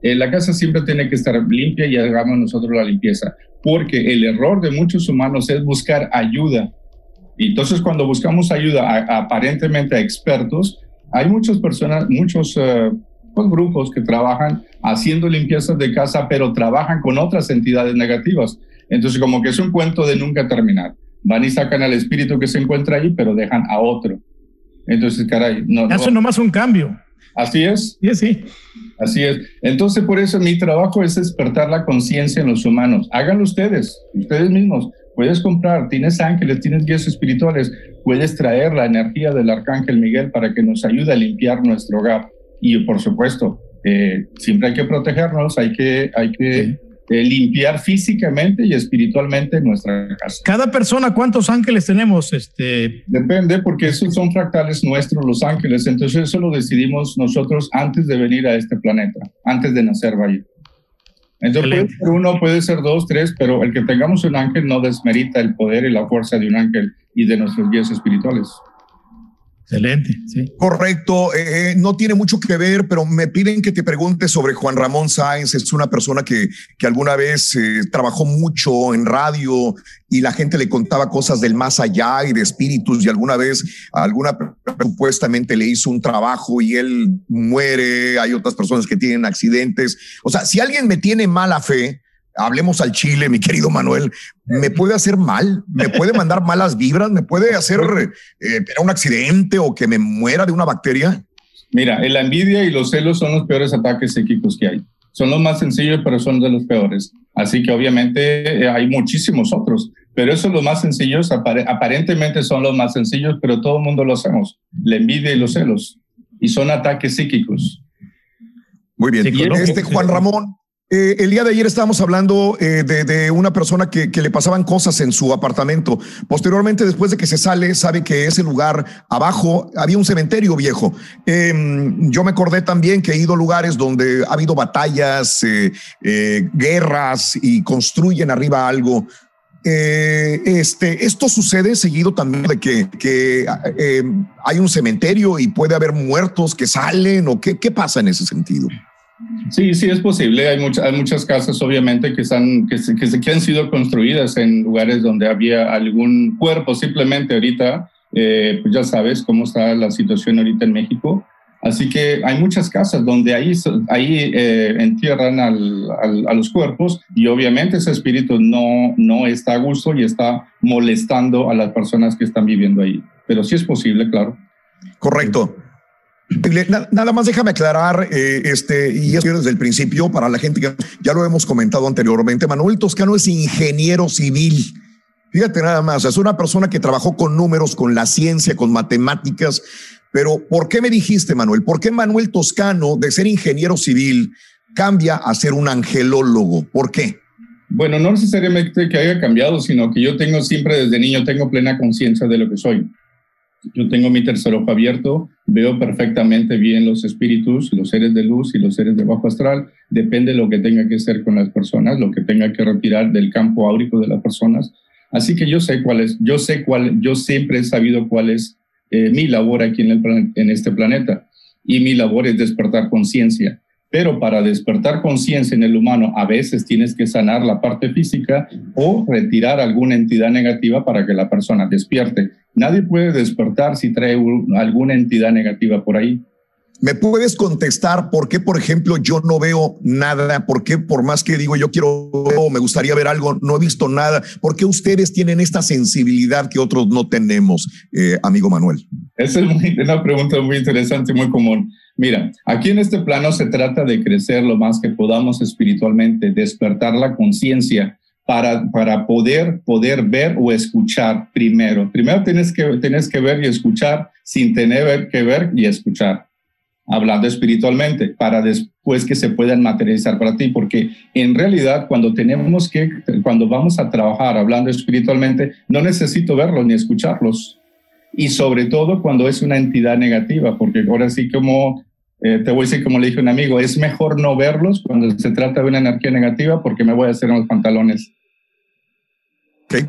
la casa siempre tiene que estar limpia y hagamos nosotros la limpieza, porque el error de muchos humanos es buscar ayuda. Y entonces cuando buscamos ayuda aparentemente a expertos, hay muchas personas, muchos pues, grupos que trabajan haciendo limpiezas de casa, pero trabajan con otras entidades negativas. Entonces, como que es un cuento de nunca terminar. Van y sacan al espíritu que se encuentra ahí, pero dejan a otro. Entonces, caray, no. Hace nomás un cambio. Así es. Sí, sí. Así es. Entonces, por eso mi trabajo es despertar la conciencia en los humanos. Háganlo ustedes, ustedes mismos. Puedes comprar, tienes ángeles, tienes guías espirituales, puedes traer la energía del arcángel Miguel para que nos ayude a limpiar nuestro hogar. Y por supuesto, eh, siempre hay que protegernos, hay que, hay que eh, limpiar físicamente y espiritualmente nuestra casa. Cada persona, ¿cuántos ángeles tenemos? Este... Depende, porque esos son fractales nuestros, los ángeles. Entonces eso lo decidimos nosotros antes de venir a este planeta, antes de nacer, vaya. Entonces puede ser uno, puede ser dos, tres, pero el que tengamos un ángel no desmerita el poder y la fuerza de un ángel y de nuestros guías espirituales. Excelente. Correcto, eh, eh, no tiene mucho que ver, pero me piden que te pregunte sobre Juan Ramón Sáenz. Es una persona que, que alguna vez eh, trabajó mucho en radio y la gente le contaba cosas del más allá y de espíritus y alguna vez, alguna supuestamente le hizo un trabajo y él muere. Hay otras personas que tienen accidentes. O sea, si alguien me tiene mala fe, hablemos al chile, mi querido Manuel, me puede hacer mal, me puede mandar malas vibras, me puede hacer eh, un accidente o que me muera de una bacteria. Mira, la envidia y los celos son los peores ataques psíquicos que hay. Son los más sencillos, pero son de los peores. Así que obviamente eh, hay muchísimos otros, pero esos los más sencillos, aparentemente son los más sencillos, pero todo el mundo lo hacemos. La envidia y los celos. Y son ataques psíquicos. Muy bien. Este Juan Ramón, eh, el día de ayer estábamos hablando eh, de, una persona que, le pasaban cosas en su apartamento. Posteriormente, después de que se sale, sabe que ese lugar abajo había un cementerio viejo. Em, yo me acordé también que he ido a lugares donde ha habido batallas, eh, guerras y construyen arriba algo. este, esto sucede seguido también de que, hay un cementerio y puede haber muertos que salen o qué pasa en ese sentido. Sí, sí es posible. Hay, muchas, hay muchas casas, obviamente, que, están, que, se, que, han sido construidas en lugares donde había algún cuerpo. Simplemente ahorita, eh, pues ya sabes cómo está la situación ahorita en México. Así que hay muchas casas donde ahí, ahí eh, entierran al, a los cuerpos y obviamente ese espíritu no, no está a gusto y está molestando a las personas que están viviendo ahí. Pero sí es posible, claro. Correcto. Nada más déjame aclarar, eh, este, y es desde el principio, para la gente que ya lo hemos comentado anteriormente, Manuel Toscano es ingeniero civil. Fíjate nada más, es una persona que trabajó con números, con la ciencia, con matemáticas. Pero, ¿por qué me dijiste, Manuel? ¿Por qué Manuel Toscano, de ser ingeniero civil, cambia a ser un angelólogo? ¿Por qué? Bueno, no necesariamente que haya cambiado, sino que yo tengo siempre desde niño, tengo plena conciencia de lo que soy. Yo tengo mi tercer ojo abierto, veo perfectamente bien los espíritus, los seres de luz y los seres de bajo astral. Depende de lo que tenga que hacer con las personas, lo que tenga que retirar del campo áurico de las personas. Así que yo sé cuál es, yo sé cuál, yo siempre he sabido cuál es eh, mi labor aquí en, en este planeta. Y mi labor es despertar conciencia. Pero para despertar conciencia en el humano, a veces tienes que sanar la parte física o retirar alguna entidad negativa para que la persona despierte. Nadie puede despertar si trae alguna entidad negativa por ahí. ¿Me puedes contestar por qué, por ejemplo, yo no veo nada? ¿Por qué, por más que digo yo quiero me gustaría ver algo, no he visto nada? ¿Por qué ustedes tienen esta sensibilidad que otros no tenemos, eh, amigo Manuel? Esa es una pregunta muy interesante, muy común. Mira, aquí en este plano se trata de crecer lo más que podamos espiritualmente, despertar la conciencia para, para poder, poder ver o escuchar primero. Primero tienes que, tienes que ver y escuchar sin tener que ver y escuchar, hablando espiritualmente, para después que se puedan materializar para ti, porque en realidad cuando tenemos que, cuando vamos a trabajar hablando espiritualmente, no necesito verlos ni escucharlos. Y sobre todo cuando es una entidad negativa, porque ahora sí como eh, te voy a decir como le dije a un amigo, es mejor no verlos cuando se trata de una energía negativa porque me voy a hacer en los pantalones. Ok.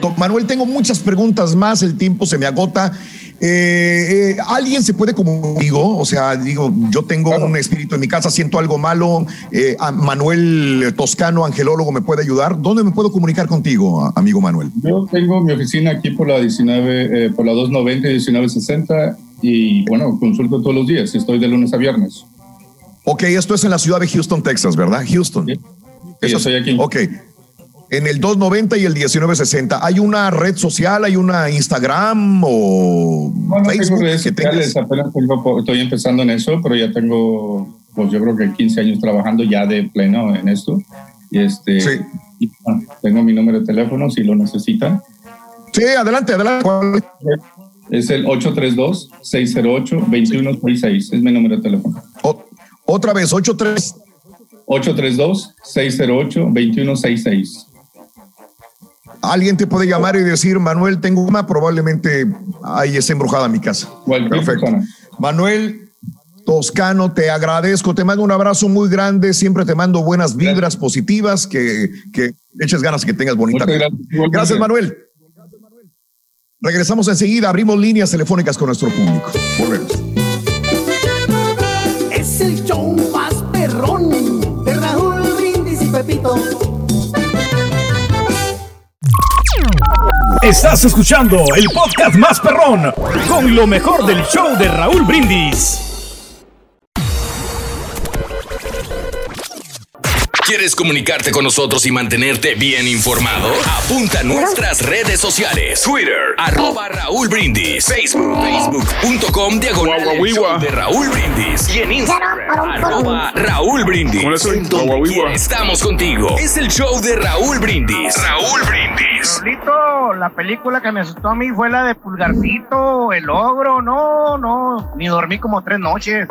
Don Manuel, tengo muchas preguntas más, el tiempo se me agota. Eh, eh, ¿Alguien se puede conmigo? O sea, digo, yo tengo un espíritu en mi casa, siento algo malo. Eh, a Manuel Toscano, angelólogo, ¿me puede ayudar? ¿Dónde me puedo comunicar contigo, amigo Manuel? Yo tengo mi oficina aquí por la 19, eh, por la 290 y 1960 y bueno, consulto todos los días, estoy de lunes a viernes. Ok, esto es en la ciudad de Houston, Texas, ¿verdad? Houston. Eso estoy aquí. Ok. En el 290 y el 1960, ¿hay una red social, hay una Instagram o tengo Facebook redes que tengas? sociales, apenas tengo estoy empezando en eso, pero ya tengo, pues yo creo que 15 años trabajando ya de pleno en esto. Y este, y, bueno, tengo mi número de teléfono si lo necesitan. Sí, adelante, adelante. Es el 832-608-2166, es mi número de teléfono. otra vez, 83. 832-608-2166. Alguien te puede llamar y decir, Manuel, tengo una, probablemente ahí es embrujada mi casa. Perfecto. Manuel Toscano, te agradezco, te mando un abrazo muy grande, siempre te mando buenas vibras positivas, que, que eches ganas, que tengas bonita gracias. Gracias, Manuel. Regresamos enseguida, abrimos líneas telefónicas con nuestro público. Volvemos. Es el show más perrón de Raúl Brindis y Pepito. Estás escuchando el podcast más perrón con lo mejor del show de Raúl Brindis. ¿Quieres comunicarte con nosotros y mantenerte bien informado? Apunta a nuestras redes sociales. Twitter, arroba Raúl Brindis. Facebook, facebook.com diagonal de Raúl Brindis. Y en Instagram, arroba Raúl Brindis. En donde estamos contigo. Es el show de Raúl Brindis. Raúl Brindis. Raulito, la película que me asustó a mí fue la de Pulgarcito, el ogro, no, no, ni dormí como tres noches.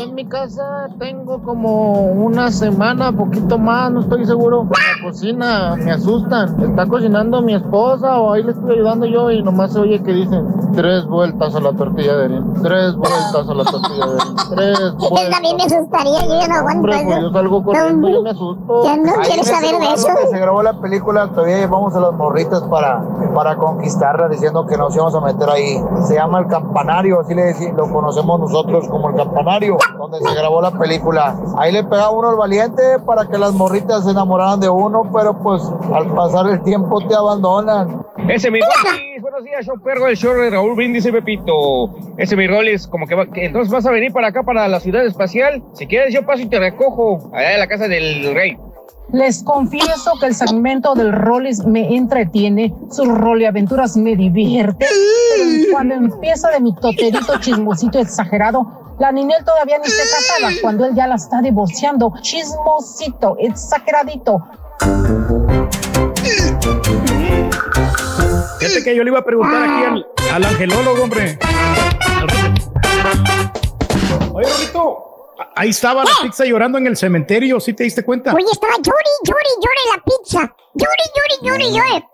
En mi casa tengo como una semana, poquito más, no estoy seguro. La cocina me asustan. Está cocinando mi esposa o ahí le estoy ayudando yo y nomás se oye que dicen tres vueltas a la tortilla de harina, tres vueltas a la tortilla de harina, tres vueltas. también me asustaría, yo ya no aguanto Hombre, pues eso. yo salgo corriendo, yo me asusto. Ya no Ahí quiero saber de eso. se grabó la película, todavía llevamos a las morritas para, para conquistarlas diciendo que nos íbamos a meter ahí. Se llama El Campanario, así le decimos, lo conocemos nosotros como El Campanario, donde se grabó la película. Ahí le pegaba uno al valiente para que las morritas se enamoraran de uno, pero pues al pasar el tiempo te abandonan. Ese mi Rolis, buenos días, show perro del show de Raúl Brindis y Pepito. Ese mi Rolis, como que, va- que entonces vas a venir para acá, para la ciudad espacial. Si quieres, yo paso y te recojo allá de la casa del rey. Les confieso que el segmento del Rollis me entretiene, sus roleaventuras me divierten, pero cuando empieza de mi toterito chismosito exagerado, la Ninel todavía ni está casada, cuando él ya la está divorciando, chismosito, exageradito. Fíjate que yo le iba a preguntar aquí al, al angelólogo, hombre. Oye, Rorrito, a- ahí estaba la pizza llorando en el cementerio, ¿sí te diste cuenta? Oye, estaba llori, llori, llori la pizza. Llori, llori, llori, llori.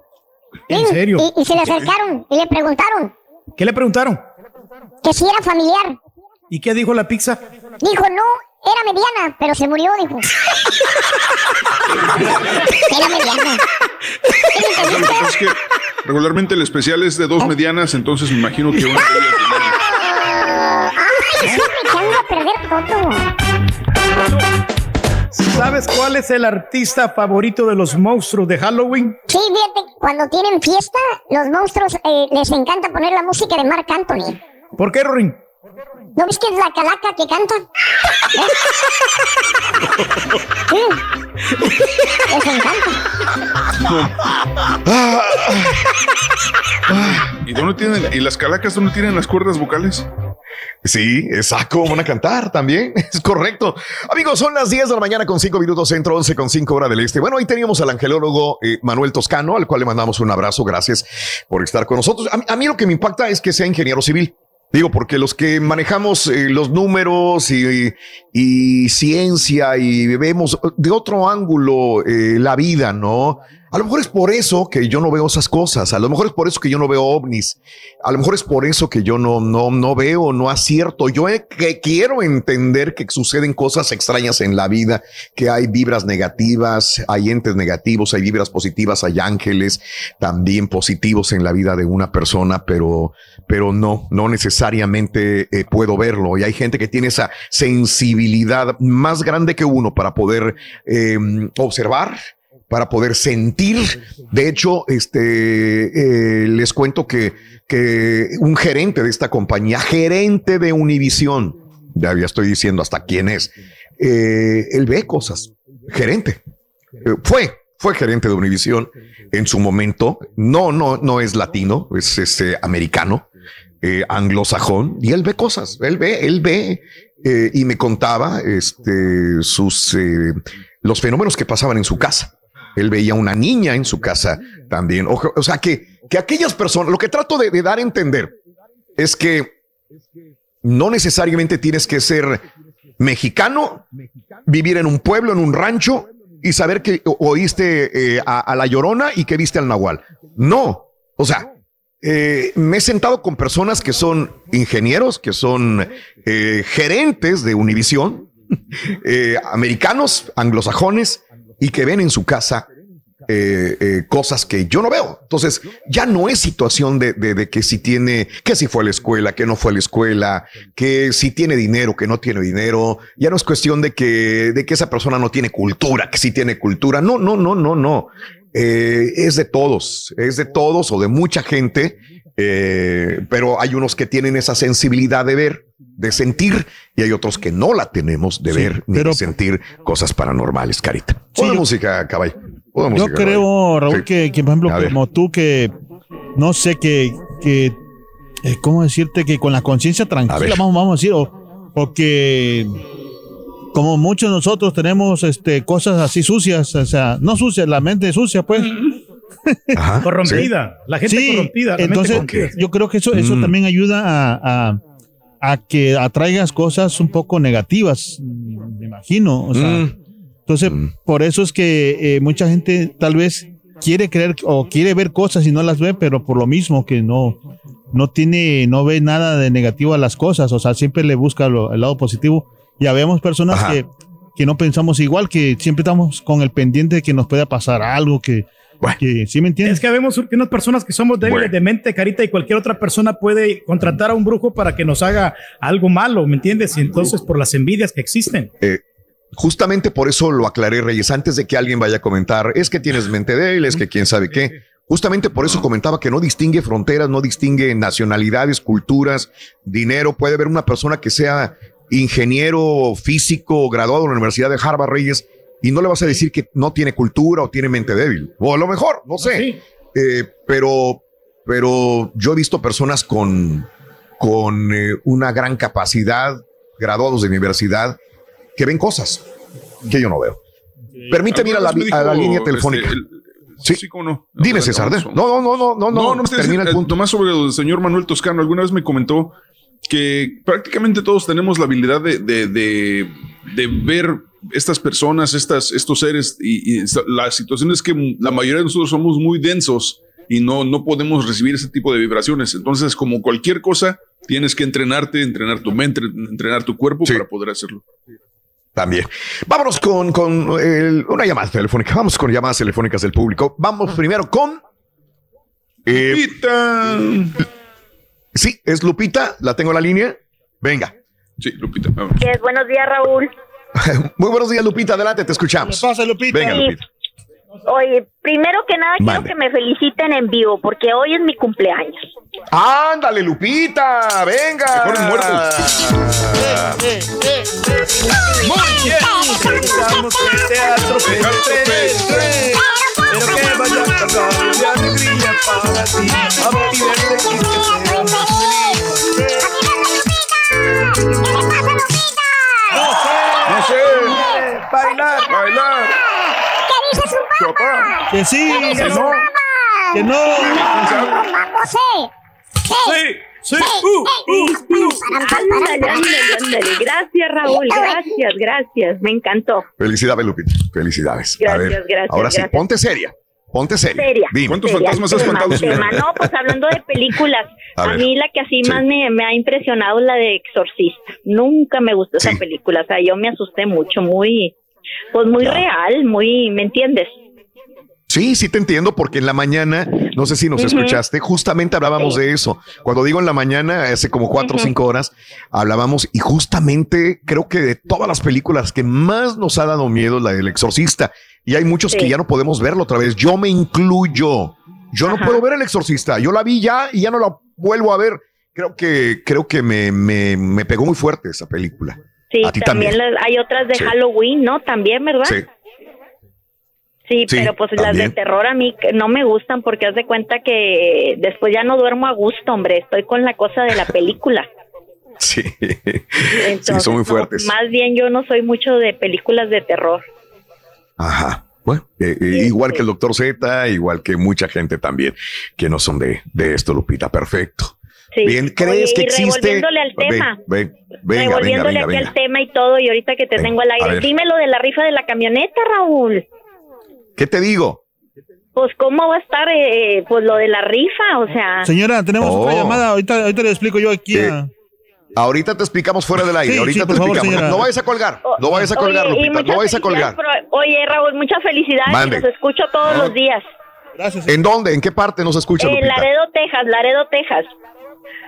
¿En serio? Y, y se le acercaron y le preguntaron ¿Qué le preguntaron? que si era familiar. ¿Y qué dijo la pizza? Dijo, no, era mediana, pero se murió, dijo. era mediana. Es que regularmente el especial es de dos medianas, entonces me imagino que una de ellas siempre echando a perder todo. ¿Sabes cuál es el artista favorito de los monstruos de Halloween? Sí, fíjate, cuando tienen fiesta, los monstruos eh, les encanta poner la música de Marc Anthony. ¿Por qué, Rorin? ¿No ves que es la calaca que canta? ¿Eh? Sí. Les encanta. ¿Y dónde tienen? ¿Y las calacas dónde tienen las cuerdas vocales? Sí, exacto, van a cantar también, es correcto. Amigos, son las 10 de la mañana con 5 minutos centro, 11 con 5 hora del este. Bueno, ahí teníamos al angelólogo eh, Manuel Toscano, al cual le mandamos un abrazo, gracias por estar con nosotros. A, mí- lo que me impacta es que sea ingeniero civil. Digo, porque los que manejamos eh, los números y, y ciencia y vemos de otro ángulo eh, la vida, ¿no? A lo mejor es por eso que yo no veo esas cosas, a lo mejor es por eso que yo no veo ovnis, a lo mejor es por eso que yo no, no, no veo, no acierto. Yo que quiero entender que suceden cosas extrañas en la vida, que hay vibras negativas, hay entes negativos, hay vibras positivas, hay ángeles también positivos en la vida de una persona, pero, pero no, no necesariamente eh, puedo verlo. Y hay gente que tiene esa sensibilidad más grande que uno para poder eh, observar, para poder sentir. De hecho, este, eh, les cuento que, un gerente de esta compañía, gerente de Univision, ya, estoy diciendo hasta quién es, eh, él ve cosas, gerente. Eh, fue, fue gerente de Univision en su momento. No, no, no es latino, es este americano, anglosajón, y él ve cosas, él ve, él ve, y me contaba este, sus, los fenómenos que pasaban en su casa. Él veía una niña en su casa también. O, o sea, que, que aquellas personas, lo que trato de, dar a entender es que no necesariamente tienes que ser mexicano, vivir en un pueblo, en un rancho y saber que oíste eh, a, la llorona y que viste al nahual. No, o sea, eh, me he sentado con personas que son ingenieros, que son eh, gerentes de Univisión, americanos, anglosajones, y que ven en su casa eh, eh, cosas que yo no veo. Entonces, ya no es situación de, de- de que si tiene, que si fue a la escuela, que no fue a la escuela, que si tiene dinero, que no tiene dinero. Ya no es cuestión de que, de que esa persona no tiene cultura, que sí tiene cultura. No, no, no, no, no. Eh, es de todos, es de todos o de mucha gente, eh, pero hay unos que tienen esa sensibilidad de ver, de sentir, y hay otros que no la tenemos de ver ni de sentir cosas paranormales, Carita. Pon música, caballo. Yo música, creo, caballo. Raúl, Sí. que, que, por ejemplo, A ver. como tú, que no sé, que, que eh, ¿cómo decirte? Que con la conciencia tranquila, vamos, vamos a decir, o, o que como muchos de nosotros tenemos este, cosas así sucias, o sea, no sucias, la mente sucia, pues. Corrompida. La gente Sí, corrompida. la mente Entonces, corrompida. yo creo que eso, eso Mm. también ayuda a, a- a que atraigas cosas un poco negativas, mm, me imagino. O sea, Mm. entonces, por eso es que eh, mucha gente tal vez quiere creer o quiere ver cosas y no las ve, pero por lo mismo que no, no tiene, no ve nada de negativo a las cosas. O sea, siempre le busca lo- el lado positivo. Ya vemos personas que, que no pensamos igual, que siempre estamos con el pendiente de que nos pueda pasar algo, que, que ¿sí me entiendes? Es que vemos unas personas que somos débiles de mente, carita, y cualquier otra persona puede contratar a un brujo para que nos haga algo malo, ¿me entiendes? Y entonces, por las envidias que existen. Eh, justamente por eso lo aclaré, Reyes, antes de que alguien vaya a comentar, es que tienes mente débil, es que quién sabe qué. Justamente por eso comentaba que no distingue fronteras, no distingue nacionalidades, culturas, dinero. Puede haber una persona que sea ingeniero físico graduado de la Universidad de Harvard, Reyes, y no le vas a decir que no tiene cultura o tiene mente débil. O a lo mejor, no sé. Eh, pero, pero yo he visto personas con, con eh, una gran capacidad, graduados de universidad, que ven cosas que yo no veo. Permíteme ir a la, a la línea este, telefónica. el- sí, sí, cómo no. Dime, César. de- No, no, no, no, no, no. no, termina el punto. Nomás sobre el señor Manuel Toscano. Alguna vez me comentó que prácticamente todos tenemos la habilidad de, de, de, de ver estas personas, estas, estos seres, y, la situación es que la mayoría de nosotros somos muy densos y no, no podemos recibir ese tipo de vibraciones. Entonces, como cualquier cosa, tienes que entrenarte, entrenar tu mente, entrenar tu cuerpo para poder hacerlo. También. Vámonos con, con el- una llamada telefónica. Vamos con llamadas telefónicas del público. Vamos primero con. eh, Lupita. Sí, es Lupita. La tengo en la línea. Venga. Sí, Lupita. Yes, buenos días, Raúl. Muy buenos días, Lupita. Adelante, te escuchamos. pasa, Lupita? Venga. Lupita. Oye, primero que nada Mande. quiero que me feliciten en vivo porque hoy es mi cumpleaños. Ándale, Lupita. Venga. Mejor Muy bien. Estamos en el teatro Pepe, pero que vaya cargado de alegría para ti. Y que seas sé. Bailar. Bailar. ¿Qué dice su papá? Que sí, ¿Qué dice que su no. Que no. ¿Qué? Sí. Gracias, Raúl. Gracias, gracias. Me encantó. Felicidades, Lupita. Felicidades. a Gracias, ver, gracias, ahora sí, ponte seria. Ponte seria. Seria. Dime. ¿Cuántos Seria, fantasmas has tema, espantado. No, pues hablando de películas, A a, mí la que así Sí. más me, me ha impresionado es la de Exorcista. Nunca me gustó Sí. esa película, o sea, yo me asusté mucho, muy, pues muy real, muy, ¿me entiendes? Sí, sí te entiendo, porque en la mañana, no sé si nos escuchaste, justamente hablábamos de eso. Cuando digo en la mañana, hace como cuatro o cinco horas, hablábamos y justamente creo que de todas las películas que más nos ha dado miedo la del exorcista. Y hay muchos que ya no podemos verlo otra vez. Yo me incluyo. Yo no puedo ver el exorcista. Yo la vi ya y ya no la vuelvo a ver. Creo que, creo que me, me, me pegó muy fuerte esa película. Sí, A ti también, también. las- hay otras de Sí. Halloween, ¿no? También, ¿verdad? Sí. Sí, Sí, pero pues las de terror a mí no me gustan porque haz de cuenta que después ya no duermo a gusto, hombre, estoy con la cosa de la película. Sí. Entonces, sí, son muy no, fuertes. más bien yo no soy mucho de películas de terror. Ajá. Bueno, eh, eh, igual que el doctor Z, igual que mucha gente también que no son de, de esto, Lupita. Perfecto. Sí. Bien, ¿crees Oye, que existe? revolviéndole al Ven, tema. ven, venga, venga, Revolviéndole venga, aquí venga. al tema y todo, y ahorita que te tengo al aire, dime lo de la rifa de la camioneta, Raúl. ¿Qué te digo? Pues cómo va a estar, eh, pues lo de la rifa, o sea. Señora, tenemos Oh. otra llamada. Ahorita, ahorita le explico yo aquí. Eh, a- Ahorita te explicamos fuera del aire. Sí, Ahorita sí, te favor, explicamos. señora. no vayas a colgar. No vayas a colgar, Oye, Lupita. No vayas a colgar. pero- Oye, Raúl, muchas felicidades. Mande. Los escucho todos los días. ¿En dónde? ¿En qué parte nos escucha, En Lupita? Laredo, Texas, Laredo, Texas.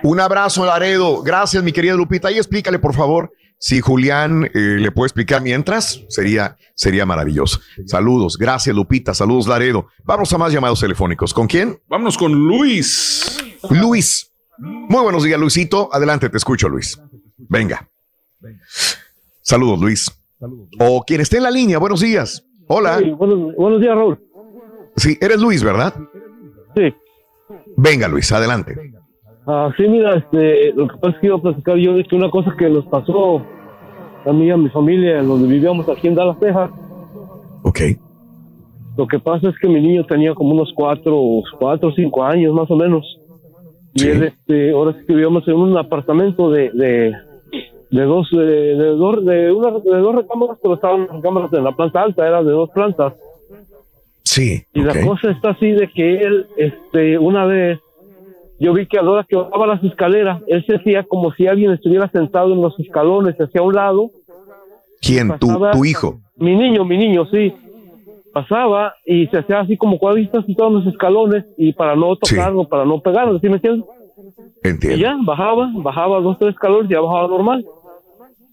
Un abrazo, Laredo. Gracias, mi querida Lupita. Y explícale, por favor, si Julián eh, le puede explicar mientras, sería, sería maravilloso. Saludos. Gracias, Lupita. Saludos, Laredo. Vamos a más llamados telefónicos. ¿Con quién? Vámonos con Luis. Luis. Muy buenos días, Luisito. Adelante, te escucho, Luis. Venga. Saludos, Luis. O quien esté en la línea, buenos días. Hola. Sí, buenos, buenos días, Raúl. Sí, eres Luis, ¿verdad? Sí. Venga, Luis, adelante. Ah, sí, mira, este, lo que pasa es que iba a platicar yo de que una cosa que nos pasó a mí y a mi familia, donde vivíamos aquí en Dallas, Texas. Ok. Lo que pasa es que mi niño tenía como unos cuatro, cuatro o cinco años más o menos. Y él, este, ahora sí que vivíamos en un apartamento de, de, de dos, de, de dos, de, una, de dos recámaras, pero estaban las recámaras en la planta alta, era de dos plantas. Sí. Y la cosa está así de que él, este, una vez, yo vi que a la hora que bajaba las escaleras, él se hacía como si alguien estuviera sentado en los escalones, se hacía a un lado. ¿Quién? ¿Tu, tu hijo? Mi niño, mi niño, sí. Pasaba y se hacía así como sentado en los escalones y para no tocarlo, para no pegarlo, ¿sí me entiendes? Entiendo. Y ya, bajaba, bajaba dos, tres escalones y ya bajaba normal.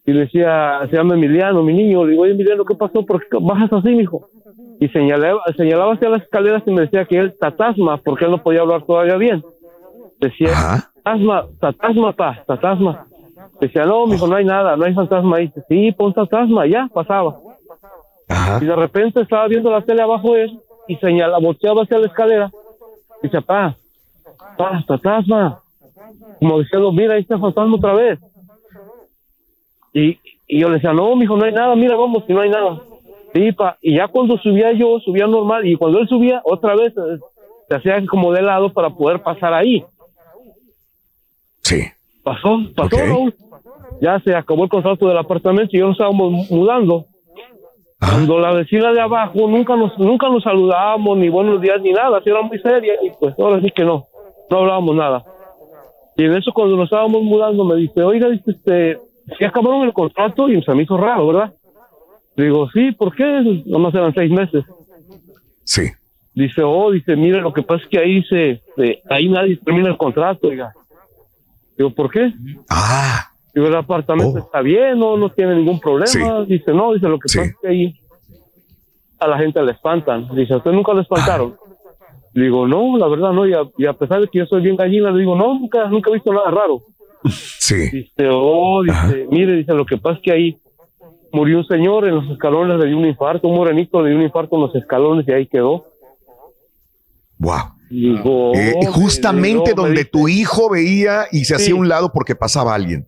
Y le decía, se llama Emiliano, mi niño. Le digo, oye, Emiliano, ¿qué pasó? ¿Por qué bajas así, mijo? Y señalaba, señalaba hacia las escaleras y me decía que él tatasma, porque él no podía hablar todavía bien. Decía, tatasma, tatasma, pa, tatasma. Decía, no, mijo, no hay nada, no hay fantasma ahí. Dice, sí, pon fantasma, ya, pasaba. Y de repente estaba viendo la tele abajo él y señalaba, volteaba hacia la escalera. Dice, pa, pa, fantasma. Como diciendo, mira, ahí está el fantasma otra vez. Y, y yo le decía, no, mijo, no hay nada, mira, vamos, si no hay nada. Sí, pa. Y ya cuando subía yo, subía normal. Y cuando él subía, otra vez eh, se hacía como de lado para poder pasar ahí. Sí. Pasó, pasó, Raúl. Ya se acabó el contrato del apartamento y ya nos estábamos mudando. Cuando la vecina de abajo nunca nos nunca nos saludábamos, ni buenos días, ni nada, era muy seria, y pues ahora sí que no, no hablábamos nada. Y en eso cuando nos estábamos mudando me dice, oiga, dice, este, si acabaron el contrato y se me hizo raro, ¿verdad? Digo, sí, ¿por qué? Nomás eran seis meses. Sí. Dice, oh, dice, mire, lo que pasa es que ahí dice, ahí nadie termina el contrato, oiga. Digo, ¿por qué? Ah. Digo, el apartamento está bien, no, no tiene ningún problema. Sí. Dice, no, dice, lo que pasa es que ahí a la gente le espantan. Dice, ¿a usted nunca le espantaron? Digo, no, la verdad no, y a, y a pesar de que yo soy bien gallina, le digo, no, nunca, nunca he visto nada raro. Sí. Dice, oh, dice, mire, dice, lo que pasa es que ahí murió un señor en los escalones, le dio un infarto, un morenito le dio un infarto en los escalones y ahí quedó. Wow. Digo, Eh, oh, justamente donde dice, tu hijo veía y se hacía Sí. a un lado porque pasaba alguien.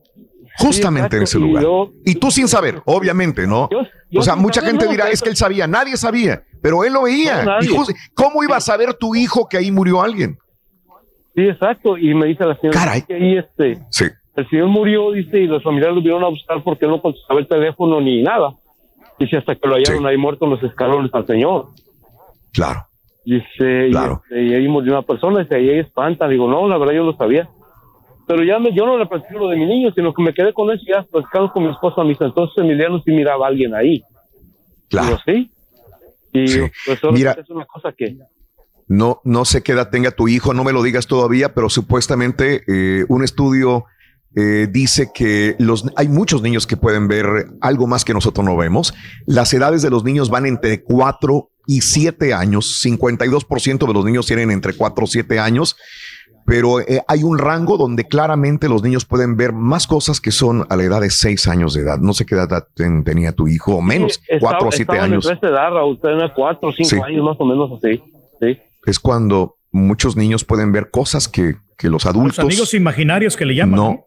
Justamente en ese exacto, y lugar. yo- y tú sin saber, obviamente, ¿no? yo o sea, mucha gente dirá, es que él sabía, nadie sabía, pero él lo veía. No. Y jus- ¿Cómo iba a saber tu hijo que ahí murió alguien? Sí, exacto. Y me dice la señora que ahí este, Sí. el señor murió, dice, y los familiares lo vieron a buscar porque no contestaba el teléfono ni nada. Dice, hasta que lo hallaron ahí muerto en los escalones al señor. Claro. Dice, y, Claro. este, y ahí murió una persona, dice, y ahí espanta. Digo, no, la verdad yo lo sabía. Pero ya me, yo no le platico lo de mi niño, sino que me quedé con eso y ya platicando con mi esposa. Dice, entonces Emiliano sí miraba a alguien ahí. Claro. Digo, sí. Y pues ahora Mira. sí es una cosa que... No, no sé qué edad tenga tu hijo, no me lo digas todavía, pero supuestamente eh, un estudio eh, dice que los, hay muchos niños que pueden ver algo más que nosotros no vemos. Las edades de los niños van entre 4 y 7 años. 52% de los niños tienen entre 4 y 7 años. Pero eh, hay un rango donde claramente los niños pueden ver más cosas que son a la edad de 6 años de edad. No sé qué edad ten- tenía tu hijo, o menos, Sí, 4 o estaba- 7 estaban años. esa edad, Raúl, tenía cuatro o cinco Sí. años más o menos así. Sí. es cuando muchos niños pueden ver cosas que, que los Los adultos amigos imaginarios que le llaman. no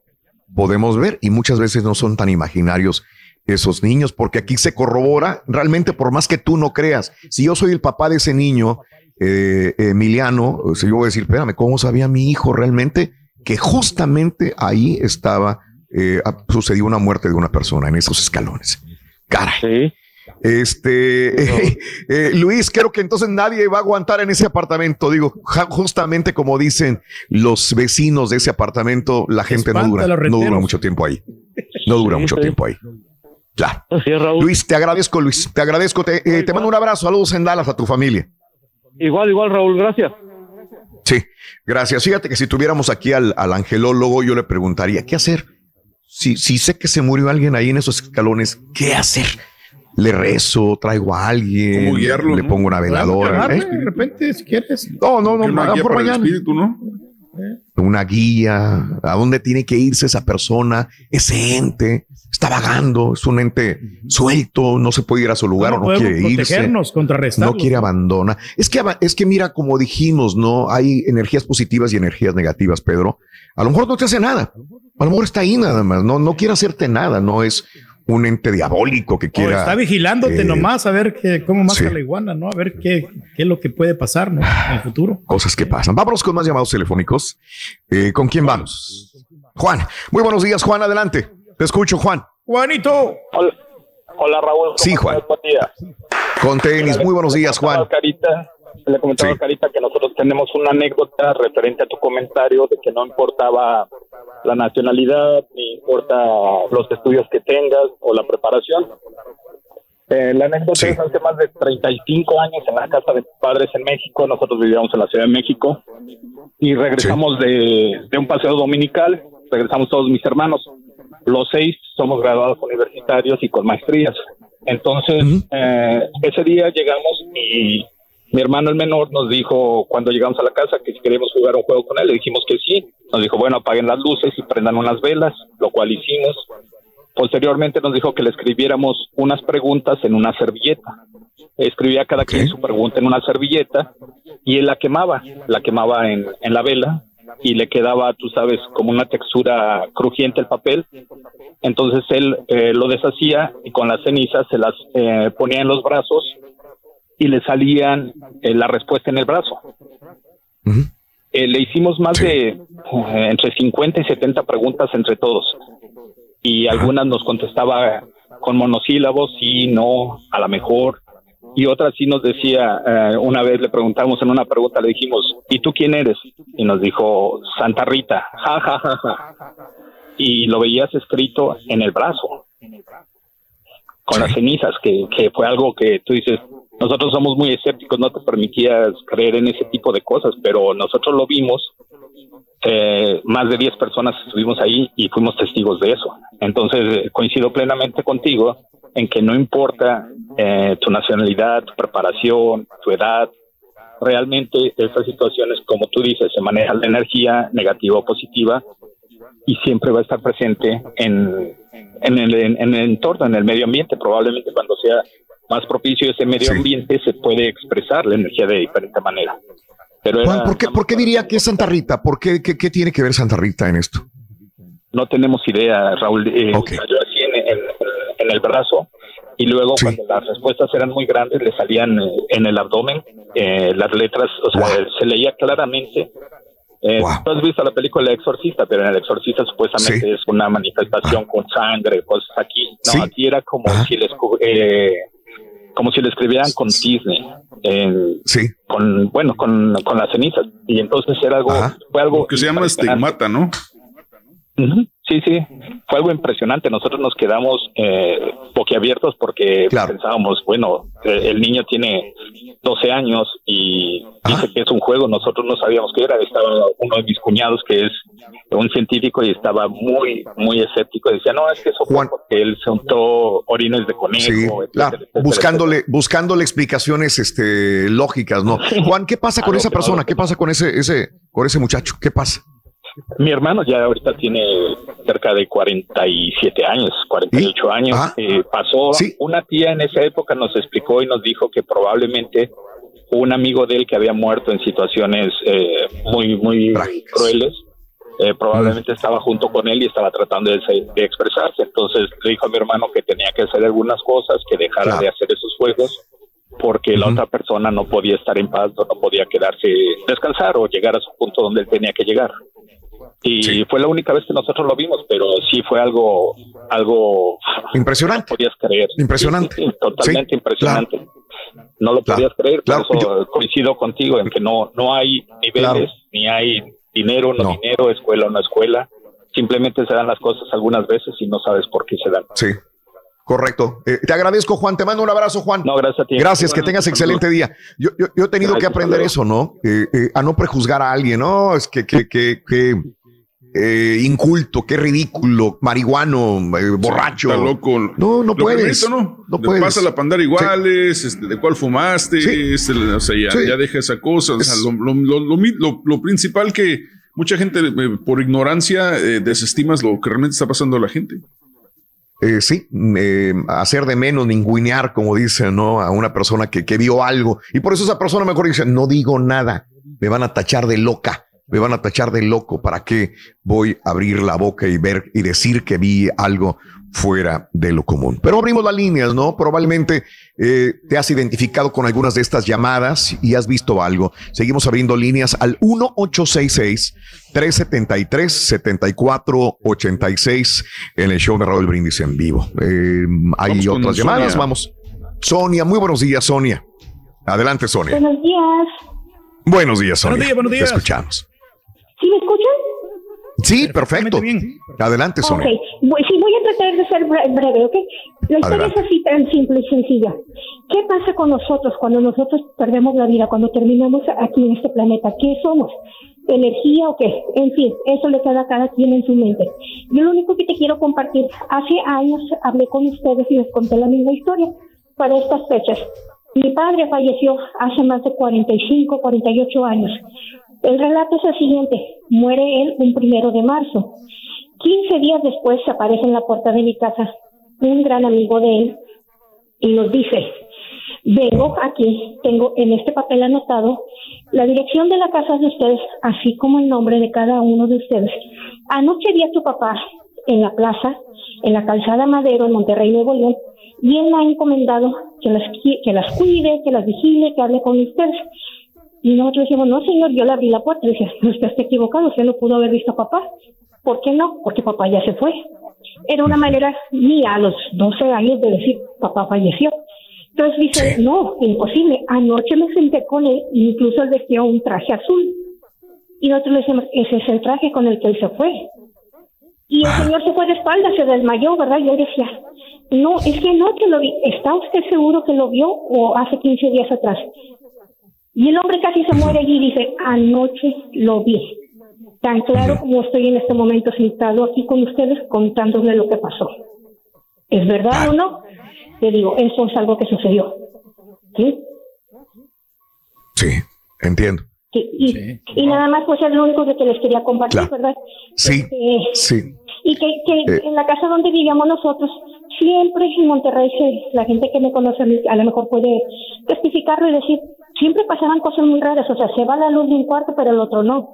podemos ver y muchas veces no son tan imaginarios esos niños, porque aquí se corrobora realmente por más que tú no creas. Si yo soy el papá de ese niño, eh, Emiliano, o sea, yo voy a decir, espérame, ¿cómo sabía mi hijo realmente que justamente ahí estaba, eh, sucedió una muerte de una persona en esos escalones? Caray. Este, eh, Luis, creo que entonces nadie va a aguantar en ese apartamento. Digo, ja- justamente como dicen los vecinos de ese apartamento, la gente no dura, no dura mucho tiempo ahí. No dura mucho tiempo ahí. Claro. Luis, te agradezco, Luis. Te agradezco. Te, eh, te mando un abrazo. Saludos en Dallas a tu familia. Igual, igual, Raúl, gracias. Sí, gracias. Fíjate que si tuviéramos aquí al, al angelólogo, yo le preguntaría, ¿qué hacer? Si, si sé que se murió alguien ahí en esos escalones, ¿qué hacer? Le rezo, traigo a alguien, ¿Cómo guiarlo, le no? pongo una veladora. ¿eh? De repente, si quieres. No, no, no, mañana. espíritu, ¿no? Una guía, a dónde tiene que irse esa persona, ese ente, está vagando, es un ente suelto, no se puede ir a su lugar o no quiere irse. No quiere abandonar. Es que, es que mira, como dijimos, no hay energías positivas y energías negativas, Pedro. A lo mejor no te hace nada. A lo mejor está ahí nada más. No, no quiere hacerte nada. No es un ente diabólico que O quiera. está vigilándote eh, nomás a ver que, cómo más sí. la iguana, ¿no? A ver qué, qué es lo que puede pasar, ¿no? En el futuro. Cosas que pasan. Vámonos con más llamados telefónicos. Eh, ¿Con quién vamos? Juan. Muy buenos días, Juan. Adelante. Te escucho, Juan. Juanito. Hola, hola Raúl. ¿cómo Sí, Juan. estás? Buen día. Con tenis. Muy buenos días, Juan. Carita, le comentaba a Carita que nosotros tenemos una anécdota referente a tu comentario de que no importaba la nacionalidad, ni importa los estudios que tengas o la preparación. Eh, la anécdota es hace más de 35 años en la casa de mis padres en México. Nosotros vivíamos en la Ciudad de México y regresamos de, de un paseo dominical. Regresamos todos mis hermanos. Los seis somos graduados universitarios y con maestrías. Entonces, eh, ese día llegamos y mi hermano el menor nos dijo cuando llegamos a la casa que si queríamos jugar un juego con él, le dijimos que sí. Nos dijo, bueno, apaguen las luces y prendan unas velas, lo cual hicimos. Posteriormente nos dijo que le escribiéramos unas preguntas en una servilleta. Escribía cada quien su pregunta en una servilleta y él la quemaba, la quemaba en, en la vela y le quedaba, tú sabes, como una textura crujiente el papel. Entonces él eh, lo deshacía y con las cenizas se las eh, ponía en los brazos y le salían eh, la respuesta en el brazo. Eh, le hicimos más de eh, entre 50 y 70 preguntas entre todos. Y algunas nos contestaba con monosílabos, sí, no, a lo mejor, y otras sí nos decía, eh, una vez le preguntamos en una pregunta, le dijimos, ¿y tú quién eres? Y nos dijo, Santa Rita, ja, ja, ja, ja. Y lo veías escrito en el brazo, con las cenizas, que, que fue algo que tú dices, nosotros somos muy escépticos, no te permitías creer en ese tipo de cosas, pero nosotros lo vimos eh, más de 10 personas estuvimos ahí y fuimos testigos de eso. Entonces, eh, coincido plenamente contigo en que no importa eh, tu nacionalidad, tu preparación, tu edad, realmente estas situaciones, como tú dices, se maneja la energía negativa o positiva y siempre va a estar presente en, en, el, en, en el entorno, en el medio ambiente. Probablemente cuando sea más propicio ese medio ambiente se puede expresar la energía de diferente manera. Pero Juan, ¿por qué, por qué diría que es Santa Rita? ¿Por qué, qué, qué tiene que ver Santa Rita en esto? no tenemos idea, Raúl. Eh, Salió así en, en- en el brazo y luego cuando las respuestas eran muy grandes le salían eh, en el abdomen eh, las letras, o sea, se leía claramente Eh, Tú has visto la película El Exorcista, pero en El Exorcista supuestamente es una manifestación con sangre, cosas aquí. No, aquí era como si les eh, como si le escribieran con Disney. sí. Con, bueno, con, con las cenizas. Y entonces era algo, fue algo. que se llama estigmata, ¿no? Sí, sí, fue algo impresionante. Nosotros nos quedamos eh, boquiabiertos porque pensábamos, bueno, el niño tiene 12 años y dice que es un juego. Nosotros no sabíamos qué era. Estaba uno de mis cuñados que es un científico y estaba muy, muy escéptico. Decía, no, es que eso fue porque él se untó orines de conejo. buscándole, buscándole explicaciones este, lógicas, ¿no? Juan, ¿qué pasa con esa persona? ¿Qué pasa con ese, ese, con ese muchacho? ¿Qué pasa? Mi hermano ya ahorita tiene cerca de 47 años, 48 años. Eh, pasó una tía en esa época nos explicó y nos dijo que probablemente un amigo de él que había muerto en situaciones eh, muy muy crueles eh, probablemente mm. estaba junto con él y estaba tratando de, expresarse. Entonces le dijo a mi hermano que tenía que hacer algunas cosas, que dejara de hacer esos juegos, porque la otra persona no podía estar en paz, no podía quedarse, descansar o llegar a su punto donde él tenía que llegar. Y fue la única vez que nosotros lo vimos, pero sí fue algo, algo impresionante. No podías creer. Impresionante. totalmente impresionante. No lo podías creer, por eso coincido contigo en que no, no hay niveles, ni hay dinero, no, dinero, escuela o no escuela. Simplemente se dan las cosas algunas veces y no sabes por qué se dan. Sí. Correcto. Eh, te agradezco, Juan. Te mando un abrazo, Juan. No, gracias a ti. Gracias, que tengas excelente día. Yo, yo, he tenido que aprender eso, ¿no? Eh, eh, a no prejuzgar a alguien, ¿no? Es que, que, que, que eh, inculto, qué ridículo, marihuano, eh, borracho. Está loco. No, no puedes. ¿no? no puedes. pasa la pandar iguales, este, de cuál fumaste, este, o sea, ya, deja esa cosa. O sea, lo, lo, principal que mucha gente, eh, por ignorancia, desestimas lo que realmente está pasando a la gente. Sí, hacer de menos, ningunear, como dicen, ¿no? A una persona que, que vio algo. Y por eso esa persona mejor dice, no digo nada, me van a tachar de loca me van a tachar de loco. ¿Para qué voy a abrir la boca y ver y decir que vi algo fuera de lo común? Pero abrimos las líneas, ¿no? Probablemente eh, te has identificado con algunas de estas llamadas y has visto algo. Seguimos abriendo líneas al 1-866-373-7486 en el show de Raúl Brindis en vivo. Eh, hay otras llamadas, vamos. Sonia, muy buenos días, Sonia. Adelante, Sonia. Buenos días. Buenos días, Sonia. Buenos días, buenos días. Te escuchamos. ¿Sí me escuchan? Sí, perfecto. Adelante, Sonia. Ok, sí, voy a tratar de ser breve, ¿ok? La historia es así tan simple y sencilla. ¿Qué pasa con nosotros cuando nosotros perdemos la vida, cuando terminamos aquí en este planeta? ¿Qué somos? ¿Energía o qué? En fin, eso le queda a cada quien en su mente. Yo lo único que te quiero compartir, hace años hablé con ustedes y les conté la misma historia para estas fechas. Mi padre falleció hace más de 45, 48 años. El relato es el siguiente. Muere él un primero de marzo. 15 días después aparece en la puerta de mi casa un gran amigo de él y nos dice, vengo aquí, tengo en este papel anotado la dirección de la casa de ustedes, así como el nombre de cada uno de ustedes. Anoche vi a tu papá en la plaza, en la calzada Madero, en Monterrey, Nuevo León, y él me ha encomendado que las, que las cuide, que las vigile, que hable con ustedes. Y nosotros dijimos, no, señor, yo le abrí la puerta. Dice, usted está equivocado, usted no pudo haber visto a papá. ¿Por qué no? Porque papá ya se fue. Era una manera mía a los 12 años de decir, papá falleció. Entonces dice, no, imposible. Anoche me senté con él, incluso él vestía un traje azul. Y nosotros le decimos, ese es el traje con el que él se fue. Y el señor se fue de espalda, se desmayó, ¿verdad? Y yo decía, no, es que anoche lo vi. ¿Está usted seguro que lo vio o hace 15 días atrás? Y el hombre casi se muere y dice, anoche lo vi. Tan claro como estoy en este momento sentado aquí con ustedes contándole lo que pasó. ¿Es verdad o no? Te digo, eso es algo que sucedió. ¿Sí? Sí, entiendo. y, y, nada más, pues es lo único que les quería compartir, ¿verdad? Sí, este, sí. Y que, que eh. en la casa donde vivíamos nosotros, siempre en Monterrey, la gente que me conoce a lo mejor puede testificarlo y decir, siempre pasaban cosas muy raras, o sea, se va la luz de un cuarto, pero el otro no.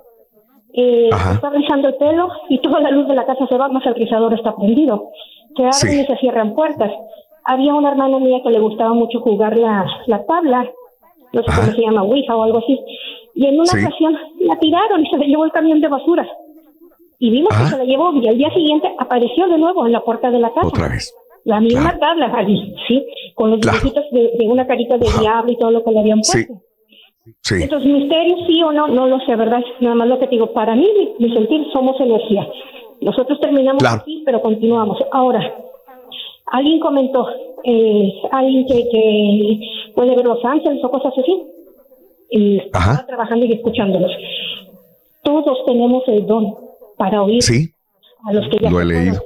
Eh, está rizando el pelo y toda la luz de la casa se va, más el rizador está prendido. Se abren y se cierran puertas. Había una hermana mía que le gustaba mucho jugar la, la tabla, no sé cómo se llama, Ouija o algo así. Y en una Sí. ocasión la tiraron y se la llevó el camión de basura. Y vimos Ah. que se la llevó y al día siguiente apareció de nuevo en la puerta de la casa. Otra vez. La misma tabla, Javi, ¿sí? Con los Claro. dibujitos de, de una carita de diablo y todo lo que le habían puesto. Sí. Sí. Entonces, misterio sí o no, no lo sé, ¿verdad? Nada más lo que te digo, para mí, mi, mi sentir, somos energía. Nosotros terminamos Claro. aquí, pero continuamos. Ahora, alguien comentó, eh, alguien que, que puede ver Los Ángeles o cosas así, y estaba trabajando y escuchándolos. Todos tenemos el don para oír Sí, a los que ya lo he leído.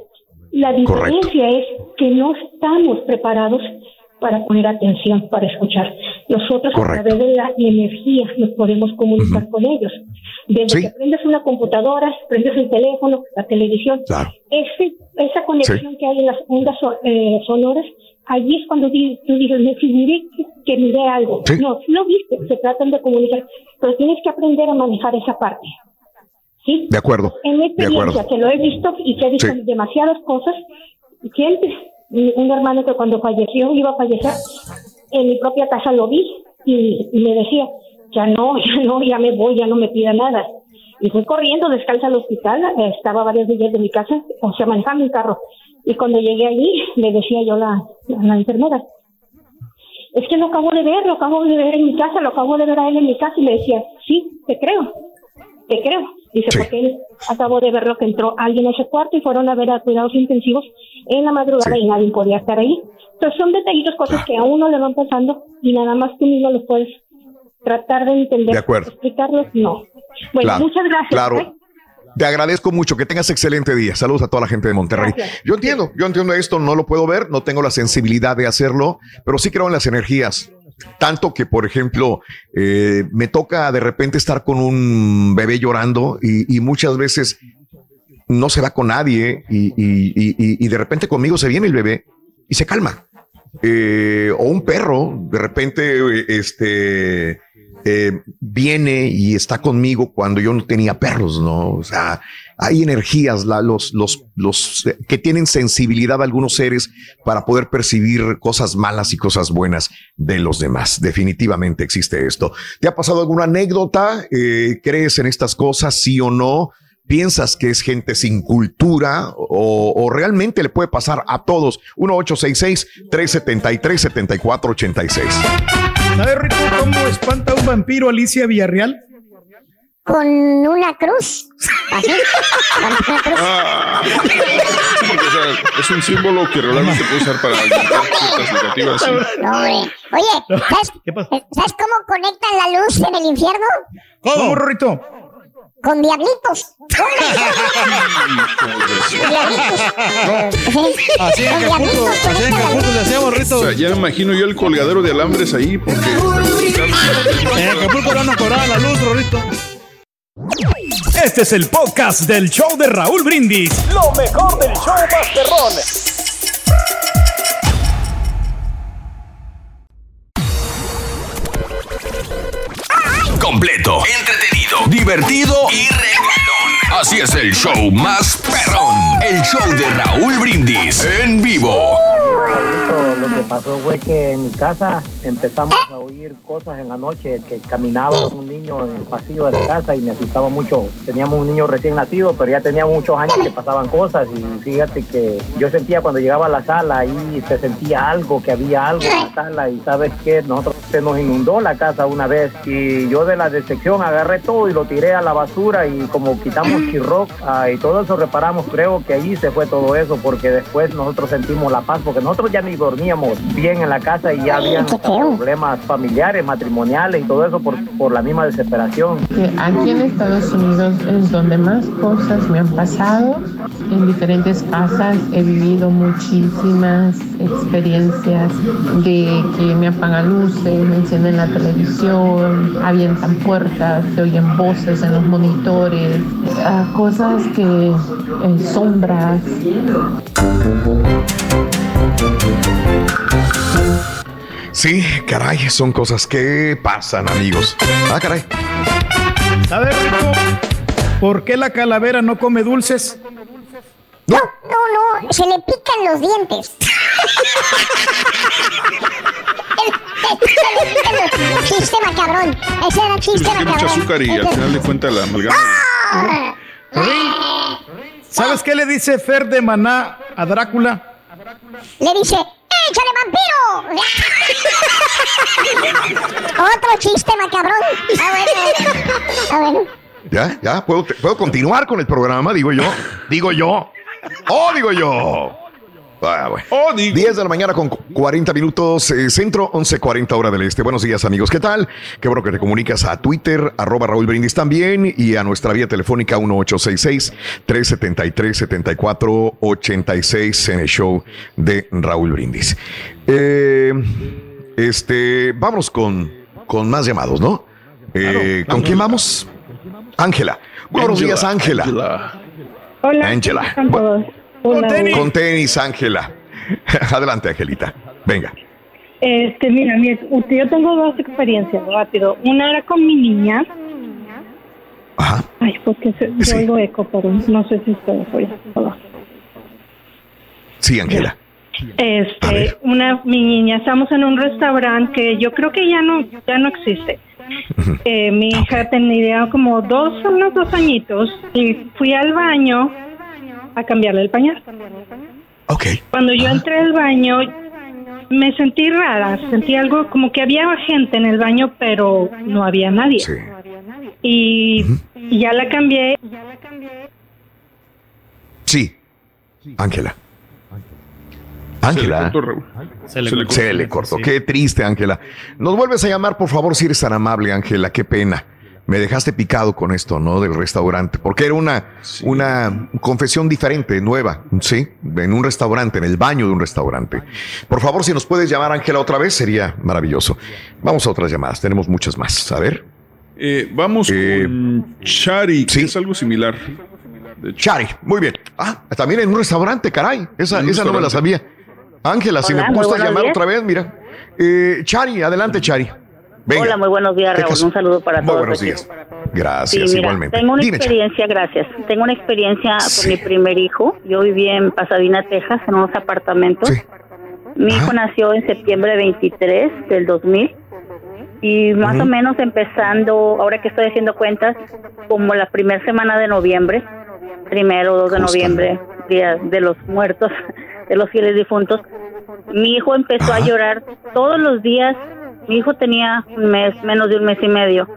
La Correcto. diferencia es que no estamos preparados para poner atención, para escuchar. Nosotros Correcto. a través de la energía nos podemos comunicar con ellos. Desde Sí. que prendes una computadora, prendes el teléfono, la televisión, Claro. ese, esa conexión que hay en las ondas eh, sonoras, allí es cuando di- tú dices, me figuré que, que miré algo. Sí. No, sí lo viste, se tratan de comunicar, pero tienes que aprender a manejar esa parte. ¿Sí? De acuerdo. En mi De experiencia, que lo he visto y que he visto Sí. demasiadas cosas, mi- un hermano que cuando falleció, iba a fallecer, en mi propia casa lo vi y, y me decía, ya no, ya no, ya me voy, ya no me pida nada. Y fui corriendo descalza al hospital, estaba varias millas de mi casa, o sea, manejando un carro. Y cuando llegué allí, le decía yo la, a la enfermera, es que lo acabo de ver, lo acabo de ver en mi casa, lo acabo de ver a él en mi casa, y le decía, sí, te creo, te creo. Dice, porque él acabó de ver lo que entró alguien a ese cuarto y fueron a ver a cuidados intensivos en la madrugada y nadie podía estar ahí. Entonces son detallitos, cosas que a uno le van pasando y nada más tú mismo los puedes tratar de entender. De acuerdo. Explicarlos, no. Bueno, Claro, muchas gracias. Claro. ¿eh? Te agradezco mucho, que tengas excelente día. Saludos a toda la gente de Monterrey. Gracias. Yo entiendo, yo entiendo esto, no lo puedo ver, no tengo la sensibilidad de hacerlo, pero sí creo en las energías. Tanto que, por ejemplo, eh, me toca de repente estar con un bebé llorando y, muchas veces no se va con nadie y de repente conmigo se viene el bebé y se calma. Eh, o un perro, de repente, eh, este, eh, viene y está conmigo cuando yo no tenía perros, ¿no? O sea, hay energías, los, los, los que tienen sensibilidad algunos seres para poder percibir cosas malas y cosas buenas de los demás. Definitivamente existe esto. ¿Te ha pasado alguna anécdota? Eh, ¿Crees en estas cosas, sí o no? ¿Piensas que es gente sin cultura o, o realmente le puede pasar a todos? 1866-373-7486. ¿Sabes, Rico, cómo espanta un vampiro Alicia Villarreal? Con una cruz. Así. Con una cruz. Ah, o sea, es un símbolo que realmente puede usar para ciertas negativas. sí. No, hombre. Oye, ¿sabes, ¿sabes cómo conectan la luz en el infierno? ¿Cómo, Rorrito? Con diablitos. Así en Acapulco, así en Acapulco le hacíamos, Rito. O sea, ya me imagino yo el colgadero de alambres ahí, porque. En Acapulco no nos cobraban la luz, Rorrito. Este es el podcast del show de Raúl Brindis. Lo mejor del show Masterrón. Completo, entretenido, divertido y regalón. Así es el show más perrón. El show de Raúl Brindis en vivo. Lo que pasó fue que en mi casa empezamos a oír cosas en la noche, que caminaba un niño en el pasillo de la casa y me asustaba mucho. Teníamos un niño recién nacido, pero ya tenía muchos años que pasaban cosas y fíjate que yo sentía cuando llegaba a la sala ahí se sentía algo, que había algo en la sala y sabes que nosotros se nos inundó la casa una vez y yo de la decepción agarré todo y lo tiré a la basura y como quitamos chirroc ah, y todo eso reparamos, creo que ahí se fue todo eso porque después nosotros sentimos la paz porque nosotros ya ni dormíamos bien en la casa y ya habían problemas familiares, matrimoniales y todo eso por, por la misma desesperación. que aquí en Estados Unidos es donde más cosas me han pasado. En diferentes casas he vivido muchísimas experiencias de que me apagan luces, me encienden la televisión, avientan puertas, se oyen voces en los monitores, cosas que eh, sombras. Sí, caray, son cosas que pasan, amigos. Ah, caray. ¿Sabes, Rico? ¿Por qué la calavera no come dulces? No, no, no, se le pican los dientes. Sistema cabrón. Ese era Es que sistema tiene mucho cabrón. azúcar y al final de cuentas la amalgama. ¿Sabes qué le dice Fer de Maná a Drácula? Le dice, ¡échale vampiro! Otro chiste macabrón. Ah, bueno. Ah, bueno. Ya, ya, puedo, puedo continuar con el programa, digo yo. Digo yo. Oh, digo yo. Ah, bueno. 10 de la mañana con 40 minutos, eh, centro, 11.40 hora del este. Buenos días, amigos. ¿Qué tal? Qué bueno que te comunicas a Twitter, arroba Raúl Brindis también, y a nuestra vía telefónica 1866-373-7486 en el show de Raúl Brindis. Eh, este, vamos con, con más llamados, ¿no? Eh, ¿Con quién vamos? Ángela. Buenos Ángela, días, Ángela. Hola. Ángela. Hola, hola. Con tenis, Ángela. Adelante, Angelita. Venga. Este, mira, mi- yo tengo dos experiencias, rápido. Una era con mi niña. Ay, porque se, yo oigo eco, pero no sé si ustedes oyen. Sí, Ángela. Este, una, mi niña, estamos en un restaurante que yo creo que ya no, ya no existe. Eh, mi hija tenía como dos, unos dos añitos y fui al baño a cambiarle el pañal. Cuando yo entré al baño, me sentí rara, sentí algo como que había gente en el baño, pero no había nadie. Y, y ya la cambié. Sí. Ángela. Ángela. Se le Se cortó, le, cortó. Qué triste, Ángela. Nos vuelves a llamar, por favor, si eres tan amable, Ángela. Qué pena. Me dejaste picado con esto, ¿no? Del restaurante. Porque era una, una confesión diferente, nueva, ¿sí? En un restaurante, en el baño de un restaurante. Por favor, si nos puedes llamar, Ángela, otra vez, sería maravilloso. Vamos a otras llamadas. Tenemos muchas más. A ver. Eh, vamos con Chari, que es algo similar. Chari, muy bien. Ah, también en un restaurante, caray. Esa, esa no me la sabía. Ángela, si me buenos llamar días. otra vez, mira. Eh, Chari, adelante, Chari. Venga. Hola, muy buenos días, ¿Qué Raúl. Un saludo para Muy todos. buenos aquí. días. Gracias, Sí, mira, igualmente. Tengo una Dime, experiencia, gracias. Tengo una experiencia con mi primer hijo. Yo viví en Pasadena, Texas, en unos apartamentos. Mi hijo nació en septiembre 23 del 2000 y más o menos empezando, ahora que estoy haciendo cuentas, como la primera semana de noviembre, primero o dos de noviembre, día de los muertos, de los fieles difuntos, mi hijo empezó a llorar todos los días. Mi hijo tenía un mes, menos de un mes y medio.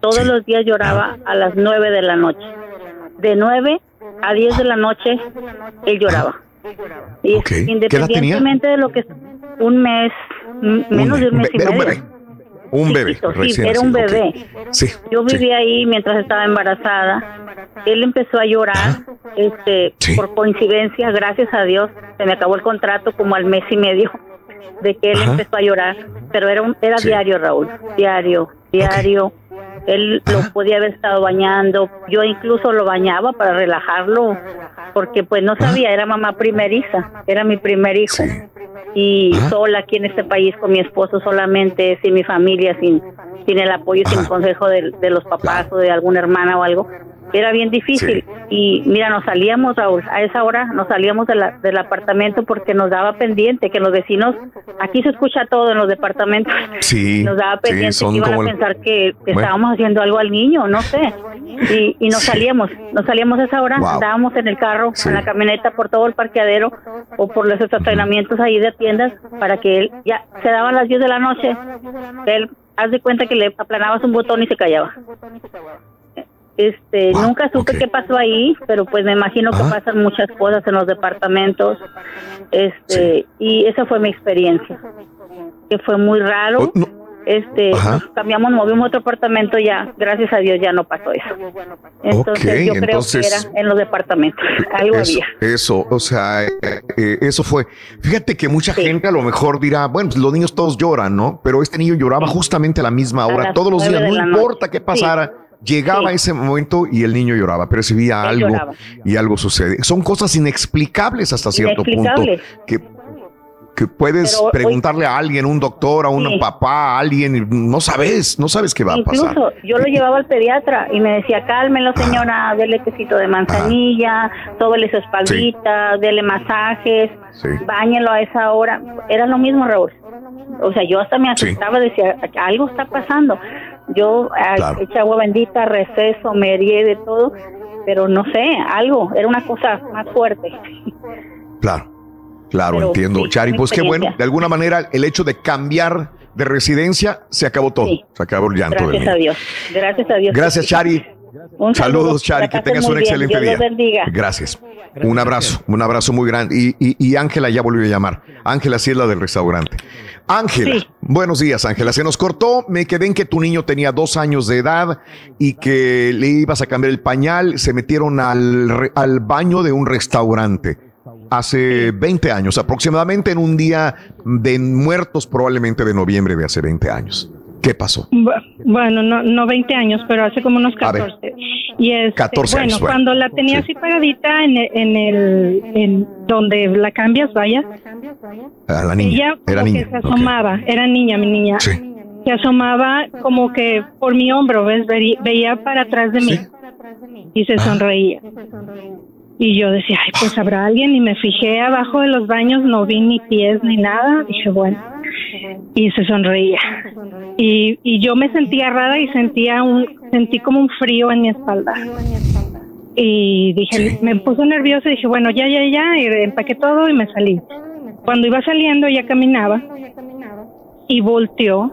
Todos los días lloraba a las nueve de la noche. De nueve a diez de la noche, él lloraba. Y independientemente de lo que un mes, menos de un mes y Era un medio. bebé. Un bebé. Chiquito, sí, era un bebé. Sí. Yo vivía ahí mientras estaba embarazada. Él empezó a llorar, este, por coincidencia, gracias a Dios, se me acabó el contrato como al mes y medio de que él Ajá. empezó a llorar, pero era un, era diario, Raúl, diario, diario. Él lo podía haber estado bañando, yo incluso lo bañaba para relajarlo, porque pues no sabía, era mamá primeriza, era mi primer hijo. Y sola aquí en este país con mi esposo solamente, sin mi familia, sin, sin el apoyo, sin consejo de, de los papás o de alguna hermana o algo. Era bien difícil y mira, nos salíamos, Raúl, a esa hora nos salíamos de la- del apartamento porque nos daba pendiente que los vecinos, aquí se escucha todo en los departamentos, Sí. nos daba sí, pendiente son que iban a pensar que, que Bueno. estábamos haciendo algo al niño, no sé. Y, y nos salíamos, nos salíamos a esa hora, Wow. andábamos en el carro, en la camioneta por todo el parqueadero o por los estacionamientos ahí de tiendas para que él, ya se daban las 10 de la noche, él, haz de cuenta que le aplanabas un botón y se callaba. Este, nunca supe qué pasó ahí, pero pues me imagino que pasan muchas cosas en los departamentos. Este, y esa fue mi experiencia. Que fue muy raro. Este, Oh, Ajá. nos cambiamos, movimos otro apartamento ya, gracias a Dios ya no pasó eso. Entonces yo creo entonces- que era en los departamentos, algo Eso, había. eso, o sea, eh, eh, eso fue. Fíjate que mucha gente a lo mejor dirá, bueno, pues los niños todos lloran, ¿no? Pero este niño lloraba justamente a la misma hora, todos los días, no importa qué pasara. Llegaba Sí. ese momento y el niño lloraba, percibía Él algo lloraba. y algo sucede. Son cosas inexplicables hasta cierto punto que, que puedes Pero hoy- preguntarle a alguien, un doctor, a un Sí. papá, a alguien, y no sabes, no sabes qué va a pasar. Incluso yo lo llevaba al pediatra y me decía, cálmelo señora, dele quesito de manzanilla, tóbele su espaldita, dele masajes, Sí. báñelo a esa hora. Era lo mismo, Raúl. O sea, yo hasta me asustaba, decía, algo está pasando. Yo ah, eché agua bendita, recé, somería de todo, pero no sé, algo, era una cosa más fuerte. Claro, claro, entiendo. Chari, pues qué bueno, de alguna manera el hecho de cambiar de residencia se acabó todo, se acabó el llanto. Gracias a Dios, gracias a Dios. Gracias, Chari. Saludos, Chari, que tengas un excelente día. Gracias. Un abrazo, un abrazo muy grande. Y Ángela ya volvió a llamar. Ángela sí es la del restaurante. Ángela, buenos días, Ángela. Se nos cortó, me quedé en que tu niño tenía dos años de edad y que le ibas a cambiar el pañal. Se metieron al, al baño de un restaurante hace 20 años, aproximadamente en un día de muertos, probablemente de noviembre de hace 20 años. ¿Qué pasó? Bueno, no, no 20 años, pero hace como unos 14. Y es, 14 bueno, cuando la tenía así paradita en, en el, en donde la cambias, vaya. A la niña. Ella era niña. que se asomaba, era niña, mi niña. Se asomaba como que por mi hombro, ¿ves? Veía, para atrás de mí. Y se sonreía. Y yo decía, ay, pues habrá alguien. Y me fijé abajo de los baños, no vi ni pies ni nada. Dije, bueno y se sonreía. Y, y yo me sentía rara y sentía un, sentí como un frío en mi espalda. Y dije, me puso nerviosa y dije, bueno, ya, ya, ya, y empaqué todo y me salí. Cuando iba saliendo, ella caminaba y volteó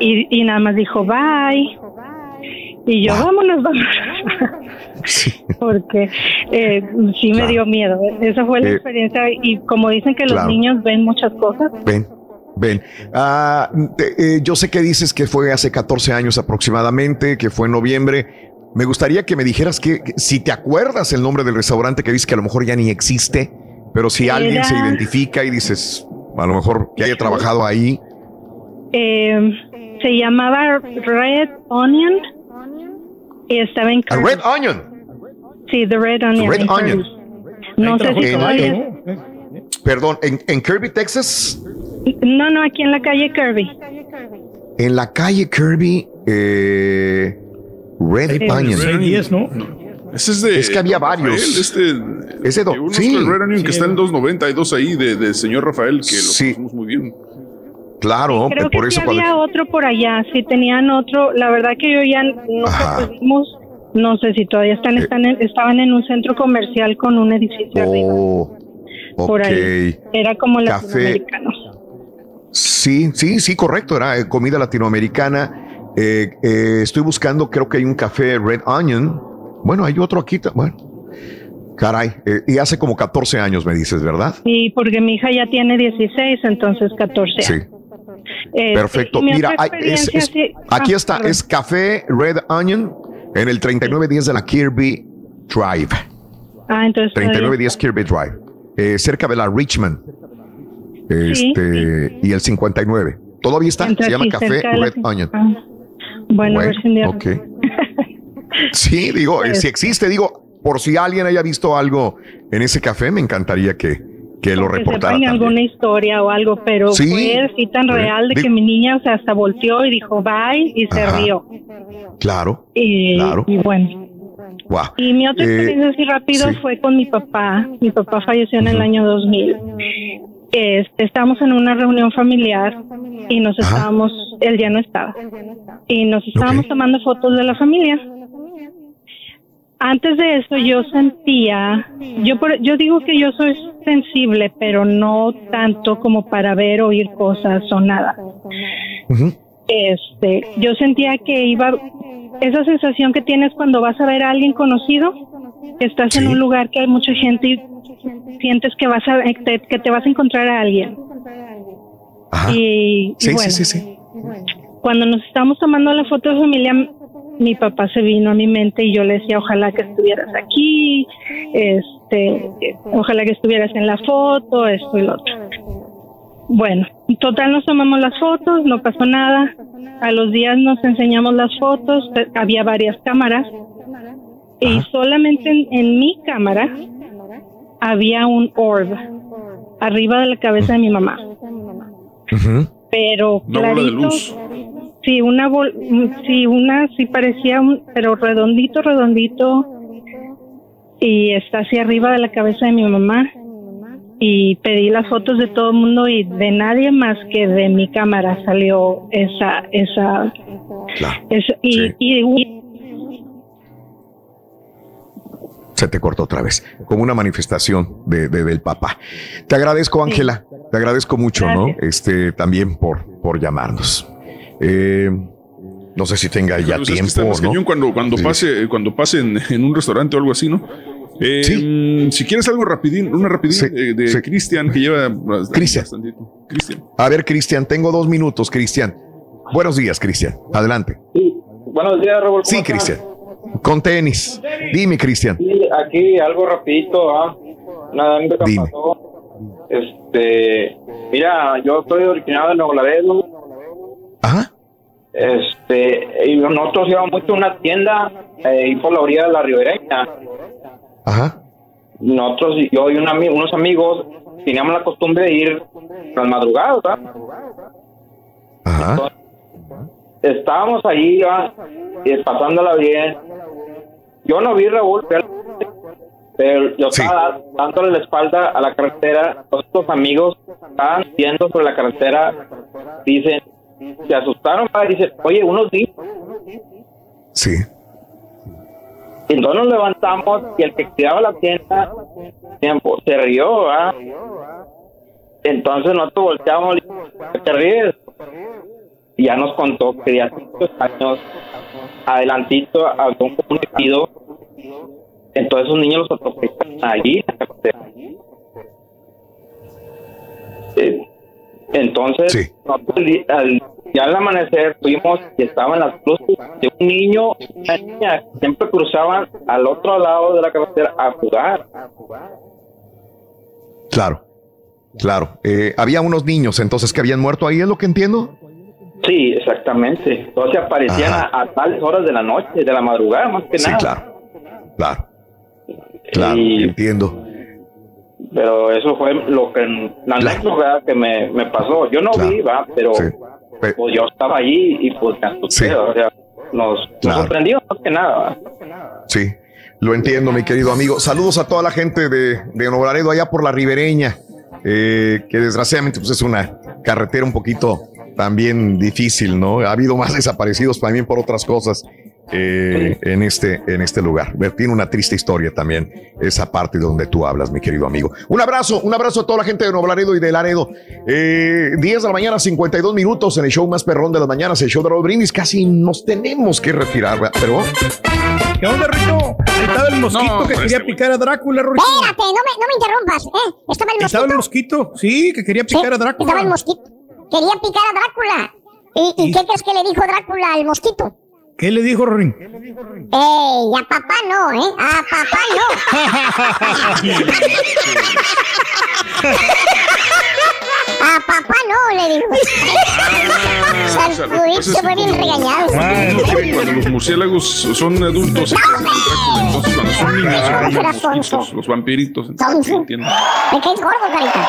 y, y nada más dijo, bye. Y yo, vámonos, vámonos. Porque eh, sí me dio miedo. Esa fue la eh, experiencia. Y como dicen que los niños ven muchas cosas. Ven Ven, ah, eh, yo sé que dices que fue hace 14 años aproximadamente, que fue en noviembre. Me gustaría que me dijeras que, si te acuerdas el nombre del restaurante que dices que a lo mejor ya ni existe, pero si alguien se identifica y dices, a lo mejor que haya trabajado ahí. Eh, se llamaba Red Onion y estaba en Red Onion. Sí, The Red Onion. Red Onion. No sé si Perdón, ¿en, ¿en Kirby, Texas? No, no, aquí en la calle Kirby. En la calle Kirby, eh, Red Onion. ¿no? Ese es de. Es que había varios. Este, Ese do, sí. Red Onion que está en 290. Hay dos ahí de, de señor Rafael que lo sí. muy bien. Claro, creo por que eso. Sí había otro por allá. Sí, tenían otro. La verdad que yo ya no pudimos. No sé si todavía están, eh. están estaban en un centro comercial con un edificio oh, arriba. Por ahí. Era como latinoamericano. Sí, sí, sí, correcto. Era eh, comida latinoamericana. Eh, eh, estoy buscando, creo que hay un café Red Onion. Bueno, hay otro aquí. Bueno, caray. y hace como 14 años, me dices, ¿verdad? Sí, porque mi hija ya tiene 16, entonces 14 Sí. Perfecto. Mira, aquí está, es Café Red Onion en el 3910 de la Kirby Drive. Ah, entonces. 3910 Kirby Drive, cerca de la Richmond. Este, y el 59. Todavía está, se llama Café Red Onion. Ah, bueno, bueno ok. sí, digo, eh, si existe, digo, por si alguien haya visto algo en ese café, me encantaría que, que lo reportara. Que alguna historia o algo, pero fue así tan real de que mi niña o sea, hasta volteó y dijo bye y se rió. Claro. Y, claro. y bueno. Y mi otra eh, experiencia así rápido fue con mi papá. Mi papá falleció en el año 2000 este, estábamos en una reunión familiar y nos estábamos, él ya no estaba, y nos estábamos tomando fotos de la familia. Antes de eso yo sentía, yo yo digo que yo soy sensible, pero no tanto como para ver o oír cosas o nada. Este, yo sentía que iba esa sensación que tienes cuando vas a ver a alguien conocido, que estás en un lugar que hay mucha gente y sientes que vas a que te vas a encontrar a alguien. Y, sí, sí, sí, Cuando nos estábamos tomando la foto de familia, mi papá se vino a mi mente y yo le decía, ojalá que estuvieras aquí, este, ojalá que estuvieras en la foto, esto y lo otro. Bueno, total nos tomamos las fotos, no pasó nada. A los días nos enseñamos las fotos, había varias cámaras y solamente en mi cámara había un orb arriba de la cabeza de mi mamá. Pero clarito, sí, una sí, una sí parecía un, pero redondito, redondito y está así arriba de la cabeza de mi mamá. y pedí las fotos de todo el mundo y de nadie más que de mi cámara salió esa esa, esa- y, y- Se te cortó otra vez, como una manifestación de, de- del papá. Te agradezco, Ángela. Te agradezco mucho, ¿no? Este, también por, por llamarnos. Eh, no sé si tenga ya es que tiempo, ¿no? cuando, cuando Sí. pase, cuando pase en, en un restaurante o algo así, ¿no? Eh, mm, Si quieres algo rapidín, una rapidín eh, de Cristian que lleva Cristian. A ver, Cristian, tengo dos minutos, Cristian. Buenos días, Cristian. Adelante. Buenos días. ¿cómo Sí? Cristian. Con tenis. Dime, Cristian. Aquí algo rapidito, ¿ah? Nada nunca Dime. pasó. Este, mira, yo soy originado de Nuevo Laredo. Ajá. Este, y nosotros íbamos mucho a una tienda eh, ahí por la orilla de la ribereña. Ajá. Nosotros, y yo y un ami- unos amigos, teníamos la costumbre de ir las madrugadas, ¿ah? Ajá. Estábamos ahí ¿va? y pasándola bien. Yo no vi Raúl, pero yo estaba dándole la espalda a la carretera. Otros amigos estaban viendo sobre la carretera. Dicen, se asustaron, ¿va? dicen, oye, unos. Sí. Y entonces nos levantamos y el que cuidaba la tienda tiempo, se rió, ¿va? Entonces nosotros volteamos y dijimos, ¿qué te ríes? Y ya nos contó que de hace muchos años, adelantito, había un comunicado. Entonces esos niños los atropellaron allí. en la carretera. Entonces, nosotros al- ya al amanecer fuimos y estaban las cruces de un niño y una niña que siempre cruzaban al otro lado de la carretera a jugar. Claro. Claro. Eh, había unos niños entonces que habían muerto ahí, ¿es lo que entiendo? Sí, exactamente. Entonces aparecían a, a tales horas de la noche, de la madrugada, más que Sí, nada. claro. Claro. Claro, Y- entiendo. Pero eso fue lo que la anécdota que me, me pasó. Yo no vi, va, pero pues yo estaba allí y pues me asusté, o sea, nos, nos sorprendió más que nada. Sí, lo entiendo, mi querido amigo. Saludos a toda la gente de, de allá por la ribereña, eh, que desgraciadamente pues, es una carretera un poquito también difícil, ¿no? Ha habido más desaparecidos también por otras cosas eh, en, este, en este lugar. Tiene una triste historia también esa parte de donde tú hablas, mi querido amigo. Un abrazo, un abrazo a toda la gente de Nuevo Laredo y de Laredo. Eh, 10 de la mañana, 52 minutos en el show más perrón de las mañanas, el show de Raúl Brindis. Casi nos tenemos que retirar, ¿verdad? pero... ¿Qué onda, Rito? Ahí estaba el mosquito que quería picar a Drácula, Rito. Espérate, no me, no me interrumpas. ¿eh? Estaba el ¿Estaba el mosquito. mosquito? Sí, que quería picar a Drácula. Estaba el mosquito. Quería picar a Drácula. ¿Y, y qué crees que le dijo Drácula al mosquito? ¿Qué le dijo, Rorín? ¡Ey! A papá no, ¿eh? A papá no. a papá no, le dijo. Saludito, fue bien regañado. Cuando los murciélagos son adultos, entonces cuando son niños, a los mosquitos, los vampiritos. Entonces. Me caes gordo, carita.